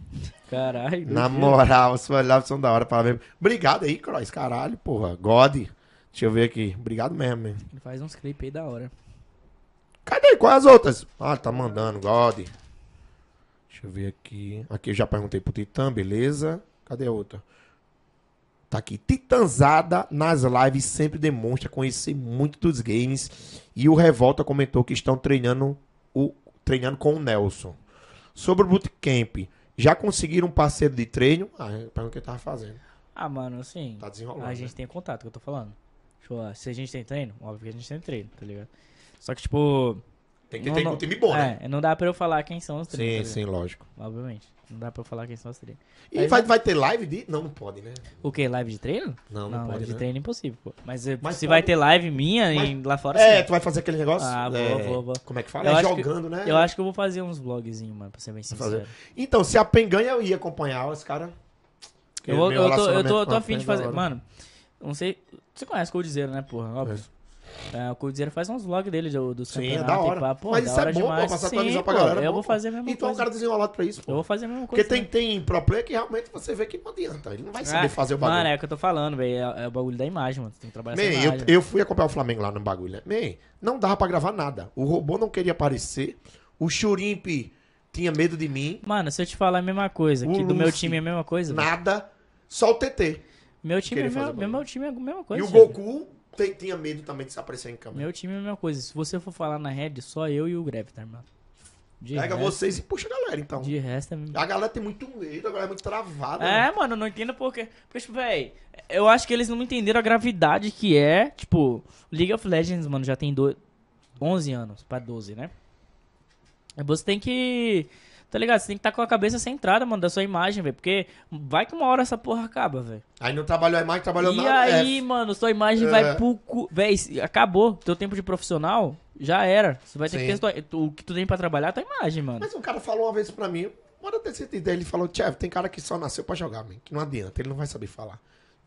[SPEAKER 3] Caralho.
[SPEAKER 1] Na moral, suas lives são da hora para ver. Obrigado aí, Cross. Caralho, porra. God. Deixa eu ver aqui. Obrigado mesmo, man.
[SPEAKER 3] Ele faz uns clipes aí da hora.
[SPEAKER 1] Cadê? Quais as outras? Ah, tá mandando, God. Deixa eu ver aqui. Aqui eu já perguntei pro Titã, beleza. Cadê a outra? Tá aqui. Titanzada nas lives sempre demonstra conhecer muito dos games. E o Revolta comentou que estão treinando, o, treinando com o Nelson. Sobre o bootcamp, já conseguiram um parceiro de treino? Ah, é pergunta que ele tava fazendo.
[SPEAKER 3] Ah, mano, assim.
[SPEAKER 1] Tá desenrolando.
[SPEAKER 3] A
[SPEAKER 1] né?
[SPEAKER 3] gente tem contato, que eu tô falando. Tipo, ah, se a gente tem treino, óbvio que a gente tem treino, tá ligado? Só que, tipo,
[SPEAKER 1] Tem que
[SPEAKER 3] Não-
[SPEAKER 1] ter
[SPEAKER 3] não-
[SPEAKER 1] um time bom, né?
[SPEAKER 3] É, não dá pra eu falar quem são os três.
[SPEAKER 1] Sim,
[SPEAKER 3] tá
[SPEAKER 1] sim, lógico.
[SPEAKER 3] Obviamente. Não dá pra eu falar quem são os três.
[SPEAKER 1] E
[SPEAKER 3] Mas
[SPEAKER 1] vai, vai ter live de. Não, não pode, né?
[SPEAKER 3] O quê? Live de treino?
[SPEAKER 1] Não, não, pode.
[SPEAKER 3] live de
[SPEAKER 1] né?
[SPEAKER 3] treino é impossível, pô. Mas,
[SPEAKER 1] Mas
[SPEAKER 3] se
[SPEAKER 1] pode-
[SPEAKER 3] vai ter live minha
[SPEAKER 1] Mas-
[SPEAKER 3] em- lá fora,
[SPEAKER 1] É,
[SPEAKER 3] sim.
[SPEAKER 1] tu vai fazer aquele negócio?
[SPEAKER 3] Ah, vou,
[SPEAKER 1] é,
[SPEAKER 3] vou, vou.
[SPEAKER 1] Como é que fala?
[SPEAKER 3] Eu
[SPEAKER 1] É
[SPEAKER 3] acho que-
[SPEAKER 1] jogando, né?
[SPEAKER 3] Eu acho que eu vou fazer uns vlogzinhos, mano, pra ser bem sincero.
[SPEAKER 1] fazer. Então, se a PEN ganha, eu ia acompanhar os caras.
[SPEAKER 3] Eu, eu tô, eu tô, eu tô afim de fazer. Mano, não sei. Você conhece o Coldzera, né, porra? Óbvio. É, o Coldzera faz uns vlogs dele do- dos
[SPEAKER 1] Sim, é da hora.
[SPEAKER 3] Pô,
[SPEAKER 1] Mas
[SPEAKER 3] da
[SPEAKER 1] isso é
[SPEAKER 3] hora
[SPEAKER 1] bom, pô,
[SPEAKER 3] demais.
[SPEAKER 1] passar
[SPEAKER 3] Sim,
[SPEAKER 1] atualizar pra
[SPEAKER 3] pô,
[SPEAKER 1] galera. é
[SPEAKER 3] Eu
[SPEAKER 1] bom,
[SPEAKER 3] vou
[SPEAKER 1] pô.
[SPEAKER 3] fazer a mesma
[SPEAKER 1] Então é um
[SPEAKER 3] coisa.
[SPEAKER 1] cara desenrolado pra isso, pô.
[SPEAKER 3] Eu vou fazer a mesma
[SPEAKER 1] Porque
[SPEAKER 3] coisa.
[SPEAKER 1] tem, tem pro player que realmente você vê que não adianta. Ele não vai saber
[SPEAKER 3] Ah,
[SPEAKER 1] fazer o bagulho.
[SPEAKER 3] Mano, é o que eu tô falando, velho. É, é o bagulho da imagem, mano. Você tem que trabalhar essa
[SPEAKER 1] Man, eu,
[SPEAKER 3] imagem.
[SPEAKER 1] eu fui acompanhar o Flamengo lá no bagulho, né? Man, não dava pra gravar nada. O robô não queria aparecer. O Churimp tinha medo de mim.
[SPEAKER 3] Mano, se eu te falar a mesma coisa,
[SPEAKER 1] O
[SPEAKER 3] que do meu
[SPEAKER 1] Luffy.
[SPEAKER 3] time é a mesma coisa.
[SPEAKER 1] Nada. Só o TT.
[SPEAKER 3] Meu time, é meu, meu time é a mesma coisa.
[SPEAKER 1] e o. Goku te- tinha medo também de se aparecer em câmera.
[SPEAKER 3] Meu time é a mesma coisa. Se você for falar na rede, só eu e o Greve, tá, irmão? De
[SPEAKER 1] Pega
[SPEAKER 3] resto,
[SPEAKER 1] vocês e puxa a galera, então.
[SPEAKER 3] De resto é...
[SPEAKER 1] A galera tem muito medo, a galera é muito travada. né?
[SPEAKER 3] É, mano, eu não entendo porque. Porque, tipo, véi, eu acho que eles não entenderam a gravidade que é. Tipo, League of Legends, mano, já tem do... 11 anos pra 12, né? Você tem que. Tá ligado? Você tem que estar com a cabeça centrada, mano, da sua imagem, velho. Porque vai que uma hora essa porra acaba, velho.
[SPEAKER 1] Aí não trabalhou a imagem, trabalhou
[SPEAKER 3] E
[SPEAKER 1] nada.
[SPEAKER 3] aí,
[SPEAKER 1] é.
[SPEAKER 3] mano, sua imagem
[SPEAKER 1] É.
[SPEAKER 3] vai pro cu. Véi, acabou. Teu tempo de profissional já era. Você vai ter
[SPEAKER 1] Sim.
[SPEAKER 3] que ter tua- o que tu tem pra trabalhar é tua imagem, mano.
[SPEAKER 1] Mas um cara falou uma vez pra mim, bora ter certeza. Ele falou, Tchev, tem cara que só nasceu pra jogar, man, que não adianta, ele não vai saber falar.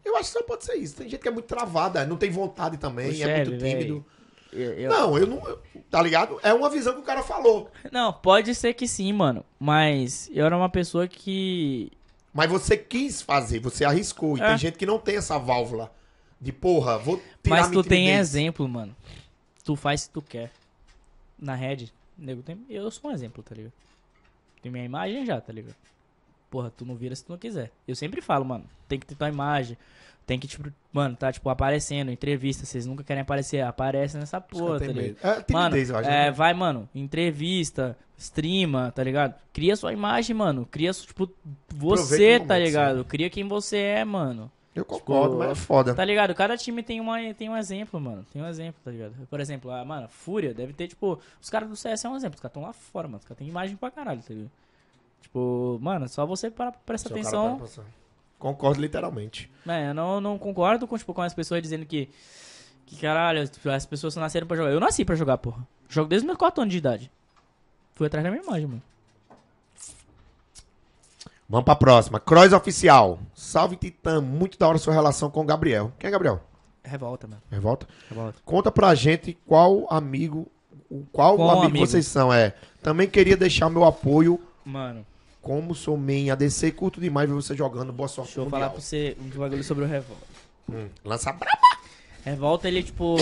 [SPEAKER 1] Eu acho que só pode ser isso. Tem gente que é muito travada, não tem vontade também, é muito tímido.
[SPEAKER 3] Eu- eu-
[SPEAKER 1] Não, eu não. tá ligado? É uma visão que o cara falou.
[SPEAKER 3] Não, pode ser que sim, mano. Mas eu era uma pessoa que.
[SPEAKER 1] Mas você quis fazer, você arriscou. E
[SPEAKER 3] É.
[SPEAKER 1] tem gente que não tem essa válvula de porra, vou tirar
[SPEAKER 3] Mas tu tem exemplo, mano. Tu faz se tu quer. Na rede, nego tem. Eu sou um exemplo, tá ligado? Tem minha imagem já, tá ligado? Porra, tu não vira se tu não quiser. Eu sempre falo, mano, tem que ter tua imagem. Tem que, tipo, mano, tá, tipo, aparecendo, entrevista. Vocês nunca querem aparecer, aparece nessa porra, tá
[SPEAKER 1] Tem
[SPEAKER 3] ligado?
[SPEAKER 1] É
[SPEAKER 3] Mano,
[SPEAKER 1] timidez, eu acho.
[SPEAKER 3] é,
[SPEAKER 1] né?
[SPEAKER 3] vai, mano, entrevista, streama, tá ligado? Cria sua imagem, mano. Cria, tipo, você, tá
[SPEAKER 1] momento,
[SPEAKER 3] ligado? Cria quem você é, mano.
[SPEAKER 1] Eu concordo, mas é foda.
[SPEAKER 3] Tá ligado? Cada time tem, uma, tem um exemplo, mano. Tem um exemplo, tá ligado? Por exemplo, a, mano, a Fúria deve ter, tipo... Os caras do CS é um exemplo. Os caras estão lá fora, mano. Os caras têm imagem pra caralho, tá ligado? Tipo, mano, só você para prestar atenção.
[SPEAKER 1] para. Concordo literalmente.
[SPEAKER 3] É, eu não, não concordo com, tipo, com as pessoas dizendo que... Que, caralho, as pessoas só nasceram pra jogar. Eu nasci pra jogar, porra. Jogo desde os meus 4 anos de idade. Fui atrás da minha imagem, mano.
[SPEAKER 1] Vamos pra próxima. Cross Oficial. Salve, Titã. Muito da hora sua relação com o Gabriel. Quem é Gabriel?
[SPEAKER 3] Revolta, mano.
[SPEAKER 1] Revolta?
[SPEAKER 3] Revolta.
[SPEAKER 1] Conta pra gente qual amigo. Qual,
[SPEAKER 3] Qual
[SPEAKER 1] amigo,
[SPEAKER 3] amigo?
[SPEAKER 1] vocês são. É. Também queria deixar meu apoio.
[SPEAKER 3] Mano,
[SPEAKER 1] Como sou main ADC, curto demais ver você jogando. Boa sorte
[SPEAKER 3] deixa eu falar pra você um bagulho sobre o Revolta.
[SPEAKER 1] Hum, lança braba.
[SPEAKER 3] Revolta, ele, tipo...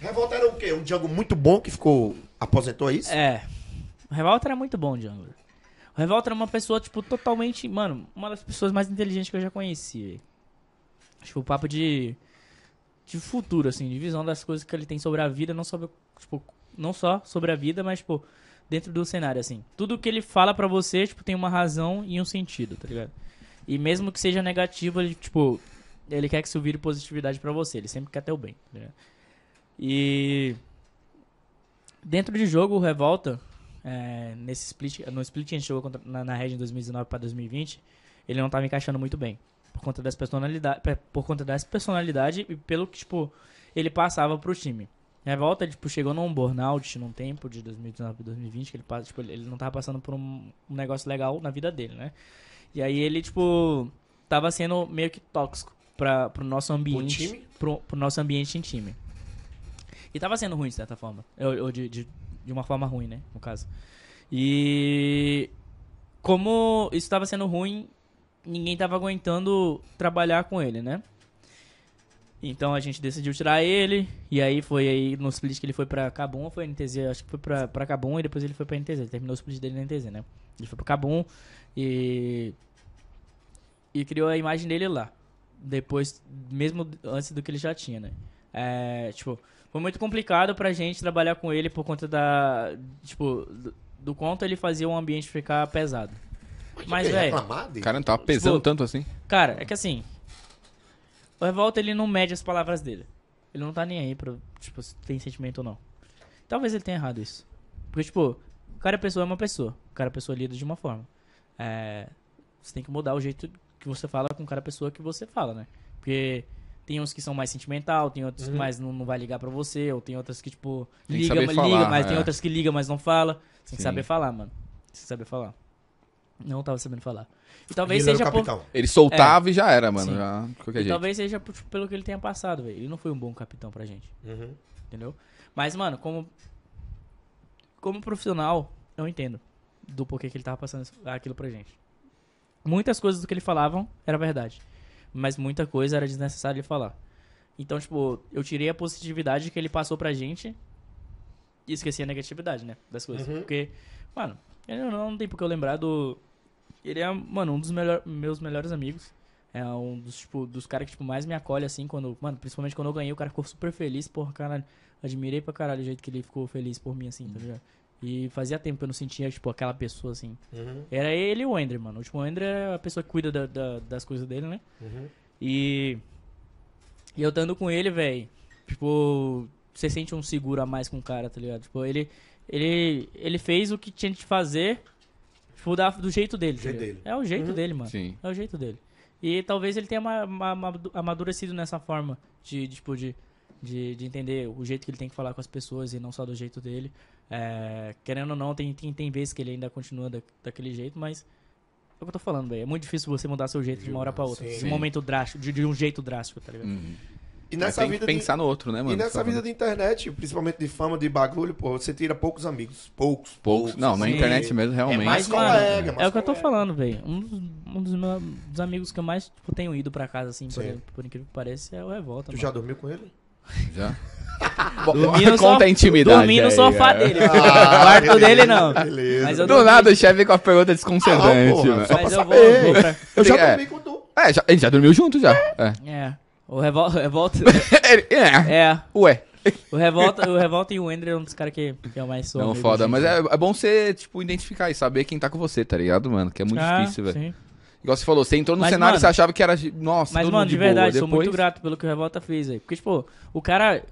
[SPEAKER 1] Revolta era o quê? Um Django muito bom que ficou. Aposentou é isso?
[SPEAKER 3] É. O Revolta era muito bom, Jungler. O Revolta era uma pessoa, tipo, totalmente. Mano, uma das pessoas mais inteligentes que eu já conheci. Tipo, o papo de. De futuro, assim, de visão das coisas que ele tem sobre a vida, não sobre. Tipo, não só sobre a vida, mas, tipo, dentro do cenário, assim. Tudo que ele fala pra você, tipo, tem uma razão e um sentido, tá ligado? E mesmo que seja negativo, ele, tipo. Ele quer que isso vire positividade pra você. Ele sempre quer ter o bem, tá ligado? E. Dentro de jogo, o Revolta, é, nesse split, no split que a gente jogou contra- na, na Red em 2019 para 2020, ele não tava encaixando muito bem. Por conta das personalidades, por conta dessa personalidade e pelo que, tipo, ele passava pro time. Revolta, tipo, chegou num burnout num tempo de 2019 para 2020, que ele, passa- tipo, ele não tava passando por um, um negócio legal na vida dele, né? E aí ele, tipo, tava sendo meio que tóxico pra, pro nosso ambiente.
[SPEAKER 1] time?
[SPEAKER 3] Pro, pro nosso ambiente em time. E tava sendo ruim, de certa forma. Ou, ou de, de, de uma forma ruim, né? No caso. E como isso tava sendo ruim, ninguém tava aguentando trabalhar com ele, né? Então a gente decidiu tirar ele. E aí foi aí no split que ele foi pra Cabum, ou foi NTZ, acho que foi pra, pra Cabum e depois ele foi pra NTZ. Ele terminou o split dele na NTZ, né? Ele foi pro Cabum e. E criou a imagem dele lá. Depois, mesmo antes do que ele já tinha, né? É, tipo, foi muito complicado pra gente trabalhar com ele por conta da. Tipo, do, do quanto ele fazia o ambiente ficar pesado. Mas,
[SPEAKER 1] Quem
[SPEAKER 3] velho.
[SPEAKER 1] dele?
[SPEAKER 2] Cara, não tava pesando
[SPEAKER 3] Tipo,
[SPEAKER 2] tanto assim.
[SPEAKER 3] Cara, é que assim. O Revolta ele não mede as palavras dele. Ele não tá nem aí pra, tipo, se tem sentimento ou não. Talvez ele tenha errado isso. Porque, tipo, cada pessoa é uma pessoa. Cada pessoa lida de uma forma. É, você tem que mudar o jeito que você fala com cada pessoa que você fala, né? Porque tem uns que são mais sentimental, tem outros que mais não, não vai ligar pra você, ou tem outras que, tipo,
[SPEAKER 2] Tem que
[SPEAKER 3] liga,
[SPEAKER 2] saber
[SPEAKER 3] mas
[SPEAKER 2] falar,
[SPEAKER 3] liga, mas tem
[SPEAKER 2] é.
[SPEAKER 3] outras que liga, mas não fala. Tem que
[SPEAKER 2] Sim.
[SPEAKER 3] saber falar, mano. Tem que saber falar. Não tava sabendo falar. E talvez
[SPEAKER 1] Ele era o
[SPEAKER 3] seja por,
[SPEAKER 1] capitão.
[SPEAKER 2] Ele soltava e já era, mano.
[SPEAKER 3] Sim.
[SPEAKER 2] Já, de qualquer
[SPEAKER 3] e
[SPEAKER 2] jeito.
[SPEAKER 3] talvez seja por- pelo que ele tenha passado, velho. Ele não foi um bom capitão pra gente.
[SPEAKER 1] Uhum.
[SPEAKER 3] Entendeu? Mas, mano, como. Como profissional, eu entendo do porquê que ele tava passando aquilo pra gente. Muitas coisas do que ele falavam era verdade. Mas muita coisa era desnecessário ele falar. Então, tipo, eu tirei a positividade que ele passou pra gente e esqueci a negatividade, né? Das coisas.
[SPEAKER 1] Uhum.
[SPEAKER 3] Porque, mano, ele não, não tem por que eu lembrar do. Ele é, mano, um dos melhor, meus melhores amigos. É um dos, tipo, dos caras que tipo, mais me acolhe, assim, quando. Mano, principalmente quando eu ganhei, o cara ficou super feliz, porra, caralho. Admirei pra caralho o jeito que ele ficou feliz por mim, assim, tá ligado? E fazia tempo que eu não sentia, tipo, aquela pessoa, assim.
[SPEAKER 1] Uhum.
[SPEAKER 3] Era ele e o Ender, mano. O último Ender é a pessoa que cuida da- da- das coisas dele, né?
[SPEAKER 1] Uhum.
[SPEAKER 3] E. E eu estando com ele, velho. Tipo, você sente um seguro a mais com o cara, tá ligado? Tipo, ele. Ele, ele fez o que tinha de fazer, tipo, da- do jeito dele. tá
[SPEAKER 1] jeito dele.
[SPEAKER 3] É o jeito
[SPEAKER 1] Uhum.
[SPEAKER 3] dele, mano.
[SPEAKER 2] Sim.
[SPEAKER 3] É o jeito dele. E talvez ele tenha ma- ma- ma- amadurecido nessa forma de, de, tipo, de, de, de entender o jeito que ele tem que falar com as pessoas e não só do jeito dele. É, querendo ou não, tem, tem, tem vezes que ele ainda continua da, daquele jeito, mas é o que eu tô falando, velho. É muito difícil você mudar seu jeito de uma hora pra outra.
[SPEAKER 1] Sim.
[SPEAKER 3] De um momento drástico, de, de um jeito drástico, tá ligado?
[SPEAKER 2] Uhum.
[SPEAKER 1] E nessa
[SPEAKER 2] tem
[SPEAKER 1] vida
[SPEAKER 2] que
[SPEAKER 1] de-
[SPEAKER 2] pensar no outro, né, mano?
[SPEAKER 1] E nessa vida de internet, principalmente de fama, de bagulho, pô, você tira poucos amigos. Poucos.
[SPEAKER 2] Poucos. Não, na
[SPEAKER 3] Sim.
[SPEAKER 2] internet mesmo, realmente.
[SPEAKER 1] mais
[SPEAKER 3] Mas, mano,
[SPEAKER 1] colega, mais
[SPEAKER 3] é o que eu tô falando, velho. Um, dos, um dos meus dos amigos que eu mais tipo, tenho ido pra casa, assim, por, por incrível que pareça, é o Revolta.
[SPEAKER 1] Tu
[SPEAKER 3] mano.
[SPEAKER 1] já dormiu com ele?
[SPEAKER 2] Já.
[SPEAKER 3] Dormi
[SPEAKER 2] Conta
[SPEAKER 3] sof-
[SPEAKER 2] a intimidade.
[SPEAKER 3] Dormi no
[SPEAKER 2] aí,
[SPEAKER 3] sofá
[SPEAKER 2] é.
[SPEAKER 3] dele. no quarto dele, não.
[SPEAKER 1] Beleza.
[SPEAKER 3] Mas eu
[SPEAKER 2] Do
[SPEAKER 3] dormi.
[SPEAKER 2] nada o chefe vem com a pergunta desconcertante,
[SPEAKER 1] Ah, porra,
[SPEAKER 2] mano.
[SPEAKER 1] só
[SPEAKER 3] Mas
[SPEAKER 1] pra
[SPEAKER 3] eu vou,
[SPEAKER 1] saber.
[SPEAKER 3] vou pra...
[SPEAKER 1] Eu já
[SPEAKER 2] É.
[SPEAKER 1] dormi com tu.
[SPEAKER 2] É, já, ele já dormiu junto já. É.
[SPEAKER 3] É. O Revol- Revolta.
[SPEAKER 2] Ele- é.
[SPEAKER 3] é.
[SPEAKER 2] Ué.
[SPEAKER 3] O Revolta, o Revolta e o Ender é um dos caras que, que eu mais sou.
[SPEAKER 2] Não, foda. Mas é, é bom você, tipo, identificar e saber quem tá com você, tá ligado, mano? Que é muito
[SPEAKER 3] Ah,
[SPEAKER 2] difícil, velho. Igual você falou, você entrou no
[SPEAKER 3] Mas,
[SPEAKER 2] cenário e você achava que era. Nossa,
[SPEAKER 3] Mas,
[SPEAKER 2] todo
[SPEAKER 3] mano,
[SPEAKER 2] mundo
[SPEAKER 3] de
[SPEAKER 2] boa.
[SPEAKER 3] verdade, sou muito grato pelo que o Revolta fez aí. Porque, tipo, o cara,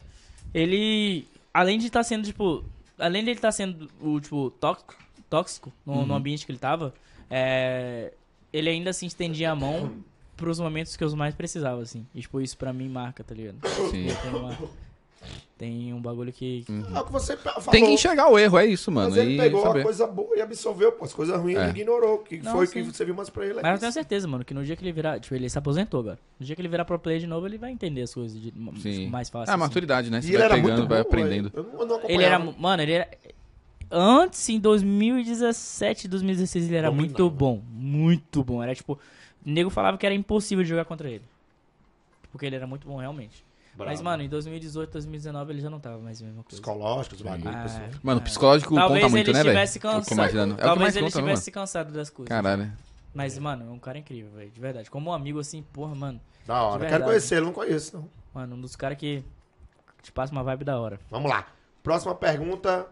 [SPEAKER 3] ele. Além de estar sendo, tipo. Além de ele estar sendo, o, tipo, tóxico, tóxico no,
[SPEAKER 2] Uhum.
[SPEAKER 3] no ambiente que ele tava, é, ele ainda assim estendia a mão pros momentos que eu mais precisava, assim. E, tipo, isso pra mim marca, tá ligado?
[SPEAKER 2] Sim.
[SPEAKER 3] Tem, uma- tem um bagulho que.
[SPEAKER 1] É o que você falou.
[SPEAKER 2] Tem que enxergar o erro, é isso, mano.
[SPEAKER 1] Mas ele
[SPEAKER 2] e
[SPEAKER 1] pegou
[SPEAKER 2] saber.
[SPEAKER 1] a coisa boa e absorveu, pô. As coisas ruins
[SPEAKER 2] É.
[SPEAKER 1] ele ignorou. Que
[SPEAKER 3] Não,
[SPEAKER 1] foi
[SPEAKER 3] sim.
[SPEAKER 1] que você viu mais pra ele. é
[SPEAKER 3] Mas eu tenho certeza, mano, que no dia que ele virar. Tipo, ele se aposentou agora. No dia que ele virar pro player de novo, ele vai entender as coisas de,
[SPEAKER 2] Sim.
[SPEAKER 3] mais fácil.
[SPEAKER 2] É a
[SPEAKER 3] assim.
[SPEAKER 2] maturidade, né? Você
[SPEAKER 1] E ele
[SPEAKER 2] vai
[SPEAKER 1] era
[SPEAKER 2] pegando,
[SPEAKER 1] muito
[SPEAKER 2] vai aprendendo.
[SPEAKER 1] Eu não,
[SPEAKER 3] Ele era. Mano, ele era. Antes, em 2017, 2016, ele era
[SPEAKER 1] Dominava.
[SPEAKER 3] muito bom. Muito bom. Era tipo. O nego falava que era impossível de jogar contra ele. Porque ele era muito bom, realmente. Mas, mano, em 2018, 2019, ele já não tava mais a mesma coisa.
[SPEAKER 1] Psicológicos, bagulho,
[SPEAKER 3] Ah,
[SPEAKER 1] pessoal.
[SPEAKER 2] Mano, o
[SPEAKER 3] é.
[SPEAKER 2] psicológico
[SPEAKER 3] Talvez
[SPEAKER 2] conta muito,
[SPEAKER 3] ele
[SPEAKER 2] né, velho? Eu
[SPEAKER 3] cansado.
[SPEAKER 2] É
[SPEAKER 3] Talvez ele
[SPEAKER 2] conta, mano.
[SPEAKER 3] estivesse cansado das coisas.
[SPEAKER 2] Caralho.
[SPEAKER 3] Mas, mano, é um cara incrível, velho. De verdade. Como um amigo assim, porra, mano.
[SPEAKER 1] Da hora.
[SPEAKER 3] De
[SPEAKER 1] Quero conhecer ele, não conheço, não.
[SPEAKER 3] Mano, um dos caras que te passa uma vibe da hora.
[SPEAKER 1] Vamos lá. Próxima pergunta.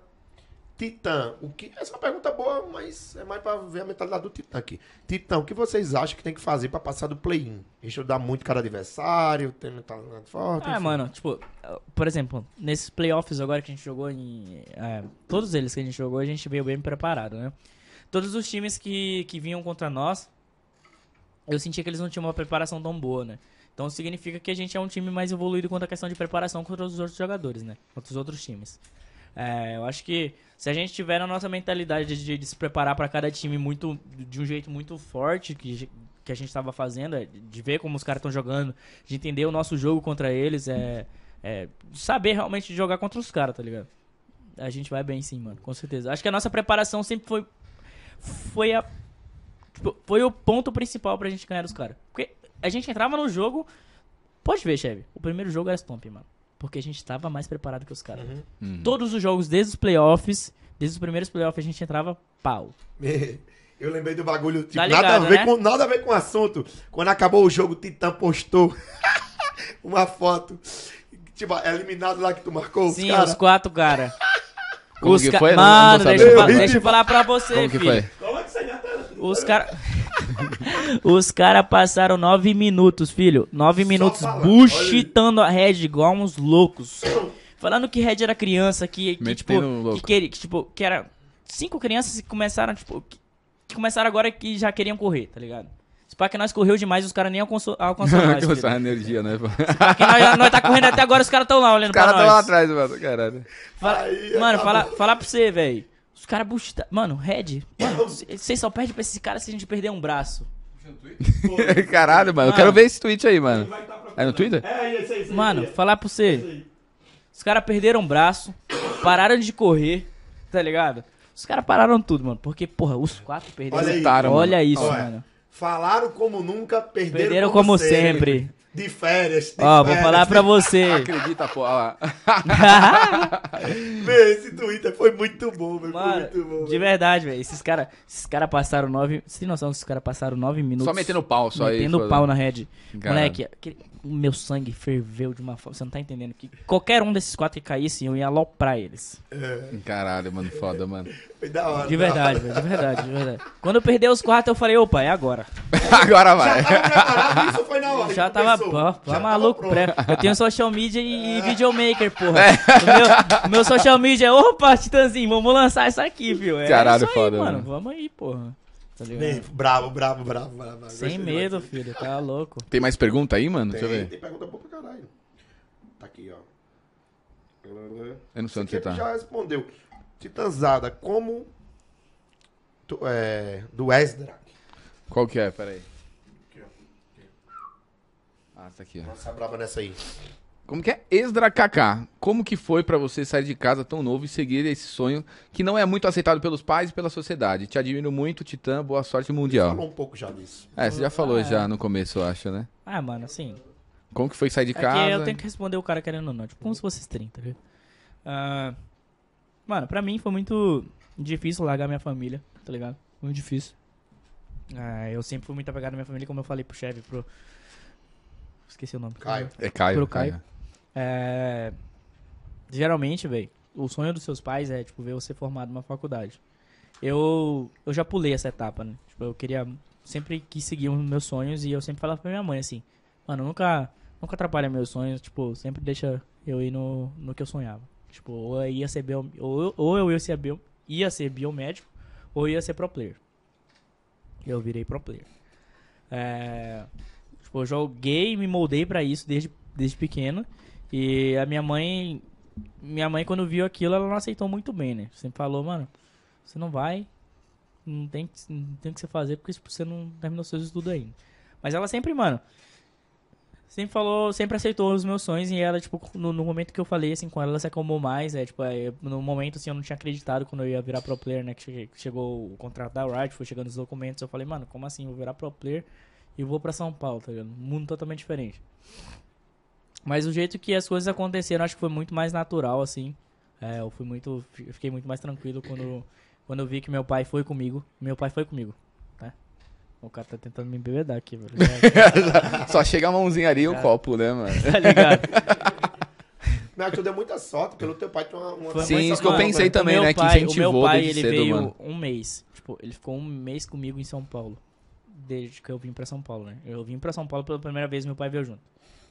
[SPEAKER 1] Titã. O que... Essa é uma pergunta boa, mas é mais pra ver a mentalidade do Titã aqui. Titã, o que vocês acham que tem que fazer pra passar do play-in? Estudar muito cada adversário, ter mentalidade forte.
[SPEAKER 3] Ah,
[SPEAKER 1] enfim.
[SPEAKER 3] mano, tipo, por exemplo, nesses playoffs agora que a gente jogou em. é, todos eles que a gente jogou, a gente veio bem preparado, né? Todos os times que, que vinham contra nós, eu sentia que eles não tinham uma preparação tão boa, né? Então significa que a gente é um time mais evoluído quanto à questão de preparação contra os outros jogadores, né? Contra os outros times. É, eu acho que se a gente tiver na nossa mentalidade de, de se preparar para cada time muito de um jeito muito forte que, que a gente estava fazendo, é, de ver como os caras estão jogando, de entender o nosso jogo contra eles, é, é saber realmente jogar contra os caras, tá ligado? A gente vai bem sim, mano, com certeza. Acho que a nossa preparação sempre foi foi a tipo, foi o ponto principal pra gente ganhar os caras. Porque a gente entrava no jogo, pode ver, chefe, o primeiro jogo era stomp, mano. Porque a gente tava mais preparado que os caras.
[SPEAKER 2] Hum.
[SPEAKER 3] Todos os jogos, desde os playoffs, desde os primeiros playoffs, a gente entrava pau.
[SPEAKER 1] Eu lembrei do bagulho, tipo,
[SPEAKER 3] Tá
[SPEAKER 1] nada, a
[SPEAKER 3] ligado,
[SPEAKER 1] ver
[SPEAKER 3] né?
[SPEAKER 1] com, nada a ver com o assunto. Quando acabou o jogo, o Titã postou uma foto. Tipo, é eliminado lá que tu marcou os
[SPEAKER 3] Sim,
[SPEAKER 1] caras.
[SPEAKER 3] os quatro, cara.
[SPEAKER 2] Como
[SPEAKER 3] os
[SPEAKER 2] que
[SPEAKER 3] ca-
[SPEAKER 2] foi? Não- não
[SPEAKER 3] Mano, deixa, eu deixa eu falar pra você,
[SPEAKER 2] Como que
[SPEAKER 3] filho.
[SPEAKER 2] foi?
[SPEAKER 1] Aí na tela.
[SPEAKER 3] Os caras. Os caras passaram nove minutos, filho. Nove minutos
[SPEAKER 1] falando,
[SPEAKER 3] buchitando a rede igual uns loucos. Falando que Red era criança, que, que, tipo, que, queria- que, tipo, que era cinco crianças que começaram, tipo, que, que começaram agora que já queriam correr, tá ligado? Se pá que nós correu demais, os caras nem nós.
[SPEAKER 2] Com
[SPEAKER 3] filho.
[SPEAKER 2] essa energia, né? pô?
[SPEAKER 3] Porque nós, nós tá correndo até agora, os caras tão lá olhando
[SPEAKER 2] Os caras
[SPEAKER 3] pra
[SPEAKER 2] estão lá
[SPEAKER 3] nós.
[SPEAKER 2] atrás, mano. Caralho.
[SPEAKER 3] Fala-
[SPEAKER 1] Aí,
[SPEAKER 3] mano, fala, pra você, velho. Os caras buchita... Mano, Red, mano, vocês só perdem pra esses caras se a gente perder um braço.
[SPEAKER 2] Caralho, mano. Eu quero ver esse tweet aí, mano. É no Twitter?
[SPEAKER 1] É, isso aí, isso aí.
[SPEAKER 3] Mano, falar pra você. Os caras perderam o braço, pararam de correr, tá ligado? Os caras pararam tudo, mano. Porque, porra, os quatro perderam.
[SPEAKER 1] Olha aí.
[SPEAKER 3] Olha
[SPEAKER 2] mano.
[SPEAKER 3] isso,
[SPEAKER 1] Olha.
[SPEAKER 3] mano.
[SPEAKER 1] Falaram como nunca, perderam,
[SPEAKER 3] Perderam como sempre.
[SPEAKER 1] De férias. De
[SPEAKER 3] Ó, vou falar pra você.
[SPEAKER 2] Acredita, pô.
[SPEAKER 1] Meu, esse Twitter foi muito bom, velho. Foi
[SPEAKER 3] Mano,
[SPEAKER 1] muito bom.
[SPEAKER 3] de verdade, velho. Esses caras esses cara passaram nove. Você tem noção que esses caras passaram nove minutos?
[SPEAKER 2] Só metendo pau, só aí.
[SPEAKER 3] metendo pau na Red.
[SPEAKER 2] Caralho.
[SPEAKER 3] Moleque, aquele- o meu sangue ferveu de uma forma. Você não tá entendendo. Que qualquer um desses quatro que caísse, eu ia aloprar eles.
[SPEAKER 2] Caralho, mano. Foda, mano.
[SPEAKER 1] Foi da hora.
[SPEAKER 3] De
[SPEAKER 1] da
[SPEAKER 3] verdade, velho. De verdade, de verdade. Quando eu perdi os quatro, eu falei, opa, é agora.
[SPEAKER 2] Agora vai.
[SPEAKER 1] Já tava preparado, isso foi na hora.
[SPEAKER 3] Já tava, pô,
[SPEAKER 1] Já tava
[SPEAKER 3] maluco.
[SPEAKER 1] pronto.
[SPEAKER 3] pré- Eu tenho social media e, e videomaker, porra. O, meu, meu social media é, opa, Titãzinho, vamos lançar isso aqui, viu? É
[SPEAKER 2] Caralho,
[SPEAKER 3] isso aí,
[SPEAKER 2] foda,
[SPEAKER 3] mano.
[SPEAKER 2] mano.
[SPEAKER 3] Vamos aí, porra. Tá ligado?
[SPEAKER 1] Bem, bravo, bravo, bravo, bravo.
[SPEAKER 3] Sem
[SPEAKER 1] demais.
[SPEAKER 3] medo, filho, tá louco.
[SPEAKER 2] Tem mais pergunta aí, mano?
[SPEAKER 1] Tem,
[SPEAKER 2] Deixa eu ver.
[SPEAKER 1] tem pergunta boa pra caralho. Tá aqui, ó.
[SPEAKER 2] Eu não sei onde você tá.
[SPEAKER 1] já respondeu. Titanzada, como... tu- é, do Esdra.
[SPEAKER 2] Qual que é? Pera aí. Ah, tá aqui, ó.
[SPEAKER 1] Nossa, brava nessa aí.
[SPEAKER 2] Como que é? Esdra KK. Como que foi pra você sair de casa tão novo e seguir esse sonho que não é muito aceitado pelos pais e pela sociedade? Te admiro muito, Titã. Boa sorte mundial.
[SPEAKER 1] Falou um pouco já disso.
[SPEAKER 2] É, você já falou
[SPEAKER 3] Ah, é.
[SPEAKER 2] já no começo, eu acho, né?
[SPEAKER 3] Ah, mano, assim.
[SPEAKER 2] Como que foi sair de
[SPEAKER 3] É que
[SPEAKER 2] casa?
[SPEAKER 3] eu tenho que responder o cara querendo ou não. Tipo, como se fosse 30, viu? Ah, mano, pra mim foi muito difícil largar minha família, tá ligado? Muito difícil. Ah, eu sempre fui muito apegado à minha família, como eu falei pro chefe, pro. Esqueci o nome.
[SPEAKER 1] Caio.
[SPEAKER 2] É Caio.
[SPEAKER 3] Pro Caio. É, Geralmente, velho, o sonho dos seus pais é, tipo, ver você formado numa faculdade. Eu, eu já pulei essa etapa, né? Tipo, eu queria. Sempre quis seguir os meus sonhos e eu sempre falava pra minha mãe assim: Mano, nunca, nunca atrapalha meus sonhos, tipo, sempre deixa eu ir no, no que eu sonhava. Tipo, ou eu ia ser, bio, ou, ou eu ia ser, bio, ia ser biomédico ou ia ser pro player. Eu virei pro player. É, tipo, eu joguei e me moldei pra isso desde, desde pequeno. E a minha mãe, minha mãe quando viu aquilo, ela não aceitou muito bem, né? Sempre falou, mano, você não vai, não tem, não tem que você fazer porque você não terminou seus estudos ainda. Mas ela sempre, mano, sempre falou, sempre aceitou os meus sonhos e ela, tipo, no, no momento que eu falei assim com ela, ela se acalmou mais, é, tipo, no momento assim, eu não tinha acreditado quando eu ia virar pro player, né, que chegou o contrato da Riot, foi chegando os documentos, eu falei, mano, como assim, eu vou virar pro player e vou pra São Paulo, tá ligado? Mundo totalmente diferente. Mas o jeito que as coisas aconteceram, acho que foi muito mais natural, assim. É, eu fui muito. eu Fiquei muito mais tranquilo quando, quando eu vi que meu pai foi comigo. Meu pai foi comigo, tá? O cara tá tentando me embebedar aqui, velho.
[SPEAKER 2] Só chega a mãozinha ali e o
[SPEAKER 3] Cara.
[SPEAKER 2] copo, né, mano?
[SPEAKER 3] tá ligado?
[SPEAKER 1] Mas tu deu muita sorte pelo teu pai ter uma... uma
[SPEAKER 2] Sim, isso que eu pensei
[SPEAKER 3] velho.
[SPEAKER 2] também, né, que
[SPEAKER 3] pai-
[SPEAKER 2] incentivou
[SPEAKER 3] O meu pai, ele
[SPEAKER 2] cedo,
[SPEAKER 3] veio
[SPEAKER 2] mano.
[SPEAKER 3] um mês. Tipo, ele ficou um mês comigo em São Paulo. Desde que eu vim pra São Paulo, né? Eu vim pra São Paulo pela primeira vez meu pai veio junto.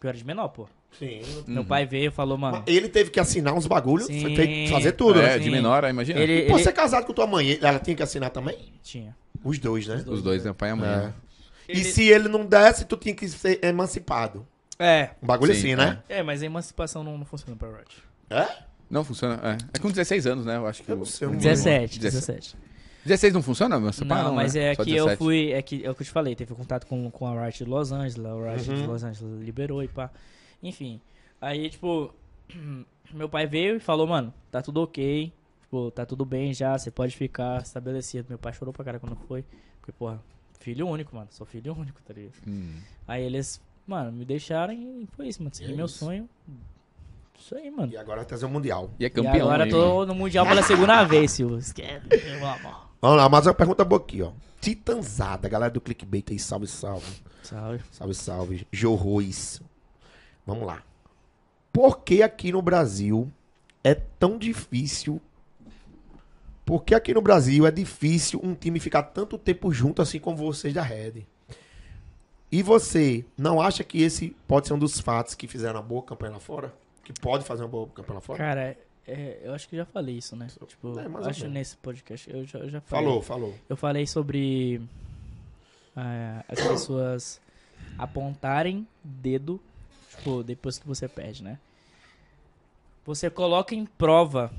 [SPEAKER 3] Eu era de menor, pô.
[SPEAKER 1] Sim.
[SPEAKER 3] Meu pai veio e falou, mano.
[SPEAKER 1] Ele teve que assinar uns bagulhos, fazer tudo,
[SPEAKER 2] é,
[SPEAKER 1] né?
[SPEAKER 2] de menor, aí imagina.
[SPEAKER 3] Ele,
[SPEAKER 1] E por
[SPEAKER 3] ele-
[SPEAKER 1] ser casado com tua mãe, ela tinha que assinar também?
[SPEAKER 3] Tinha.
[SPEAKER 1] Os dois, né?
[SPEAKER 2] Os dois, né? Pai e a mãe.
[SPEAKER 1] É.
[SPEAKER 2] né?
[SPEAKER 1] E se ele não desse, tu tinha que ser emancipado.
[SPEAKER 3] É.
[SPEAKER 1] Um bagulho
[SPEAKER 2] Sim,
[SPEAKER 1] assim, né?
[SPEAKER 3] É, mas a emancipação não, não funciona pra Riot.
[SPEAKER 1] É?
[SPEAKER 2] Não funciona. É. é com 16 anos, né? Eu acho que.
[SPEAKER 1] Eu
[SPEAKER 2] o-
[SPEAKER 1] não sei,
[SPEAKER 2] o
[SPEAKER 1] não
[SPEAKER 2] mínimo.
[SPEAKER 3] 17,
[SPEAKER 2] 17.
[SPEAKER 3] 17.
[SPEAKER 2] 16 não funciona? Você
[SPEAKER 3] Não,
[SPEAKER 2] para,
[SPEAKER 3] mas
[SPEAKER 2] né?
[SPEAKER 3] é
[SPEAKER 2] Só
[SPEAKER 3] que eu
[SPEAKER 2] 17.
[SPEAKER 3] fui. É, que, é o que eu te falei, teve contato com, com a Riot de Los Angeles, a Riot
[SPEAKER 1] Uhum.
[SPEAKER 3] de Los Angeles liberou e pá. Enfim. Aí, tipo, meu pai veio e falou, mano, tá tudo ok. Tipo, tá tudo bem já, você pode ficar estabelecido. Meu pai chorou pra cara quando foi. Porque, porra, filho único, mano. Sou filho único, tá ligado?
[SPEAKER 2] Hum.
[SPEAKER 3] Aí eles, mano, me deixaram e foi isso, mano. Segui
[SPEAKER 1] é
[SPEAKER 3] meu
[SPEAKER 1] isso.
[SPEAKER 3] sonho. Isso aí, mano.
[SPEAKER 1] E agora trazer o Mundial.
[SPEAKER 2] E é
[SPEAKER 3] E
[SPEAKER 2] campeão.
[SPEAKER 3] agora
[SPEAKER 2] aí,
[SPEAKER 3] tô
[SPEAKER 2] mano.
[SPEAKER 3] no Mundial pela segunda vez, Silvio. Esquece.
[SPEAKER 1] Vamos lá, mais uma pergunta boa aqui, ó. Titanzada, galera do clickbait aí, salve, salve.
[SPEAKER 3] Salve.
[SPEAKER 1] Salve, salve. Jorrois. Vamos lá. Por que aqui no Brasil é tão difícil? Por que aqui no Brasil é difícil um time ficar tanto tempo junto assim como vocês da Red? E você não acha que esse pode ser um dos fatos que fizeram uma boa campanha lá fora? que pode fazer uma boa campanha lá fora?
[SPEAKER 3] Cara, é, eu acho que já falei isso, né? Tipo,
[SPEAKER 1] É,
[SPEAKER 3] acho nesse podcast. Eu já, eu já falei.
[SPEAKER 1] Falou, falou.
[SPEAKER 3] Eu falei sobre é, as pessoas apontarem dedo, tipo, depois que você perde, né? Você coloca em prova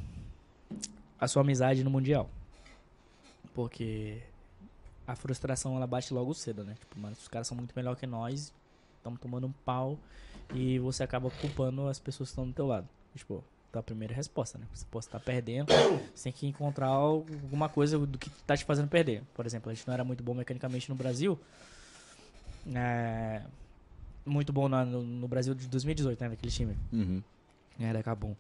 [SPEAKER 3] a sua amizade no Mundial. Porque a frustração, ela bate logo cedo, né? Tipo, mano, os caras são muito melhor que nós, estamos tomando um pau, e você acaba culpando as pessoas que estão do teu lado. Tipo, tua primeira resposta, né? Você pode estar perdendo, você tem que encontrar alguma coisa do que tá te fazendo perder. Por exemplo, a gente não era muito bom mecanicamente no Brasil. É, muito bom na- no, no Brasil de 2018, né? Daquele time.
[SPEAKER 2] Uhum.
[SPEAKER 3] Era Cabum.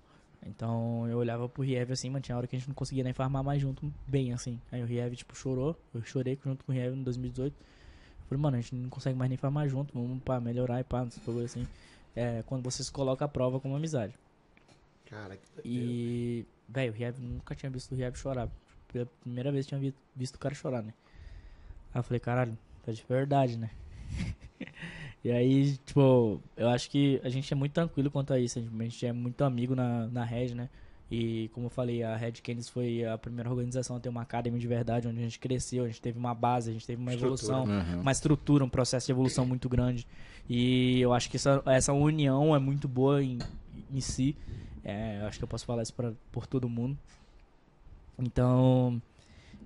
[SPEAKER 3] Então eu olhava pro Riev assim, mano, tinha hora que a gente não conseguia nem farmar mais junto bem, assim. Aí o Riev, tipo, chorou. Eu chorei junto com o Riev em 2018. Eu falei, mano, a gente não consegue mais nem farmar junto, vamos pra melhorar e pá, não sei assim. É, quando você se coloca à prova como amizade.
[SPEAKER 1] Cara, que
[SPEAKER 3] E, velho, o Riev, nunca tinha visto o Riev chorar. Pela primeira vez tinha vi- visto o cara chorar, né? Aí eu falei, caralho, tá de verdade, né? e aí, tipo, eu acho que a gente é muito tranquilo quanto a isso. A gente- é muito amigo na, na Red, né? E como eu falei, a Red Canids foi a primeira organização a ter uma academy de verdade, onde a gente cresceu, a gente teve uma base, a gente teve uma
[SPEAKER 1] Estrutura.
[SPEAKER 3] evolução
[SPEAKER 2] Uhum.
[SPEAKER 3] uma estrutura, um processo de evolução muito grande. E eu acho que essa, essa união é muito boa em, em si. É, eu acho que eu posso falar isso pra, por todo mundo. Então,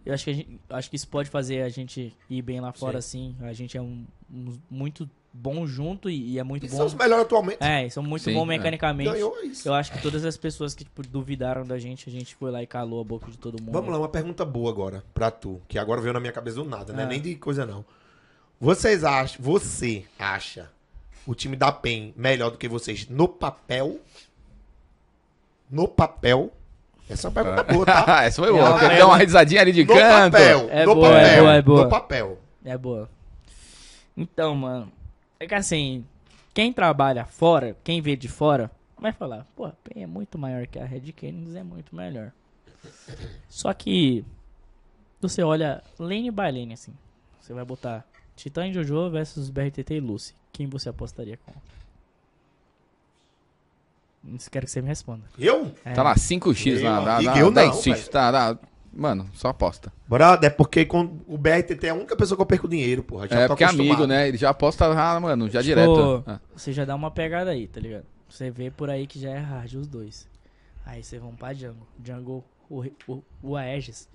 [SPEAKER 3] eu acho que, a gente- acho que isso pode fazer a gente ir bem lá fora, sim. A gente é um, um muito bom junto e, e é muito
[SPEAKER 1] E
[SPEAKER 3] bom.
[SPEAKER 1] são os melhores atualmente.
[SPEAKER 3] É, são muito
[SPEAKER 2] Sim,
[SPEAKER 3] bom
[SPEAKER 2] é.
[SPEAKER 3] mecanicamente.
[SPEAKER 1] Ganhou é isso.
[SPEAKER 3] Eu acho que todas as pessoas que tipo, duvidaram da gente, a gente foi lá e calou a boca de todo mundo.
[SPEAKER 1] Vamos lá, uma pergunta boa agora pra tu, que agora veio na minha cabeça do nada, né?
[SPEAKER 3] Ah.
[SPEAKER 1] Nem de coisa não. Vocês acham, você acha o time da PEN melhor do que vocês no papel? No papel? Essa é uma pergunta boa, tá?
[SPEAKER 2] Essa foi
[SPEAKER 3] É
[SPEAKER 2] boa.
[SPEAKER 3] uma
[SPEAKER 2] Quer dar
[SPEAKER 3] pergunta-
[SPEAKER 2] uma risadinha ali de
[SPEAKER 1] No
[SPEAKER 2] canto.
[SPEAKER 1] papel,
[SPEAKER 3] É
[SPEAKER 1] no
[SPEAKER 3] boa, é
[SPEAKER 1] papel,
[SPEAKER 3] boa, é boa.
[SPEAKER 1] no papel.
[SPEAKER 3] É boa. Então, mano, é que assim, quem trabalha fora, quem vê de fora, vai falar, pô, a PEN é muito maior que a Red Canids, é muito melhor. Só que você olha lane by lane, assim. Você vai botar Titã e Jojo versus BRTT e Lucy. Quem você apostaria com? Quero que você me responda.
[SPEAKER 1] Eu?
[SPEAKER 3] É,
[SPEAKER 2] Tá lá, 5x lá,
[SPEAKER 1] Meu
[SPEAKER 2] dá, dá
[SPEAKER 1] eu não,
[SPEAKER 2] 10x.
[SPEAKER 1] velho.
[SPEAKER 2] Tá, dá. Mano, só aposta.
[SPEAKER 1] Brother, é porque com o BRTT é a única pessoa que eu perco dinheiro, porra. Já
[SPEAKER 2] é porque é amigo, né? Ele já aposta, ah, mano, já
[SPEAKER 3] Tipo,
[SPEAKER 2] direto. Ah.
[SPEAKER 3] Você já dá uma pegada aí, tá ligado? Você vê por aí que já é hard os dois. Aí vocês vão pra Jungle. Jungle, o, o, o Aegis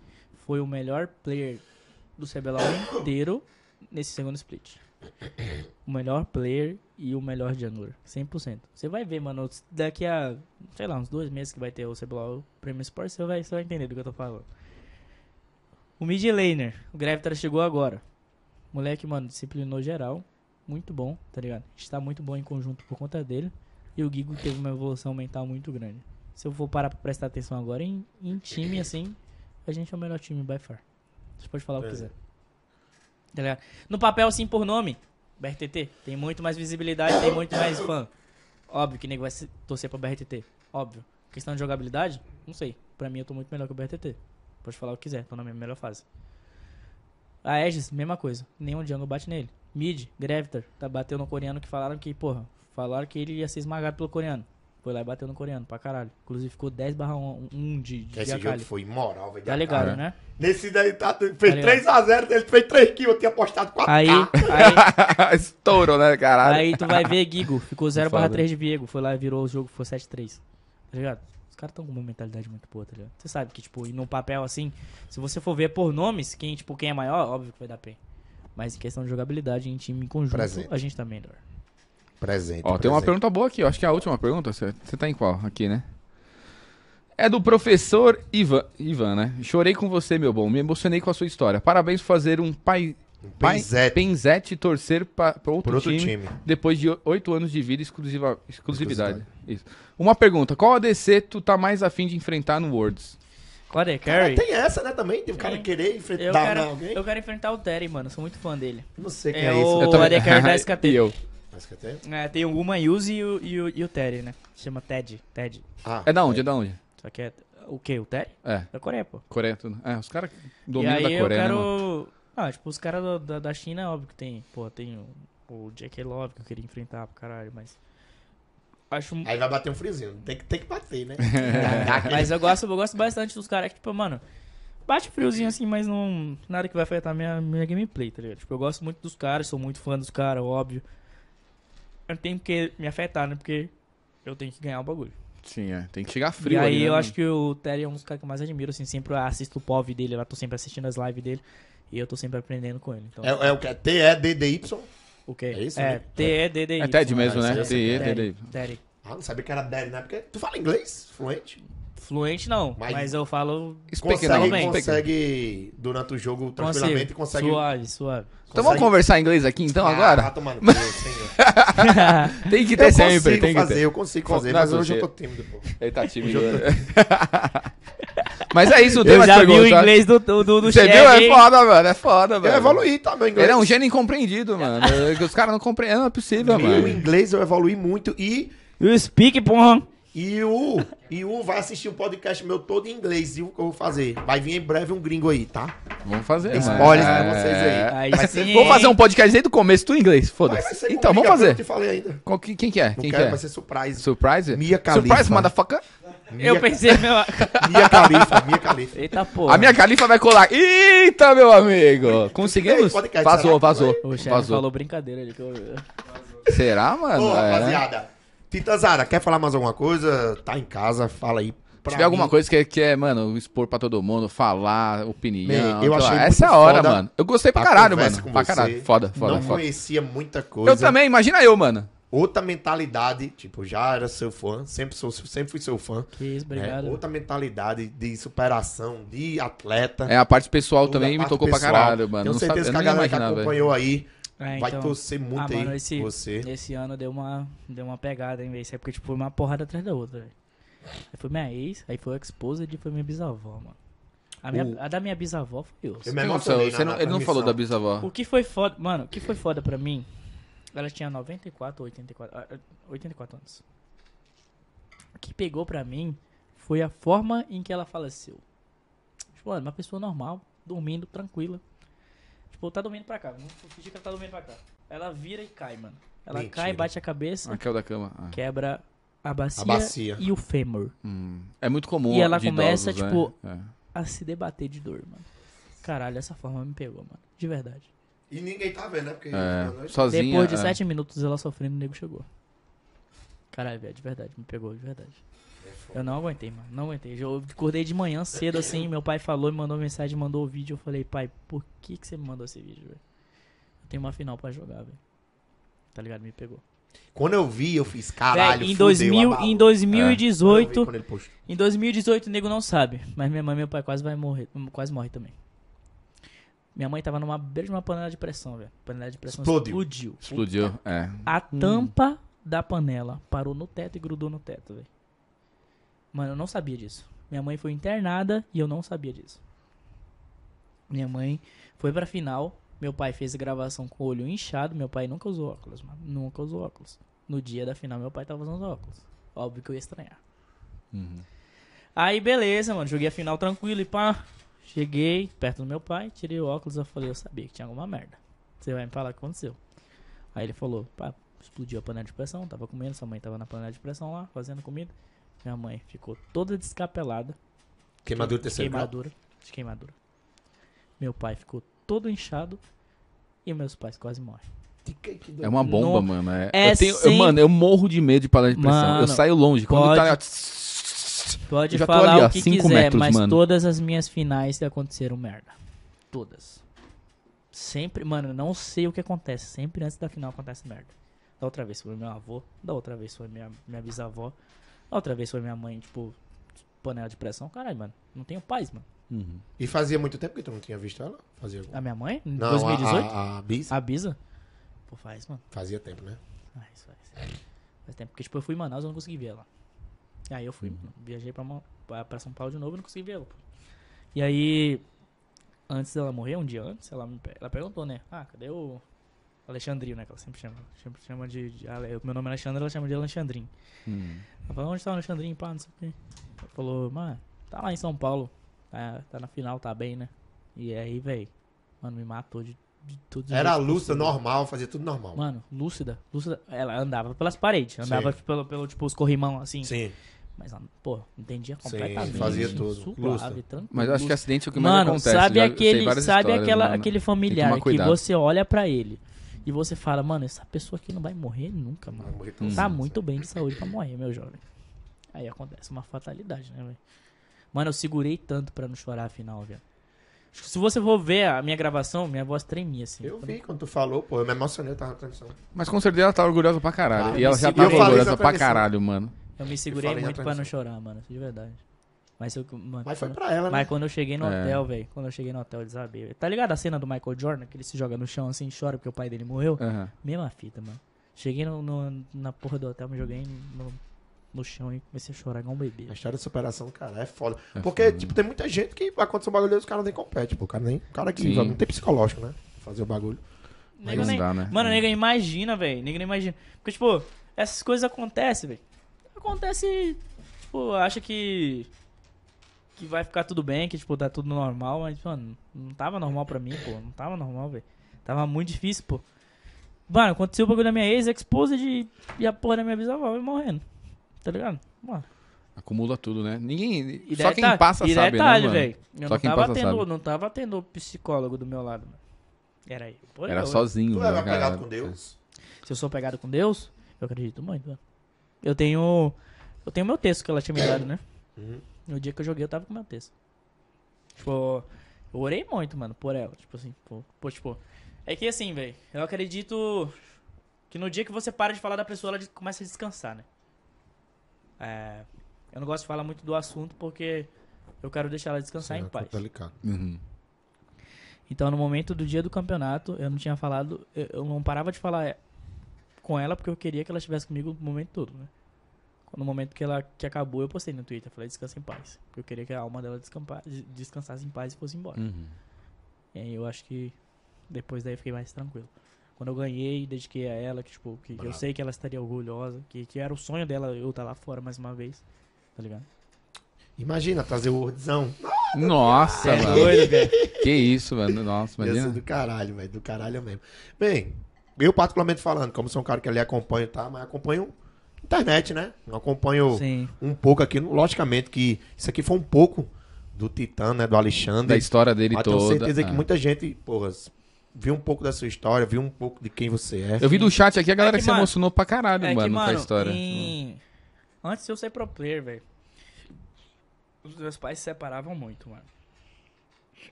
[SPEAKER 3] foi o melhor player do CBLOL inteiro nesse segundo split. O melhor player e o melhor jungler. 100%. Você vai ver, mano, daqui a, sei lá, uns dois meses que vai ter o CBLOL Premium Sports, você vai, você vai entender do que eu tô falando. O mid laner, o Gravitar chegou agora. Moleque, mano, disciplinou geral. Muito bom, tá ligado? A gente tá muito bom em conjunto por conta dele. E o Gigo teve uma evolução mental muito grande. Se eu for parar pra prestar atenção agora em, em time, assim, a gente é o melhor time by far. Você pode falar o que
[SPEAKER 1] É.
[SPEAKER 3] quiser. Tá? No papel, sim, por nome, BRTT. Tem muito mais visibilidade, tem muito mais fã. Óbvio que nego vai torcer pra BRTT. Óbvio. Questão de jogabilidade, não sei. Pra mim, eu tô muito melhor que o BRTT. Pode falar o que quiser, tô na minha melhor fase. A Aegis, mesma coisa. Nenhum jungle bate nele. Mid, Gravitar, tá bateu no coreano que falaram que, porra, falaram que ele ia ser esmagado pelo coreano. Foi lá e bateu no coreano pra caralho. Inclusive ficou 10 barra 1 de, de
[SPEAKER 1] Esse
[SPEAKER 3] Akali.
[SPEAKER 1] jogo foi imoral, velho.
[SPEAKER 3] Tá ligado,
[SPEAKER 2] É.
[SPEAKER 3] né?
[SPEAKER 1] Nesse daí tá, fez
[SPEAKER 3] ligado?
[SPEAKER 1] 3x0, ele fez 3 kills, eu tinha apostado 4
[SPEAKER 3] Aí, aí,
[SPEAKER 2] Estourou, né, caralho?
[SPEAKER 3] aí tu vai ver Gigo, ficou 0 barra
[SPEAKER 2] Foda.
[SPEAKER 3] 3 de Viego. Foi lá e virou o jogo, foi 7-3. Tá ligado? Os caras tão com uma mentalidade muito boa, tá ligado? Você sabe que, tipo, e no papel assim, se você for ver por nomes, quem, tipo, quem é maior, óbvio que vai dar PEN. Mas em questão de jogabilidade, em time em conjunto,
[SPEAKER 1] Presente.
[SPEAKER 3] a gente tá melhor.
[SPEAKER 1] Presente.
[SPEAKER 2] Ó, tem uma
[SPEAKER 1] presente.
[SPEAKER 2] pergunta boa aqui, eu acho que é a última pergunta. Você tá em qual? Aqui, né? É do professor Ivan, Ivan, né? Chorei com você, meu bom. Me emocionei com a sua história. Parabéns por fazer um pai, pai
[SPEAKER 1] Penzete.
[SPEAKER 2] Penzete e torcer para outro,
[SPEAKER 1] outro
[SPEAKER 2] time,
[SPEAKER 1] time.
[SPEAKER 2] depois de oito anos de vida exclusiva, exclusividade. Isso. Uma pergunta: qual ADC tu tá mais afim de enfrentar no Worlds?
[SPEAKER 3] Qual é, Carry?
[SPEAKER 1] tem essa, né, também? Tem o cara querer
[SPEAKER 3] Eu
[SPEAKER 1] enfrentar
[SPEAKER 3] quero,
[SPEAKER 1] alguém.
[SPEAKER 3] eu quero enfrentar o Terry, mano. Sou muito fã dele.
[SPEAKER 1] Não sei quem
[SPEAKER 3] É
[SPEAKER 1] é, esse.
[SPEAKER 3] o-
[SPEAKER 2] Eu também.
[SPEAKER 3] AD Carry da SKT.
[SPEAKER 2] e eu.
[SPEAKER 1] Mas que tem?
[SPEAKER 3] É, tem o Uma Yuzi e o, e, o, e o Terry, né? Chama Ted. Ted.
[SPEAKER 1] Ah,
[SPEAKER 2] É da onde? É da onde?
[SPEAKER 3] Só que é. O quê? O Terry?
[SPEAKER 2] É,
[SPEAKER 3] Da Coreia, pô.
[SPEAKER 2] Coreia tudo. É, os caras dominam
[SPEAKER 3] aí
[SPEAKER 2] da
[SPEAKER 3] eu
[SPEAKER 2] Coreia,
[SPEAKER 3] quero.
[SPEAKER 2] né?
[SPEAKER 3] Ah, tipo, os caras da, da, da China, óbvio que tem. Pô, tem o, o J.K. Love que eu queria enfrentar pro caralho, mas. acho
[SPEAKER 1] Aí vai bater um frizinho. Tem que, tem que bater, né?
[SPEAKER 3] Mas eu gosto, eu gosto bastante dos caras que, tipo, mano, bate friozinho assim, mas não. Nada que vai afetar minha, minha gameplay, tá ligado? Tipo, eu gosto muito dos caras, sou muito fã dos caras, óbvio. Eu não tenho que me afetar, né? Porque eu tenho que ganhar o bagulho.
[SPEAKER 2] Sim, é. Tem que chegar frio
[SPEAKER 3] e aí
[SPEAKER 2] ali, né,
[SPEAKER 3] eu
[SPEAKER 2] mano?
[SPEAKER 3] acho que o Terry é um dos caras que eu mais admiro, assim, sempre eu assisto o POV dele, lá tô sempre assistindo as lives dele. E eu tô sempre aprendendo com ele. Então,
[SPEAKER 1] É, é o que? T-E-D-D-Y?
[SPEAKER 3] o quê?
[SPEAKER 1] é isso,
[SPEAKER 3] É,
[SPEAKER 1] né?
[SPEAKER 3] T-E-D-D-Y.
[SPEAKER 2] É TED mesmo, né?
[SPEAKER 1] isso aí,
[SPEAKER 2] T,
[SPEAKER 1] isso aí.
[SPEAKER 2] E, D, D.
[SPEAKER 3] Terry.
[SPEAKER 1] Ah, não sabia que era Daddy, né? Porque tu fala inglês fluente?
[SPEAKER 3] Fluente não,
[SPEAKER 1] Mas-
[SPEAKER 3] mas, eu falo
[SPEAKER 1] Consegue, consegue durante o jogo tranquilamente,
[SPEAKER 3] consigo.
[SPEAKER 1] consegue...
[SPEAKER 3] Suave, suave.
[SPEAKER 2] Então vamos conversar inglês aqui então
[SPEAKER 1] Ah,
[SPEAKER 2] agora?
[SPEAKER 1] no cu, senhor.
[SPEAKER 2] Tem que
[SPEAKER 1] Eu
[SPEAKER 2] ter
[SPEAKER 1] consigo
[SPEAKER 2] sempre, tem que
[SPEAKER 1] fazer,
[SPEAKER 2] ter.
[SPEAKER 1] eu consigo fazer,
[SPEAKER 2] Não,
[SPEAKER 1] mas hoje eu tô tímido, pô.
[SPEAKER 2] Ele tá tímido.
[SPEAKER 1] Hoje eu tô
[SPEAKER 2] Mas é isso, tem
[SPEAKER 3] Eu
[SPEAKER 2] mais
[SPEAKER 3] já vi o
[SPEAKER 2] pergunta.
[SPEAKER 3] inglês do, do, do,
[SPEAKER 2] Você
[SPEAKER 3] chefe,
[SPEAKER 2] viu? É foda, mano. É foda,
[SPEAKER 1] Eu
[SPEAKER 2] velho.
[SPEAKER 1] evoluí, tá, meu inglês.
[SPEAKER 2] Ele é um gênio incompreendido, mano. Que Os caras não compreendem, não é possível,
[SPEAKER 1] Meu
[SPEAKER 2] mano.
[SPEAKER 1] inglês eu evoluí muito e...
[SPEAKER 3] You speak, porra.
[SPEAKER 1] E o, e o vai assistir um podcast meu todo em inglês. E o que eu vou fazer? Vai vir em breve um gringo aí, tá?
[SPEAKER 2] Vamos fazer, mano.
[SPEAKER 1] Spoilers pra
[SPEAKER 2] É.
[SPEAKER 1] vocês aí.
[SPEAKER 3] Aí
[SPEAKER 1] Vai
[SPEAKER 3] sim,
[SPEAKER 2] Vamos fazer um podcast desde o começo, tudo em inglês, foda-se. Então, vamos
[SPEAKER 1] Eu
[SPEAKER 2] fazer.
[SPEAKER 1] não te falei ainda.
[SPEAKER 2] Qual que- quem que é?
[SPEAKER 1] Não
[SPEAKER 2] Quem que é?
[SPEAKER 1] vai ser surprise.
[SPEAKER 2] Surprise?
[SPEAKER 1] Mia Khalifa.
[SPEAKER 2] Surprise, motherfucker?
[SPEAKER 1] Mia,
[SPEAKER 3] Eu pensei, meu...
[SPEAKER 1] Mia Khalifa, Mia Khalifa.
[SPEAKER 3] Eita porra.
[SPEAKER 2] A minha califa vai colar. Eita, meu amigo. Conseguimos?
[SPEAKER 1] Podcast,
[SPEAKER 2] Vazou, vazou.
[SPEAKER 3] O chefe
[SPEAKER 2] Vazou.
[SPEAKER 3] falou brincadeira ali. Que eu...
[SPEAKER 2] Será, mano?
[SPEAKER 1] Ô,
[SPEAKER 2] É.
[SPEAKER 1] rapaziada. Tita Zara, quer falar mais alguma coisa? Tá em casa, fala aí.
[SPEAKER 2] Se
[SPEAKER 1] pra
[SPEAKER 2] tiver alguma coisa que, que é, mano, expor pra todo mundo, falar, opinião.
[SPEAKER 1] Bem, eu achei
[SPEAKER 2] Essa é a hora, mano. Eu gostei pra caralho, mano. Pra
[SPEAKER 1] você.
[SPEAKER 2] caralho. Foda, foda,
[SPEAKER 1] Não
[SPEAKER 2] foda.
[SPEAKER 1] conhecia muita coisa.
[SPEAKER 2] Eu também, imagina eu, mano.
[SPEAKER 1] Outra mentalidade, tipo, já era seu fã, sempre, sou, sempre fui seu fã.
[SPEAKER 3] Que isso,
[SPEAKER 1] né?
[SPEAKER 3] obrigado.
[SPEAKER 1] Outra mentalidade de superação, de atleta.
[SPEAKER 2] É, a parte pessoal também me tocou pra
[SPEAKER 1] pessoal.
[SPEAKER 2] caralho, mano.
[SPEAKER 1] Tenho
[SPEAKER 2] Não
[SPEAKER 1] certeza
[SPEAKER 2] sabe,
[SPEAKER 1] que a galera que
[SPEAKER 2] velho.
[SPEAKER 1] acompanhou aí
[SPEAKER 3] É,
[SPEAKER 1] vai
[SPEAKER 3] então,
[SPEAKER 1] torcer muito
[SPEAKER 3] ah,
[SPEAKER 1] aí
[SPEAKER 3] mano, esse,
[SPEAKER 1] você.
[SPEAKER 3] esse ano deu uma, deu uma pegada, hein, velho. Isso é porque, tipo, foi uma porrada atrás da outra, velho. Aí foi minha ex, aí foi o exposed e foi minha bisavó, mano. A, minha,
[SPEAKER 1] O-
[SPEAKER 3] a da minha bisavó foi osso.
[SPEAKER 1] Eu me emocionei
[SPEAKER 2] não-
[SPEAKER 1] na
[SPEAKER 2] ele não falou da bisavó.
[SPEAKER 3] O que foi foda, mano, o que foi foda pra mim, ela tinha 94 ou 84, ah, 84 anos. O que pegou pra mim foi a forma em que ela faleceu. Tipo, mano, uma pessoa normal, dormindo, tranquila. Tipo, tá dormindo pra cá, vamos fingir que ela tá dormindo pra cá. Ela vira e cai, mano. Ela
[SPEAKER 1] Mentira.
[SPEAKER 3] cai, bate a cabeça,
[SPEAKER 2] Aquela da cama. Ah.
[SPEAKER 3] quebra a bacia,
[SPEAKER 1] A bacia.
[SPEAKER 3] e o fêmur.
[SPEAKER 2] Hum. É muito comum.
[SPEAKER 3] E ela
[SPEAKER 2] de
[SPEAKER 3] começa,
[SPEAKER 2] idosos,
[SPEAKER 3] tipo,
[SPEAKER 2] né?
[SPEAKER 3] A se debater de dor, mano. Caralho, essa forma me pegou, mano. De verdade.
[SPEAKER 1] E ninguém tá vendo, né? Porque
[SPEAKER 2] É, sozinha.
[SPEAKER 3] Depois de
[SPEAKER 2] é.
[SPEAKER 3] sete minutos ela sofrendo, o nego chegou. Caralho, velho, de verdade, me pegou, de verdade. Eu não aguentei, mano, não aguentei. Eu acordei de manhã cedo assim, meu pai falou, me mandou mensagem, mandou o vídeo. Eu falei, pai, por que, que você me mandou esse vídeo, velho? Eu tenho uma final pra jogar, velho. Tá ligado? Me pegou.
[SPEAKER 1] Quando eu vi, eu fiz caralho.
[SPEAKER 3] Véi, em,
[SPEAKER 1] fudeu,
[SPEAKER 3] 2000,
[SPEAKER 1] abalou.
[SPEAKER 3] em
[SPEAKER 1] Quando
[SPEAKER 3] 2018,
[SPEAKER 1] eu vi,
[SPEAKER 3] em 2018 o nego não sabe, mas minha mãe e meu pai quase vai morrer, quase morre também. Minha mãe tava numa beira de uma panela de pressão, velho. Panela de pressão
[SPEAKER 1] Explodiu.
[SPEAKER 3] explodiu.
[SPEAKER 2] Explodiu. É.
[SPEAKER 3] A tampa da panela parou no teto e grudou no teto, velho. Mano, eu não sabia disso. Minha mãe foi internada e eu não sabia disso. Minha mãe foi pra final. Meu pai fez a gravação com o olho inchado. Meu pai nunca usou óculos, mano. Nunca usou óculos. No dia da final, meu pai tava usando óculos. Óbvio que eu ia estranhar.
[SPEAKER 2] Uhum.
[SPEAKER 3] Aí, beleza, mano. Joguei a final tranquilo e pá. Cheguei perto do meu pai, tirei o óculos. Eu falei, eu sabia que tinha alguma merda. Você vai me falar o que aconteceu. Aí ele falou, pá, explodiu a panela de pressão. Tava comendo, sua mãe tava na panela de pressão lá, fazendo comida. Minha mãe ficou toda descapelada.
[SPEAKER 1] Queimadura terceiro grau.
[SPEAKER 3] Queimadura. De queimadura. Meu pai ficou todo inchado. E meus pais quase morrem.
[SPEAKER 2] É uma bomba,
[SPEAKER 3] No-
[SPEAKER 2] mano. É,
[SPEAKER 3] É
[SPEAKER 2] eu tenho, eu,
[SPEAKER 3] sem-
[SPEAKER 2] mano, eu morro de medo de panela de pressão. eu
[SPEAKER 3] Mano,
[SPEAKER 2] saio longe. Quando
[SPEAKER 3] pode-
[SPEAKER 2] tá.
[SPEAKER 3] Pode
[SPEAKER 2] Já tô
[SPEAKER 3] falar
[SPEAKER 2] ali, ó,
[SPEAKER 3] o que
[SPEAKER 2] cinco
[SPEAKER 3] quiser,
[SPEAKER 2] metros,
[SPEAKER 3] mas
[SPEAKER 2] mano.
[SPEAKER 3] todas as minhas finais aconteceram merda. Todas. Sempre, mano, eu não sei o que acontece. Sempre antes da final acontece merda. Da outra vez foi meu avô, da outra vez foi minha, minha bisavó, outra vez foi minha mãe, tipo, panela de pressão. Caralho, mano, não tenho paz, mano.
[SPEAKER 2] Uhum.
[SPEAKER 1] E fazia muito tempo que tu não tinha visto ela? Fazia algum...
[SPEAKER 3] A minha mãe? Em
[SPEAKER 1] Não,
[SPEAKER 3] 2018?
[SPEAKER 1] A, a, a Bis
[SPEAKER 3] A Bisa? Pô, faz, mano.
[SPEAKER 1] fazia tempo, né?
[SPEAKER 3] Faz, faz. Faz tempo. Porque, tipo, eu fui em Manaus e eu não consegui ver ela. Aí eu fui, viajei pra, pra, pra São Paulo de novo e não consegui ver ela. pô. E aí, antes dela morrer, um dia antes, ela, me, ela perguntou, né? Ah, cadê o Alexandrinho, né? Que ela sempre chama. Sempre chama de. de Ale- meu nome é Alexandre, ela chama de Alexandrinho.
[SPEAKER 2] Uhum.
[SPEAKER 3] Ela falou, onde tá o Alexandrinho, pá, não sei o quê. Ela falou, mano, tá lá em São Paulo. Tá, tá na final, tá bem, né? E aí, velho, mano, me matou de, de os
[SPEAKER 1] Era lúcida,
[SPEAKER 3] possíveis.
[SPEAKER 1] normal, fazia tudo normal.
[SPEAKER 3] Mano, lúcida, lúcida, ela andava pelas paredes, andava
[SPEAKER 1] Sim.
[SPEAKER 3] pelo, pelo, tipo, os corrimão, assim.
[SPEAKER 1] Sim.
[SPEAKER 3] Mas, pô, entendia
[SPEAKER 1] Sim,
[SPEAKER 3] completamente.
[SPEAKER 1] fazia tudo.
[SPEAKER 3] Suave, tranquilo.
[SPEAKER 2] Mas eu acho que acidente é o que mais
[SPEAKER 3] Mano,
[SPEAKER 2] acontece.
[SPEAKER 3] sabe aquele, sabe aquela,
[SPEAKER 2] mano.
[SPEAKER 3] aquele
[SPEAKER 2] Tem
[SPEAKER 3] familiar que
[SPEAKER 2] cuidado.
[SPEAKER 3] você olha pra ele e você fala, mano, essa pessoa aqui não vai morrer nunca, mano.
[SPEAKER 1] Vai morrer tão
[SPEAKER 3] Tá
[SPEAKER 1] cedo.
[SPEAKER 3] muito bem de saúde pra morrer, meu jovem. Aí acontece uma fatalidade, né, velho? Mano, eu segurei tanto pra não chorar afinal, velho. Se você for ver a minha gravação, minha voz tremia, assim.
[SPEAKER 1] Eu vi quando tu falou, pô, eu me emocionei, eu tava na transmissão.
[SPEAKER 2] Mas com certeza ela tá orgulhosa pra caralho.
[SPEAKER 1] Ah,
[SPEAKER 2] e ela já tava
[SPEAKER 3] Eu falei
[SPEAKER 2] orgulhosa pra caralho, mano.
[SPEAKER 3] Eu me segurei
[SPEAKER 1] na
[SPEAKER 3] muito pra não chorar, mano, de verdade. Mas, eu, mano,
[SPEAKER 1] Mas foi
[SPEAKER 3] quando-
[SPEAKER 1] pra ela, né?
[SPEAKER 3] Mas quando eu cheguei no
[SPEAKER 2] É.
[SPEAKER 3] hotel, velho, quando eu cheguei no hotel, desabei. velho. Tá ligado a cena do Michael Jordan, que ele se joga no chão assim e chora porque o pai dele morreu?
[SPEAKER 2] Aham.
[SPEAKER 3] Mesma fita, mano. Cheguei no, no- na porra do hotel, me joguei no, no chão e comecei a chorar igual um bebê.
[SPEAKER 1] A história de superação, cara, é foda.
[SPEAKER 2] É
[SPEAKER 1] Porque,
[SPEAKER 2] foda.
[SPEAKER 1] tipo, tem muita gente que acontece um bagulho e os caras nem competem, pô. O cara nem. O cara que
[SPEAKER 2] Sim.
[SPEAKER 1] não tem psicológico, né? Fazer o bagulho.
[SPEAKER 3] Nego
[SPEAKER 2] Não
[SPEAKER 3] nem-
[SPEAKER 2] dá, né?
[SPEAKER 3] Mano,
[SPEAKER 2] É.
[SPEAKER 3] nega, imagina, velho. Nega, imagina. Porque, tipo, essas coisas acontecem, velho. Acontece, tipo, acha que. Que vai ficar tudo bem, que, tipo, tá tudo normal, mas, mano, não tava normal pra mim, pô. Não tava normal, velho. Tava muito difícil, pô. Mano, aconteceu o bagulho da minha ex-esposa de. E a porra da minha bisavó vai morrendo. Tá ligado? Mano.
[SPEAKER 2] Acumula tudo, né? Ninguém.
[SPEAKER 3] E
[SPEAKER 2] Só quem
[SPEAKER 3] detalhe-
[SPEAKER 2] passa
[SPEAKER 3] e
[SPEAKER 2] sabe,
[SPEAKER 3] detalhe,
[SPEAKER 2] né, mano?
[SPEAKER 3] velho. Eu
[SPEAKER 2] Só
[SPEAKER 3] não
[SPEAKER 2] quem
[SPEAKER 3] tava,
[SPEAKER 2] passa
[SPEAKER 3] tendo,
[SPEAKER 2] sabe.
[SPEAKER 3] não tava tendo psicólogo do meu lado, mano. Era eu. Pô,
[SPEAKER 2] Era
[SPEAKER 3] eu-
[SPEAKER 2] sozinho,
[SPEAKER 1] Tu
[SPEAKER 2] né,
[SPEAKER 1] é
[SPEAKER 2] cara?
[SPEAKER 1] pegado com Deus?
[SPEAKER 3] Se eu sou pegado com Deus, eu acredito muito, mano. Eu tenho. Eu tenho meu texto que ela tinha me dado, né?
[SPEAKER 1] Uhum.
[SPEAKER 3] No dia que eu joguei, eu tava com meu texto. Tipo, eu orei muito, mano, por ela. Tipo assim, pô, pô, tipo. É que assim, velho, eu acredito que no dia que você para de falar da pessoa, ela começa a descansar, né? É. Eu não gosto de falar muito do assunto porque eu quero deixar ela descansar em
[SPEAKER 1] Sim,
[SPEAKER 3] paz.
[SPEAKER 1] delicado.
[SPEAKER 2] Uhum.
[SPEAKER 3] Então, no momento do dia do campeonato, eu não tinha falado, eu- eu não parava de falar com ela porque eu queria que ela estivesse comigo o momento todo, né? No momento que ela que acabou, eu postei no Twitter, falei descansa em paz. Porque eu queria que a alma dela descansasse em paz e fosse embora.
[SPEAKER 2] Uhum.
[SPEAKER 3] E aí eu acho que depois daí eu fiquei mais tranquilo. Quando eu ganhei, dediquei a ela, que, tipo, que eu
[SPEAKER 1] Bravo.
[SPEAKER 3] sei que ela estaria orgulhosa, que, que era o sonho dela eu estar lá fora mais uma vez, tá ligado?
[SPEAKER 1] Imagina trazer o Wordzão.
[SPEAKER 2] Nossa,
[SPEAKER 3] É
[SPEAKER 2] mano.
[SPEAKER 3] doido, velho.
[SPEAKER 2] Que isso, mano. Nossa, imagina.
[SPEAKER 1] do caralho, velho. Do caralho mesmo. Bem, eu particularmente falando, como sou um cara que ali acompanho, tá? Mas acompanho internet, né? Não acompanho
[SPEAKER 3] Sim.
[SPEAKER 1] um pouco aqui. Logicamente que isso aqui foi um pouco do Titã, né? Do Alexandre.
[SPEAKER 2] Da história dele
[SPEAKER 1] Mas
[SPEAKER 2] toda.
[SPEAKER 1] tenho certeza que
[SPEAKER 2] é.
[SPEAKER 1] muita gente, porra, viu um pouco da sua história, viu um pouco de quem você é.
[SPEAKER 2] Eu vi do chat aqui a galera
[SPEAKER 3] É que,
[SPEAKER 2] se
[SPEAKER 3] mano,
[SPEAKER 2] emocionou pra caralho,
[SPEAKER 3] É
[SPEAKER 2] mano,
[SPEAKER 3] que,
[SPEAKER 2] com a
[SPEAKER 3] mano,
[SPEAKER 2] história.
[SPEAKER 3] em- antes de eu ser pro player, velho, os meus pais se separavam muito, mano.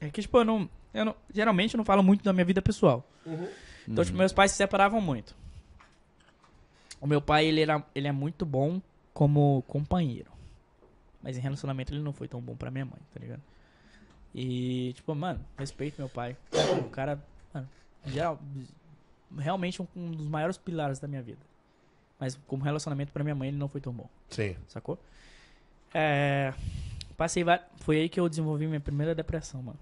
[SPEAKER 3] É que, tipo, eu não, eu não... Geralmente eu não falo muito da minha vida pessoal. Então, tipo, meus pais se separavam muito. O meu pai, ele, era, ele é muito bom como companheiro. Mas em relacionamento ele não foi tão bom pra minha mãe, tá ligado? E, tipo, mano, respeito meu pai. O cara, mano, geral, realmente um, um dos maiores pilares da minha vida. Mas como relacionamento pra minha mãe, ele não foi tão bom,
[SPEAKER 1] Sim.
[SPEAKER 3] sacou? É, passei Foi aí que eu desenvolvi minha primeira depressão, mano.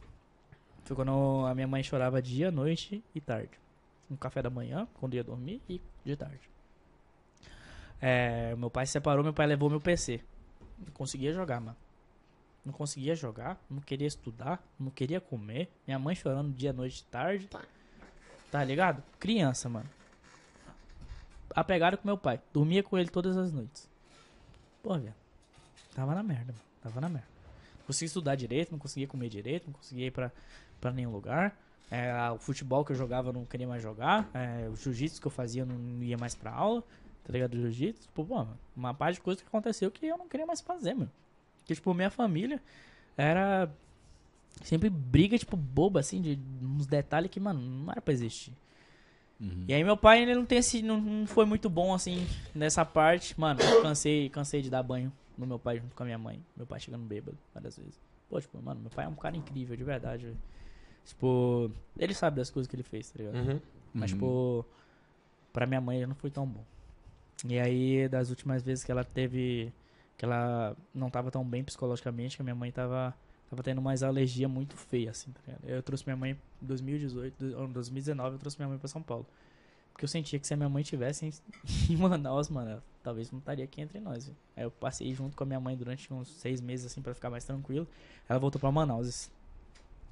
[SPEAKER 3] Foi quando a minha mãe chorava dia, noite e tarde. No café da manhã, quando ia dormir, e de tarde. É, meu pai se separou, meu pai levou meu PC. Não conseguia jogar, mano. Não conseguia jogar, não queria estudar, não queria comer. Minha mãe chorando dia, noite e tarde. Tá ligado? Criança, mano. Apegado com meu pai. Dormia com ele todas as noites. Pô, velho. Tava na merda, mano. Tava na merda. Não conseguia estudar direito, não conseguia comer direito, não conseguia ir pra, pra nenhum lugar. É, o futebol que eu jogava eu não queria mais jogar. É, o jiu-jitsu que eu fazia eu não ia mais pra aula. Tá ligado? Do jiu-jitsu. Pô, pô, mano, uma parte de coisa que aconteceu que eu não queria mais fazer, mano. Porque, tipo, minha família era sempre briga, tipo, boba, assim, de uns detalhes que, mano, não era pra existir.
[SPEAKER 2] Uhum.
[SPEAKER 3] E aí meu pai, ele não tem esse. Não, não foi muito bom assim nessa parte. Mano, eu cansei, cansei de dar banho no meu pai junto com a minha mãe. Meu pai chegando bêbado várias vezes. Pô, tipo, mano, meu pai é um cara incrível, de verdade. Tipo, ele sabe das coisas que ele fez, tá ligado?
[SPEAKER 1] Uhum.
[SPEAKER 3] Mas,
[SPEAKER 2] Uhum.
[SPEAKER 3] tipo, pra minha mãe ele não foi tão bom. E aí, das últimas vezes que ela teve. Que ela não tava tão bem psicologicamente, que a minha mãe tava. Tava tendo mais alergia muito feia, assim, tá ligado? Eu trouxe minha mãe em 2018, do- 2019, eu trouxe minha mãe pra São Paulo. Porque eu sentia que se a minha mãe tivesse em, em Manaus, mano, ela talvez não estaria aqui entre nós. viu? Aí eu passei junto com a minha mãe durante uns seis meses, assim, pra ficar mais tranquilo. Ela voltou pra Manaus.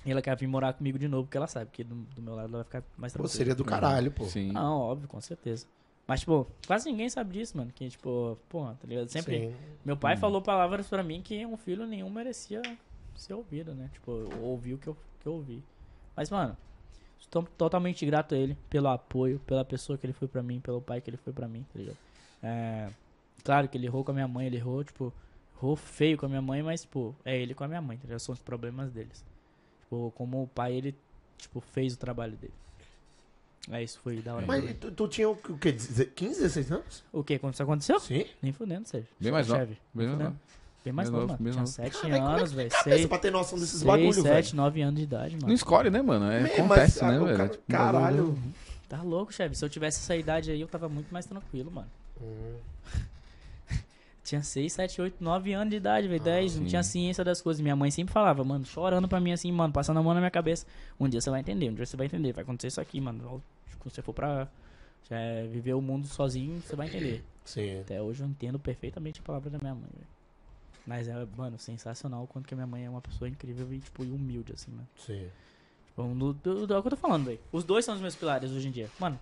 [SPEAKER 3] E ela quer vir morar comigo de novo, porque ela sabe que do, do meu lado ela vai ficar mais
[SPEAKER 1] Pô,
[SPEAKER 3] tranquila.
[SPEAKER 1] seria do caralho, pô.
[SPEAKER 2] Sim.
[SPEAKER 3] Não, óbvio, com certeza. Mas, tipo, quase ninguém sabe disso, mano. Que, tipo, porra, tá ligado? Sempre.
[SPEAKER 1] Sim.
[SPEAKER 3] Meu pai falou palavras pra mim que um filho nenhum merecia ser ouvido, né? Tipo, eu ouvi o que eu, que eu ouvi. Mas, mano, estou totalmente grato a ele pelo apoio, pela pessoa que ele foi pra mim, pelo pai que ele foi pra mim, tá ligado? É, claro que ele errou com a minha mãe, ele errou, tipo, errou feio com a minha mãe, mas, tipo, é ele com a minha mãe, tá ligado? São os problemas deles. Tipo, como o pai, ele, tipo, fez o trabalho dele. É, isso foi da hora.
[SPEAKER 1] Mas tu, tu tinha o quê? 15, 16 anos?
[SPEAKER 3] O que? Quando isso aconteceu?
[SPEAKER 1] Sim.
[SPEAKER 3] Nem fudendo, Sérgio.
[SPEAKER 2] Bem mais novo.
[SPEAKER 3] Cheve.
[SPEAKER 2] Bem mais novo.
[SPEAKER 3] Bem mais novo, mano.
[SPEAKER 2] bem
[SPEAKER 3] Tinha
[SPEAKER 2] novo.
[SPEAKER 3] 7
[SPEAKER 1] Caralho, como é
[SPEAKER 3] anos, velho.
[SPEAKER 1] cabeça
[SPEAKER 3] 6,
[SPEAKER 1] pra ter noção desses
[SPEAKER 3] 6
[SPEAKER 1] bagulho,
[SPEAKER 3] 7,
[SPEAKER 1] velho?
[SPEAKER 3] 9 anos de idade,
[SPEAKER 2] Não
[SPEAKER 3] mano.
[SPEAKER 2] escolhe, né, mano? É,
[SPEAKER 1] Man,
[SPEAKER 2] acontece,
[SPEAKER 1] mas,
[SPEAKER 2] né,
[SPEAKER 1] ah,
[SPEAKER 2] velho? É tipo
[SPEAKER 1] caralho.
[SPEAKER 3] Tá louco, chefe. Se eu tivesse essa idade aí, eu tava muito mais tranquilo, mano.
[SPEAKER 1] Hum.
[SPEAKER 3] Tinha 6, 7, 8, 9 anos de idade, velho. 10, não
[SPEAKER 2] sim.
[SPEAKER 3] tinha ciência das coisas. Minha mãe sempre falava, mano, chorando pra mim assim, mano, passando a mão na minha cabeça. Um dia você vai entender, um dia você vai entender. Vai acontecer isso aqui, mano. Você for pra é, viver o mundo sozinho, você vai entender.
[SPEAKER 1] Sim.
[SPEAKER 3] Até hoje eu entendo perfeitamente a palavra da minha mãe, velho. Mas é, mano, sensacional o quanto que a minha mãe é uma pessoa incrível e, tipo, e humilde, assim, mano.
[SPEAKER 1] Sim.
[SPEAKER 3] Tipo, um do, do, do- é o que eu tô falando, velho. Os dois são os meus pilares hoje em dia. Mano,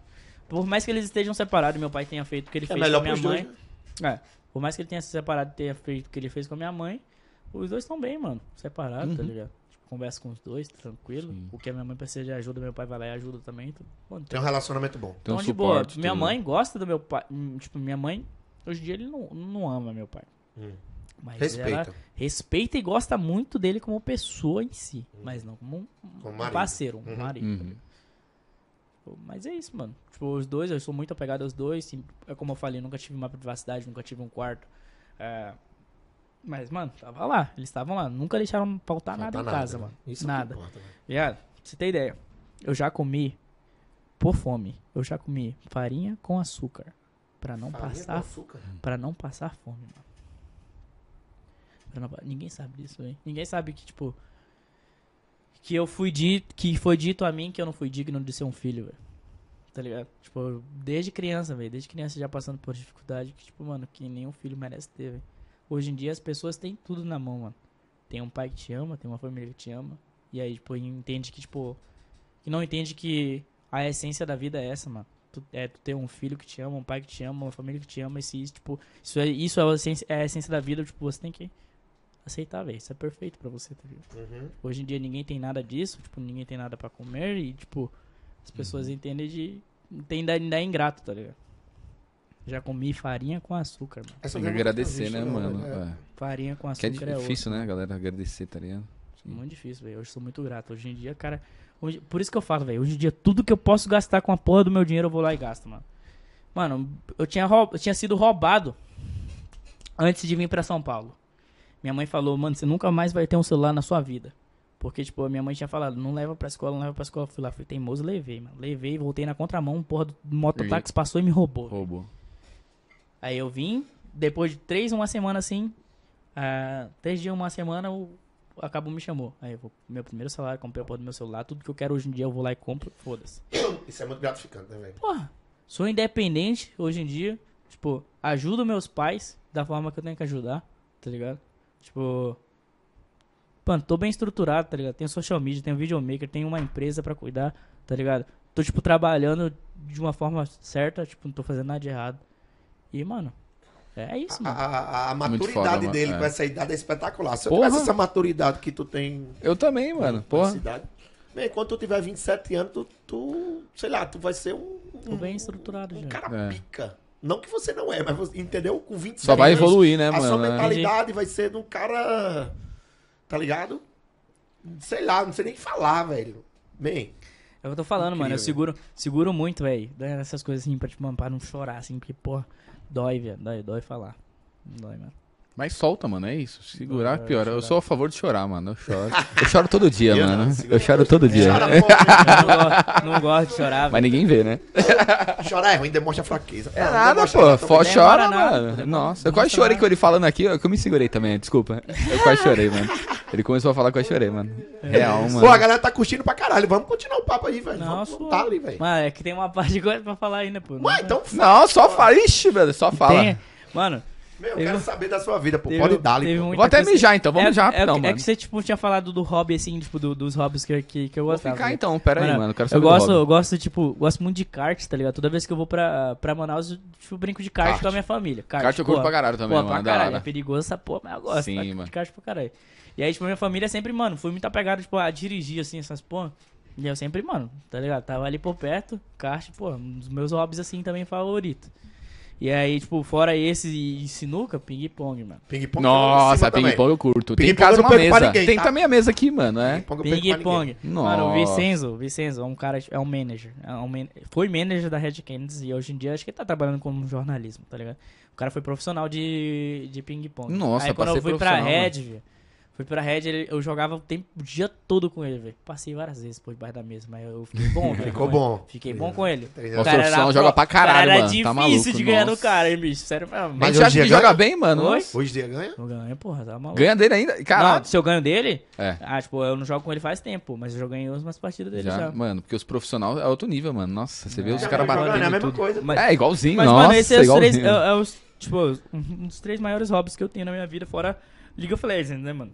[SPEAKER 3] por mais que eles estejam separados, meu pai tenha feito o que ele
[SPEAKER 1] É
[SPEAKER 3] fez com a minha mãe.
[SPEAKER 1] dois. né?
[SPEAKER 3] É, por mais que ele tenha se separado e tenha feito o que ele fez com a minha mãe, os dois estão bem, mano. Separados, tá
[SPEAKER 2] Uhum.
[SPEAKER 3] ligado? Conversa com os dois, tranquilo.
[SPEAKER 2] Sim.
[SPEAKER 3] O que a minha mãe precisa de ajuda, meu pai vai lá e ajuda também. Então, mano,
[SPEAKER 1] Tem um relacionamento bom.
[SPEAKER 2] Tem um
[SPEAKER 3] então, de boa.
[SPEAKER 2] suporte.
[SPEAKER 3] Minha
[SPEAKER 2] tudo.
[SPEAKER 3] mãe gosta do meu pai. hum, Tipo, minha mãe, hoje em dia, ele não, não ama meu pai.
[SPEAKER 1] Hum.
[SPEAKER 3] Mas
[SPEAKER 1] Respeita.
[SPEAKER 3] ela respeita e gosta muito dele como pessoa em si. Mas não como um,
[SPEAKER 1] Como
[SPEAKER 3] um
[SPEAKER 1] marido.
[SPEAKER 3] parceiro, um
[SPEAKER 1] Uhum.
[SPEAKER 3] marido.
[SPEAKER 2] Uhum.
[SPEAKER 3] Mas é isso, mano. Tipo, os dois, eu sou muito apegado aos dois. sim, É como eu falei, nunca tive uma privacidade, nunca tive um quarto. É, Mas, mano, tava lá. Eles estavam lá. Nunca deixaram faltar
[SPEAKER 1] Falta
[SPEAKER 3] nada em casa, mano.
[SPEAKER 1] Isso
[SPEAKER 3] nada.
[SPEAKER 1] Importa, né?
[SPEAKER 3] Viado, pra você ter ideia. Eu já comi, por fome, eu já comi farinha com açúcar. Pra não
[SPEAKER 1] Farinha
[SPEAKER 3] passar
[SPEAKER 1] açúcar.
[SPEAKER 3] Pra não passar fome, mano. Não Ninguém sabe disso, hein? Ninguém sabe que, tipo. Que eu fui dito. Que foi dito a mim que eu não fui digno de ser um filho, velho. Tá ligado? Tipo, desde criança, velho. Desde criança já passando por dificuldade. Que, tipo, mano, que nenhum filho merece ter, velho. Hoje em dia as pessoas têm tudo na mão, mano. Tem um pai que te ama, tem uma família que te ama. E aí, tipo, entende que, tipo. Que não entende que a essência da vida é essa, mano. Tu, é tu ter um filho que te ama, um pai que te ama, uma família que te ama. E se isso, tipo, isso é, isso é, a essência, é a essência da vida, tipo, você tem que aceitar, velho. Isso é perfeito pra você, tá ligado?
[SPEAKER 1] Uhum.
[SPEAKER 3] Hoje em dia ninguém tem nada disso, tipo, ninguém tem nada pra comer e, tipo, as pessoas entendem de. Tem ainda é ingrato, tá ligado? Já comi farinha com açúcar, mano.
[SPEAKER 1] Essa
[SPEAKER 2] Tem que agradecer, né,
[SPEAKER 1] não,
[SPEAKER 2] mano?
[SPEAKER 1] é.
[SPEAKER 2] É.
[SPEAKER 3] Farinha com
[SPEAKER 2] Que é
[SPEAKER 3] açúcar é,
[SPEAKER 2] difícil,
[SPEAKER 3] outro.
[SPEAKER 2] né, galera? Agradecer, tá ligado?
[SPEAKER 3] Muito difícil, velho. Hoje eu sou muito grato. Hoje em dia, cara. hoje- por isso que eu falo, velho. Hoje em dia, tudo que eu posso gastar com a porra do meu dinheiro, eu vou lá e gasto, mano. Mano, eu tinha, roub- eu tinha sido roubado antes de vir pra São Paulo. Minha mãe falou, mano, você nunca mais vai ter um celular na sua vida. Porque, tipo, a minha mãe tinha falado, não leva pra escola, não leva pra escola. Eu fui lá, fui teimoso, levei, mano. Levei, voltei na contramão, porra do mototáxi passou e me roubou.
[SPEAKER 2] Roubou.
[SPEAKER 3] Aí eu vim, depois de três, uma semana assim, ah, três dias, uma semana, o a Cabo me chamou. Aí eu vou, meu primeiro salário, comprei a porra do meu celular, tudo que eu quero hoje em dia eu vou lá e compro, foda-se.
[SPEAKER 1] Isso é muito gratificante, né, velho?
[SPEAKER 3] Porra, sou independente hoje em dia, tipo, ajudo meus pais da forma que eu tenho que ajudar, tá ligado? Tipo, mano, tô bem estruturado, tá ligado? Tenho social media, tenho videomaker, tenho uma empresa pra cuidar, tá ligado? Tô, tipo, trabalhando de uma forma certa, tipo, não tô fazendo nada de errado. E, mano, é isso,
[SPEAKER 1] A,
[SPEAKER 3] mano.
[SPEAKER 1] a- a- a
[SPEAKER 2] Muito
[SPEAKER 1] maturidade
[SPEAKER 2] foda, mano.
[SPEAKER 1] dele
[SPEAKER 2] É.
[SPEAKER 1] com essa idade é espetacular. Se eu
[SPEAKER 2] Porra.
[SPEAKER 1] tivesse essa maturidade que tu tem
[SPEAKER 2] Eu também, mano. Porra.
[SPEAKER 1] idade. Bem, quando tu tiver 27 anos, tu, tu sei lá, tu vai ser um,
[SPEAKER 3] Tô bem estruturado
[SPEAKER 1] um
[SPEAKER 3] já.
[SPEAKER 1] cara
[SPEAKER 2] É.
[SPEAKER 1] pica. Não que você não é, mas você, entendeu? Com 27
[SPEAKER 2] Só vai
[SPEAKER 1] anos,
[SPEAKER 2] evoluir, né,
[SPEAKER 1] a sua
[SPEAKER 2] mano? É.
[SPEAKER 1] mentalidade vai ser de um cara, tá ligado? Sei lá, não sei nem falar, velho. Bem,
[SPEAKER 3] É o que eu tô falando, mano. Eu
[SPEAKER 1] Incrível.
[SPEAKER 3] seguro, seguro muito, velho. Essas coisas assim, pra, tipo, mano, pra não chorar, assim, porque, porra, dói, velho. Dói, dói falar. Dói, mano.
[SPEAKER 2] Mas solta, mano, é isso. Segurar
[SPEAKER 3] Não,
[SPEAKER 2] pior. Eu sou a favor de chorar, mano. Eu choro. Eu choro todo dia,
[SPEAKER 1] Eu não,
[SPEAKER 2] mano.
[SPEAKER 1] segura-
[SPEAKER 2] Eu choro todo dia.
[SPEAKER 1] chora,
[SPEAKER 3] Eu não, gosto, não gosto de chorar,
[SPEAKER 2] Mas
[SPEAKER 3] velho.
[SPEAKER 2] ninguém vê, né?
[SPEAKER 1] pô, chorar é ruim, demonstra fraqueza.
[SPEAKER 2] É
[SPEAKER 1] Não,
[SPEAKER 2] nada, pô.
[SPEAKER 1] também.
[SPEAKER 2] chora,
[SPEAKER 3] nada,
[SPEAKER 2] mano. Nossa, eu
[SPEAKER 3] não
[SPEAKER 2] quase chorei com ele falando aqui, eu me segurei também, desculpa. Eu quase chorei, mano. Ele começou a falar que eu chorei, mano. Real,
[SPEAKER 1] Pô, a
[SPEAKER 2] mano.
[SPEAKER 1] galera tá curtindo pra caralho. Vamos continuar o papo aí, velho.
[SPEAKER 3] Não,
[SPEAKER 1] Vamos tá ali, velho.
[SPEAKER 3] Mano, é que tem uma parte de coisa pra falar ainda, pô.
[SPEAKER 1] Ué, então
[SPEAKER 3] é
[SPEAKER 2] Não, só fala. Ixi, velho, só fala.
[SPEAKER 3] Tem, mano,
[SPEAKER 1] Meu, eu quero saber da sua vida, pô.
[SPEAKER 3] teve
[SPEAKER 1] Pode dar,
[SPEAKER 3] teve
[SPEAKER 2] Vou até mijar, então. Vamos
[SPEAKER 3] é,
[SPEAKER 2] mijar
[SPEAKER 3] é,
[SPEAKER 2] rapidão,
[SPEAKER 3] é,
[SPEAKER 2] mano.
[SPEAKER 3] que você, tipo, tinha falado do hobby, assim, tipo, do- dos hobbies que, que, que eu
[SPEAKER 2] Vou
[SPEAKER 3] gostava.
[SPEAKER 2] ficar
[SPEAKER 3] né?
[SPEAKER 2] então, pera aí,
[SPEAKER 3] Mano,
[SPEAKER 2] mano. Eu quero
[SPEAKER 3] Eu
[SPEAKER 2] saber do
[SPEAKER 3] gosto, eu gosto, tipo, gosto muito de kart, tá ligado? Toda vez que eu vou pra, pra Manaus, eu tipo, brinco de kart,
[SPEAKER 1] Kart.
[SPEAKER 3] com a minha família. Kart,
[SPEAKER 2] Kart eu curto pra caralho também,
[SPEAKER 3] pô,
[SPEAKER 2] mano.
[SPEAKER 3] pra
[SPEAKER 2] da
[SPEAKER 3] caralho. É perigoso essa porra, mas eu gosto.
[SPEAKER 2] Sim,
[SPEAKER 3] tá?
[SPEAKER 2] mano.
[SPEAKER 3] De kart pra caralho. E aí, tipo, minha família sempre, mano, fui muito apegado, tipo, a dirigir, assim, essas porra. E eu sempre, mano, tá ligado? Tava ali por perto, kart, pô, um dos meus hobbies, assim, também favorito. E aí, tipo, fora esse e sinuca, ping-pong, mano.
[SPEAKER 1] Ping-pong
[SPEAKER 2] Nossa, ping-pong eu curto. Tem em
[SPEAKER 1] Ping-pong eu
[SPEAKER 2] casa
[SPEAKER 1] não
[SPEAKER 2] uma mesa.
[SPEAKER 1] ninguém,
[SPEAKER 2] Tem
[SPEAKER 1] tá?
[SPEAKER 2] também a mesa aqui, mano, é.
[SPEAKER 1] Ping-pong.
[SPEAKER 3] Mano, o. Vicenzo, o Vicenzo é um cara, é um manager. É um man- foi manager da Red Canids e hoje em dia acho que ele tá trabalhando como jornalismo, tá ligado? O cara foi profissional de, de ping-pong.
[SPEAKER 2] Nossa,
[SPEAKER 3] Aí quando eu fui pra Red, velho, fui pra Red, ele- eu jogava o, tempo, o dia todo com ele, velho. Passei várias vezes por debaixo da mesa, mas eu fiquei bom, velho,
[SPEAKER 1] Ficou bom.
[SPEAKER 3] Fiquei bom com ele. O cara era
[SPEAKER 2] joga pra caralho,
[SPEAKER 3] cara, era
[SPEAKER 2] mano. Tá
[SPEAKER 3] difícil
[SPEAKER 2] maluco,
[SPEAKER 3] de ganhar
[SPEAKER 2] nossa.
[SPEAKER 3] do cara, hein, bicho. Sério mesmo.
[SPEAKER 1] Mas hoje
[SPEAKER 2] que
[SPEAKER 1] em
[SPEAKER 2] joga
[SPEAKER 1] dia
[SPEAKER 2] bem, mano.
[SPEAKER 3] Oi?
[SPEAKER 1] Hoje em dia ganha?
[SPEAKER 3] Eu ganho, porra, tá maluco.
[SPEAKER 2] Ganha dele ainda. Caralho.
[SPEAKER 3] Não, se eu ganho dele,
[SPEAKER 2] É.
[SPEAKER 3] ah, tipo, eu não jogo com ele faz tempo, mas eu já ganhei umas partidas dele já.
[SPEAKER 2] Já, mano, porque os profissionais é outro nível, mano. Nossa, você vê os
[SPEAKER 3] É,
[SPEAKER 2] caras
[SPEAKER 1] Mas
[SPEAKER 2] batendo
[SPEAKER 1] é a mesma
[SPEAKER 2] tudo.
[SPEAKER 1] coisa.
[SPEAKER 3] Mas-
[SPEAKER 2] É, igualzinho,
[SPEAKER 3] Mas,
[SPEAKER 2] nossa,
[SPEAKER 3] mano, esse é os três,
[SPEAKER 2] igualzinho.
[SPEAKER 3] é, é os, tipo, um dos três maiores hobbies que eu tenho na minha vida, fora League of Legends, né, mano?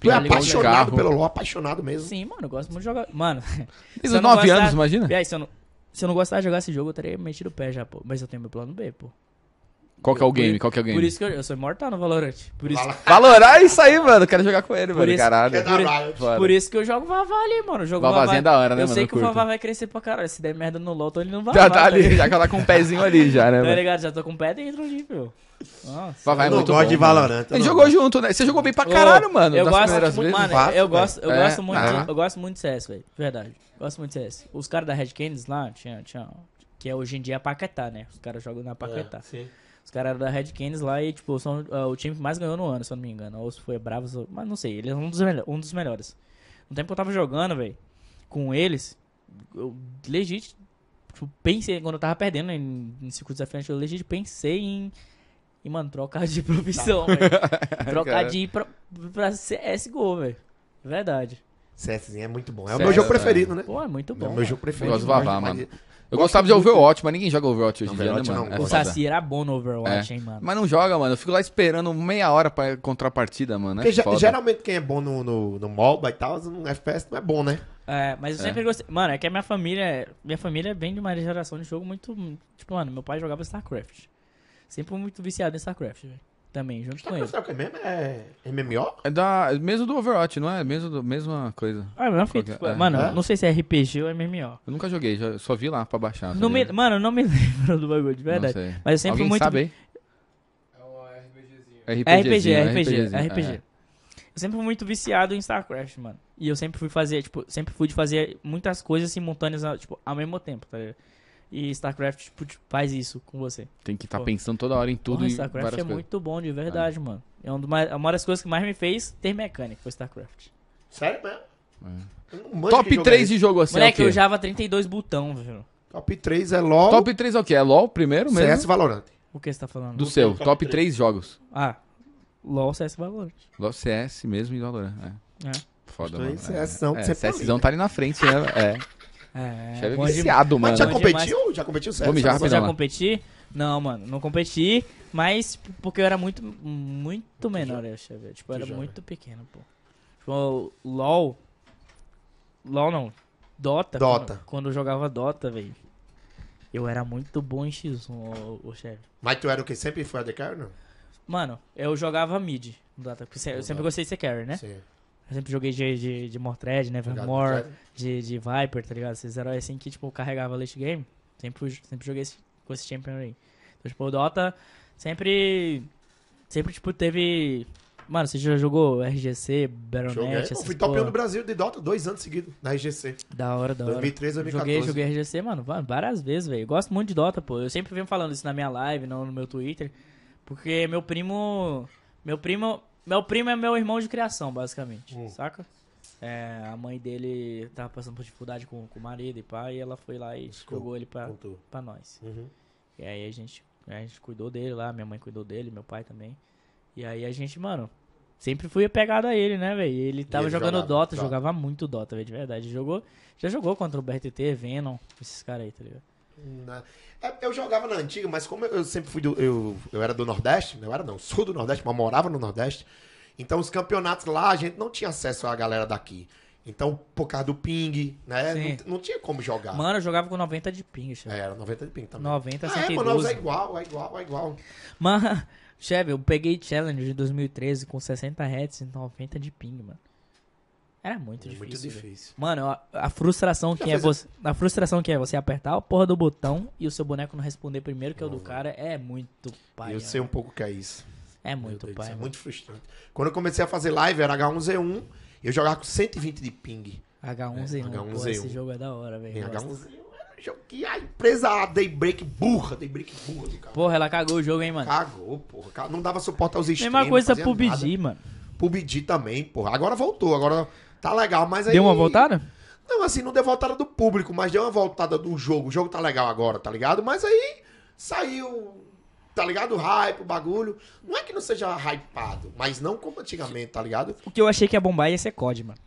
[SPEAKER 1] Tu é
[SPEAKER 3] Tá
[SPEAKER 1] apaixonado pelo LoL, apaixonado mesmo.
[SPEAKER 3] Sim, mano, eu gosto muito de jogar. Mano,
[SPEAKER 2] Desde
[SPEAKER 3] se eu
[SPEAKER 2] os
[SPEAKER 3] não
[SPEAKER 2] 9
[SPEAKER 3] gostar-
[SPEAKER 2] anos, imagina?
[SPEAKER 3] e aí, se eu não, se eu não gostar de jogar esse jogo, eu teria metido o pé já, pô. Mas eu tenho meu plano B, pô.
[SPEAKER 2] Qual que é o
[SPEAKER 3] Por-
[SPEAKER 2] game? Qual que é o game?
[SPEAKER 3] Por isso que eu, eu sou imortal no Valorant. Por isso,
[SPEAKER 2] Valorar isso aí, mano. Quero jogar com ele, mano.
[SPEAKER 3] isso-
[SPEAKER 2] Caralho.
[SPEAKER 1] que é
[SPEAKER 3] por, por isso que eu jogo Vavá ali, mano. Eu jogo
[SPEAKER 2] Vavazinho
[SPEAKER 3] Vavá.
[SPEAKER 2] é da hora, né,
[SPEAKER 3] Eu
[SPEAKER 2] mano?
[SPEAKER 3] sei
[SPEAKER 2] Eu
[SPEAKER 3] que o
[SPEAKER 2] curto.
[SPEAKER 3] Vavá vai crescer pra caralho. Se der merda no LoL, tô ele não vai.
[SPEAKER 2] Já tá ali, já que ela tá com um pezinho ali já, né,
[SPEAKER 3] Tá
[SPEAKER 2] mano?
[SPEAKER 3] ligado? Já tô com o pé dentro ali, pô. Nossa.
[SPEAKER 2] É
[SPEAKER 1] não
[SPEAKER 2] muito
[SPEAKER 1] gosto
[SPEAKER 2] bom,
[SPEAKER 1] de. Valorant.
[SPEAKER 2] Ele jogou junto, né? Você jogou bem pra caralho,
[SPEAKER 3] Ô,
[SPEAKER 2] mano.
[SPEAKER 3] Eu gosto, muito,
[SPEAKER 2] vezes.
[SPEAKER 3] mano, eu
[SPEAKER 1] velho.
[SPEAKER 3] gosto, eu
[SPEAKER 2] É,
[SPEAKER 3] gosto muito,
[SPEAKER 2] ah.
[SPEAKER 3] eu gosto muito de CS, velho. Verdade. Gosto muito de CS. Os caras da Red Canids lá, tinha, tinha, que é hoje em dia a Paquetá, né? Os caras jogam na Paquetá.
[SPEAKER 1] É, sim.
[SPEAKER 3] Os caras eram da Red Canids lá e, tipo, são ah, o time que mais ganhou no ano, se eu não me engano. Ou se foi Bravos, ou- mas não sei. Ele é um dos, um dos melhores. No tempo que eu tava jogando, velho, com eles, eu legit, tipo, pensei, quando eu tava perdendo em, em circuitos da frente, eu legit pensei em, em, mano, trocar de profissão, velho. Trocar de ir pra, pra CSGO, velho. Verdade.
[SPEAKER 1] CSzinho é muito bom. É o
[SPEAKER 2] CS,
[SPEAKER 1] meu jogo
[SPEAKER 2] é.
[SPEAKER 1] preferido, né?
[SPEAKER 3] Pô, é muito
[SPEAKER 1] É
[SPEAKER 3] bom.
[SPEAKER 1] o meu jogo preferido.
[SPEAKER 2] gosto do Vavá,
[SPEAKER 1] Gosto mais
[SPEAKER 2] mano.
[SPEAKER 1] de-
[SPEAKER 2] Eu
[SPEAKER 1] Gosto
[SPEAKER 2] gostava de
[SPEAKER 1] muito.
[SPEAKER 2] Overwatch, mas ninguém joga Overwatch hoje em dia, né, mano?
[SPEAKER 1] não.
[SPEAKER 2] É
[SPEAKER 3] O. Saci era bom no Overwatch, hein, mano.
[SPEAKER 2] Mas não joga, mano. Eu fico lá esperando meia hora pra encontrar a partida, mano. É
[SPEAKER 1] Porque
[SPEAKER 2] foda.
[SPEAKER 1] geralmente quem é bom no, no, no MOBA e tal, no FPS não é bom, né?
[SPEAKER 3] É, mas eu sempre gostei. Mano, é que a minha família. Minha família vem de uma geração de jogo muito. Tipo, mano, meu pai jogava StarCraft. Sempre fui muito viciado em StarCraft, velho. Também, junto com ele.
[SPEAKER 1] Sabe o que é mesmo? É MMO?
[SPEAKER 2] É da, mesmo do Overwatch, não é? Mesmo do, mesma coisa.
[SPEAKER 3] Ah, mesma fita.
[SPEAKER 2] Qualquer- é.
[SPEAKER 3] Mano,
[SPEAKER 1] É?
[SPEAKER 3] não sei se é RPG ou MMO.
[SPEAKER 2] Eu nunca joguei, já, só vi lá pra baixar. tá
[SPEAKER 3] Não me, mano, eu não me lembro do bagulho, de
[SPEAKER 2] Não
[SPEAKER 3] verdade.
[SPEAKER 2] sei.
[SPEAKER 3] Mas eu sempre
[SPEAKER 2] Alguém
[SPEAKER 3] fui muito.
[SPEAKER 2] sabe aí?
[SPEAKER 5] É um RPGzinho.
[SPEAKER 3] É RPG, é RPG,
[SPEAKER 2] RPGzinho,
[SPEAKER 3] é RPG. Eu sempre fui muito viciado em StarCraft, mano. E eu sempre fui fazer, tipo, sempre fui de fazer muitas coisas simultâneas, tipo, ao mesmo tempo, tá ligado? E StarCraft, tipo, tipo, faz isso com você.
[SPEAKER 2] Tem que estar
[SPEAKER 3] Pô.
[SPEAKER 2] pensando toda hora em tudo
[SPEAKER 3] Porra, StarCraft é
[SPEAKER 2] coisas.
[SPEAKER 3] muito bom, de verdade, mano. É um do mais- uma das coisas que mais me fez ter mecânica, foi StarCraft.
[SPEAKER 1] Sério mesmo? Manjo que
[SPEAKER 2] Top
[SPEAKER 1] jogo
[SPEAKER 2] 3
[SPEAKER 1] é
[SPEAKER 2] de jogo assim
[SPEAKER 3] Moleque,
[SPEAKER 2] é o
[SPEAKER 3] eu usava 32 botão, velho.
[SPEAKER 1] Top 3 é LOL,
[SPEAKER 2] Top 3 é o quê? É LoL primeiro mesmo?
[SPEAKER 1] CS Valorant.
[SPEAKER 3] O que você tá falando?
[SPEAKER 2] Do
[SPEAKER 1] Não
[SPEAKER 2] seu,
[SPEAKER 1] top
[SPEAKER 2] top
[SPEAKER 1] três.
[SPEAKER 2] 3 jogos.
[SPEAKER 3] Ah, LOL, CS Valorant.
[SPEAKER 2] LoL, CS mesmo e Valorant. É.
[SPEAKER 3] É.
[SPEAKER 2] Foda,
[SPEAKER 1] Os
[SPEAKER 2] mano.
[SPEAKER 1] dois
[SPEAKER 2] É,
[SPEAKER 1] CSzão que
[SPEAKER 2] é,
[SPEAKER 1] sempre tá
[SPEAKER 2] tá ali na frente, né? É.
[SPEAKER 3] É,
[SPEAKER 2] Chave é viciado, mano.
[SPEAKER 1] Mas já competiu? Já competiu
[SPEAKER 3] Você
[SPEAKER 2] rapidão
[SPEAKER 3] já
[SPEAKER 2] lá.
[SPEAKER 3] competi? Não, mano, não competi, mas porque eu era muito, muito menor, eu acho, velho. Tipo, eu era
[SPEAKER 1] jovem.
[SPEAKER 3] muito pequeno, pô. Tipo, LOL. LOL não. Dota.
[SPEAKER 1] Dota.
[SPEAKER 3] Quando, quando eu jogava Dota, velho. Eu era muito bom em X1, ô, ô chefe.
[SPEAKER 1] Mas tu era o que? Sempre foi a The Carry, não?
[SPEAKER 3] Mano, eu jogava mid no Dota. Eu sempre gostei de ser carry, né?
[SPEAKER 1] Sim.
[SPEAKER 3] Eu sempre joguei de, de, de Mortred, Nevermore, de, de Viper, tá ligado? Esses heróis assim que, tipo, carregava late game. Sempre, sempre joguei esse, com esse champion aí. Então, tipo, o Dota sempre. Sempre, tipo, teve. Mano, você já jogou RGC. Baronet, essas
[SPEAKER 1] fui top 1
[SPEAKER 3] porra?
[SPEAKER 1] do Brasil de Dota dois anos seguidos, na RGC.
[SPEAKER 3] Da hora, da hora.
[SPEAKER 1] 2013, 2014.
[SPEAKER 3] Joguei, joguei RGC, mano, várias vezes, velho. Gosto muito de Dota, pô. Eu sempre venho falando isso na minha live, no, no meu Twitter. Porque meu primo. Meu primo. Meu primo é meu irmão de criação, basicamente.
[SPEAKER 1] Hum.
[SPEAKER 3] Saca? É, a mãe dele tava passando por dificuldade com, com o marido e pai, e ela foi lá e
[SPEAKER 1] Desculpa.
[SPEAKER 3] jogou ele pra, pra nós.
[SPEAKER 1] Uhum.
[SPEAKER 3] E aí a gente, a gente cuidou dele lá, minha mãe cuidou dele, meu pai também. E aí a gente, mano, sempre fui apegado a ele, né, velho? Ele tava
[SPEAKER 1] ele
[SPEAKER 3] jogando
[SPEAKER 1] jogava
[SPEAKER 3] Dota,
[SPEAKER 1] Dota.
[SPEAKER 3] jogava muito Dota, velho, de verdade. Jogou, já jogou contra o BRTT, Venom, esses caras aí, tá ligado?
[SPEAKER 1] Na- é, Eu jogava na antiga, mas como eu- sempre fui do. Eu, eu era do Nordeste, não era não, sou do Nordeste, mas morava no Nordeste. Então os campeonatos lá a gente não tinha acesso à galera daqui. Então, por causa do ping, né? Não, não tinha como jogar.
[SPEAKER 3] Mano, eu jogava com 90 de ping, chefe.
[SPEAKER 1] É, era 90 de ping também.
[SPEAKER 3] 90,
[SPEAKER 1] Ah, é,
[SPEAKER 3] 112.
[SPEAKER 1] Manaus é igual, é igual, é igual.
[SPEAKER 3] Mano, chefe, eu peguei challenge de 2013 com 60 Hz e 90 de ping, mano. Era muito
[SPEAKER 1] É
[SPEAKER 3] difícil.
[SPEAKER 1] muito difícil.
[SPEAKER 3] Mano, a, a frustração
[SPEAKER 1] Já
[SPEAKER 3] que é você. A frustração que é você apertar a porra do botão e o seu boneco não responder primeiro que é o do cara é muito pai.
[SPEAKER 1] eu sei um pouco o que é isso.
[SPEAKER 3] É muito pai.
[SPEAKER 1] é
[SPEAKER 3] mano.
[SPEAKER 1] muito frustrante. Quando eu comecei a fazer live, era H1Z1, eu jogava com 120 de ping.
[SPEAKER 3] H1Z1,
[SPEAKER 1] H1Z1.
[SPEAKER 3] porra, esse jogo é da hora, velho. gosto.
[SPEAKER 1] H1Z1 era um jogo que a empresa Daybreak burra, Daybreak burra do cara.
[SPEAKER 3] Porra, ela cagou o jogo, hein, mano.
[SPEAKER 1] Cagou, porra. Não dava suporte aos streams.
[SPEAKER 3] Mesma coisa PUBG,
[SPEAKER 1] nada.
[SPEAKER 3] mano.
[SPEAKER 1] PUBG também, porra. Agora voltou, agora tá legal, mas aí...
[SPEAKER 3] Deu uma voltada?
[SPEAKER 1] Não, assim, não deu voltada do público, mas deu uma voltada do jogo. O jogo tá legal agora, tá ligado? Mas aí saiu, tá ligado? O hype, o bagulho. Não é que não seja hypado, mas não como antigamente, tá ligado?
[SPEAKER 3] O que eu achei que ia bombar ia ser COD, mano.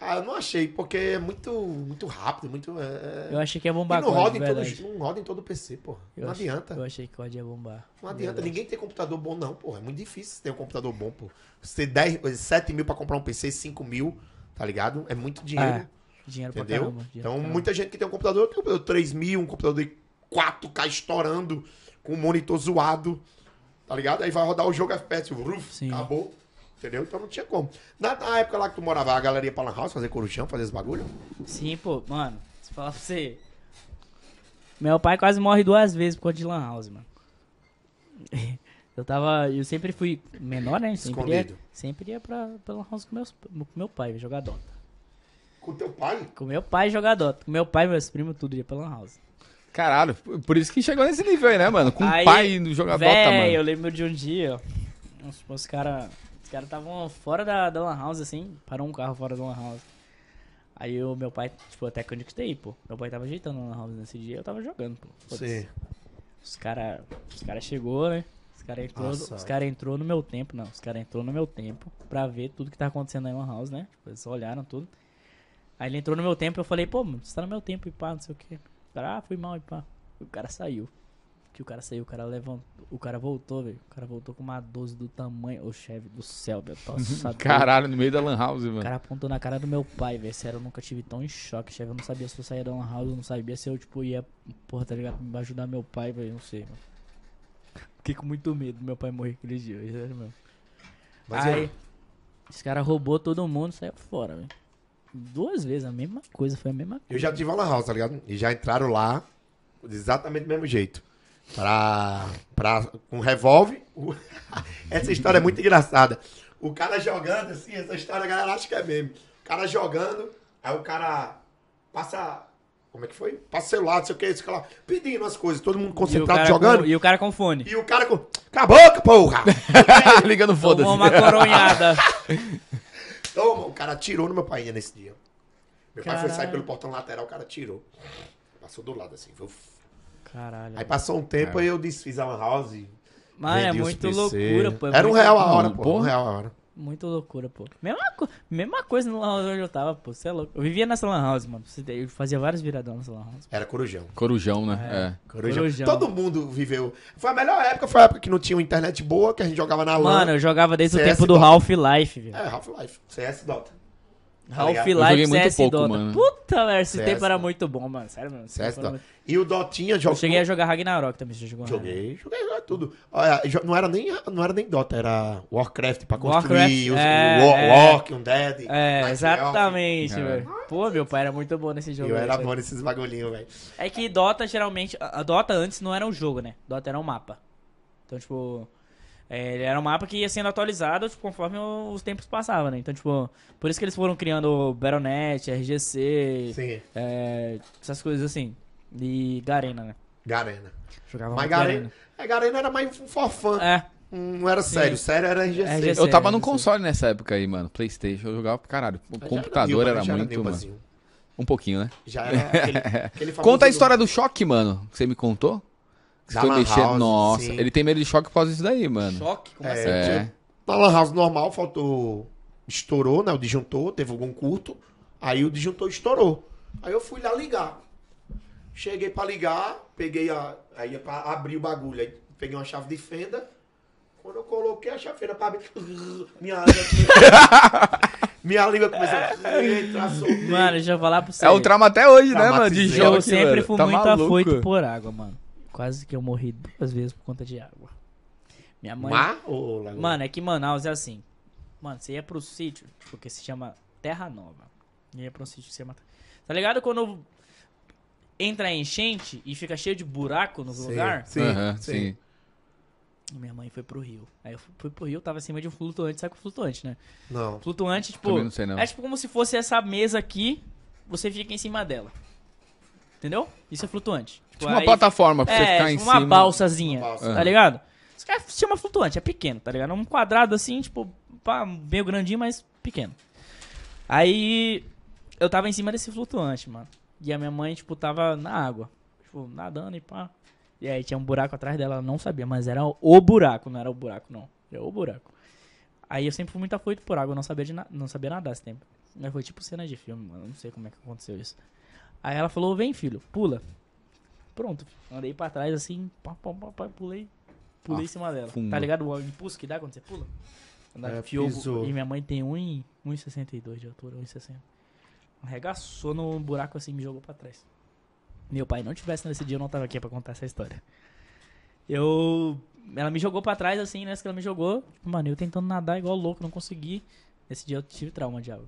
[SPEAKER 1] Ah, eu não achei, porque é muito, muito rápido, muito. É...
[SPEAKER 3] Eu achei que ia
[SPEAKER 1] E
[SPEAKER 3] bombar
[SPEAKER 1] não
[SPEAKER 3] COD,
[SPEAKER 1] roda, em todo, não roda em todo PC, porra.
[SPEAKER 3] Eu
[SPEAKER 1] não
[SPEAKER 3] achei-
[SPEAKER 1] adianta.
[SPEAKER 3] Eu achei que COD ia bombar.
[SPEAKER 1] Não adianta.
[SPEAKER 3] Verdade.
[SPEAKER 1] Ninguém tem computador bom, não, porra. É muito difícil você ter um computador bom, pô. Você ter 10, 7 mil pra comprar um PC, 5 mil, tá ligado? É muito dinheiro.
[SPEAKER 3] É, Dinheiro pra
[SPEAKER 1] Entendeu?
[SPEAKER 3] caramba. dinheiro
[SPEAKER 1] Então,
[SPEAKER 3] caramba.
[SPEAKER 1] muita gente que tem um computador, tem um computador de 3 mil, um computador de 4K estourando, com um monitor zoado, tá ligado? Aí vai rodar o jogo FPS, ruf,
[SPEAKER 3] Sim.
[SPEAKER 1] acabou. Entendeu? Então não tinha como. Na, na época lá que tu morava, a galera ia pra Lan House fazer corujão, fazer esse bagulho?
[SPEAKER 3] Sim, pô, mano, se falar pra você. Meu pai quase morre duas vezes por conta de Lan House, mano. Eu tava. Eu sempre fui menor, né? Sempre
[SPEAKER 1] Escondido.
[SPEAKER 3] Sempre ia pra, pra Lan House com, meus, com meu pai, jogar Dota.
[SPEAKER 1] Com teu pai?
[SPEAKER 3] Com meu pai jogar Dota. Com meu pai e meus primos, tudo ia pra Lan House.
[SPEAKER 2] Caralho, por isso que chegou nesse nível aí, né, mano? Com
[SPEAKER 3] Aí,
[SPEAKER 2] o pai no jogar Dota,
[SPEAKER 3] Véi,
[SPEAKER 2] mano.
[SPEAKER 3] eu lembro de um dia, ó, os, os caras os cara estavam fora da, da Lan House, assim, parou um carro fora da Lan House. Aí o meu pai, tipo, até que eu conectei, pô. Meu pai tava ajeitando a Lan House nesse dia, eu tava jogando, pô. Foda-se.
[SPEAKER 1] Sim.
[SPEAKER 3] Os cara, os cara chegou, né? Os cara entrou,
[SPEAKER 1] Nossa.
[SPEAKER 3] os cara entrou no meu tempo, não. Os cara entrou no meu tempo pra ver tudo que tá acontecendo na Lan House, né? Tipo, eles olharam tudo. Aí ele entrou no meu tempo, eu falei, pô, mano, você tá no meu tempo e pá, não sei o quê. O cara, ah, fui mal e pá. O cara saiu. Que o cara saiu, o cara levantou. O cara voltou, velho. O cara voltou com uma 12 do tamanho. Ô, chefe do céu, meu. Nossa,
[SPEAKER 2] Caralho, no meio da Lan House,
[SPEAKER 3] O
[SPEAKER 2] mano.
[SPEAKER 3] cara apontou na cara do meu pai, velho. Sério, eu nunca tive tão em choque, chefe. Eu não sabia se eu saía da Lan House, eu não sabia se eu, tipo, ia, porra, tá ligado? Me ajudar meu pai, velho. Não sei, mano. Fiquei com muito medo do meu pai morrer aquele dia, sério, meu.
[SPEAKER 1] Mas
[SPEAKER 3] Aí,
[SPEAKER 1] é-
[SPEAKER 3] esse cara roubou todo mundo e saiu fora, velho. Duas vezes, a mesma coisa, foi a mesma
[SPEAKER 1] Eu já tive uma House, tá ligado? E já entraram lá exatamente do mesmo jeito. Pra. pra com revólver. O- essa história é muito engraçada. O cara jogando, assim, essa história a galera acha que é mesmo. O cara jogando, aí o cara passa. Como é que foi? Passa celular, não sei o que, cara lá, pedindo as coisas, todo mundo
[SPEAKER 3] E
[SPEAKER 1] concentrado
[SPEAKER 3] cara
[SPEAKER 1] jogando.
[SPEAKER 3] Com, e o cara com fone.
[SPEAKER 1] E o cara com. Boca, porra!
[SPEAKER 2] Ligando foda-se.
[SPEAKER 3] Tomou uma coronhada.
[SPEAKER 1] Toma, o cara atirou no meu pai nesse dia. Meu pai foi
[SPEAKER 3] Caralho.
[SPEAKER 1] sair pelo portão lateral, o cara atirou. Passou do lado assim. Foi...
[SPEAKER 3] Caralho.
[SPEAKER 1] Aí passou um tempo, aí eu desfiz a Lan House. e
[SPEAKER 3] Mano, é muito
[SPEAKER 1] PC.
[SPEAKER 3] loucura, pô. é
[SPEAKER 1] Era um real a hora, pô. Um real a hora.
[SPEAKER 3] Muito loucura, pô. Mesma, co mesma coisa no Lan House onde eu tava, pô. Você é louco. Eu vivia nessa Lan House, mano. Eu fazia vários viradão nessa Lan House.
[SPEAKER 1] Era corujão.
[SPEAKER 2] Corujão, né? É.
[SPEAKER 1] Corujão.
[SPEAKER 3] Corujão.
[SPEAKER 1] Todo mundo viveu. Foi a melhor época, foi a época que não tinha uma internet boa, que a gente jogava na LAN.
[SPEAKER 3] Mano, eu jogava desde o
[SPEAKER 1] CS
[SPEAKER 3] tempo do. Half-Life, velho.
[SPEAKER 1] É, Half-Life. CS Dota. Tá ligado?
[SPEAKER 2] Eu joguei
[SPEAKER 3] Half-Life,
[SPEAKER 2] muito
[SPEAKER 3] CS
[SPEAKER 2] pouco,
[SPEAKER 3] Dota.
[SPEAKER 2] mano.
[SPEAKER 3] Puta, velho, esse
[SPEAKER 1] CS
[SPEAKER 3] tempo era muito bom, mano. Sério, mano.
[SPEAKER 1] CS
[SPEAKER 3] muito-
[SPEAKER 1] E o Dotinha jogou.
[SPEAKER 3] Eu cheguei a jogar Ragnarok também, você já jogou?
[SPEAKER 1] Joguei, joguei, joguei tudo. Olha, não era nem, não era nem Dota, era Warcraft pra construir
[SPEAKER 3] Warcraft,
[SPEAKER 1] os,
[SPEAKER 3] é,
[SPEAKER 1] War,
[SPEAKER 3] é.
[SPEAKER 1] Walk, um Dead.
[SPEAKER 3] É,
[SPEAKER 1] Night
[SPEAKER 3] exatamente,
[SPEAKER 2] É.
[SPEAKER 3] velho. Pô, meu pai era muito bom nesse jogo.
[SPEAKER 1] Eu
[SPEAKER 3] aí,
[SPEAKER 1] era bom nesses bagulhinhos, velho.
[SPEAKER 3] É que Dota geralmente. A Dota antes não era um jogo, né? Dota era um mapa. Então, tipo. É, ele era um mapa que ia sendo atualizado tipo, conforme os tempos passavam, né? Então, tipo. Por isso que eles foram criando o Battle.net, RGC,
[SPEAKER 1] Sim,
[SPEAKER 3] é, essas coisas assim. E Garena, né?
[SPEAKER 1] Garena.
[SPEAKER 3] Jogava
[SPEAKER 1] Mas
[SPEAKER 3] muito
[SPEAKER 1] Garena, é, Garena era mais um forfã.
[SPEAKER 3] É.
[SPEAKER 1] Não era sério, sério era RGC.
[SPEAKER 3] RGC.
[SPEAKER 2] Eu tava no
[SPEAKER 3] Sim.
[SPEAKER 2] console nessa época aí, mano. Playstation, eu jogava pra caralho. O
[SPEAKER 1] Já era
[SPEAKER 2] computador
[SPEAKER 1] Nilma,
[SPEAKER 2] era muito, mano.
[SPEAKER 1] Nilmazinho.
[SPEAKER 2] Um pouquinho, né?
[SPEAKER 1] Já era aquele, aquele
[SPEAKER 2] Conta a
[SPEAKER 1] do-
[SPEAKER 2] história do choque, mano. Que você me contou?
[SPEAKER 1] Da
[SPEAKER 2] foi mexer.
[SPEAKER 1] House,
[SPEAKER 2] Nossa,
[SPEAKER 1] sim.
[SPEAKER 2] ele tem medo de choque por causa disso daí, mano.
[SPEAKER 3] Choque? Como
[SPEAKER 1] É,
[SPEAKER 3] assim?
[SPEAKER 2] É.
[SPEAKER 1] Na Lan House normal faltou. Estourou, né? O disjuntor, teve algum curto. Aí o disjuntor estourou. Aí eu fui lá ligar. Cheguei pra ligar, peguei a. Aí pra abrir o bagulho. Aí peguei uma chave de fenda. Quando eu coloquei a chave de fenda pra abrir. Minha língua. minha língua começou a entrar, soltei.
[SPEAKER 3] Mano, deixa eu falar pra você.
[SPEAKER 2] É o trauma até hoje, né, mano? De jogo
[SPEAKER 3] Eu sempre
[SPEAKER 2] mano.
[SPEAKER 3] fui
[SPEAKER 2] Tá
[SPEAKER 3] muito
[SPEAKER 2] maluco.
[SPEAKER 3] afoito por água, mano. Quase que eu morri duas vezes por conta de água. Minha mãe.
[SPEAKER 1] Mar ou lagoa?
[SPEAKER 3] Mano, é que Manaus é assim. Mano, você ia pro sítio, tipo, que se chama Terra Nova. Ia pro sítio que se chama. Tá ligado quando entra a enchente e fica cheio de buraco no
[SPEAKER 1] Sim,
[SPEAKER 3] lugar?
[SPEAKER 1] Sim,
[SPEAKER 2] Aham,
[SPEAKER 1] sim.
[SPEAKER 2] sim.
[SPEAKER 3] Minha mãe foi pro rio. Aí eu fui- pro rio, tava acima de um flutuante. Sabe o que é flutuante, né?
[SPEAKER 1] Não.
[SPEAKER 3] Flutuante, tipo.
[SPEAKER 2] Não sei, não.
[SPEAKER 3] É tipo como se fosse essa mesa aqui, você fica em cima dela. Entendeu? Isso é flutuante. Tipo,
[SPEAKER 2] Tipo uma
[SPEAKER 3] aí-
[SPEAKER 2] plataforma pra você
[SPEAKER 3] é,
[SPEAKER 2] ficar em
[SPEAKER 3] tipo uma
[SPEAKER 2] cima.
[SPEAKER 3] balsazinha,
[SPEAKER 1] Uma balsa.
[SPEAKER 3] tá ligado? Isso se chama flutuante, é pequeno, tá ligado? É um quadrado assim, tipo, pá, meio grandinho, mas pequeno. Aí eu tava em cima desse flutuante, mano. E a minha mãe, tipo, tava na água. Tipo, nadando e pá. E aí tinha um buraco atrás dela, ela não sabia, mas era o buraco, não era o buraco, não. Era o buraco. Aí eu sempre fui muito afoito por água, eu não sabia, de na- não sabia nadar esse tempo. Mas foi tipo cena de filme, mano. eu Não sei como é que aconteceu isso. Aí ela falou, vem filho, pula. Pronto. Andei pra trás assim, pá, pá, pá, pá, pulei. Pulei em cima dela. Tá ligado o impulso que dá quando você pula? Andar
[SPEAKER 1] É,
[SPEAKER 3] fiogo. E minha mãe tem 1,62 1,62 de altura, 1,60. Arregaçou no buraco assim e me jogou pra trás. Meu pai não tivesse nesse dia, eu não tava aqui pra contar essa história. Eu. Ela me jogou pra trás assim, nessa que ela me jogou. Tipo, mano, eu tentando nadar igual louco, não consegui. Nesse dia eu tive trauma de água.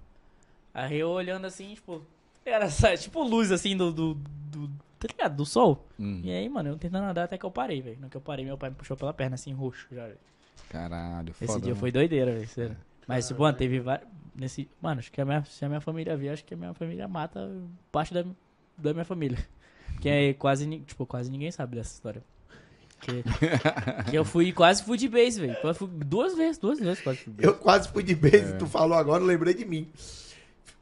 [SPEAKER 3] Aí eu olhando assim, tipo. Era essa, tipo luz assim do. do, do tá ligado? Do sol.
[SPEAKER 2] Hum,
[SPEAKER 3] E aí, mano, eu tentando nadar até que eu parei, velho. No que eu parei, meu pai me puxou pela perna, assim, roxo já. velho.
[SPEAKER 2] Caralho, foda.
[SPEAKER 3] Esse dia
[SPEAKER 2] mano.
[SPEAKER 3] foi doideira, velho. sério. Mas, tipo, mano, teve vários. Nesse... Mano, acho que a minha, se a minha família vir, acho que a minha família mata parte da, da minha família. Que é quase, tipo, quase ninguém sabe dessa história. Que, que eu fui, quase fui de base, velho. Duas vezes, duas vezes quase fui de base.
[SPEAKER 1] Eu quase fui de base, tu falou agora, eu lembrei de mim.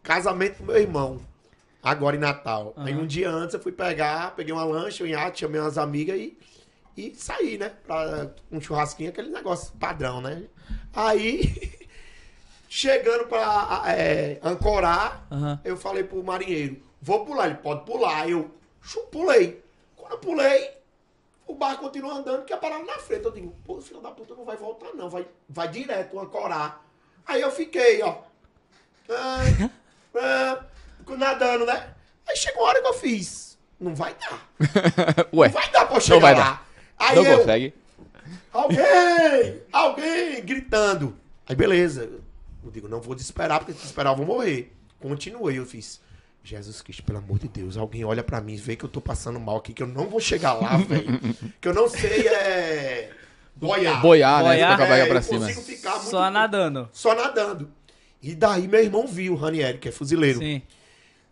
[SPEAKER 1] Casamento do meu irmão, agora em Natal. Aí
[SPEAKER 3] Aham.
[SPEAKER 1] um dia antes eu fui pegar, peguei uma lancha, um iate, chamei umas amigas e, e saí, né? Pra um churrasquinho, aquele negócio padrão, né? Aí, chegando pra é, ancorar,
[SPEAKER 3] Aham.
[SPEAKER 1] eu falei pro marinheiro, vou pular, ele pode pular. Eu pulei. Quando eu pulei, o barco continua andando, que é parado na frente. Eu digo, pô, filho da puta não vai voltar não, vai, vai direto ancorar. Aí eu fiquei, ó. Ah, ah, nadando, né? Aí chegou a hora que eu fiz. Não vai dar.
[SPEAKER 2] Ué,
[SPEAKER 1] Não vai dar pra eu chegar
[SPEAKER 2] vai
[SPEAKER 1] lá.
[SPEAKER 2] dar.
[SPEAKER 1] Aí
[SPEAKER 2] não
[SPEAKER 1] eu,
[SPEAKER 2] consegue.
[SPEAKER 1] Alguém! Alguém! Gritando. Aí beleza. Eu digo, não vou desesperar, porque se desesperar eu vou morrer. Continuei, eu fiz. Jesus Cristo, pelo amor de Deus, alguém olha pra mim e vê que eu tô passando mal aqui, que eu não vou chegar lá, velho. que eu não sei é. Boiar.
[SPEAKER 2] Boiar, né?
[SPEAKER 3] Boiar.
[SPEAKER 1] É,
[SPEAKER 2] pra
[SPEAKER 1] eu
[SPEAKER 2] cima.
[SPEAKER 1] consigo ficar muito
[SPEAKER 3] Só nadando.
[SPEAKER 1] só nadando. E daí meu irmão viu, o Ranieri, que é fuzileiro.
[SPEAKER 3] Sim.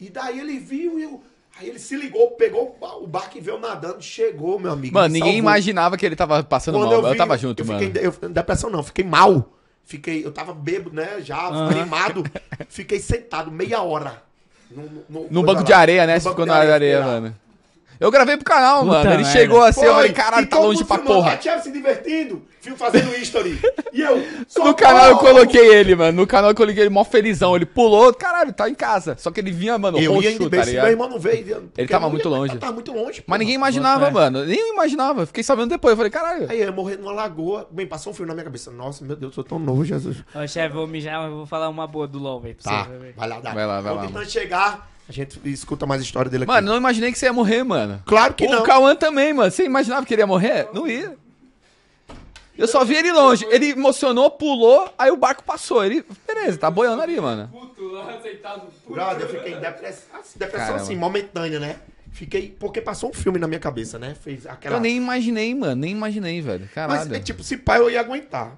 [SPEAKER 1] E daí ele viu e eu. Aí ele se ligou, pegou o ba- o barco e veio nadando. Chegou, meu amigo.
[SPEAKER 2] Mano, ninguém imaginava que ele tava passando mal. Eu,
[SPEAKER 1] vi,
[SPEAKER 2] tava junto,
[SPEAKER 1] eu
[SPEAKER 2] mano.
[SPEAKER 1] Fiquei, eu, depressão não, fiquei mal. Fiquei, eu tava bêbado, né? Já animado. Fiquei sentado meia hora. No, no,
[SPEAKER 2] No banco
[SPEAKER 1] lá.
[SPEAKER 2] de areia, né?
[SPEAKER 1] No
[SPEAKER 2] Você ficou
[SPEAKER 1] de
[SPEAKER 2] na areia,
[SPEAKER 1] esperar.
[SPEAKER 2] mano. Eu gravei pro canal,
[SPEAKER 3] Puta
[SPEAKER 2] mano. Ele
[SPEAKER 3] merda.
[SPEAKER 2] chegou assim, eu
[SPEAKER 1] Foi,
[SPEAKER 2] falei, caralho, tá longe pra porra.
[SPEAKER 1] A Chelsea se divertindo, fio fazendo history. E eu.
[SPEAKER 2] No canal eu coloquei ele, mano. No canal eu coloquei ele mó felizão. Ele pulou, caralho, tá em casa. Só que ele vinha, mano,
[SPEAKER 1] Eu ia
[SPEAKER 2] roxo,
[SPEAKER 1] indo
[SPEAKER 2] tá
[SPEAKER 1] bem, meu irmão não veio. porque
[SPEAKER 2] tava
[SPEAKER 1] eu
[SPEAKER 2] muito
[SPEAKER 1] ia-
[SPEAKER 2] longe.
[SPEAKER 1] Eu tava muito longe.
[SPEAKER 2] Mas ninguém imaginava,
[SPEAKER 3] fé.
[SPEAKER 2] mano. Nem eu imaginava. Fiquei sabendo depois. Eu falei, caralho.
[SPEAKER 1] Aí eu ia morrer numa lagoa. Bem, passou um filme na minha cabeça. Nossa, meu Deus, eu sou tão novo, Jesus.
[SPEAKER 3] Ô, chefe, vou mijar, mas vou falar uma boa do LOL, velho. pra
[SPEAKER 1] Tá,
[SPEAKER 3] você, velho.
[SPEAKER 1] vai lá, dá.
[SPEAKER 2] Vai lá, vai
[SPEAKER 1] Tô
[SPEAKER 2] lá,
[SPEAKER 1] tentando chegar, a gente escuta mais a história dele aqui.
[SPEAKER 2] Mano, não imaginei que você ia morrer, mano.
[SPEAKER 1] claro que
[SPEAKER 2] o
[SPEAKER 1] não.
[SPEAKER 2] Cauã também, mano. Você imaginava que ele ia morrer? Não ia. Eu só vi ele longe. Ele emocionou, pulou, aí o barco passou. Ele, beleza, tá boiando ali, mano.
[SPEAKER 5] Puto lá, aceitado. Puto.
[SPEAKER 1] Brother, eu fiquei depressão, assim, depressão
[SPEAKER 2] Caramba.
[SPEAKER 1] assim, momentânea, né? Fiquei, porque passou um filme na minha cabeça, né? Fez aquela...
[SPEAKER 2] Eu nem imaginei, mano. Nem imaginei, velho.
[SPEAKER 1] Mas,
[SPEAKER 2] Caralho.
[SPEAKER 1] é, tipo, se pai eu ia aguentar.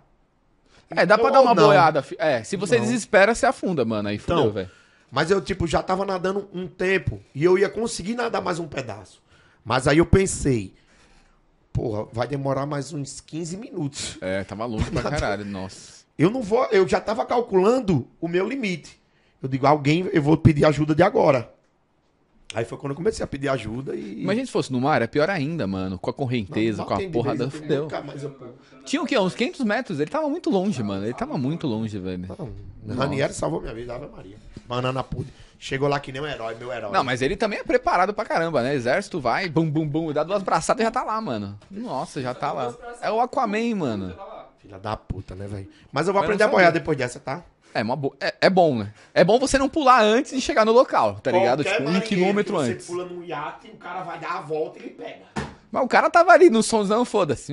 [SPEAKER 2] É, dá pra
[SPEAKER 1] Ou
[SPEAKER 2] dar uma boiada. É, se você
[SPEAKER 1] Não.
[SPEAKER 2] desespera, você afunda, mano. Aí fudeu,
[SPEAKER 1] Então,
[SPEAKER 2] velho.
[SPEAKER 1] Mas eu, tipo, já tava nadando um tempo e eu ia conseguir nadar mais um pedaço. Mas aí eu pensei, porra, vai demorar mais uns 15 minutos.
[SPEAKER 2] É, tava longe pra caralho. Nossa.
[SPEAKER 1] Eu não vou, eu já tava calculando o meu limite. Eu digo, alguém, eu vou pedir ajuda de agora. Aí foi quando eu comecei a pedir ajuda e.
[SPEAKER 2] Imagina se fosse no mar, é pior ainda, mano. Com a correnteza, com a porra da. Fudeu. Tinha o quê? Uns 500 metros? Ele tava muito longe, mano. Ele tava muito longe, velho.
[SPEAKER 1] Não, Ranieri salvou minha vida, Ave Maria. Banana pude. Chegou lá que nem um herói, meu herói.
[SPEAKER 2] Não, mas ele também é preparado pra caramba, né? Exército vai, bum, bum, bum, dá duas braçadas e já tá lá, mano. Nossa, já tá lá. É o Aquaman, mano.
[SPEAKER 1] Filha da puta, né, velho? Mas eu vou
[SPEAKER 2] Mas
[SPEAKER 1] aprender a
[SPEAKER 2] não
[SPEAKER 1] boiar depois dessa, tá?
[SPEAKER 2] É, uma bo... é, é bom, né? É bom você não pular antes de chegar no local, tá ligado?
[SPEAKER 1] Qualquer
[SPEAKER 2] Tipo, um
[SPEAKER 1] marinheiro
[SPEAKER 2] quilômetro
[SPEAKER 1] que
[SPEAKER 2] antes.
[SPEAKER 1] Você pula num iate, o cara vai dar a volta e ele pega.
[SPEAKER 2] Mas o cara tava ali no somzão, foda-se.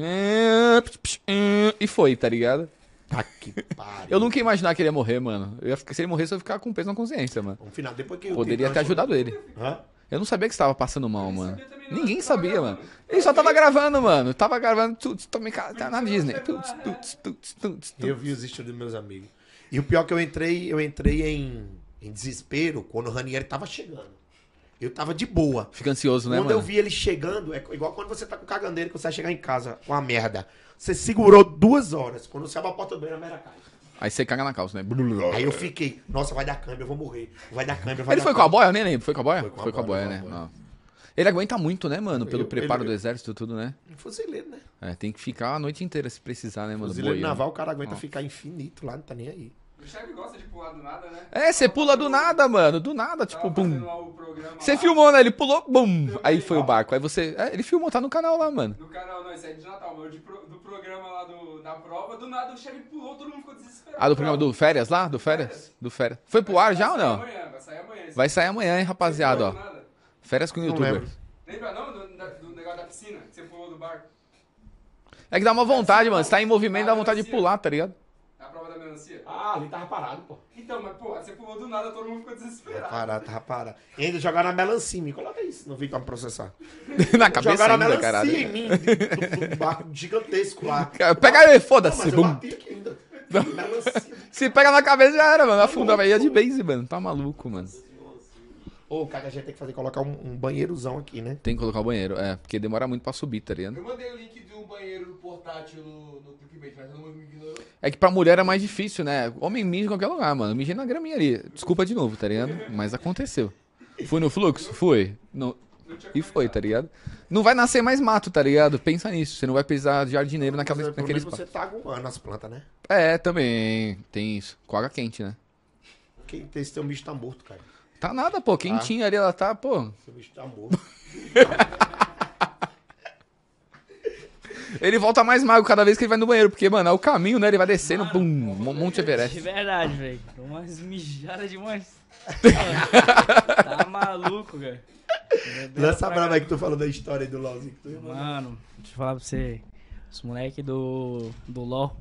[SPEAKER 2] E foi, tá ligado?
[SPEAKER 1] Tá que pariu.
[SPEAKER 2] Eu nunca ia imaginar que ele ia morrer, mano. Eu ia ficar- se ele morresse, eu ia ficar com peso na consciência, mano.
[SPEAKER 1] No final, depois que o
[SPEAKER 2] Poderia
[SPEAKER 1] que
[SPEAKER 2] ter ajudado ele.
[SPEAKER 1] Hã?
[SPEAKER 2] Eu não sabia que você tava passando mal, mano. Ninguém sabia, mano. Ele só tava gravando, mano. Tava gravando tudo. Também tá na Disney. Tuts, tuts, tuts, tuts, tuts.
[SPEAKER 1] Eu vi os stories dos meus amigos. E o pior é que eu entrei, eu entrei em, em desespero quando o Ranieri tava chegando. Eu tava de boa.
[SPEAKER 2] Fica ansioso, né,
[SPEAKER 1] quando eu
[SPEAKER 2] mano?
[SPEAKER 1] vi ele chegando, é igual quando você tá com caganeiro que você vai chegar em casa com a merda. Você segurou duas horas. Quando você abre a porta do banheiro, a merda cai.
[SPEAKER 2] Aí você caga na calça, né?
[SPEAKER 1] Aí eu fiquei, nossa, vai dar câmera, eu vou morrer. Vai dar câmera, vai
[SPEAKER 2] Ele
[SPEAKER 1] dar
[SPEAKER 2] foi com a boia? Eu nem lembro. Foi com a boia?
[SPEAKER 1] Foi com a
[SPEAKER 2] Foi com a
[SPEAKER 1] boia,
[SPEAKER 2] né?
[SPEAKER 1] boia.
[SPEAKER 2] Ah. Ele aguenta muito, né, mano? Pelo
[SPEAKER 1] Eu-
[SPEAKER 2] preparo
[SPEAKER 1] ele-
[SPEAKER 2] do exército e tudo, né?
[SPEAKER 1] Fuzileiro, né?
[SPEAKER 2] É, tem que ficar a noite inteira se precisar, né, mano?
[SPEAKER 1] Fuzileiro
[SPEAKER 2] Boiando.
[SPEAKER 1] naval, o cara aguenta ficar infinito lá, não tá nem aí.
[SPEAKER 5] O chefe gosta de pular do nada, né?
[SPEAKER 2] É, você pula do nada, mano. Do nada, tipo,
[SPEAKER 5] fazendo
[SPEAKER 2] bum.
[SPEAKER 5] lá o programa
[SPEAKER 2] Você
[SPEAKER 5] lá,
[SPEAKER 2] filmou, né? Ele pulou, bum. Aí foi o barco. Aí você. É, ele filmou, tá no canal lá, mano.
[SPEAKER 5] Do canal, não, isso é de Natal, mas o de pro- do programa lá do, da prova, do nada o chefe pulou, todo mundo ficou desesperado.
[SPEAKER 2] Ah, do programa do Férias lá? Do Férias? Do Férias. Foi pro ar já ou não?
[SPEAKER 5] Vai sair amanhã, vai sair amanhã.
[SPEAKER 2] Vai sair amanhã, hein, rapaziada, ó.
[SPEAKER 5] nada.
[SPEAKER 2] Férias com o youtuber.
[SPEAKER 1] lembro.
[SPEAKER 5] Lembra não do, do negócio da piscina, que você pulou do barco?
[SPEAKER 2] É que dá uma vontade, mano. Você tá em movimento, dá vontade de pular, tá ligado?
[SPEAKER 1] Ali tava parado, pô.
[SPEAKER 5] Então, mas pô, você pulou do nada, todo mundo ficou
[SPEAKER 1] Tava
[SPEAKER 5] desesperado.
[SPEAKER 1] parado, tava parado. E ainda jogaram a melancia em mim. Coloca isso no vídeo pra me processar.
[SPEAKER 2] Na cabeça
[SPEAKER 1] jogaram a
[SPEAKER 2] ainda,
[SPEAKER 1] melancia
[SPEAKER 2] caralho.
[SPEAKER 1] em mim, do, do- do barco gigantesco lá.
[SPEAKER 2] Pega aí,
[SPEAKER 1] Não,
[SPEAKER 2] foda-se,
[SPEAKER 1] mas eu
[SPEAKER 2] bum.
[SPEAKER 1] bati aqui ainda. Melancia.
[SPEAKER 2] Se pega na cabeça já era, mano. Afunda, vai ia de base, mano. Tá maluco, mano.
[SPEAKER 1] Ô, cara, a gente tem que fazer, colocar um, um banheirozão aqui, né?
[SPEAKER 2] Tem que colocar o banheiro, é, porque demora muito pra subir, tá ligado?
[SPEAKER 4] Eu mandei o link de um banheiro portátil no, no clickbait, mas todo mundo me ignorou.
[SPEAKER 2] É que pra mulher é mais difícil, né? Homem mija em qualquer lugar, mano. Mijei na graminha ali. Desculpa de novo, tá ligado? Mas aconteceu. Fui no fluxo? Fui. No... E foi, tá ligado? Não vai nascer mais mato, tá ligado? Pensa nisso. Você não vai precisar de jardineiro naquela,
[SPEAKER 1] Mas,
[SPEAKER 2] naquele espaço.
[SPEAKER 1] você tá aguando as plantas, né?
[SPEAKER 2] É, também. Tem isso. Com água quente, né?
[SPEAKER 1] Quem tem esse teu bicho tá morto, cara.
[SPEAKER 2] Tá nada, pô. Quentinha ali, ela tá, pô.
[SPEAKER 1] Seu bicho tá morto.
[SPEAKER 2] Ele volta mais magro cada vez que ele vai no banheiro, porque, mano, é o caminho, né? Ele vai descendo, pum, um Monte
[SPEAKER 3] De
[SPEAKER 2] Everest.
[SPEAKER 3] verdade, velho. Dou Umas mijadas demais. tá maluco, cara.
[SPEAKER 1] Lança brava aí que tu falou da história aí do LOLzinho. que tu ia mandar.
[SPEAKER 3] Mano, deixa eu falar pra você. Os moleque do, do LoL.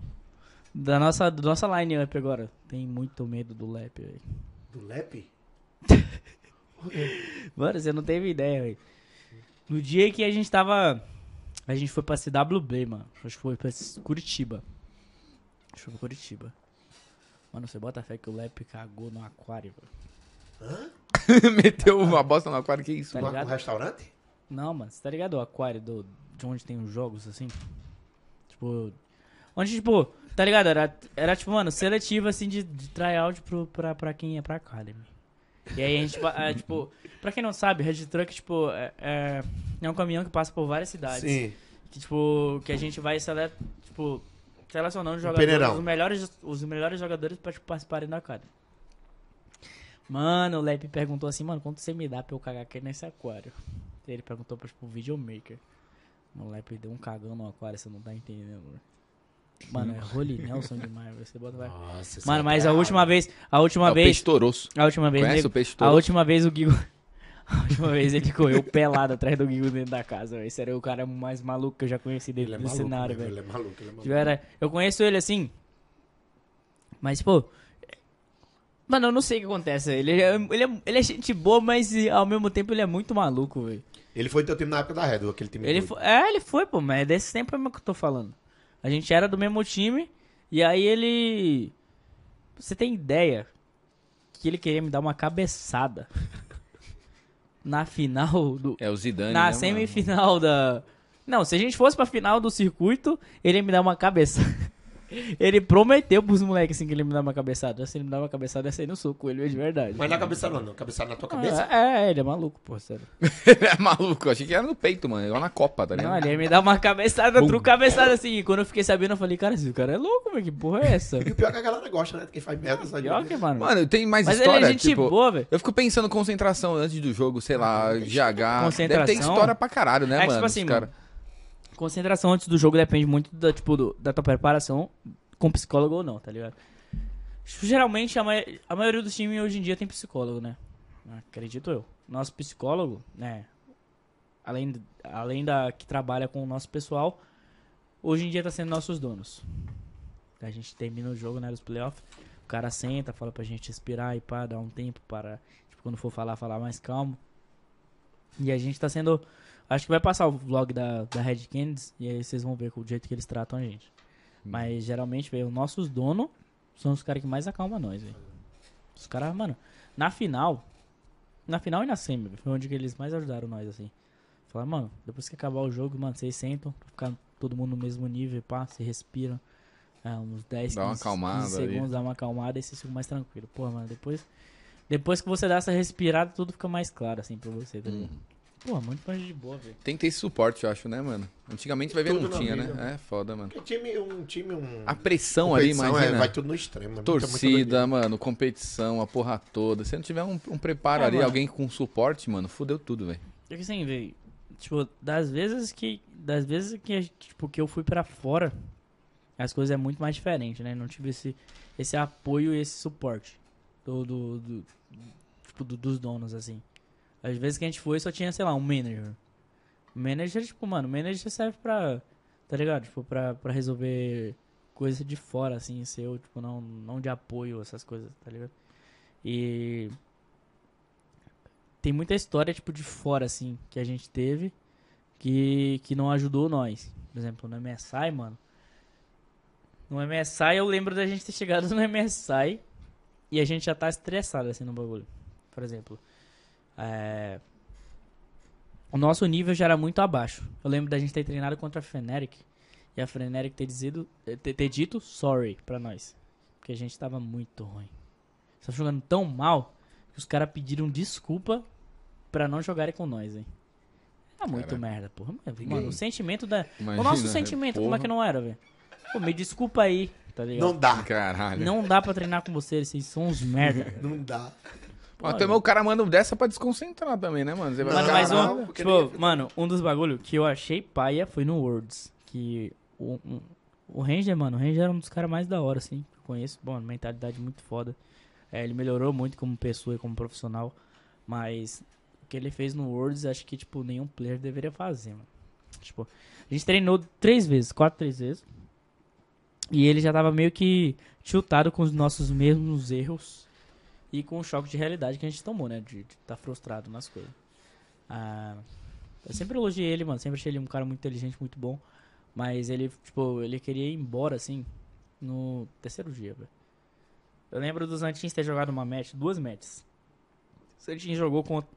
[SPEAKER 3] Da nossa, do nossa line-up agora. Tem muito medo do Lep, velho.
[SPEAKER 1] Do Lep?
[SPEAKER 3] Mano, você não teve ideia, velho. No dia que a gente tava. A gente foi pra CWB, mano. Acho que foi pra Curitiba. Acho que foi pra Curitiba. Mano, você bota fé que o Lep cagou no aquário, velho.
[SPEAKER 2] Meteu uma bosta no aquário, que isso?
[SPEAKER 3] Tá
[SPEAKER 1] Lá
[SPEAKER 3] ligado?
[SPEAKER 1] com o restaurante?
[SPEAKER 3] Não, mano, você tá ligado o aquário do, de onde tem os jogos, assim? Tipo. Onde, tipo, tá ligado? Era, era tipo, mano, seletivo, assim, de, de tryout pro, pra, pra quem ia pra Academy. E aí a gente, pa- é, tipo, pra quem não sabe, Red Truck, tipo, é, é, é um caminhão que passa por várias cidades.
[SPEAKER 1] Sim.
[SPEAKER 3] Que, tipo, que a gente vai sele, tipo, selecionando os jogadores,
[SPEAKER 1] peneirão.
[SPEAKER 3] os melhores, os melhores jogadores pra tipo, participarem da Academy. Mano, o Lep perguntou assim, mano, quanto você me dá pra eu cagar aqui nesse aquário? Ele perguntou pra, tipo, o videomaker. O Lep deu um cagão no aquário, você não tá entendendo, mano. Mano, é Holy Nelson demais, você bota vai.
[SPEAKER 1] Nossa,
[SPEAKER 3] Mano, mas
[SPEAKER 1] tá
[SPEAKER 3] a
[SPEAKER 1] errado.
[SPEAKER 3] última vez, a última
[SPEAKER 2] É o
[SPEAKER 3] vez,
[SPEAKER 2] peixe toroço.
[SPEAKER 3] a última vez,
[SPEAKER 2] Conhece o peixe
[SPEAKER 3] a
[SPEAKER 2] toroço?
[SPEAKER 3] última vez o Guigo. A última vez ele correu pelado atrás do Guigo dentro da casa. Esse era o cara mais maluco que eu já conheci
[SPEAKER 1] Ele
[SPEAKER 3] dele
[SPEAKER 1] é
[SPEAKER 3] cenário,
[SPEAKER 1] né,
[SPEAKER 3] velho.
[SPEAKER 1] Ele é maluco, ele é maluco.
[SPEAKER 3] Tipo, era- Eu conheço ele assim. Mas, pô. Mano, eu não sei o que acontece. Ele é, ele é, ele é gente boa, mas ao mesmo tempo ele é muito maluco, velho.
[SPEAKER 1] Ele foi teu time na época da Red, aquele time
[SPEAKER 3] Ele foi, é, ele foi, pô, mas é desse tempo mesmo que eu tô falando. A gente era do mesmo time, e aí ele. Você tem ideia que ele queria me dar uma cabeçada na final do.
[SPEAKER 2] É o Zidane,
[SPEAKER 3] na
[SPEAKER 2] né, mano?
[SPEAKER 3] semifinal da. Não, se a gente fosse pra final do circuito, ele ia me dar uma cabeça. Ele prometeu pros moleques assim que ele me dava uma cabeçada. Se ele me dava uma cabeçada, ia sair no soco com ele de verdade.
[SPEAKER 1] Mas na cabeça não, não. Cabeçada na tua cabeça?
[SPEAKER 3] Ah, é, ele é maluco, pô, sério.
[SPEAKER 2] Ele é maluco, eu achei que era no peito, mano. Igual na Copa, tá
[SPEAKER 3] Não,
[SPEAKER 2] ligado?
[SPEAKER 3] ele ia me dar uma cabeçada,
[SPEAKER 2] Bum.
[SPEAKER 3] cabeçada assim. E quando eu fiquei sabendo, eu falei, cara, esse cara é louco, velho. Que porra é essa?
[SPEAKER 1] E o pior é que a galera gosta, né? Quem faz merda, sabe?
[SPEAKER 3] Pior que, mano.
[SPEAKER 2] Mano, tem mais
[SPEAKER 3] Mas
[SPEAKER 2] história,
[SPEAKER 3] ele é gente
[SPEAKER 2] tipo...
[SPEAKER 3] boa, velho.
[SPEAKER 2] Eu fico pensando concentração antes do jogo, sei lá, GH. Deve ter
[SPEAKER 3] Concentração?
[SPEAKER 2] história pra caralho, né,
[SPEAKER 3] É
[SPEAKER 2] mano?
[SPEAKER 3] tipo assim,
[SPEAKER 2] os cara...
[SPEAKER 3] Concentração antes do jogo depende muito da, tipo, do- da tua preparação com psicólogo ou não, tá ligado? Geralmente, a, ma- a maioria dos times hoje em dia tem psicólogo, né? Acredito eu. Nosso psicólogo, né? Além, além da que trabalha com o nosso pessoal, hoje em dia tá sendo nossos donos. A gente termina o jogo, né, dos playoffs. O cara senta, fala pra gente respirar e pá, dar um tempo para, tipo, quando for falar, falar mais calmo. E a gente tá sendo Acho que vai passar o vlog da, da Red Candies e aí vocês vão ver com o jeito que eles tratam a gente. Mas geralmente, velho, os nossos donos são os caras que mais acalmam nós, velho. Os caras, mano, na final, na final e na semi, foi onde eles mais ajudaram nós, assim. Falaram, mano, depois que acabar o jogo, mano, vocês sentam, pra ficar todo mundo no mesmo nível, pá, se respiram. É, uns 10,
[SPEAKER 2] Dá uma
[SPEAKER 3] 15,
[SPEAKER 2] acalmada
[SPEAKER 3] 15
[SPEAKER 2] ali.
[SPEAKER 3] segundos, dá uma acalmada e vocês ficam mais tranquilo. Pô, mano, depois, depois que você dá essa respirada, tudo fica mais claro, assim, pra você, tá ligado? Pô, muito mais de boa, velho.
[SPEAKER 2] Tem que ter esse suporte, eu acho, né, mano? Antigamente vai ver
[SPEAKER 1] Tudo
[SPEAKER 2] não tinha,
[SPEAKER 1] vida.
[SPEAKER 2] né? É foda, mano.
[SPEAKER 1] Porque time, um time, um...
[SPEAKER 2] A pressão ali, imagina.
[SPEAKER 1] É, vai tudo no extremo. é muita
[SPEAKER 2] Torcida,
[SPEAKER 1] doideira.
[SPEAKER 2] mano, competição, a porra toda. Se não tiver um, um preparo
[SPEAKER 3] É,
[SPEAKER 2] ali,
[SPEAKER 3] mano.
[SPEAKER 2] alguém com suporte, mano, fudeu tudo, velho.
[SPEAKER 3] É que assim, velho, tipo, das vezes que, das vezes que, tipo, que eu fui pra fora, as coisas é muito mais diferente, né? Não tive esse, esse apoio e esse suporte do, do, do- tipo, do- dos donos, assim. Às vezes que a gente foi, só tinha, sei lá, um manager. Manager, tipo, mano, manager serve pra, tá ligado? Tipo, pra, pra resolver coisas de fora, assim, seu, tipo, não, não de apoio, essas coisas, tá ligado? E tem muita história, tipo, de fora, assim, que a gente teve que, que não ajudou nós. Por exemplo, no MSI, mano. No MSI, eu lembro da gente ter chegado no MSI e a gente já tá estressado, assim, no bagulho. Por exemplo, é... o nosso nível já era muito abaixo. Eu lembro da gente ter treinado contra a Fnatic e a Fnatic ter, dizido, ter, ter dito sorry pra nós. Porque a gente tava muito ruim. Tava jogando tão mal que os caras pediram desculpa pra não jogarem com nós, hein. É muito
[SPEAKER 2] Caralho.
[SPEAKER 3] merda, porra. Mano, o sentimento da.
[SPEAKER 2] Imagina,
[SPEAKER 3] o nosso
[SPEAKER 2] né?
[SPEAKER 3] sentimento, como é que
[SPEAKER 2] Porra.
[SPEAKER 3] não era, velho? Pô, me desculpa aí, tá ligado?
[SPEAKER 1] Não dá.
[SPEAKER 2] Caralho.
[SPEAKER 3] Não dá pra treinar com vocês, vocês são uns merda.
[SPEAKER 1] Não dá.
[SPEAKER 2] Pô, também o cara manda dessa pra desconcentrar também, né, mano? Você vai
[SPEAKER 3] Mano, mas um, tipo, mano, um dos bagulho que eu achei paia foi no Worlds. Que o, um- o Ranger, mano, o Ranger era um dos caras mais da hora, assim, que eu conheço. Bom, mentalidade muito foda. É, ele melhorou muito como pessoa e como profissional. Mas o que ele fez no Worlds, acho que, tipo, nenhum player deveria fazer, mano. Tipo, a gente treinou três vezes, quatro, três vezes. E ele já tava meio que chutado com os nossos mesmos erros e com o choque de realidade que a gente tomou, né? De estar tá frustrado nas coisas. Ah, eu sempre elogiei ele, mano. Sempre achei ele um cara muito inteligente, muito bom. Mas ele, tipo, ele queria ir embora, assim, no terceiro dia, velho. Eu lembro dos Antins ter jogado uma match, duas matches. O Santin jogou contra.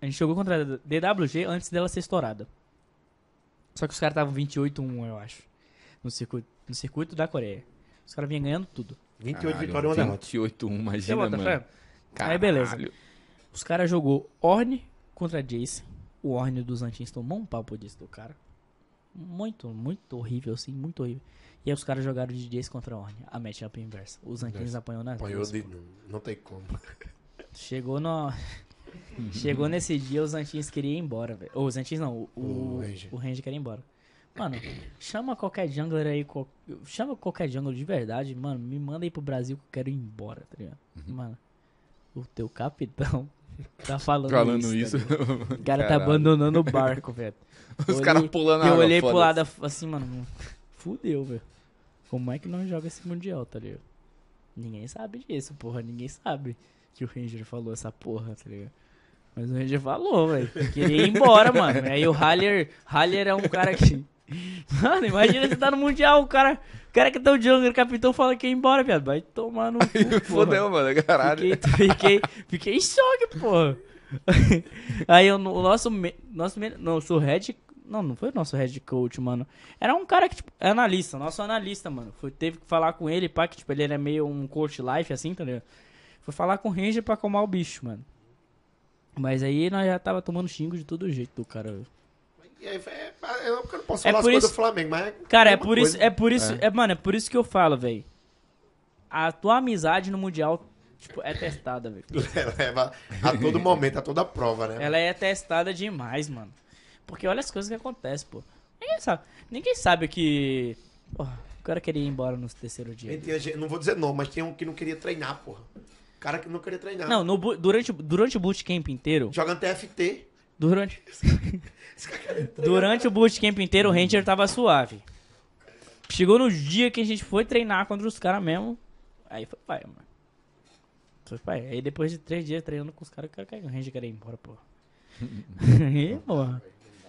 [SPEAKER 3] A gente jogou contra a DWG antes dela ser estourada. Só que os caras estavam 28-1, eu acho. No circuito, no circuito da Coreia. Os caras vinham ganhando tudo.
[SPEAKER 1] 28
[SPEAKER 2] Caralho,
[SPEAKER 1] vitórias e uma derrota.
[SPEAKER 2] 28,
[SPEAKER 3] Você
[SPEAKER 2] imagina,
[SPEAKER 3] bota
[SPEAKER 2] mano.
[SPEAKER 3] Aí beleza. Os caras jogou Orne contra Jace. O Orne dos Antins tomou um papo disso do cara. Muito, muito horrível, assim, muito horrível. E aí os caras jogaram de Jace contra Orne. A matchup inversa. Os Antins apanhou nas
[SPEAKER 1] Apanhou de... Não, não tem como.
[SPEAKER 3] Chegou no. Chegou nesse dia, os Antins queriam ir embora, velho. Ou os Antins não, o,
[SPEAKER 1] O
[SPEAKER 3] o
[SPEAKER 1] Ranger
[SPEAKER 3] queria ir embora. Mano, chama qualquer jungler aí, qual- chama qualquer jungler de verdade, mano, me manda aí pro Brasil que eu quero ir embora, tá ligado?
[SPEAKER 2] Uhum.
[SPEAKER 3] Mano, o teu capitão tá falando,
[SPEAKER 2] Falando
[SPEAKER 3] isso.
[SPEAKER 2] isso.
[SPEAKER 3] tá o cara tá
[SPEAKER 2] Caralho.
[SPEAKER 3] abandonando o barco, velho.
[SPEAKER 2] Os caras pulando a
[SPEAKER 3] Eu olhei pro lado assim, mano, fudeu, velho. Como é que não joga esse mundial, tá ligado? Ninguém sabe disso, porra, ninguém sabe que o Ranger falou essa porra, tá ligado? Mas o Ranger falou, velho. Queria ir embora, mano. Aí o Haller, Haller é um cara que. Mano, imagina você tá no Mundial, o cara, o cara que tá o jungle, o capitão fala que ia embora, viado. Vai tomar no cu, porra.
[SPEAKER 2] Fodeu, mano, caralho.
[SPEAKER 3] Fiquei, fiquei, fiquei em choque, porra. Aí o, nosso, nosso, não, o Red, Não, não foi o nosso head coach, mano. Era um cara que, tipo, é analista, nosso analista, mano. Foi, teve que falar com ele, pá, que, tipo, ele era meio um coach life, assim, tá ligado? Foi falar com o Ranger pra acalmar o bicho, mano. Mas aí nós já tava tomando xingo de todo jeito do cara.
[SPEAKER 1] E aí, é, é, eu não posso
[SPEAKER 3] É
[SPEAKER 1] falar as
[SPEAKER 3] por
[SPEAKER 1] coisas
[SPEAKER 3] isso-
[SPEAKER 1] do Flamengo, mas.
[SPEAKER 3] Cara, é por isso, é por isso, é. mano, é por isso que eu falo, velho. A tua amizade no Mundial, tipo, é testada, velho.
[SPEAKER 1] Leva a todo momento, a toda prova, né?
[SPEAKER 3] Ela é testada demais, mano. Porque olha as coisas que acontecem, pô. Ninguém sabe. Ninguém sabe que. Porra, o cara queria ir embora no terceiro dia.
[SPEAKER 1] Gente- não vou dizer não, mas tinha um que não queria treinar, porra. O cara que não queria treinar.
[SPEAKER 3] Não, no durante, durante o bootcamp inteiro.
[SPEAKER 1] Jogando TFT.
[SPEAKER 3] Durante. durante o bootcamp inteiro, o Ranger tava suave. Chegou no dia que a gente foi treinar contra os caras mesmo. Aí foi pai, mano. Foi pai. Aí depois de três dias treinando com os caras, o cara quer- o Ranger queria ir embora, porra. Aí, porra.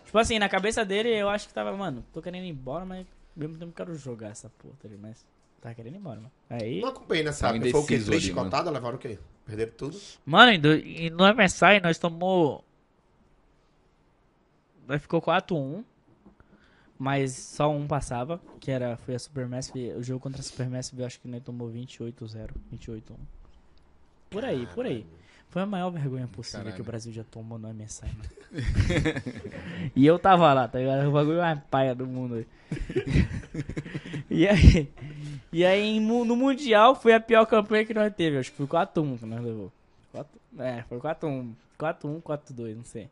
[SPEAKER 3] Tipo assim, na cabeça dele, eu acho que tava, mano, tô querendo ir embora, mas ao mesmo tempo quero jogar essa porra, tá ligado? Mas tava querendo ir embora, mano. Aí.
[SPEAKER 1] Não acompanhei nessa época. Foi o quê? Três
[SPEAKER 2] ali,
[SPEAKER 1] chicotadas? Levaram o quê? Perderam tudo?
[SPEAKER 3] Mano, no MSI nós tomou. Nós ficou 4-1. Mas só um passava, que era, foi a Supermassive. O jogo contra a Supermassive eu acho que nós tomou 28-0, 28-1. Por aí, por aí. Foi a maior vergonha possível
[SPEAKER 2] Caralho.
[SPEAKER 3] que o Brasil já tomou no MSI, e eu tava lá, tá ligado? O bagulho mais paia do mundo. aí. e aí, e aí no Mundial foi a pior campanha que nós teve. Acho que foi 4-1 que nós levou. 4, é, foi 4-1. 4-1, 4-2, não sei.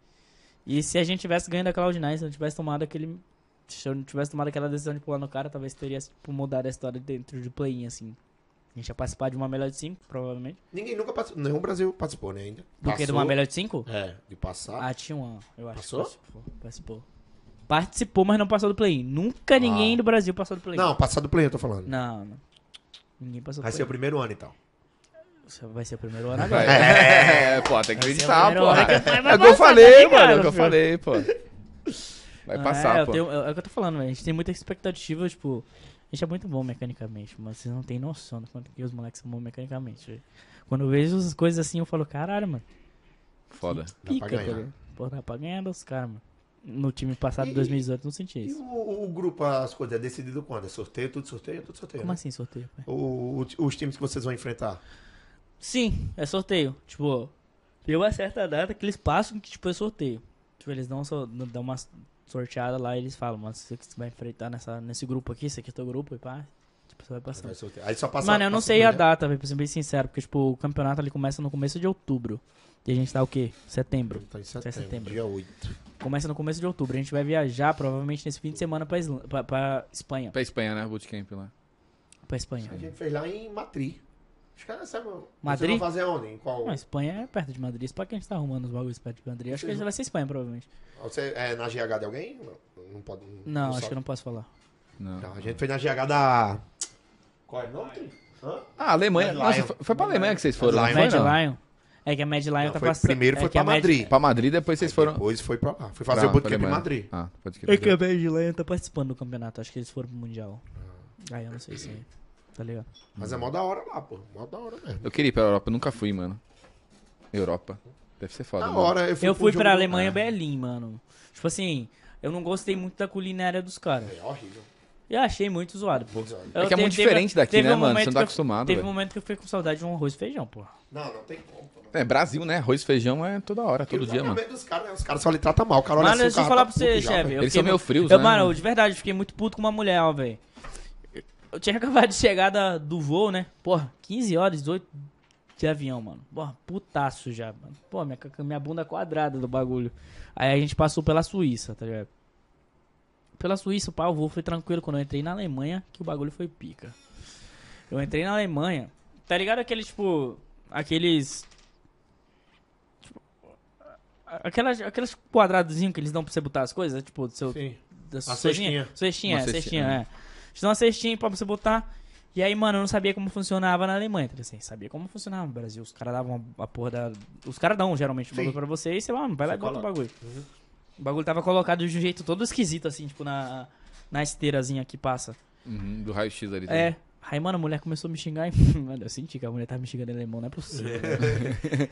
[SPEAKER 3] E se a gente tivesse ganho da Cloud9, se eu não tivesse tomado aquele. Se eu não tivesse tomado aquela decisão de pular no cara, talvez teria tipo, mudado a história dentro do play-in, assim. A gente ia participar de uma melhor de 5, provavelmente.
[SPEAKER 1] Ninguém nunca participou. Nenhum Brasil participou, né, ainda.
[SPEAKER 3] Do que de uma melhor de 5?
[SPEAKER 1] É, de passar.
[SPEAKER 3] Ah, tinha uma, eu acho.
[SPEAKER 1] Passou?
[SPEAKER 3] que Participou, participou. Participou, mas não passou do play-in. Nunca ninguém
[SPEAKER 1] Ah.
[SPEAKER 3] do Brasil passou do play-in.
[SPEAKER 1] Não, passar do play, eu tô falando.
[SPEAKER 3] Não, não. Ninguém passou do
[SPEAKER 1] Vai ser o
[SPEAKER 3] play-in.
[SPEAKER 1] primeiro ano, então.
[SPEAKER 3] Vai ser o primeiro ano agora.
[SPEAKER 2] É, pô, tem que acreditar, pô.
[SPEAKER 3] vai
[SPEAKER 2] É o que eu falei, mano. É o que eu falei, pô. Vai passar,
[SPEAKER 3] é,
[SPEAKER 2] pô.
[SPEAKER 3] tenho- é o que eu tô falando, velho. A gente tem muita expectativa, tipo. A gente é muito bom mecanicamente, mas vocês não têm noção do quanto que os moleques são bons mecanicamente. velho. Quando eu vejo as coisas assim, eu falo, caralho, mano.
[SPEAKER 2] Foda.
[SPEAKER 3] Pica,
[SPEAKER 1] pra
[SPEAKER 3] tá
[SPEAKER 1] ganhar.
[SPEAKER 3] Pô, dá pra ganhar dos caras, mano. No time passado,
[SPEAKER 1] E-
[SPEAKER 3] 2018, não senti
[SPEAKER 1] E
[SPEAKER 3] isso.
[SPEAKER 1] o, o grupo, as coisas, é decidido quando? É sorteio? Tudo sorteio? Tudo sorteio.
[SPEAKER 3] Como
[SPEAKER 1] né?
[SPEAKER 3] assim sorteio?
[SPEAKER 1] O- o- os times que vocês vão enfrentar.
[SPEAKER 3] Sim, é sorteio. Tipo, tem uma certa data que eles passam que, tipo, é sorteio. Tipo, eles dão, so- dão uma sorteada lá e eles falam, mano, você vai enfrentar nessa, nesse grupo aqui, esse aqui é teu grupo, e pá. Tipo, você vai passar.
[SPEAKER 1] Aí só passa
[SPEAKER 3] Mano, eu não
[SPEAKER 1] passa
[SPEAKER 3] sei a
[SPEAKER 1] primeiro.
[SPEAKER 3] data, velho, pra ser bem sincero, porque, tipo, o campeonato ali começa no começo de outubro. E a gente tá o quê? Setembro.
[SPEAKER 1] Tá em setembro,
[SPEAKER 3] setembro.
[SPEAKER 1] dia 8.
[SPEAKER 3] Começa no começo de outubro. A gente vai viajar, provavelmente, nesse fim de semana pra, Isla- pra, pra Espanha.
[SPEAKER 2] Pra Espanha, né? Bootcamp lá.
[SPEAKER 3] Pra Espanha.
[SPEAKER 1] A gente fez lá em Madrid. Os caras sabem. vocês
[SPEAKER 3] Madrid?
[SPEAKER 1] vão fazer onde? Em qual?
[SPEAKER 3] Não, a Espanha é perto de Madrid. Isso pra quem a gente tá arrumando os bagulhos perto de Madrid. Acho que vai ser Espanha, provavelmente.
[SPEAKER 1] Você é na GH de alguém? Não, não pode.
[SPEAKER 3] Não, acho
[SPEAKER 1] sabe.
[SPEAKER 3] que eu não posso falar.
[SPEAKER 2] Não.
[SPEAKER 1] Não, a gente fez na GH da. Qual é o nome? Hã?
[SPEAKER 2] Ah, Alemanha. Nossa, foi, foi pra Alemanha que vocês foram, não
[SPEAKER 1] Lion.
[SPEAKER 2] foi,
[SPEAKER 3] Mad
[SPEAKER 2] não?
[SPEAKER 3] Lion. É que a Mad Lion
[SPEAKER 1] Não,
[SPEAKER 3] tá
[SPEAKER 1] foi-
[SPEAKER 3] passando.
[SPEAKER 1] primeiro
[SPEAKER 3] é
[SPEAKER 1] foi
[SPEAKER 3] a
[SPEAKER 1] pra
[SPEAKER 3] Mad-
[SPEAKER 1] Madrid.
[SPEAKER 2] Pra Madrid, depois vocês foram...
[SPEAKER 1] Depois foi pra lá. Fui fazer
[SPEAKER 2] Pra-
[SPEAKER 1] o bootcamp em. Madrid.
[SPEAKER 2] Ah, pode
[SPEAKER 3] É que a Mad Lion tá participando do campeonato. Acho que eles foram pro Mundial. Aí eu não sei se. Tá ligado?
[SPEAKER 1] Mas é mó da hora lá, pô. Mó da hora mesmo.
[SPEAKER 2] Eu queria ir pra Europa, eu nunca fui, mano. Europa. Deve ser foda,
[SPEAKER 1] Da
[SPEAKER 2] mano.
[SPEAKER 1] hora. Eu fui,
[SPEAKER 3] Eu fui
[SPEAKER 1] jogo
[SPEAKER 3] pra
[SPEAKER 1] do-
[SPEAKER 3] Alemanha
[SPEAKER 2] Ah.
[SPEAKER 3] Berlim, mano. Tipo assim, eu não gostei muito da culinária dos caras.
[SPEAKER 1] É horrível.
[SPEAKER 3] Eu achei muito zoado, pô.
[SPEAKER 2] É que é muito diferente daqui, né,
[SPEAKER 3] um
[SPEAKER 2] mano? Você não tá acostumado,
[SPEAKER 3] Teve um momento que eu fiquei com saudade de um arroz e feijão, pô.
[SPEAKER 1] Não, não tem como. pô.
[SPEAKER 2] É, Brasil, né? Arroz e feijão é toda hora, todo dia, mano.
[SPEAKER 1] dos caras, né? Os caras só lhe tratam mal. O cara olha
[SPEAKER 3] Mano,
[SPEAKER 1] assim,
[SPEAKER 3] deixa eu falar
[SPEAKER 1] cara
[SPEAKER 3] pra
[SPEAKER 1] tá
[SPEAKER 3] você, chefe.
[SPEAKER 2] Eles são meio frios,
[SPEAKER 3] eu,
[SPEAKER 2] né,
[SPEAKER 3] Mano,
[SPEAKER 2] mano?
[SPEAKER 3] de verdade, eu fiquei muito puto com uma mulher, ó, velho. Eu tinha acabado de chegar da- do voo, né? Porra, 15 horas, 18 de avião, mano. Porra, putaço já, mano. Pô, minha, minha bunda quadrada do bagulho. Aí a gente passou pela Suíça, tá ligado? Pela Suíça, pá, o voo foi tranquilo. Quando eu entrei na Alemanha, que o bagulho foi pica. Eu entrei na Alemanha, tá ligado aquele, tipo, aqueles... tipo, Aquelas, aqueles quadradozinhos que eles dão pra você botar as coisas, tipo, do seu,
[SPEAKER 1] Sim.
[SPEAKER 3] da
[SPEAKER 1] A
[SPEAKER 3] sua
[SPEAKER 1] cestinha.
[SPEAKER 3] cestinha. Cestinha, é,
[SPEAKER 2] cestinha,
[SPEAKER 3] cestinha,
[SPEAKER 2] né?
[SPEAKER 3] é. Eles dão uma cestinha pra você botar. E aí, mano, eu não sabia como funcionava na Alemanha. Então, assim, sabia como funcionava no Brasil. Os caras davam a porra da. Os caras dão geralmente o bagulho pra você e você, mano, vai lá e bota o bagulho. O bagulho tava colocado de um jeito todo esquisito, assim, tipo, na, na esteirazinha que passa.
[SPEAKER 2] Uhum, do raio-x ali.
[SPEAKER 3] É. Aí, mano, a mulher começou a me xingar. E, mano, eu senti que a mulher tava me xingando em alemão, não é possível.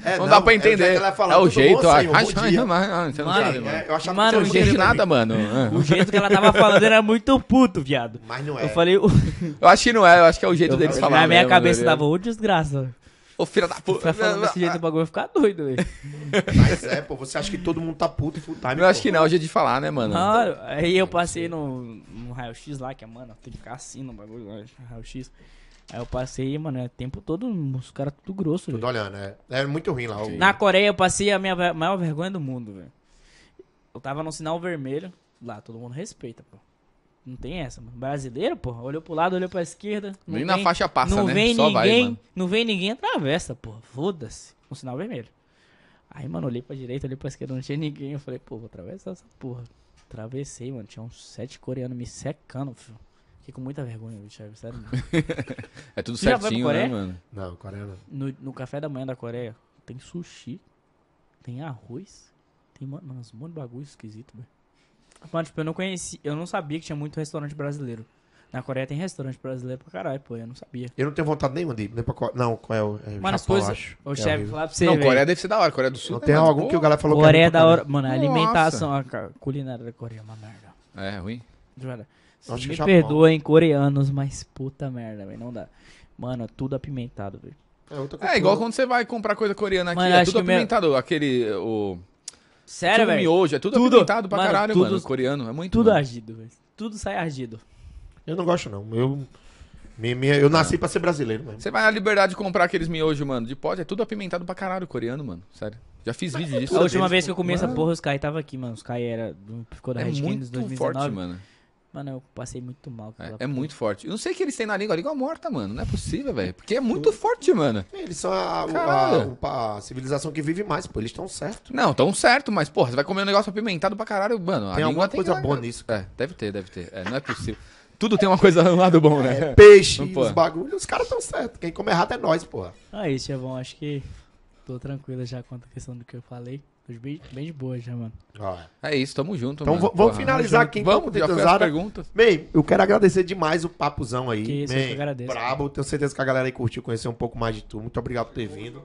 [SPEAKER 1] É,
[SPEAKER 2] Não, dá pra
[SPEAKER 1] é o jeito
[SPEAKER 2] entender. É,
[SPEAKER 1] ela fala,
[SPEAKER 2] o
[SPEAKER 1] tudo
[SPEAKER 2] jeito,
[SPEAKER 1] bom,
[SPEAKER 2] ó.
[SPEAKER 1] senhor? Bom dia.
[SPEAKER 2] Você não
[SPEAKER 3] Mano,
[SPEAKER 2] sabe,
[SPEAKER 1] É,
[SPEAKER 2] mano.
[SPEAKER 1] eu achava
[SPEAKER 3] Mano,
[SPEAKER 1] que
[SPEAKER 2] Não
[SPEAKER 3] o
[SPEAKER 1] você
[SPEAKER 2] entende
[SPEAKER 3] jeito-
[SPEAKER 2] nada, mano.
[SPEAKER 3] o jeito que ela tava falando era muito puto, viado.
[SPEAKER 1] Mas não é.
[SPEAKER 3] Eu falei, o-
[SPEAKER 2] Eu acho que não é, eu acho que é o jeito deles falar.
[SPEAKER 3] na minha
[SPEAKER 2] mesmo,
[SPEAKER 3] cabeça
[SPEAKER 2] né?
[SPEAKER 3] tava, ô desgraça.
[SPEAKER 2] Ô, filha da puta.
[SPEAKER 3] Ficar falando desse jeito, o bagulho vai ficar doido, velho.
[SPEAKER 1] Mas é, pô, você acha que todo mundo tá puto full time.
[SPEAKER 2] Eu acho
[SPEAKER 1] pô.
[SPEAKER 2] que não é o jeito de falar, né, mano?
[SPEAKER 3] Ah, aí eu passei no, no raio-x lá, que é, mano, tem que ficar assim no bagulho lá, raio-x. Aí eu passei, mano, é tempo todo, os caras tudo grosso,
[SPEAKER 1] Tudo
[SPEAKER 3] velho.
[SPEAKER 1] olhando, é. É muito ruim lá. o-
[SPEAKER 3] Na Coreia eu passei a minha maior vergonha do mundo, velho. Eu tava no sinal vermelho, lá todo mundo respeita, pô. Não tem essa, mano. Brasileiro, pô, olhou pro lado, olhou pra esquerda. não
[SPEAKER 2] Nem na
[SPEAKER 3] vem-
[SPEAKER 2] faixa passa,
[SPEAKER 3] não
[SPEAKER 2] né?
[SPEAKER 3] Vem
[SPEAKER 2] Só vai,
[SPEAKER 3] ninguém,
[SPEAKER 2] mano.
[SPEAKER 3] não vem ninguém, atravessa, pô. Foda-se. No sinal vermelho. Aí, mano, olhei pra direita, olhei pra esquerda, não tinha ninguém. Eu falei, pô, vou atravessar essa porra. Atravessei, mano. Tinha uns sete coreanos me secando, filho. Fiquei com muita vergonha, bicho, sério. mesmo.
[SPEAKER 2] É tudo certinho, né,
[SPEAKER 3] Coreia?
[SPEAKER 2] mano?
[SPEAKER 1] Não, coreano.
[SPEAKER 3] No, no café da manhã da Coreia, tem sushi, tem arroz, tem, mano, uns monte de bagulho esquisito, velho. Mano, tipo, eu não conheci, eu não sabia que tinha muito restaurante brasileiro. Na Coreia tem restaurante brasileiro pra caralho, pô, eu não sabia.
[SPEAKER 1] Eu não tenho vontade nenhuma de ir. Nem pra Coreia. Não, qual é o. É
[SPEAKER 3] Mano, as
[SPEAKER 1] Japão,
[SPEAKER 3] coisas.
[SPEAKER 1] que é
[SPEAKER 3] chefe, falar pra você.
[SPEAKER 2] Não. Coreia deve ser da hora. Coreia do Sul.
[SPEAKER 1] Não tem
[SPEAKER 2] mano?
[SPEAKER 1] algum que o galera falou que
[SPEAKER 3] Coreia é
[SPEAKER 1] muito
[SPEAKER 3] da hora. Mano, a alimentação, a culinária da Coreia é uma merda.
[SPEAKER 2] É, ruim.
[SPEAKER 3] De verdade.
[SPEAKER 1] Acho que
[SPEAKER 3] Me
[SPEAKER 1] Japão.
[SPEAKER 3] perdoem, coreanos, mas puta merda, velho. Não dá. Mano, tudo apimentado, velho.
[SPEAKER 1] É, outra
[SPEAKER 2] É igual quando você vai comprar coisa coreana aqui.
[SPEAKER 3] Mano,
[SPEAKER 2] é tudo
[SPEAKER 3] que o meu-
[SPEAKER 2] apimentado. Aquele. O.
[SPEAKER 3] Sério, velho?
[SPEAKER 2] miojo. É tudo,
[SPEAKER 3] Tudo-
[SPEAKER 2] apimentado pra
[SPEAKER 3] mano,
[SPEAKER 2] caralho,
[SPEAKER 3] tudo-
[SPEAKER 2] mano. Coreano. É muito.
[SPEAKER 3] Tudo
[SPEAKER 2] mano.
[SPEAKER 3] ardido, velho. Tudo sai ardido.
[SPEAKER 1] Eu não gosto, não. Eu. Minha, minha- eu nasci pra ser brasileiro mesmo.
[SPEAKER 2] Você vai na liberdade de comprar aqueles miojos, mano. De pote, é tudo apimentado pra caralho, coreano, mano. Sério. Já fiz vídeo disso.
[SPEAKER 3] A última
[SPEAKER 1] deles,
[SPEAKER 3] vez que eu comi essa
[SPEAKER 2] Mano.
[SPEAKER 3] porra, os Kai tava aqui, mano. Os Kai era. Ficou da
[SPEAKER 2] É
[SPEAKER 3] Red Kings
[SPEAKER 2] muito
[SPEAKER 3] 2019.
[SPEAKER 2] forte, mano.
[SPEAKER 3] Mano, eu passei muito mal com
[SPEAKER 2] É, é muito forte. Eu não sei o que eles têm na língua. A língua morta, mano. Não é possível, velho. Porque é muito forte, mano.
[SPEAKER 1] Eles são a, a- a- civilização que vive mais, pô. Eles estão certos.
[SPEAKER 2] Não, tão certo, mas, porra, você vai comer um negócio apimentado pra caralho, mano. A
[SPEAKER 1] Tem
[SPEAKER 2] língua
[SPEAKER 1] alguma
[SPEAKER 2] tem
[SPEAKER 1] coisa boa nisso.
[SPEAKER 2] É, deve ter, deve ter. É, não é possível. Tudo tem uma coisa um lado bom, né?
[SPEAKER 1] Peixe,
[SPEAKER 2] Não, pô.
[SPEAKER 1] os bagulhos, os caras estão certos. Quem come errado é nós, porra.
[SPEAKER 3] Aí, Chevão, acho que tô tranquilo já quanto à questão do que eu falei. Bem, bem de boa já, mano.
[SPEAKER 1] Ó.
[SPEAKER 2] É isso, tamo junto,
[SPEAKER 1] Então
[SPEAKER 2] mano.
[SPEAKER 1] vamos finalizar aqui, então,
[SPEAKER 2] Vamos, já foi as perguntas.
[SPEAKER 1] Bem, eu quero agradecer demais o papuzão aí.
[SPEAKER 3] Que isso, eu
[SPEAKER 1] Man,
[SPEAKER 3] que agradeço.
[SPEAKER 1] Brabo, tenho certeza que a galera aí curtiu conhecer um pouco mais de tu. Muito obrigado por ter vindo.